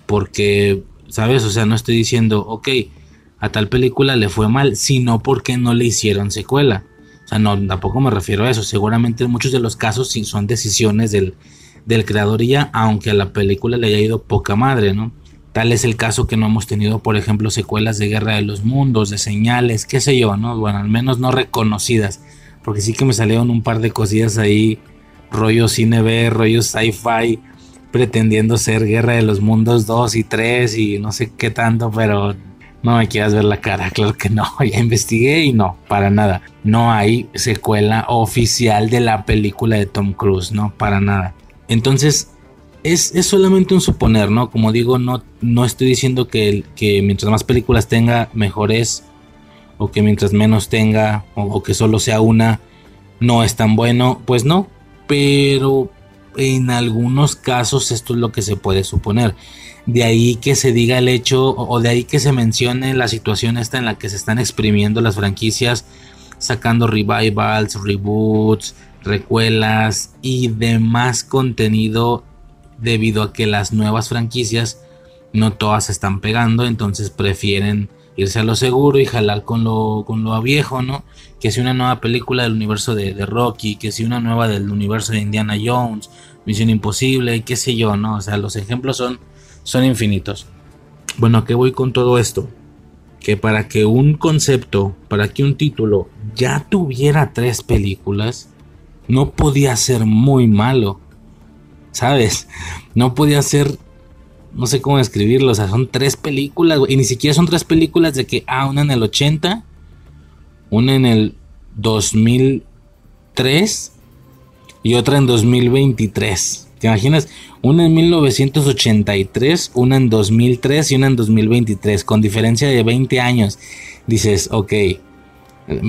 Porque ¿sabes? O sea, no estoy diciendo, ok, a tal película le fue mal, sino porque no le hicieron secuela. O sea, no, tampoco me refiero a eso. Seguramente en muchos de los casos son decisiones del, del creador y ya, aunque a la película le haya ido poca madre, ¿no? Tal es el caso que no hemos tenido, por ejemplo, secuelas de Guerra de los Mundos, de señales, qué sé yo, ¿no? Bueno, al menos no reconocidas. Porque sí que me salieron un par de cosillas ahí, rollo cine B, rollo sci-fi, pretendiendo ser Guerra de los Mundos 2 y 3 y no sé qué tanto, pero no me quieras ver la cara, claro que no, ya investigué y no, para nada. No hay secuela oficial de la película de Tom Cruise, no, para nada. Entonces, es, solamente un suponer, ¿no? Como digo, no, no estoy diciendo que, que mientras más películas tenga, mejores, o que mientras menos tenga, o que solo sea una, no es tan bueno, pues no, pero en algunos casos esto es lo que se puede suponer. De ahí que se diga el hecho o de ahí que se mencione la situación esta en la que se están exprimiendo las franquicias, sacando revivals, reboots, recuelas y demás contenido debido a que las nuevas franquicias no todas están pegando, entonces prefieren irse a lo seguro y jalar con lo, con lo viejo, ¿no? Que si una nueva película del universo de, Rocky, que si una nueva del universo de Indiana Jones, Misión Imposible, qué sé yo, ¿no? O sea, los ejemplos son, son infinitos. Bueno, ¿a qué voy con todo esto? Que para que un concepto, para que un título ya tuviera tres películas, no podía ser muy malo. ¿Sabes? No podía ser no sé cómo describirlo, o sea, son tres películas, y ni siquiera son tres películas de que, ah, una en el 80, una en el 2003 y otra en 2023. ¿Te imaginas? Una en 1983, una en 2003 y una en 2023, con diferencia de 20 años. Dices, ok,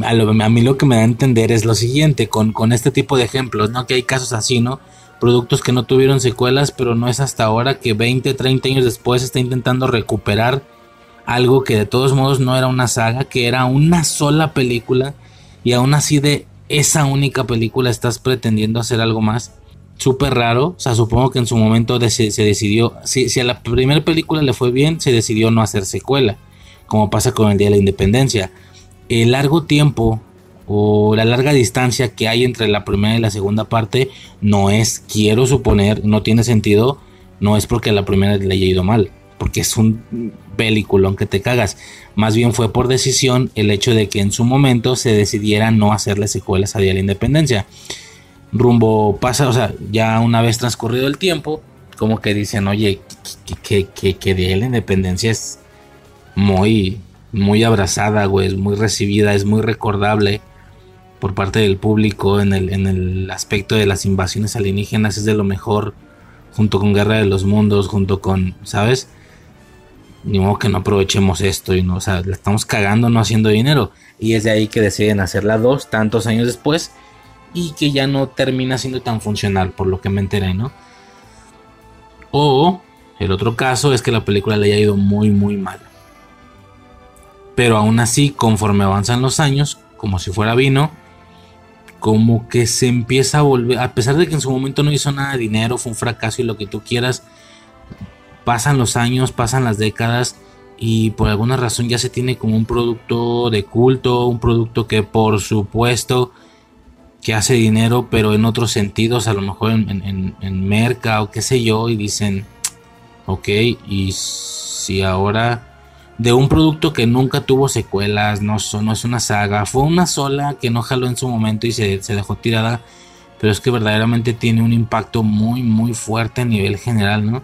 a, mí lo que me da a entender es lo siguiente, con, con este tipo de ejemplos, ¿no? Que hay casos así, ¿no? productos que no tuvieron secuelas, pero no es hasta ahora que 20, 30 años después está intentando recuperar algo que de todos modos no era una saga, que era una sola película y aún así de esa única película estás pretendiendo hacer algo más. Súper raro, o sea, supongo que en su momento se, decidió, si, si a la primera película le fue bien, se decidió no hacer secuela, como pasa con el Día de la Independencia. El largo tiempo o la larga distancia que hay entre la primera y la segunda parte no es, quiero suponer, no tiene sentido, no es porque la primera le haya ido mal, porque es un peliculón que te cagas. Más bien fue por decisión el hecho de que en su momento se decidiera no hacerle secuelas a Día de la Independencia. Rumbo pasa, o sea, ya una vez transcurrido el tiempo, como que dicen, oye, que, que, que Día de la Independencia es muy, muy abrazada, güey, es muy recibida, es muy recordable por parte del público en el, en el aspecto de las invasiones alienígenas, es de lo mejor, junto con Guerra de los Mundos, junto con, ¿sabes? Ni modo que no aprovechemos esto y no, o sea, le estamos cagando no haciendo dinero. Y es de ahí que deciden hacerla dos, tantos años después, y que ya no termina siendo tan funcional, por lo que me enteré, ¿no? O el otro caso es que la película le haya ido muy, muy mal. Pero aún así, conforme avanzan los años, como si fuera vino, como que se empieza a volver, a pesar de que en su momento no hizo nada de dinero, fue un fracaso y lo que tú quieras, pasan los años, pasan las décadas y por alguna razón ya se tiene como un producto de culto, un producto que por supuesto que hace dinero, pero en otros sentidos, a lo mejor en, en, merca o qué sé yo, y dicen, ok, y si ahora de un producto que nunca tuvo secuelas, no, no es una saga, fue una sola que no jaló en su momento y se, se dejó tirada, pero es que verdaderamente tiene un impacto muy, muy fuerte a nivel general, ¿no?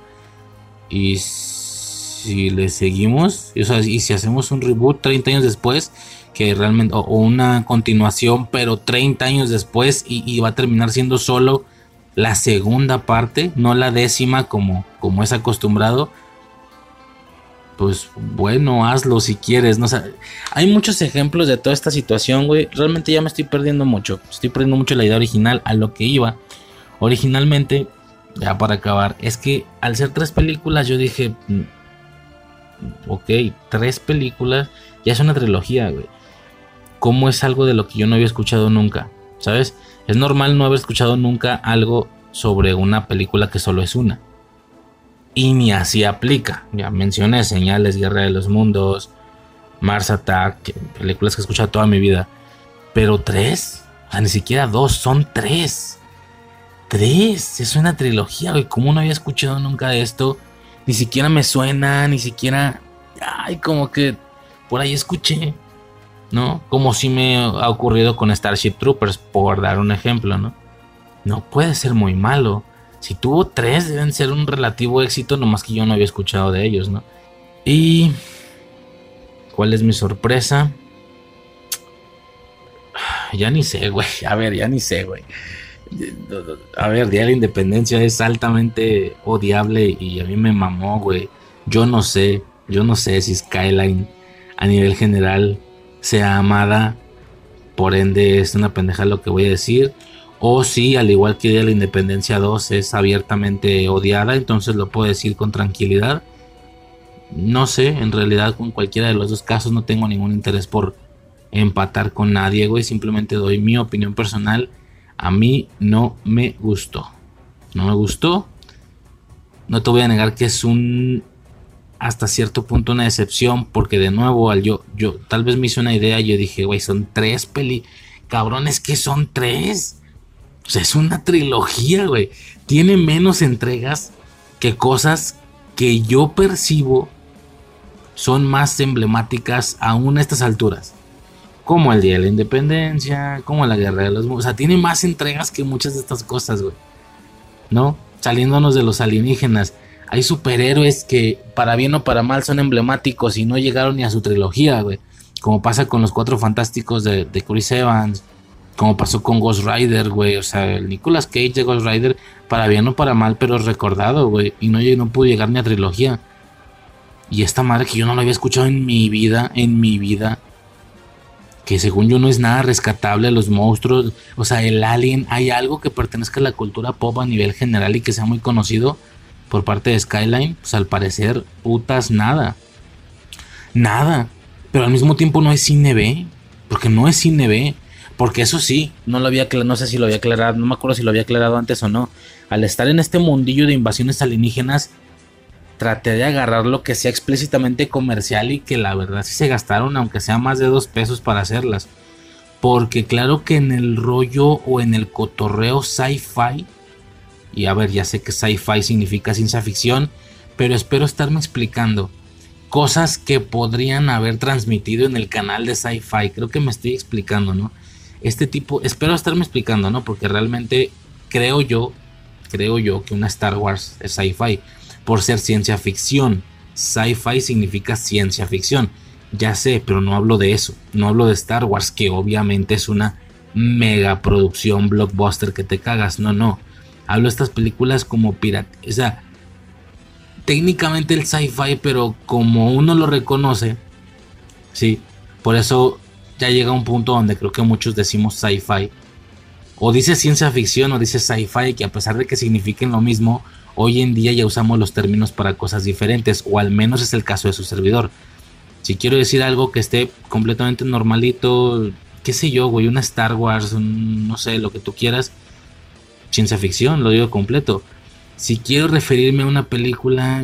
Y si le seguimos, y si hacemos un reboot 30 años después, que realmente, o, una continuación, pero 30 años después, y, va a terminar siendo solo la segunda parte, no la décima como, como es acostumbrado. Pues bueno, hazlo si quieres. No hay muchos ejemplos de toda esta situación, güey. Realmente ya me estoy perdiendo mucho. Estoy perdiendo mucho la idea original a lo que iba. Originalmente ya para acabar, es que al ser tres películas yo dije, mm, ok, tres películas, ya es una trilogía, güey. ¿Cómo es algo de lo que yo no había escuchado nunca? ¿Sabes? Es normal no haber escuchado nunca algo sobre una película que solo es una. Y ni así aplica. Ya mencioné Señales, Guerra de los Mundos, Mars Attack, películas que he escuchado toda mi vida. Pero tres, ni siquiera dos, son tres tres. Es una trilogía, güey. Como no había escuchado nunca de esto. Ni siquiera me suena, ni siquiera. Ay, como que por ahí escuché. ¿No? Como si me ha ocurrido con Starship Troopers, por dar un ejemplo, ¿no? No puede ser muy malo. Si tuvo tres, deben ser un relativo éxito, nomás que yo no había escuchado de ellos, ¿no? Y. ¿Cuál es mi sorpresa? Ya ni sé, güey. A ver, ya ni sé, güey a ver, Día de la Independencia es altamente odiable y a mí me mamó, güey. Yo no sé, yo no sé si Skyline a nivel general sea amada, por ende es una pendeja lo que voy a decir. O si, al igual que Día de la Independencia 2 es abiertamente odiada, entonces lo puedo decir con tranquilidad. No sé, en realidad con cualquiera de los dos casos no tengo ningún interés por empatar con nadie, güey. Simplemente doy mi opinión personal a mí no me gustó. No me gustó. No te voy a negar que es un hasta cierto punto una decepción porque de nuevo al yo yo tal vez me hice una idea yo dije güey son tres peli cabrones que son tres o sea es una trilogía güey tiene menos entregas que cosas que yo percibo son más emblemáticas aún a estas alturas como el Día de la Independencia, como la Guerra de los. O sea, tiene más entregas que muchas de estas cosas, güey. ¿No? Saliéndonos de los alienígenas. Hay superhéroes que, para bien o para mal, son emblemáticos y no llegaron ni a su trilogía, güey. Como pasa con los cuatro fantásticos de, Chris Evans. Como pasó con Ghost Rider, güey. O sea, el Nicolas Cage de Ghost Rider, para bien o para mal, pero recordado, güey. Y no, no pudo llegar ni a trilogía. Y esta madre que yo no lo había escuchado en mi vida, en mi vida que según yo no es nada rescatable, los monstruos, o sea, el alien, hay algo que pertenezca a la cultura pop a nivel general y que sea muy conocido por parte de Skyline, pues al parecer, putas, nada. Nada. Pero al mismo tiempo no es cine B, porque no es cine B. Porque eso sí, no lo había no sé si lo había aclarado, no me acuerdo si lo había aclarado antes o no. Al estar en este mundillo de invasiones alienígenas, traté de agarrar lo que sea explícitamente comercial y que la verdad sí se gastaron, aunque sea más de dos pesos para hacerlas. Porque claro que en el rollo o en el cotorreo sci-fi, y a ver, ya sé que sci-fi significa ciencia ficción, pero espero estarme explicando cosas que podrían haber transmitido en el canal de sci-fi. Creo que me estoy explicando, ¿no? Este tipo, espero estarme explicando, ¿no? Porque realmente creo yo, creo yo que una Star Wars es sci-fi por ser ciencia ficción. Sci-fi significa ciencia ficción. Ya sé, pero no hablo de eso. No hablo de Star Wars, que obviamente es una mega producción blockbuster que te cagas. No, no. Hablo de estas películas como pirata. O sea, técnicamente el sci-fi, pero como uno lo reconoce, sí. Por eso ya llega un punto donde creo que muchos decimos sci-fi. O dice ciencia ficción o dice sci-fi, que a pesar de que signifiquen lo mismo, hoy en día ya usamos los términos para cosas diferentes, o al menos es el caso de su servidor. Si quiero decir algo que esté completamente normalito, qué sé yo, güey, una Star Wars, no sé, lo que tú quieras, ciencia ficción, lo digo completo. Si quiero referirme a una película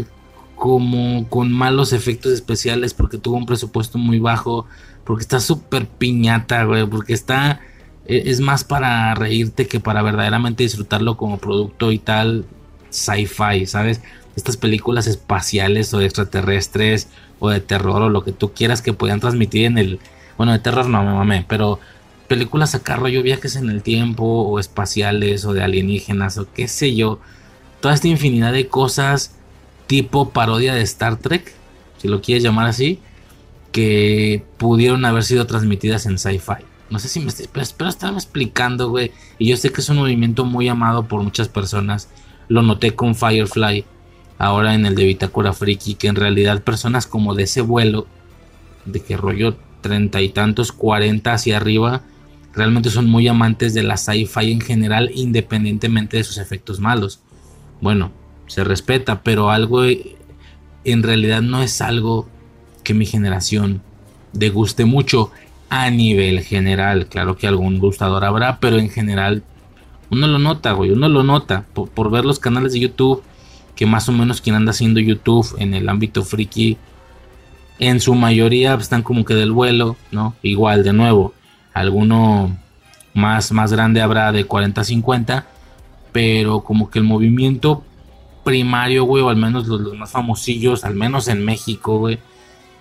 como con malos efectos especiales porque tuvo un presupuesto muy bajo, porque está súper piñata, güey, porque está e, es más para reírte que para verdaderamente disfrutarlo como producto y tal sci-fi, ¿sabes? Estas películas espaciales o extraterrestres o de terror o lo que tú quieras que puedan transmitir en el... Bueno, de terror no me pero películas acá rollo viajes en el tiempo o espaciales o de alienígenas o qué sé yo. Toda esta infinidad de cosas tipo parodia de Star Trek, si lo quieres llamar así, que pudieron haber sido transmitidas en sci-fi. No sé si me estoy, pero, pero estaba explicando, güey. Y yo sé que es un movimiento muy amado por muchas personas. Lo noté con Firefly, ahora en el de Bitácora Friki, que en realidad personas como de ese vuelo, de que rollo treinta y tantos, cuarenta hacia arriba, realmente son muy amantes de la sci-fi en general, independientemente de sus efectos malos. Bueno, se respeta, pero algo en realidad no es algo que mi generación deguste mucho a nivel general. Claro que algún gustador habrá, pero en general uno lo nota, güey, uno lo nota por, ver los canales de YouTube, que más o menos quien anda haciendo YouTube en el ámbito friki, en su mayoría están como que del vuelo, ¿no? Igual, de nuevo, alguno más, más grande habrá de 40 50, pero como que el movimiento primario, güey, o al menos los, los más famosillos, al menos en México, güey,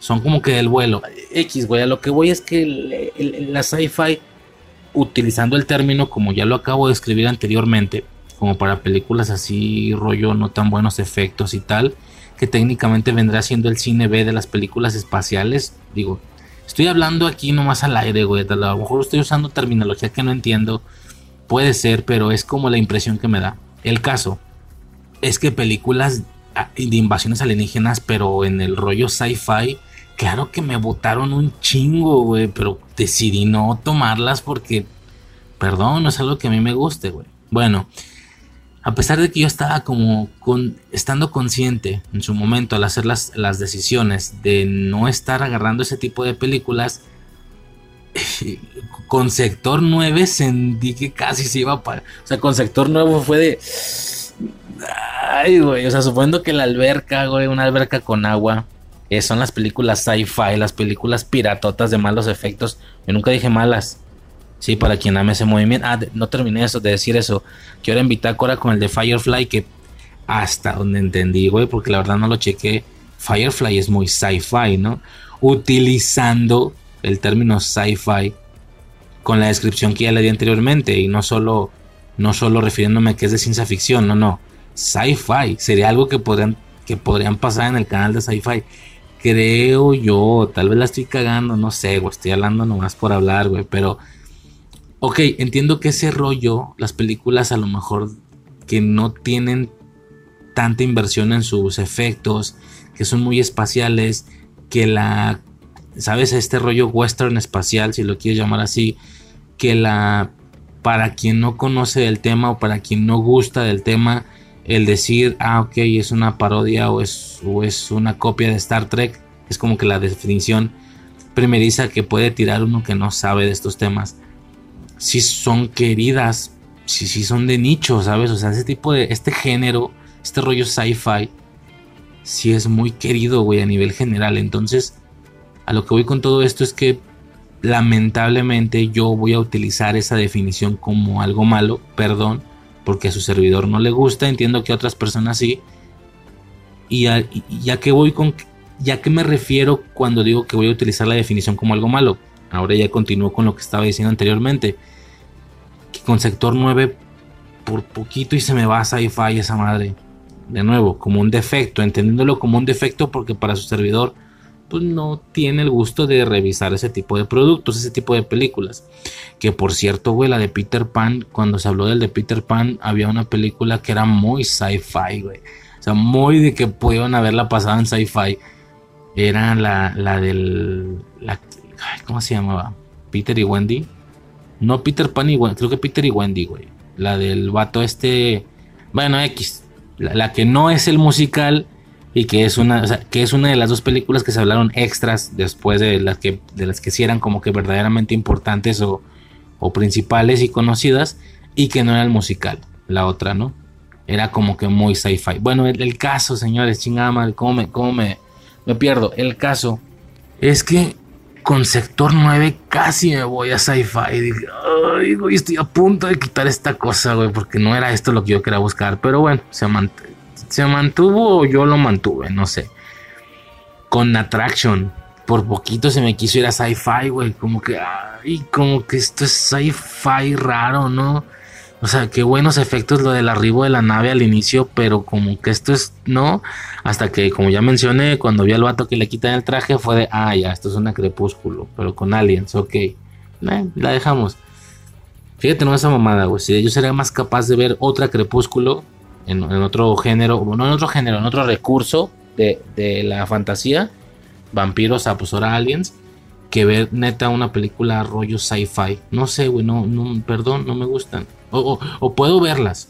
son como que del vuelo. X, güey, a lo que voy es que la sci-fi, utilizando el término como ya lo acabo de escribir anteriormente, como para películas así, rollo, no tan buenos efectos y tal, que técnicamente vendrá siendo el cine B de las películas espaciales. Digo, estoy hablando aquí nomás al aire, güey, a lo mejor estoy usando terminología que no entiendo, puede ser, pero es como la impresión que me da. El caso es que películas ah, de invasiones alienígenas, pero en el rollo sci-fi, claro que me botaron un chingo, güey, pero decidí no tomarlas porque, perdón, no es algo que a mí me guste, güey. Bueno, a pesar de que yo estaba como con, estando consciente en su momento al hacer las, las decisiones de no estar agarrando ese tipo de películas, con sector 9 sentí que casi se iba para... O sea, con sector 9 fue de... Ay, güey, o sea, suponiendo que la alberca, güey, una alberca con agua, eh, son las películas sci-fi, las películas piratotas de malos efectos. Yo nunca dije malas. Sí, para quien ame ese movimiento. Ah, no terminé eso, de decir eso. Que ahora en Bitácora con el de Firefly, que hasta donde entendí, güey, porque la verdad no lo chequé. Firefly es muy sci-fi, ¿no? Utilizando el término sci-fi con la descripción que ya le di anteriormente y no solo, no solo refiriéndome a que es de ciencia ficción, no, no. Sci-fi sería algo que podrían, que podrían pasar en el canal de sci-fi creo yo, tal vez la estoy cagando, no sé, güey, estoy hablando nomás por hablar, güey, pero, ok, entiendo que ese rollo, las películas a lo mejor que no tienen tanta inversión en sus efectos, que son muy espaciales, que la, ¿sabes? Este rollo western espacial, si lo quieres llamar así, que la, para quien no conoce el tema o para quien no gusta del tema, el decir, ah, ok, es una parodia o es, una copia de Star Trek, es como que la definición primeriza que puede tirar uno que no sabe de estos temas. Si son queridas, si, si son de nicho, ¿sabes? O sea, ese tipo de, este género, este rollo sci-fi, si es muy querido, güey, a nivel general. Entonces, a lo que voy con todo esto es que lamentablemente yo voy a utilizar esa definición como algo malo, perdón, porque a su servidor no le gusta, entiendo que a otras personas sí. Y ya que voy con ya que me refiero cuando digo que voy a utilizar la definición como algo malo. Ahora ya continúo con lo que estaba diciendo anteriormente. Que con sector 9 por poquito y se me va a sci-fi esa madre. De nuevo, como un defecto, entendiéndolo como un defecto porque para su servidor pues no tiene el gusto de revisar ese tipo de productos, ese tipo de películas. Que por cierto, güey, la de Peter Pan, cuando se habló del de Peter Pan, había una película que era muy sci-fi, güey. O sea, muy de que pudieron haberla pasado en sci-fi. Era la, la del... ¿Cómo se llamaba? Peter y Wendy. No Peter Pan y Wendy, creo que Peter y Wendy, güey. La del vato este... Bueno, X. la que no es el musical y que es una, que es una de las dos películas que se hablaron extras después de las que, de las que sí eran como que verdaderamente importantes o, o principales y conocidas y que no era el musical, la otra, ¿no? Era como que muy sci-fi. Bueno, el, caso, señores, chingada madre, ¿cómo, me, cómo me, me pierdo? El caso es que con sector 9 casi me voy a sci-fi. Dije, estoy a punto de quitar esta cosa, güey, porque no era esto lo que yo quería buscar. Pero bueno, se, se mantuvo o yo lo mantuve, no sé. Con Attraction, por poquito se me quiso ir a sci-fi, güey. Como que, ay, como que esto es sci-fi raro, ¿no? O sea, qué buenos efectos lo del arribo de la nave al inicio, pero como que esto es, ¿no? Hasta que, como ya mencioné, cuando vi al vato que le quitan el traje, fue de, ah, ya, esto es una crepúsculo, pero con aliens, ok. Eh, la dejamos. Fíjate, no esa mamada, güey. Si yo sería más capaz de ver otra crepúsculo en, otro género, no en otro género, en otro recurso de, la fantasía, vampiros, pues aliens, que ver neta una película rollo sci-fi. No sé, güey, no, perdón, no me gustan. O, o, puedo verlas,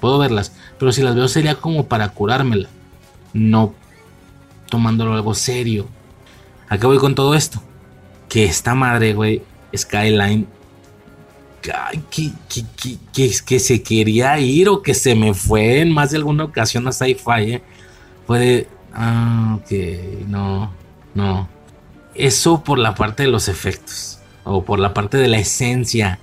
puedo verlas, pero si las veo sería como para curármela, no tomándolo algo serio. ¿A qué voy con todo esto? Que esta madre, güey, Skyline que, se quería ir o que se me fue en más de alguna ocasión a sci-fi. ¿eh? Fue de, ah, ok, no, no. Eso por la parte de los efectos o por la parte de la esencia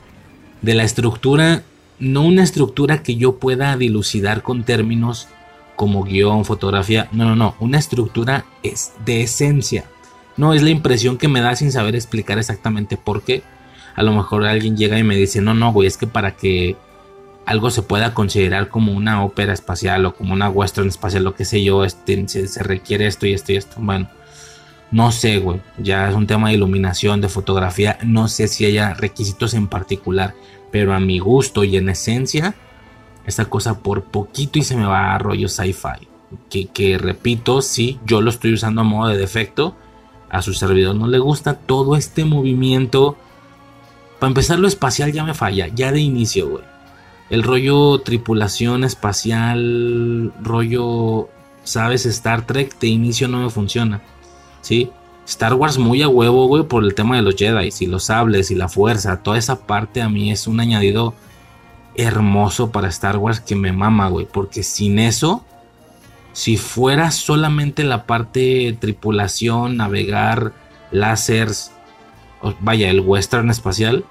de la estructura, no una estructura que yo pueda dilucidar con términos como guion, fotografía, no, no, no, una estructura es de esencia. No es la impresión que me da sin saber explicar exactamente por qué a lo mejor alguien llega y me dice, no, no, güey, es que para que algo se pueda considerar como una ópera espacial o como una western espacial, lo que sé yo, este, se, requiere esto y esto y esto. Bueno, no sé, güey, ya es un tema de iluminación, de fotografía, no sé si haya requisitos en particular, pero a mi gusto y en esencia, esta cosa por poquito y se me va a rollo sci-fi. Que, que repito, sí, yo lo estoy usando a modo de defecto. A su servidor no le gusta todo este movimiento para empezar, lo espacial ya me falla, ya de inicio, güey. El rollo tripulación espacial, rollo, ¿sabes? Star Trek de inicio no me funciona. ¿Sí? Star Wars muy a huevo, güey, por el tema de los Jedi y los sables y la fuerza. Toda esa parte a mí es un añadido hermoso para Star Wars que me mama, güey. Porque sin eso, si fuera solamente la parte tripulación, navegar, láseres, vaya, el western espacial,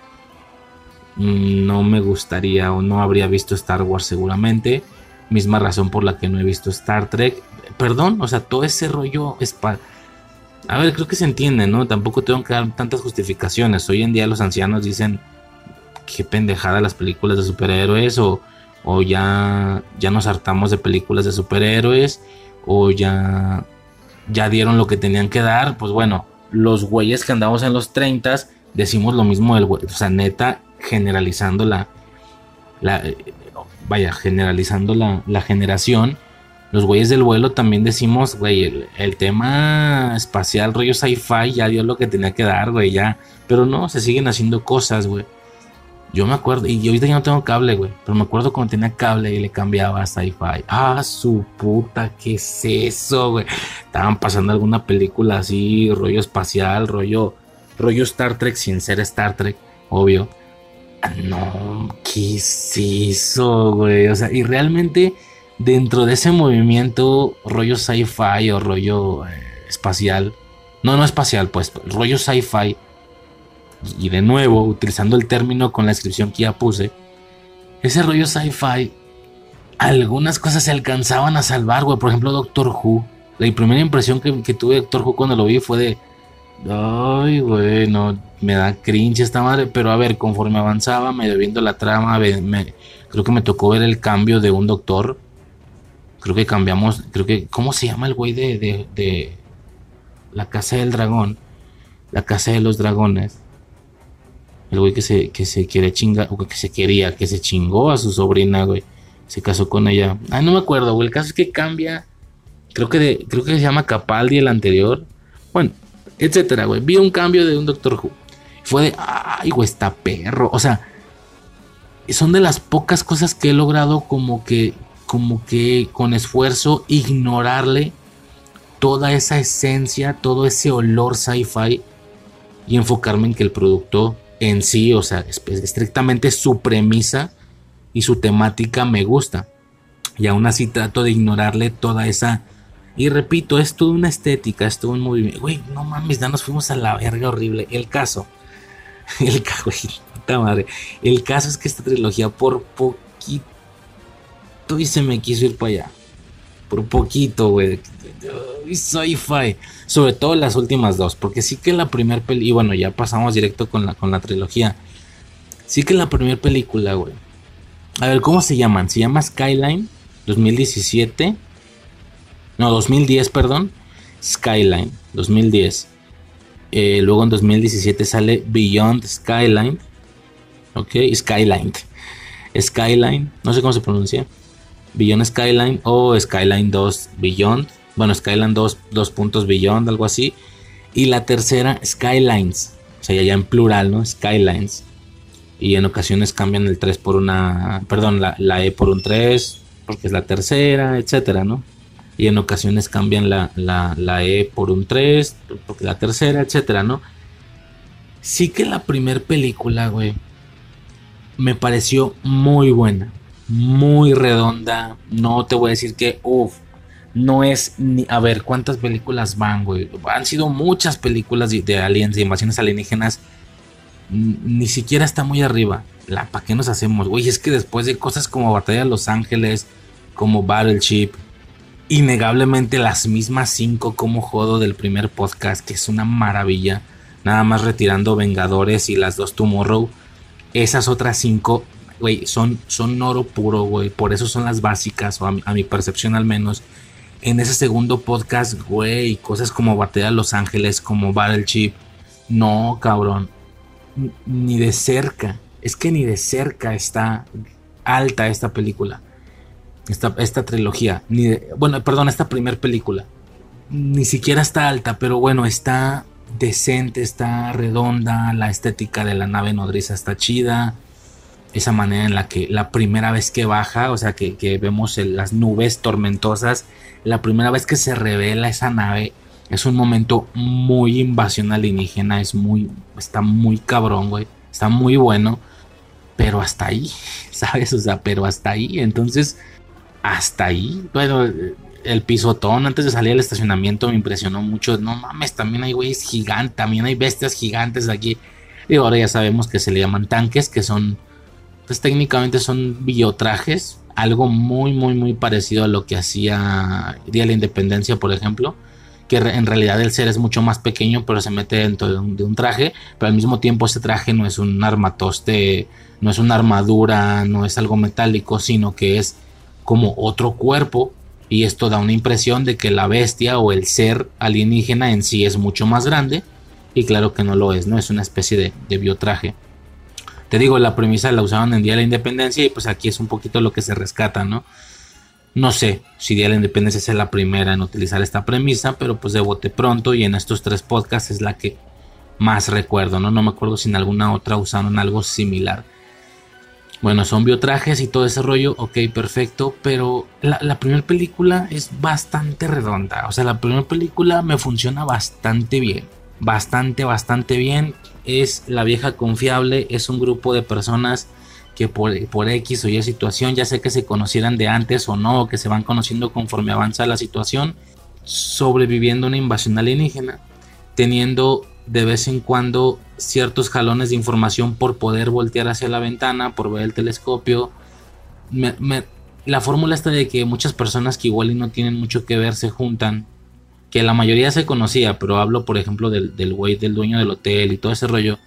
mm, no me gustaría o no habría visto Star Wars seguramente. Misma razón por la que no he visto Star Trek. Perdón, o sea, todo ese rollo es. A ver, creo que se entiende, ¿no? Tampoco tengo que dar tantas justificaciones. Hoy en día los ancianos dicen qué pendejada las películas de superhéroes o, o ya, ya nos hartamos de películas de superhéroes o ya, ya dieron lo que tenían que dar. Pues bueno, los güeyes que andamos en los 30 decimos lo mismo del güey. O sea, neta, generalizando la. la vaya, generalizando la, la generación. Los güeyes del vuelo también decimos, güey, el, tema espacial, rollo sci-fi, ya dio lo que tenía que dar, güey, ya. Pero no, se siguen haciendo cosas, güey. Yo me acuerdo, y ahorita ya no tengo cable, güey. Pero me acuerdo cuando tenía cable y le cambiaba a sci-fi. Ah, su puta, ¿qué es eso, güey? Estaban pasando alguna película así, rollo espacial, rollo, rollo Star Trek sin ser Star Trek, obvio. Ah, no, ¿qué es eso, güey? O sea, y realmente dentro de ese movimiento, rollo sci-fi o rollo eh, espacial. No, no espacial, pues, rollo sci-fi y de nuevo, utilizando el término con la descripción que ya puse, ese rollo sci-fi, algunas cosas se alcanzaban a salvar, güey. Por ejemplo, Doctor Who. La primera impresión que, tuve de Doctor Who cuando lo vi fue de. Ay, güey, no, me da cringe esta madre. Pero a ver, conforme avanzaba, medio viendo la trama, creo que me tocó ver el cambio de un doctor. Creo que cambiamos, creo que, ¿cómo se llama el güey de, de la casa del dragón? La casa de los dragones. El güey que se, que se quiere chingar, o que se quería, que se chingó a su sobrina, güey. Se casó con ella. Ay, no me acuerdo, güey. El caso es que cambia. Creo que, creo que se llama Capaldi el anterior. Bueno, etcétera, güey. Vi un cambio de un Doctor Who. Fue de, ay, güey, está perro. O sea, son de las pocas cosas que he logrado como que, como que con esfuerzo ignorarle toda esa esencia, todo ese olor sci-fi y enfocarme en que el producto en sí, o sea, estrictamente su premisa y su temática me gusta. Y aún así trato de ignorarle toda esa... Y repito, es toda una estética, es todo un movimiento. Güey, no mames, ya nos fuimos a la verga horrible. El caso, el caso, madre. El caso es que esta trilogía por poquito y se me quiso ir para allá. Por poquito, güey. Sci-fi. Sobre todo las últimas dos. Porque sí que la primera película. Y bueno, ya pasamos directo con la, con la trilogía. Sí que la primera película, güey. A ver, ¿cómo se llaman? Se llama Skyline 2017. No, 2010, perdón. Skyline 2010. Eh, luego en 2017 sale Beyond Skyline. Ok, Skyline. Skyline, no sé cómo se pronuncia. Beyond Skyline o Skyline 2 Beyond bueno, Skyline 2, dos puntos Beyond, algo así. Y la tercera, Skylines. O sea, ya en plural, ¿no? Skylines. Y en ocasiones cambian el 3 por una. Perdón, la, E por un 3, porque es la tercera, etcétera, ¿no? Y en ocasiones cambian la, la E por un 3, porque la tercera, etcétera, ¿no? Sí que la primera película, güey, me pareció muy buena, muy redonda. No te voy a decir que, uff, no es ni. A ver, ¿cuántas películas van, güey? Han sido muchas películas de, aliens, de invasiones alienígenas. Ni siquiera está muy arriba. La, ¿Para qué nos hacemos, güey? Es que después de cosas como Batalla de Los Ángeles, como Battleship, innegablemente las mismas cinco como jodo del primer podcast, que es una maravilla. Nada más retirando Vengadores y las dos Tomorrow. Esas otras cinco, güey, son, son oro puro, güey. Por eso son las básicas, o a mi percepción al menos en ese segundo podcast, güey, cosas como Batalla de Los Ángeles, como Battleship. No, cabrón. Ni de cerca. Es que ni de cerca está alta esta película. Esta, esta trilogía. Ni bueno, perdón, esta primer película. Ni siquiera está alta, pero bueno, está decente, está redonda. La estética de la nave nodriza está chida esa manera en la que la primera vez que baja, o sea, que, vemos las nubes tormentosas, la primera vez que se revela esa nave, es un momento muy invasión alienígena, es muy, está muy cabrón, güey, está muy bueno, pero hasta ahí, ¿sabes? O sea, pero hasta ahí, entonces, hasta ahí, bueno, el pisotón antes de salir al estacionamiento me impresionó mucho, no mames, también hay güeyes gigantes, también hay bestias gigantes aquí, y ahora ya sabemos que se le llaman tanques, que son pues técnicamente son biotrajes, algo muy, muy, muy parecido a lo que hacía Día de la Independencia, por ejemplo, que en realidad el ser es mucho más pequeño, pero se mete dentro de un, traje, pero al mismo tiempo ese traje no es un armatoste, no es una armadura, no es algo metálico, sino que es como otro cuerpo y esto da una impresión de que la bestia o el ser alienígena en sí es mucho más grande y claro que no lo es, no es una especie de, de biotraje. Te digo, la premisa la usaban en Día de la Independencia y pues aquí es un poquito lo que se rescata, ¿no? No sé si Día de la Independencia es la primera en utilizar esta premisa, pero pues de bote pronto y en estos tres podcasts es la que más recuerdo, ¿no? No me acuerdo si en alguna otra usaron algo similar. Bueno, son biotrajes y todo ese rollo, ok, perfecto, pero la, la primera película es bastante redonda, o sea, la primera película me funciona bastante bien, bastante, bastante bien es la vieja confiable, es un grupo de personas que por, X o Y situación, ya sé que se conocieran de antes o no, que se van conociendo conforme avanza la situación, sobreviviendo una invasión alienígena, teniendo de vez en cuando ciertos jalones de información por poder voltear hacia la ventana, por ver el telescopio. la fórmula está de que muchas personas que igual y no tienen mucho que ver se juntan, que la mayoría se conocía, pero hablo por ejemplo del, güey del dueño del hotel y todo ese rollo.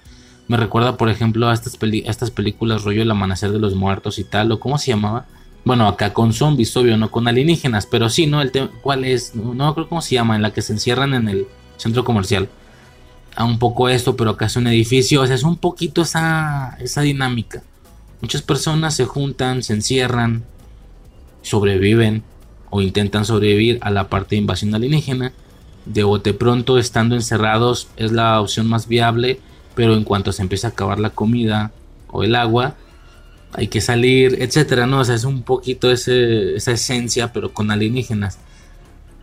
Me recuerda por ejemplo a estas, estas películas rollo El amanecer de los muertos y tal, o cómo se llamaba. Bueno, acá con zombies, obvio, no con alienígenas, pero sí, ¿no? El ¿cuál es? No, no creo cómo se llama, en la que se encierran en el centro comercial a un poco esto, pero acá es un edificio, o sea, es un poquito esa, esa dinámica. Muchas personas se juntan, se encierran, sobreviven o intentan sobrevivir a la parte de invasión alienígena. De bote pronto, estando encerrados, es la opción más viable, pero en cuanto se empieza a acabar la comida o el agua, hay que salir, etcétera, ¿no? Es un poquito esa esencia, pero con alienígenas.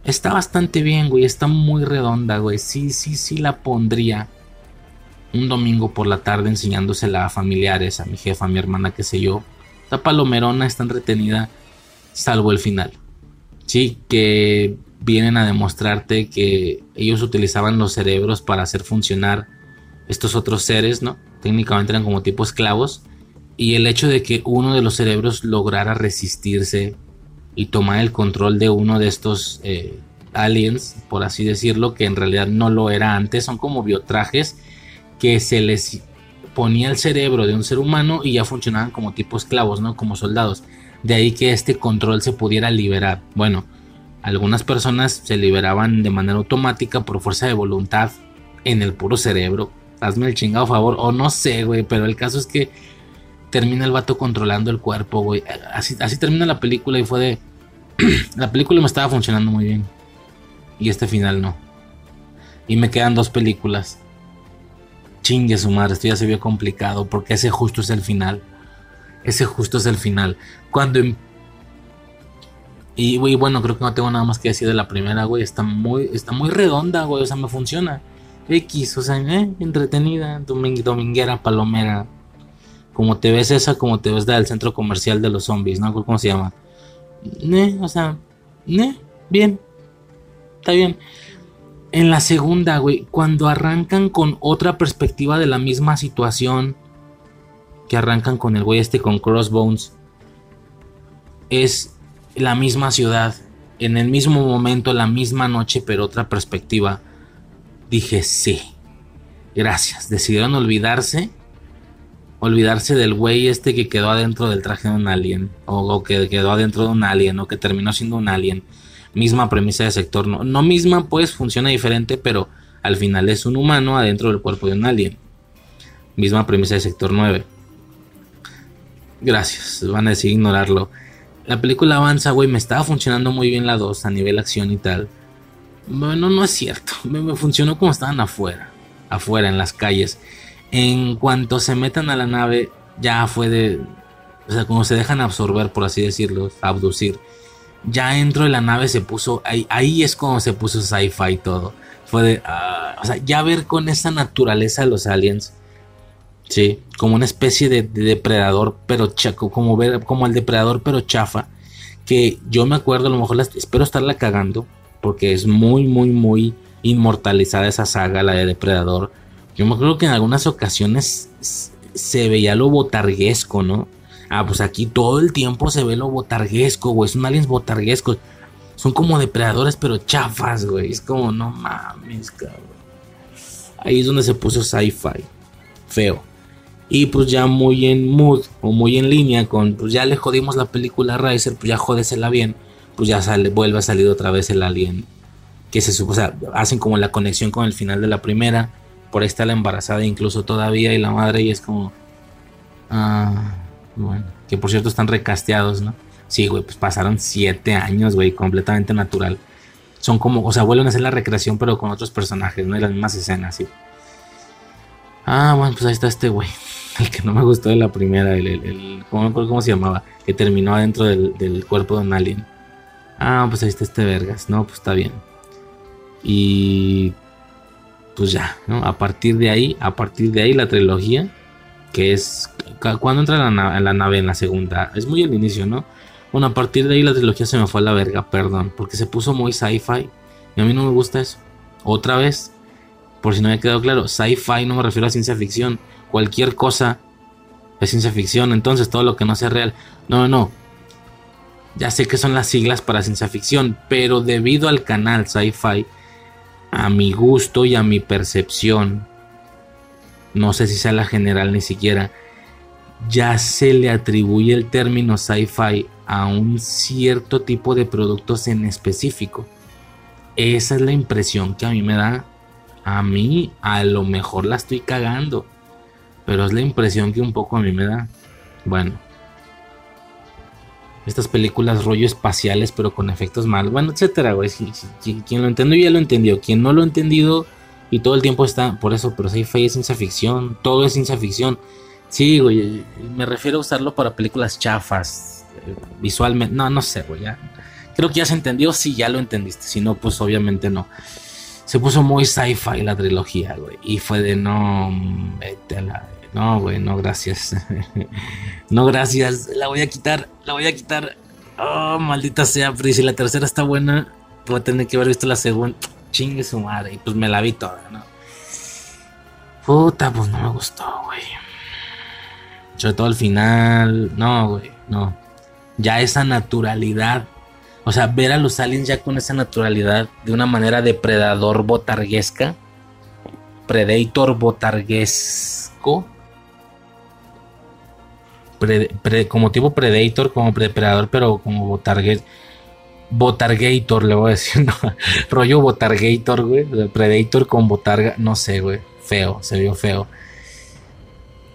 Está bastante bien, güey. Está muy redonda, güey. Sí, sí, sí la pondría un domingo por la tarde enseñándosela a familiares, a mi jefa, a mi hermana, qué sé yo. Está palomerona, está entretenida, salvo el final. Sí, que vienen a demostrarte que ellos utilizaban los cerebros para hacer funcionar estos otros seres, ¿no? Técnicamente eran como tipo esclavos. Y el hecho de que uno de los cerebros lograra resistirse y tomar el control de uno de estos eh, aliens, por así decirlo, que en realidad no lo era antes, son como biotrajes que se les ponía el cerebro de un ser humano y ya funcionaban como tipo esclavos, ¿no? Como soldados. De ahí que este control se pudiera liberar. Bueno, algunas personas se liberaban de manera automática por fuerza de voluntad en el puro cerebro. Hazme el chingado favor, o no sé, güey, pero el caso es que termina el vato controlando el cuerpo, güey. Así, termina la película y fue de... la película me estaba funcionando muy bien. Y este final no. Y me quedan dos películas. Chingue su madre, esto ya se vio complicado porque ese justo es el final. Ese justo es el final. Cuando... Em- y, güey, bueno, creo que no tengo nada más que decir de la primera, güey. Está muy, está muy redonda, güey. O sea, me funciona. X, o sea, eh, entretenida, dominguera, palomera. Como te ves esa, como te ves del centro comercial de los zombies, ¿no? ¿Cómo se llama? o sea, bien. Está bien. En la segunda, güey, cuando arrancan con otra perspectiva de la misma situación que arrancan con el güey este con Crossbones, es la misma ciudad, en el mismo momento, la misma noche, pero otra perspectiva. Dije, sí, gracias. Decidieron olvidarse olvidarse del güey este que quedó adentro del traje de un alien, o, que quedó adentro de un alien, o que terminó siendo un alien. Misma premisa de sector, no, no misma, pues funciona diferente, pero al final es un humano adentro del cuerpo de un alien. Misma premisa de sector 9. Gracias, van a decir ignorarlo. La película avanza, güey, me estaba funcionando muy bien la 2 a nivel acción y tal. Bueno, no es cierto, me, funcionó como estaban afuera, afuera en las calles en cuanto se metan a la nave, ya fue de. O sea, como se dejan absorber, por así decirlo, abducir. Ya dentro de la nave se puso. Ahí, ahí es como se puso sci-fi todo. Fue de. Ah, o sea, ya ver con esa naturaleza de los aliens. Sí, como una especie de, depredador, pero chaco, como ver, como el depredador, pero chafa. Que yo me acuerdo, a lo mejor espero estarla cagando, porque es muy, muy, muy inmortalizada esa saga, la de depredador yo me acuerdo que en algunas ocasiones se veía lo botarguesco, ¿no? Ah, pues aquí todo el tiempo se ve lo botarguesco, güey. Son aliens botarguescos. Son como depredadores, pero chafas, güey. Es como, no mames, cabrón. Ahí es donde se puso sci-fi. Feo. Y pues ya muy en mood o muy en línea con, pues ya le jodimos la película Riser, pues ya jódesela bien. Pues ya sale, vuelve a salir otra vez el alien. Que se o sea, hacen como la conexión con el final de la primera por ahí está la embarazada incluso todavía y la madre y es como... Ah, bueno, que por cierto están recasteados, ¿no? Sí, güey, pues pasaron siete años, güey, completamente natural. Son como, o sea, vuelven a hacer la recreación pero con otros personajes, ¿no? Y las mismas escenas, sí. Ah, bueno, pues ahí está este güey. El que no me gustó de la primera, el, el, ¿cómo cómo se llamaba? Que terminó adentro del, del cuerpo de un alien. Ah, pues ahí está este vergas, ¿no? Pues está bien. Y pues ya, ¿no? A partir de ahí, a partir de ahí la trilogía, que es cuando entra la, la nave en la segunda, es muy el inicio, ¿no? Bueno, a partir de ahí la trilogía se me fue a la verga, perdón, porque se puso muy sci-fi y a mí no me gusta eso. Otra vez, Por si no había quedado claro, sci-fi no me refiero a ciencia ficción. Cualquier cosa es ciencia ficción, entonces todo lo que no sea real. No, no. Ya sé que son las siglas para ciencia ficción, pero debido al canal sci-fi, a mi gusto y a mi percepción, no sé si sea la general ni siquiera, ya se le atribuye el término sci-fi a un cierto tipo de productos en específico. Esa es la impresión que a mí me da. A mí a lo mejor la estoy cagando. Pero es la impresión que un poco a mí me da. Bueno. Estas películas rollo espaciales pero con efectos malos. Bueno, etcétera, güey. Quien lo entendió ya lo entendió. Quien no lo ha entendido y todo el tiempo está... Por eso, pero sci-fi es ciencia ficción. Todo es ciencia ficción. Sí, güey. Me refiero a usarlo para películas chafas. Eh, visualmente. No, no sé, güey. Creo que ya se entendió. Sí, ya lo entendiste. Si no, pues obviamente no se puso muy sci-fi la trilogía, güey. Y fue de no, vete la... No, güey, no, gracias. no, gracias. La voy a quitar, la voy a quitar. Oh, maldita sea, pero si la tercera está buena, voy a tener que haber visto la segunda. Chingue su madre. Y pues me la vi toda, ¿no? Puta, pues no me gustó, güey. Sobre todo al final. No, güey, no. Ya esa naturalidad o sea, ver a los aliens ya con esa naturalidad de una manera depredador botarguesca. Predator botarguesco. Como tipo Predator, como depredador, pero como. Botargator, le voy a decir. Rollo Botargator, güey. Predator con botarga. No sé, güey. Feo, se vio feo.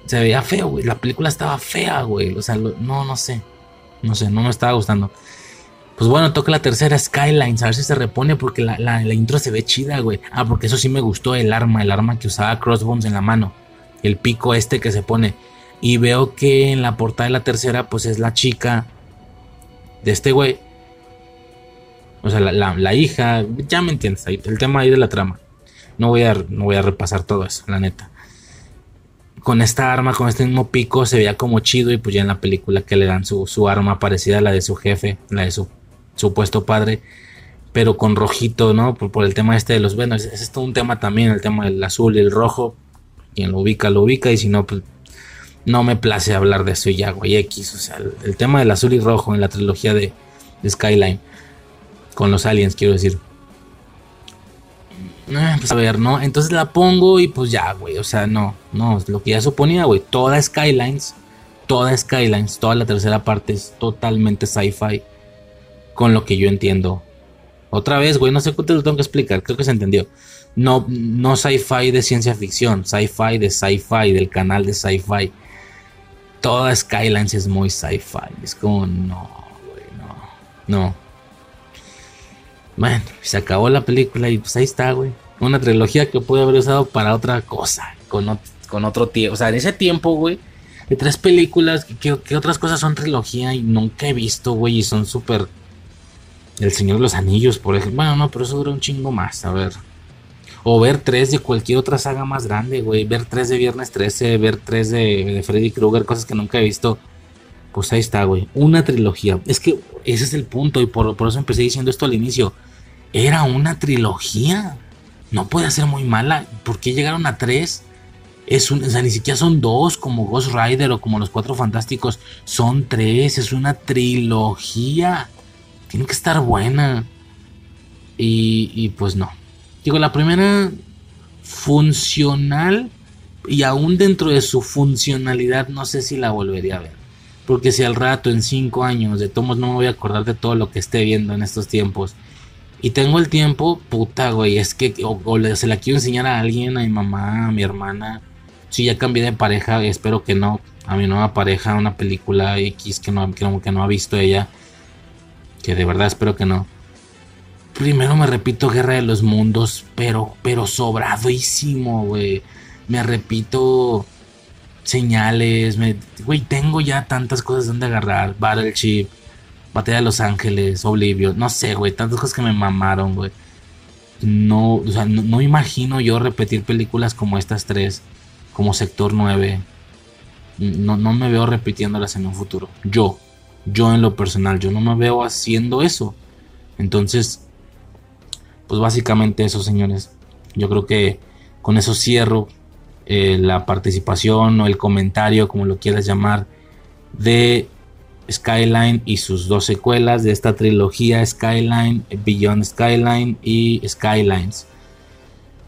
Se veía feo, güey. La película estaba fea, güey. O sea, no, no sé. No sé, no me estaba gustando. Pues bueno, toca la tercera Skylines, a ver si se repone porque la, intro se ve chida, güey. Ah, porque eso sí me gustó, el arma, el arma que usaba Crossbones en la mano. El pico este que se pone. Y veo que en la portada de la tercera, pues es la chica de este güey. O sea, la, hija, ya me entiendes, el tema ahí de la trama. No voy, a, no voy a repasar todo eso, la neta. Con esta arma, con este mismo pico, se veía como chido. Y pues ya en la película que le dan su, su arma parecida a la de su jefe, la de su supuesto padre, pero con rojito, ¿no? Por, el tema este de los bueno, es, es, todo un tema también, el tema del azul y el rojo. Quien lo ubica, lo ubica, y si no, pues no me place hablar de eso ya, güey, X. O sea, el, tema del azul y rojo en la trilogía de, Skyline, con los aliens, quiero decir. Eh, pues a ver, ¿no? Entonces la pongo y pues ya, güey. O sea, no, no, lo que ya suponía, güey. Toda Skylines, toda Skylines, toda la tercera parte es totalmente sci-fi con lo que yo entiendo. Otra vez, güey, no sé cuánto te lo tengo que explicar, creo que se entendió. No, no sci-fi de ciencia ficción, sci-fi de sci-fi, del canal de sci-fi. Toda Skylines es muy sci-fi. Es como, no, güey, no, no. Bueno, se acabó la película y pues ahí está, güey. Una trilogía que pude haber usado para otra cosa, con, con otro tiempo. O sea, en ese tiempo, güey, de tres películas, que, que otras cosas son trilogía y nunca he visto, güey, y son súper el Señor de los Anillos, por ejemplo. Bueno, no, pero eso dura un chingo más, a ver. O ver tres de cualquier otra saga más grande, güey. Ver tres de Viernes 13, ver tres de, Freddy Krueger, cosas que nunca he visto. Pues ahí está, güey. Una trilogía. Es que ese es el punto y por, por eso empecé diciendo esto al inicio. Era una trilogía. No puede ser muy mala. ¿Por qué llegaron a tres? Es un, o sea, ni siquiera son dos como Ghost Rider o como los Cuatro Fantásticos. Son tres. Es una trilogía tiene que estar buena. Y, pues no. Digo, la primera funcional y aún dentro de su funcionalidad no sé si la volvería a ver. Porque si al rato, en cinco años, de tomos no me voy a acordar de todo lo que esté viendo en estos tiempos. Y tengo el tiempo, puta, güey, es que o, se la quiero enseñar a alguien, a mi mamá, a mi hermana. Si ya cambié de pareja, espero que no. A mi nueva pareja, una película X que no, que no ha visto ella que de verdad espero que no. Primero me repito Guerra de los Mundos, pero, pero sobradísimo, güey. Me repito señales, me, güey, tengo ya tantas cosas donde agarrar. Battleship, Batalla de Los Ángeles, Oblivion, no sé, güey, tantas cosas que me mamaron, güey. No, o sea, no, imagino yo repetir películas como estas tres, como Sector 9. No, no me veo repitiéndolas en un futuro. Yo, yo en lo personal, yo no me veo haciendo eso. Entonces, pues básicamente eso, señores. Yo creo que con eso cierro eh, la participación o el comentario, como lo quieras llamar, de Skyline y sus dos secuelas de esta trilogía Skyline, Beyond Skyline y Skylines.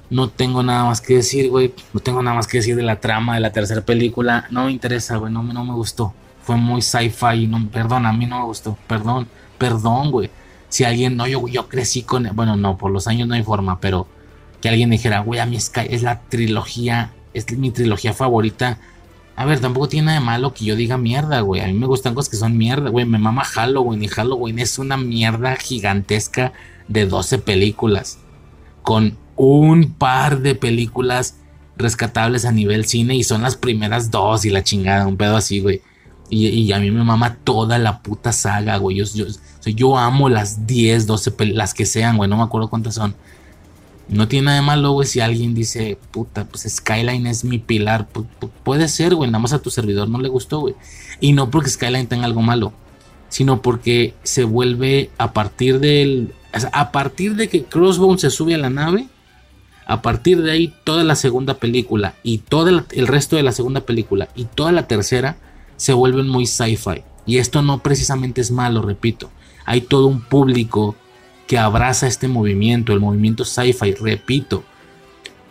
No tengo nada más que decir, güey. No tengo nada más que decir de la trama de la tercera película. No me interesa, güey. No, no me gustó. Fue muy sci-fi. No, perdón, a mí no me gustó. Perdón, perdón, güey. Si alguien, no, yo, yo crecí con. Bueno, no, por los años no hay forma, pero que alguien dijera, güey, a mí Sky es la trilogía, es mi trilogía favorita. A ver, tampoco tiene nada de malo que yo diga mierda, güey. A mí me gustan cosas que son mierda, güey. Me mama Halloween y Halloween es una mierda gigantesca de 12 películas. Con un par de películas rescatables a nivel cine y son las primeras dos y la chingada, un pedo así, güey. Y, a mí me mama toda la puta saga, güey. Yo, yo, yo amo las 10, 12, las que sean, güey. No me acuerdo cuántas son. No tiene nada de malo, güey, si alguien dice, puta, pues Skyline es mi pilar. puede ser, güey, nada más a tu servidor no le gustó, güey. Y no porque Skyline tenga algo malo, sino porque se vuelve a partir del. a partir de que Crossbone se sube a la nave, a partir de ahí, toda la segunda película y todo el resto de la segunda película y toda la tercera se vuelven muy sci-fi. Y esto no precisamente es malo, repito. Hay todo un público que abraza este movimiento, el movimiento sci-fi, repito.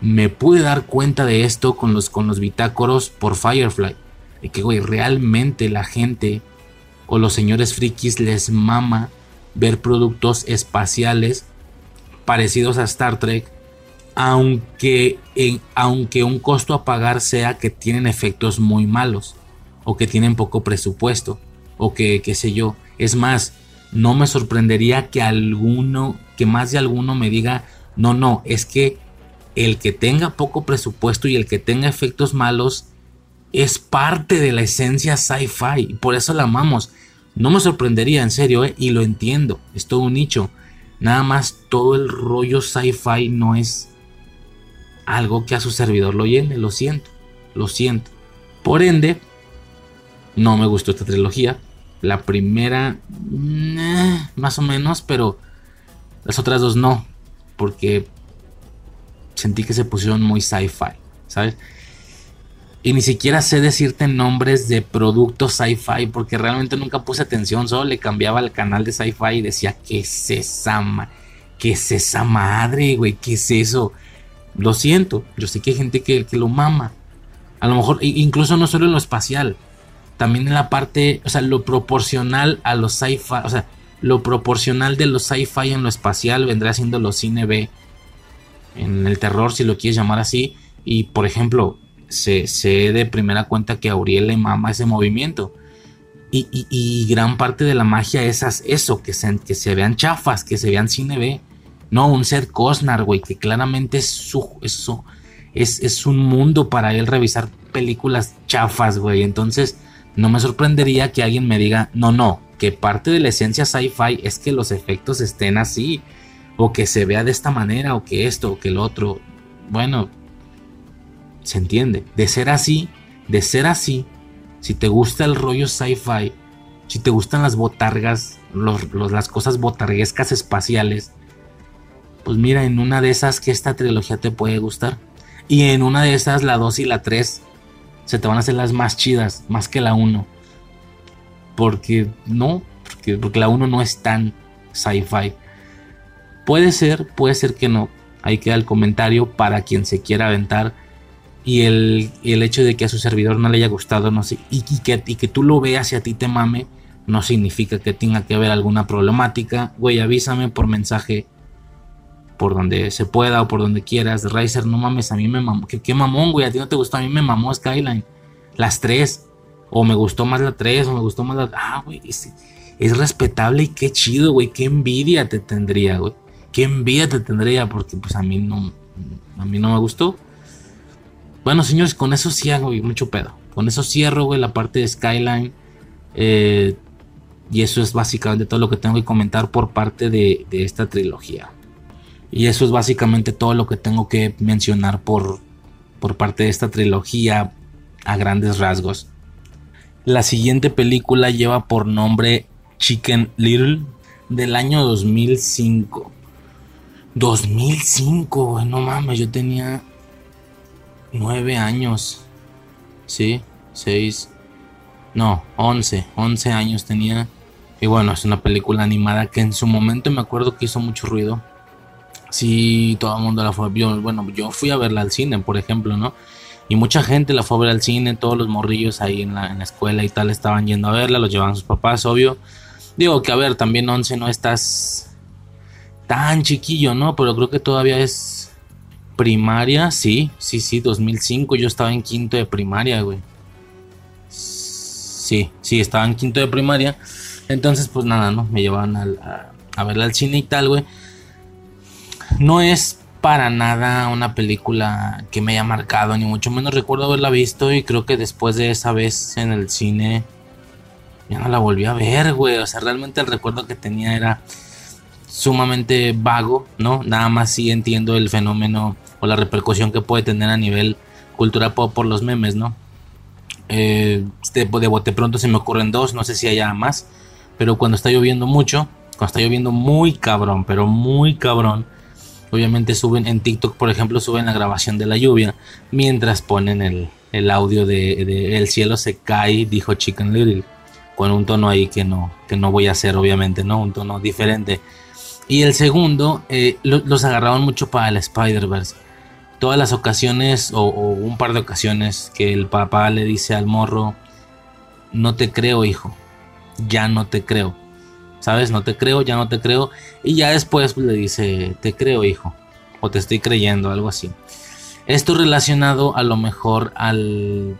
Me pude dar cuenta de esto con los, con los bitácoros por Firefly. De que, güey, realmente la gente o los señores frikis les mama ver productos espaciales parecidos a Star Trek, aunque, aunque un costo a pagar sea que tienen efectos muy malos, o que tienen poco presupuesto, o que, qué sé yo. Es más, no me sorprendería que alguno, que más de alguno me diga, no, no, es que el que tenga poco presupuesto y el que tenga efectos malos es parte de la esencia sci-fi y por eso la amamos. No me sorprendería, en serio, ¿eh? y lo entiendo, es todo un nicho. Nada más todo el rollo sci-fi no es algo que a su servidor lo llene, lo siento, lo siento. Por ende, no me gustó esta trilogía, la primera, más o menos, pero las otras dos no, porque sentí que se pusieron muy sci-fi, ¿sabes? Y ni siquiera sé decirte nombres de productos sci-fi, porque realmente nunca puse atención, solo le cambiaba al canal de sci-fi y decía, ¿qué es esa, ¿qué es esa madre, güey? ¿Qué es eso? Lo siento, yo sé que hay gente que, que lo mama. A lo mejor, incluso no solo en lo espacial, también en la parte, o sea, lo proporcional a los sci-fi, o sea, lo proporcional de los sci-fi en lo espacial vendrá siendo los cine B en el terror, si lo quieres llamar así. Y por ejemplo, sé, de primera cuenta que Auriel le mama ese movimiento. Y, gran parte de la magia es eso, que se, que se vean chafas, que se vean cine B. No, un ser Cosnar, güey, que claramente es su, es, es un mundo para él revisar películas chafas, güey. Entonces, no me sorprendería que alguien me diga, no, no, que parte de la esencia sci-fi es que los efectos estén así, o que se vea de esta manera, o que esto, o que el otro. Bueno, se entiende. De ser así, de ser así, si te gusta el rollo sci-fi, si te gustan las botargas, las cosas botarguescas espaciales, pues mira, en una de esas que esta trilogía te puede gustar. Y en una de esas, la 2 y la 3, se te van a hacer las más chidas, más que la 1. Porque no, porque, la 1 no es tan sci-fi. Puede ser, puede ser que no. Ahí queda el comentario para quien se quiera aventar. Y el, el hecho de que a su servidor no le haya gustado, no sé, y, que, y que tú lo veas y a ti te mame, no significa que tenga que haber alguna problemática. Güey, avísame por mensaje por donde se pueda o por donde quieras. Riser, no mames, a mí me mamó. ¿Qué, mamón, güey? A ti no te gustó, a mí me mamó Skyline. Las tres. O me gustó más la tres, o me gustó más la. Ah, güey, es, es respetable y qué chido, güey. Qué envidia te tendría, güey. Qué envidia te tendría, porque pues a mí no. A mí no me gustó. Bueno, señores, con eso cierro, güey, mucho pedo. Con eso cierro, güey, la parte de Skyline. Eh, y eso es básicamente todo lo que tengo que comentar por parte de esta trilogía. Y eso es básicamente todo lo que tengo que mencionar por, por parte de esta trilogía a grandes rasgos. La siguiente película lleva por nombre Chicken Little del año 2005. 2005, no mames, yo tenía nueve años. Sí, seis. No, once. Once años tenía. Y bueno, es una película animada que en su momento me acuerdo que hizo mucho ruido. Sí, todo el mundo la fue. Yo, bueno, yo fui a verla al cine, por ejemplo, ¿no? Y mucha gente la fue a ver al cine, todos los morrillos ahí en la, en la escuela y tal estaban yendo a verla, los llevaban sus papás, obvio. Digo que a ver, también 11 no estás tan chiquillo, ¿no? Pero creo que todavía es primaria, sí, sí, sí, 2005, yo estaba en quinto de primaria, güey. Sí, sí, estaba en quinto de primaria. Entonces, pues nada, ¿no? Me llevaban a, a verla al cine y tal, güey. No es para nada una película que me haya marcado, ni mucho menos recuerdo haberla visto y creo que después de esa vez en el cine ya no la volví a ver, güey. O sea, realmente el recuerdo que tenía era sumamente vago, ¿no? Nada más sí entiendo el fenómeno o la repercusión que puede tener a nivel cultura pop por los memes, ¿no? Eh, de, de bote pronto se me ocurren dos, no sé si haya más, pero cuando está lloviendo mucho, cuando está lloviendo muy cabrón, pero muy cabrón, Obviamente suben en TikTok, por ejemplo, suben la grabación de la lluvia mientras ponen el, audio de, El cielo se cae, dijo Chicken Little, con un tono ahí que no, que no voy a hacer, obviamente, ¿no? Un tono diferente. Y el segundo, eh, los agarraban mucho para el Spider-Verse. Todas las ocasiones, o un par de ocasiones, que el papá le dice al morro, no te creo, hijo, ya no te creo ¿sabes? No te creo, ya no te creo. Y ya después le dice, te creo, hijo. O te estoy creyendo, algo así. Esto relacionado a lo mejor al...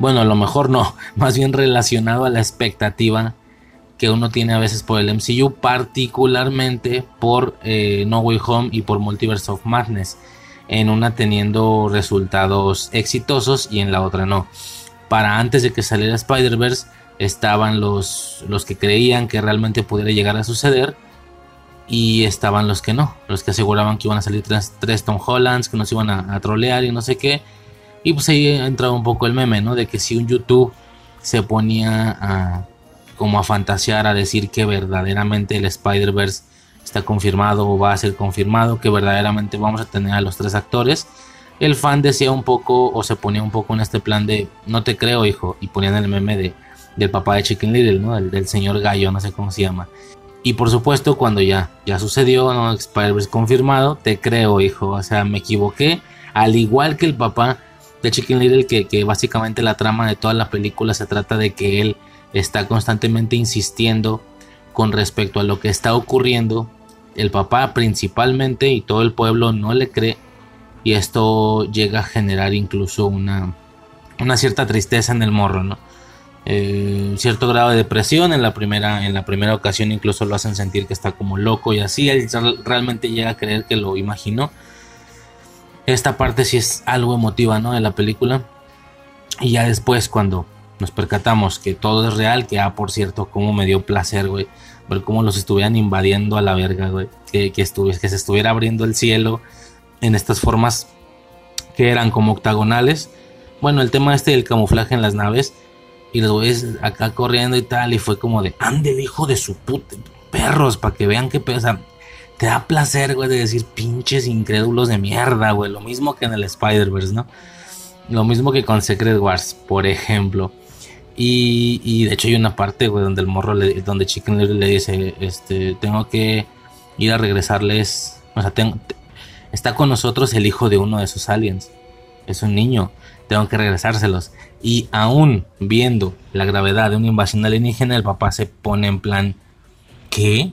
Bueno, a lo mejor no, más bien relacionado a la expectativa que uno tiene a veces por el MCU, particularmente por eh, No Way Home y por Multiverse of Madness. En una teniendo resultados exitosos y en la otra no. Para antes de que saliera Spider-Verse, estaban los, los que creían que realmente pudiera llegar a suceder y estaban los que no, los que aseguraban que iban a salir tres, Tom Hollands, que nos iban a, trolear y no sé qué. Y pues ahí entraba un poco el meme, ¿no? De que si un YouTube se ponía a, como a fantasear, a decir que verdaderamente el Spider-Verse está confirmado o va a ser confirmado, que verdaderamente vamos a tener a los tres actores. El fan decía un poco o se ponía un poco en este plan de no te creo hijo y ponían el meme de del papá de Chicken Little, ¿no? del señor Gallo, no sé cómo se llama. Y por supuesto, cuando ya, ya sucedió, ¿no? Spider-Verse confirmado, te creo, hijo. O sea, me equivoqué. Al igual que el papá de Chicken Little, que, que básicamente la trama de toda la película se trata de que él está constantemente insistiendo con respecto a lo que está ocurriendo. El papá principalmente y todo el pueblo no le cree. Y esto llega a generar incluso una, una cierta tristeza en el morro, ¿no? Eh, cierto grado de depresión. En la, primera, en la primera ocasión incluso lo hacen sentir que está como loco y así. Él realmente llega a creer que lo imaginó. Esta parte sí es algo emotiva, ¿no? De la película. Y ya después cuando nos percatamos que todo es real, que ah, por cierto, como me dio placer, güey. Ver cómo los estuvieran invadiendo a la verga. Que, que, que se estuviera abriendo el cielo en estas formas que eran como octagonales. Bueno, el tema este del camuflaje en las naves y los güeyes acá corriendo y tal. Y fue como de, ande el hijo de su puta, perros, para que vean que pesa. Te da placer, güey, de decir pinches incrédulos de mierda, güey. Lo mismo que en el Spider-Verse, ¿no? Lo mismo que con Secret Wars, por ejemplo. Y, y de hecho hay una parte, güey, donde el morro, le, donde Chicken Little le dice, este, tengo que ir a regresarles. O sea, tengo, está con nosotros el hijo de uno de esos aliens. Es un niño tengo que regresárselos. Y aún viendo la gravedad de una invasión alienígena, el papá se pone en plan, ¿qué?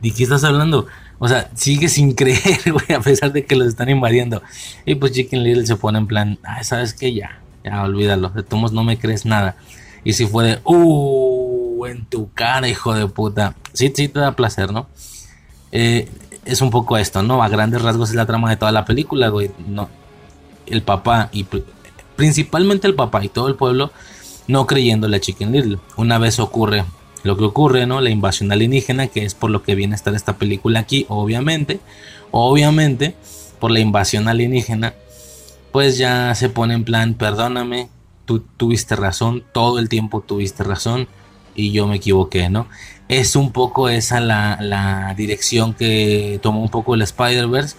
¿De qué estás hablando? O sea, sigue sin creer, güey, a pesar de que los están invadiendo. Y pues Chicken Little se pone en plan, ay, ¿sabes qué? Ya, ya, olvídalo. De todos no me crees nada. Y si fue de, uh, en tu cara, hijo de puta. Sí, sí te da placer, ¿no? Eh, es un poco esto, ¿no? A grandes rasgos es la trama de toda la película, güey. No, el papá y principalmente el papá y todo el pueblo, no creyéndole a Chicken Little. Una vez ocurre lo que ocurre, ¿no? La invasión alienígena, que es por lo que viene a estar esta película aquí, obviamente. Obviamente, por la invasión alienígena, pues ya se pone en plan, perdóname, tú tuviste razón, todo el tiempo tuviste razón y yo me equivoqué, ¿no? Es un poco esa la, la dirección que tomó un poco el Spider-Verse,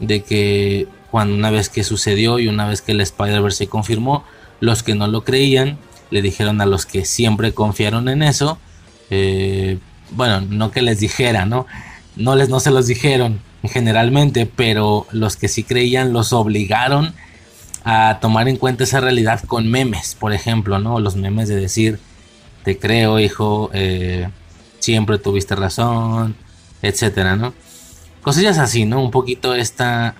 de que cuando una vez que sucedió y una vez que el Spider-Verse se confirmó, los que no lo creían le dijeron a los que siempre confiaron en eso, eh, bueno, no que les dijera, ¿no? No les no se los dijeron generalmente, pero los que sí creían los obligaron a tomar en cuenta esa realidad con memes, por ejemplo, ¿no? Los memes de decir, te creo, hijo, eh, siempre tuviste razón, etcétera, ¿no? Cosillas así, ¿no? Un poquito esta,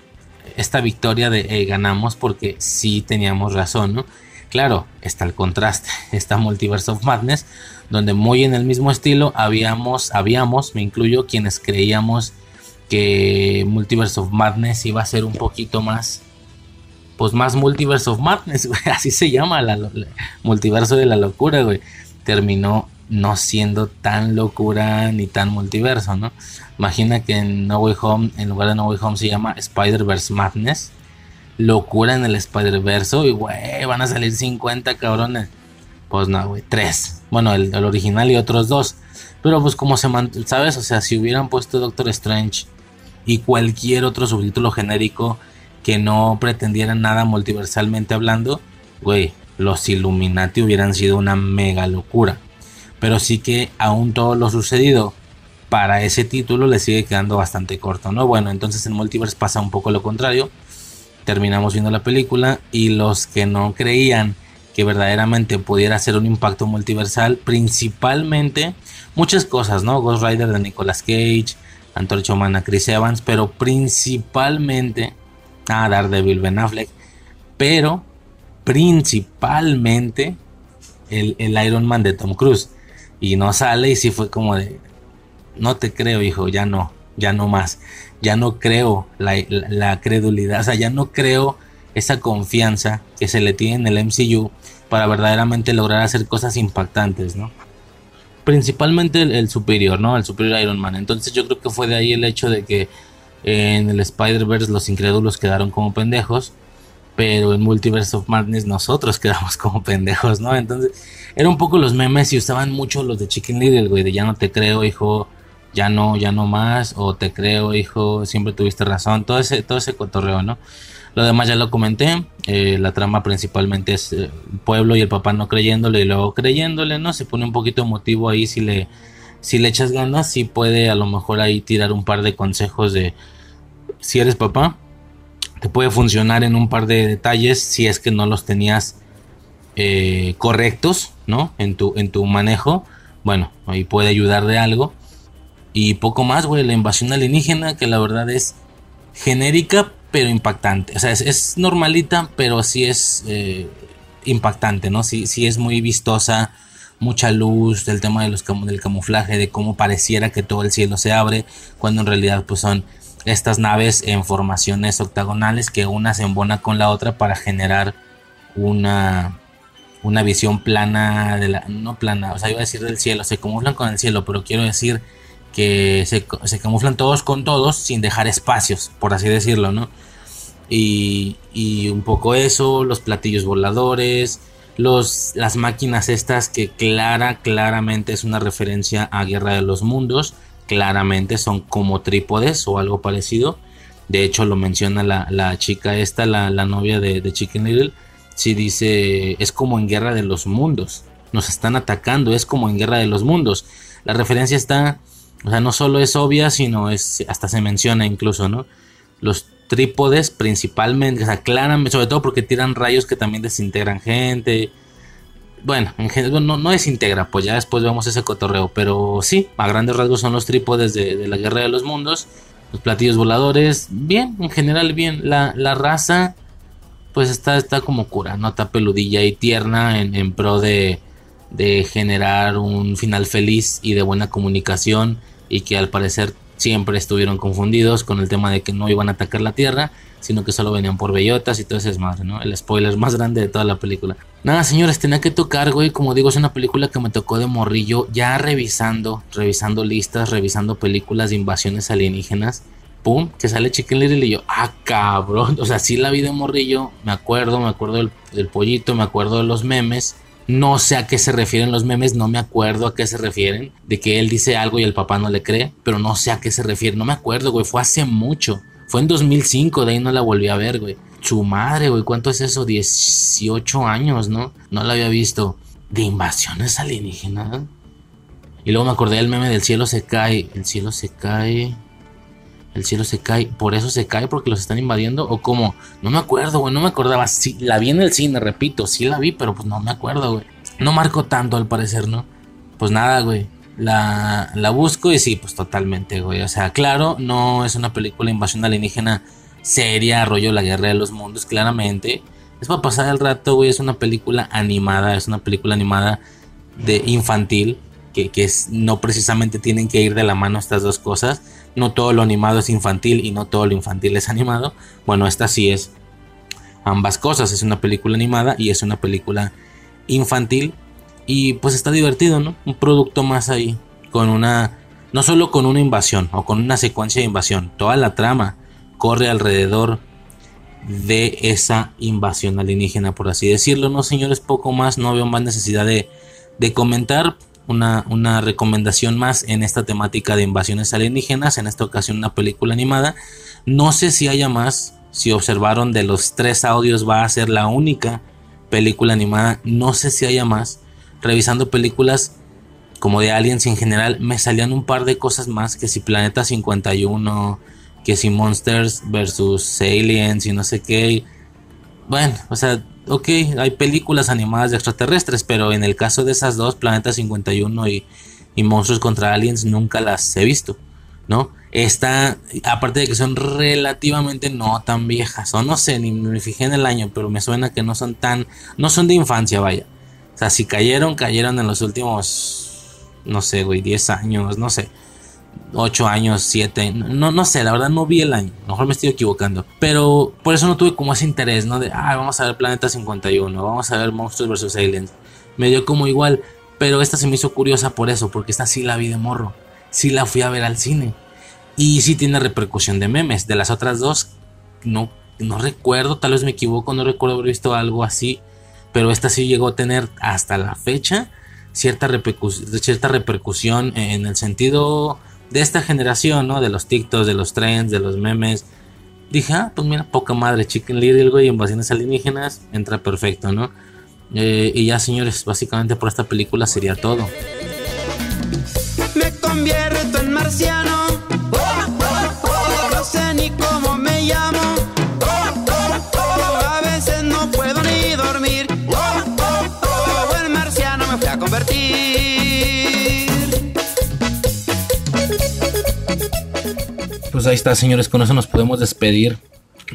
esta victoria de ganamos porque sí teníamos razón, ¿no? Claro, está el contraste, está Multiverse of Madness, donde muy en el mismo estilo habíamos, habíamos, me incluyo, quienes creíamos que Multiverse of Madness iba a ser un poquito más, pues más Multiverse of Madness, así se llama, la, multiverso de la locura, güey. Terminó no siendo tan locura ni tan multiverso, ¿no? Imagina que en No Way Home, en lugar de No Way Home, se llama Spider-Verse Madness. Locura en el Spider-Verse. Y, güey, van a salir 50 cabrones. Pues no, güey, 3. Bueno, el, el, original y otros dos. Pero pues como se ¿sabes? O sea, si hubieran puesto Doctor Strange y cualquier otro subtítulo genérico que no pretendiera nada multiversalmente hablando, güey, los Illuminati hubieran sido una mega locura. Pero sí que aún todo lo sucedido para ese título le sigue quedando bastante corto, ¿no? Bueno, entonces en Multiverse pasa un poco lo contrario. Terminamos viendo la película y los que no creían que verdaderamente pudiera ser un impacto multiversal, principalmente muchas cosas, ¿no? Ghost Rider de Nicolas Cage, Antorcha Humana Chris Evans, pero principalmente a Daredevil Ben Affleck, pero principalmente el, el, Iron Man de Tom Cruise. Y no sale y sí fue como de, no te creo hijo, ya no, ya no más, ya no creo la, credulidad, o sea, ya no creo esa confianza que se le tiene en el MCU para verdaderamente lograr hacer cosas impactantes, ¿no? Principalmente el, superior, ¿no? El superior Iron Man. Entonces yo creo que fue de ahí el hecho de que en el Spider-Verse los incrédulos quedaron como pendejos, pero en Multiverse of Madness nosotros quedamos como pendejos, ¿no? Entonces era un poco los memes y usaban mucho los de Chicken Little, güey, de ya no te creo, hijo, ya no, ya no más, o te creo, hijo, siempre tuviste razón, todo ese, todo ese cotorreo, ¿no? Lo demás ya lo comenté. Eh, la trama principalmente es el pueblo y el papá no creyéndole y luego creyéndole, ¿no? Se pone un poquito emotivo ahí si le, si le echas ganas, si puede a lo mejor ahí tirar un par de consejos de si eres papá. Te puede funcionar en un par de detalles si es que no los tenías eh, correctos, ¿no? En tu, en tu manejo. Bueno, ahí puede ayudar de algo. Y poco más, güey, la invasión alienígena, que la verdad es genérica, pero impactante. O sea, es, normalita, pero sí es eh, impactante, ¿no? Sí, sí es muy vistosa, mucha luz, del tema de los, del camuflaje, de cómo pareciera que todo el cielo se abre, cuando en realidad pues son estas naves en formaciones octagonales que una se embona con la otra para generar una, una visión plana, de la, no plana, o sea, iba a decir del cielo, se camuflan con el cielo, pero quiero decir que se, se, camuflan todos con todos sin dejar espacios, por así decirlo, ¿no? Y, y, un poco eso, los platillos voladores, los, las máquinas estas que clara, claramente es una referencia a Guerra de los Mundos, claramente son como trípodes o algo parecido. De hecho lo menciona la, la chica esta, la, la novia de, de, Chicken Little, si dice, es como en Guerra de los Mundos, nos están atacando, es como en Guerra de los Mundos. La referencia está o sea, no solo es obvia, sino es hasta se menciona incluso, ¿no? Los trípodes principalmente, o sea, claramente, sobre todo porque tiran rayos que también desintegran gente. Bueno, en general no, no desintegra, pues ya después vemos ese cotorreo, pero sí, a grandes rasgos son los trípodes de, de la Guerra de los Mundos, los platillos voladores, bien, en general bien, la, la raza pues está, está como cura, ¿no? Está peludilla y tierna en, en pro de, de generar un final feliz y de buena comunicación y que al parecer siempre estuvieron confundidos con el tema de que no iban a atacar la Tierra, sino que solo venían por bellotas y todo ese desmadre, ¿no? El spoiler más grande de toda la película. Nada, señores, tenía que tocar, güey, como digo, es una película que me tocó de morrillo, ya revisando, revisando listas, revisando películas de invasiones alienígenas. Pum, que sale Chicken Little y yo, ah, cabrón. O sea, sí la vi de morrillo, me acuerdo, me acuerdo del, del pollito, me acuerdo de los memes. No sé a qué se refieren los memes, no me acuerdo a qué se refieren. De que él dice algo y el papá no le cree, pero no sé a qué se refiere. No me acuerdo, güey, fue hace mucho. Fue en 2005, de ahí no la volví a ver, güey. Su madre, güey, ¿cuánto es eso? 18 años, ¿no? No la había visto. De invasiones alienígenas. Y luego me acordé del meme del cielo se cae. El cielo se cae. El cielo se cae. ¿Por eso se cae? ¿Porque los están invadiendo? ¿O cómo? No me acuerdo, güey. No me acordaba. Sí, la vi en el cine, repito. Sí la vi, pero pues no me acuerdo, güey. No marcó tanto al parecer, ¿no? Pues nada, güey. La, la busco y sí, pues totalmente, güey. O sea, claro, no es una película invasión alienígena seria, rollo La Guerra de los Mundos, claramente. Es para pasar el rato, güey. Es una película animada, es una película animada de infantil. Que, que no precisamente tienen que ir de la mano estas dos cosas. No todo lo animado es infantil y no todo lo infantil es animado. Bueno, esta sí es ambas cosas. Es una película animada y es una película infantil. Y pues está divertido, ¿no? Un producto más ahí. Con una. No solo con una invasión o con una secuencia de invasión. Toda la trama corre alrededor de esa invasión alienígena, por así decirlo. No, señores, poco más. No veo más necesidad de, de comentar. Una, una, recomendación más en esta temática de invasiones alienígenas. En esta ocasión, una película animada. No sé si haya más. Si observaron de los tres audios, va a ser la única película animada. No sé si haya más. Revisando películas como de Aliens en general, me salían un par de cosas más. Que si Planeta 51, que si Monsters versus Aliens y no sé qué. Bueno, o sea, ok, hay películas animadas de extraterrestres, pero en el caso de esas dos, Planeta 51 y, y Monstruos contra Aliens, nunca las he visto, ¿no? Esta, aparte de que son relativamente no tan viejas, o no sé, ni me fijé en el año, pero me suena que no son tan, no son de infancia, vaya. O sea, si cayeron, cayeron en los últimos, no sé, güey, 10 años, no sé. 8 años, 7, no, no sé, la verdad no vi el año, mejor me estoy equivocando, pero por eso no tuve como ese interés, ¿no? De, ah, vamos a ver Planeta 51, vamos a ver Monsters vs. Aliens, me dio como igual, pero esta se me hizo curiosa por eso, porque esta sí la vi de morro, sí la fui a ver al cine, y sí tiene repercusión de memes, de las otras dos, no, no recuerdo, tal vez me equivoco, no recuerdo haber visto algo así, pero esta sí llegó a tener hasta la fecha cierta, repercusión, cierta repercusión en el sentido de esta generación, ¿no? De los TikToks, de los trends, de los memes. Dije, ah, pues mira, poca madre, Chicken Little, güey, invasiones alienígenas, entra perfecto, ¿no? Eh, y ya, señores, básicamente por esta película sería todo. Me convierto en marciano. Pues ahí está, señores, con eso nos podemos despedir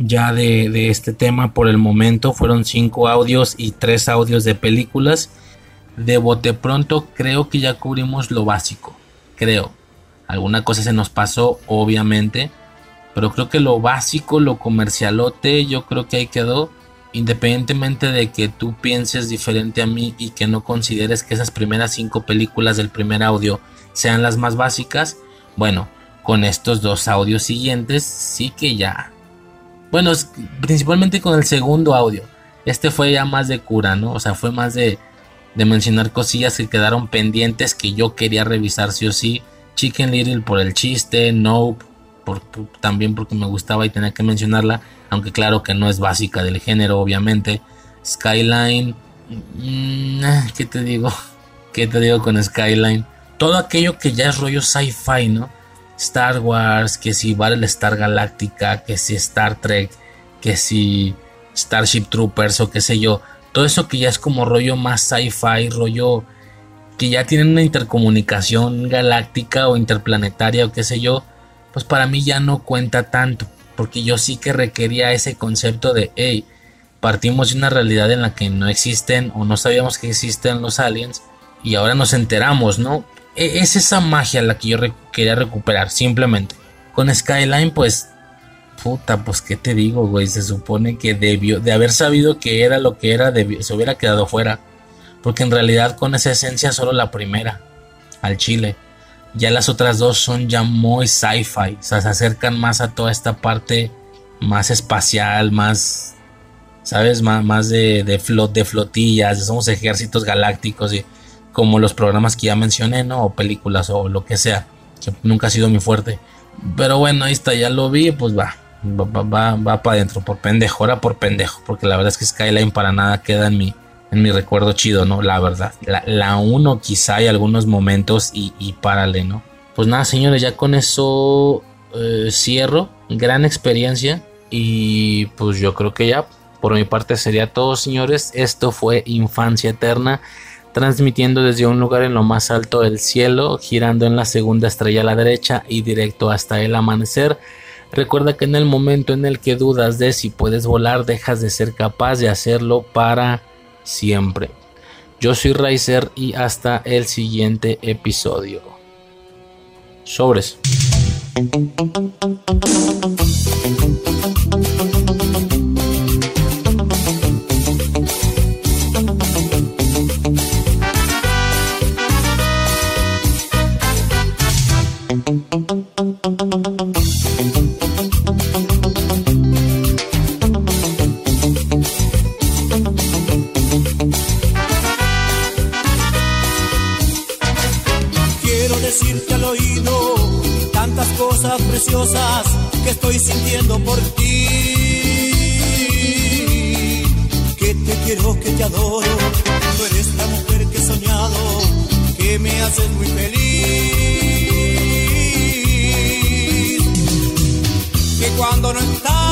ya de, de, este tema por el momento. Fueron cinco audios y tres audios de películas. De bote pronto creo que ya cubrimos lo básico. Creo. Alguna cosa se nos pasó, obviamente. Pero creo que lo básico, lo comercialote, yo creo que ahí quedó. Independientemente de que tú pienses diferente a mí y que no consideres que esas primeras cinco películas del primer audio sean las más básicas. Bueno, con estos dos audios siguientes sí que ya. Bueno, principalmente con el segundo audio. Este fue ya más de cura, ¿no? O sea, fue más de, de mencionar cosillas que quedaron pendientes que yo quería revisar sí o sí. Chicken Little por el chiste, Nope por, también porque me gustaba y tenía que mencionarla, aunque claro que no es básica del género, obviamente. Skyline, mmm, ¿qué te digo? ¿Qué te digo con Skyline? Todo aquello que ya es rollo sci-fi, ¿no? Star Wars, que si Star Galáctica, que si Star Trek, que si Starship Troopers o qué sé yo. Todo eso que ya es como rollo más sci-fi, rollo que ya tienen una intercomunicación galáctica o interplanetaria o qué sé yo, pues para mí ya no cuenta tanto, porque yo sí que requería ese concepto de, hey, partimos de una realidad en la que no existen o no sabíamos que existen los aliens y ahora nos enteramos, ¿no? Es esa magia la que yo quería recuperar, simplemente. Con Skyline, pues, puta, pues, ¿qué te digo, güey? Se supone que debió, de haber sabido que era lo que era, se hubiera quedado fuera. Porque en realidad con esa esencia solo la primera, al chile. Ya las otras dos son ya muy sci-fi, o sea, se acercan más a toda esta parte más espacial, más, ¿sabes? Más, más de, de, flot, de flotillas, somos ejércitos galácticos y como los programas que ya mencioné, ¿no? O películas o lo que sea, que nunca ha sido mi fuerte. Pero bueno, ahí está, ya lo vi, pues va. Va, va, va para adentro, por pendejo, ahora por pendejo, porque la verdad es que Skyline para nada queda en mi, en mi recuerdo chido, ¿no? La verdad. La 1 quizá hay algunos momentos y, y párale, ¿no? Pues nada, señores, ya con eso eh, cierro. Gran experiencia. Y pues yo creo que ya por mi parte sería todo, señores. Esto fue Infancia Eterna. Transmitiendo desde un lugar en lo más alto del cielo, girando en la segunda estrella a la derecha y directo hasta el amanecer. Recuerda que en el momento en el que dudas de si puedes volar, dejas de ser capaz de hacerlo para siempre. Yo soy Riser y hasta el siguiente episodio. Sobres. Que estoy sintiendo por ti. Que te quiero, que te adoro. Tú eres la mujer que he soñado, que me haces muy feliz. Cuando no estás,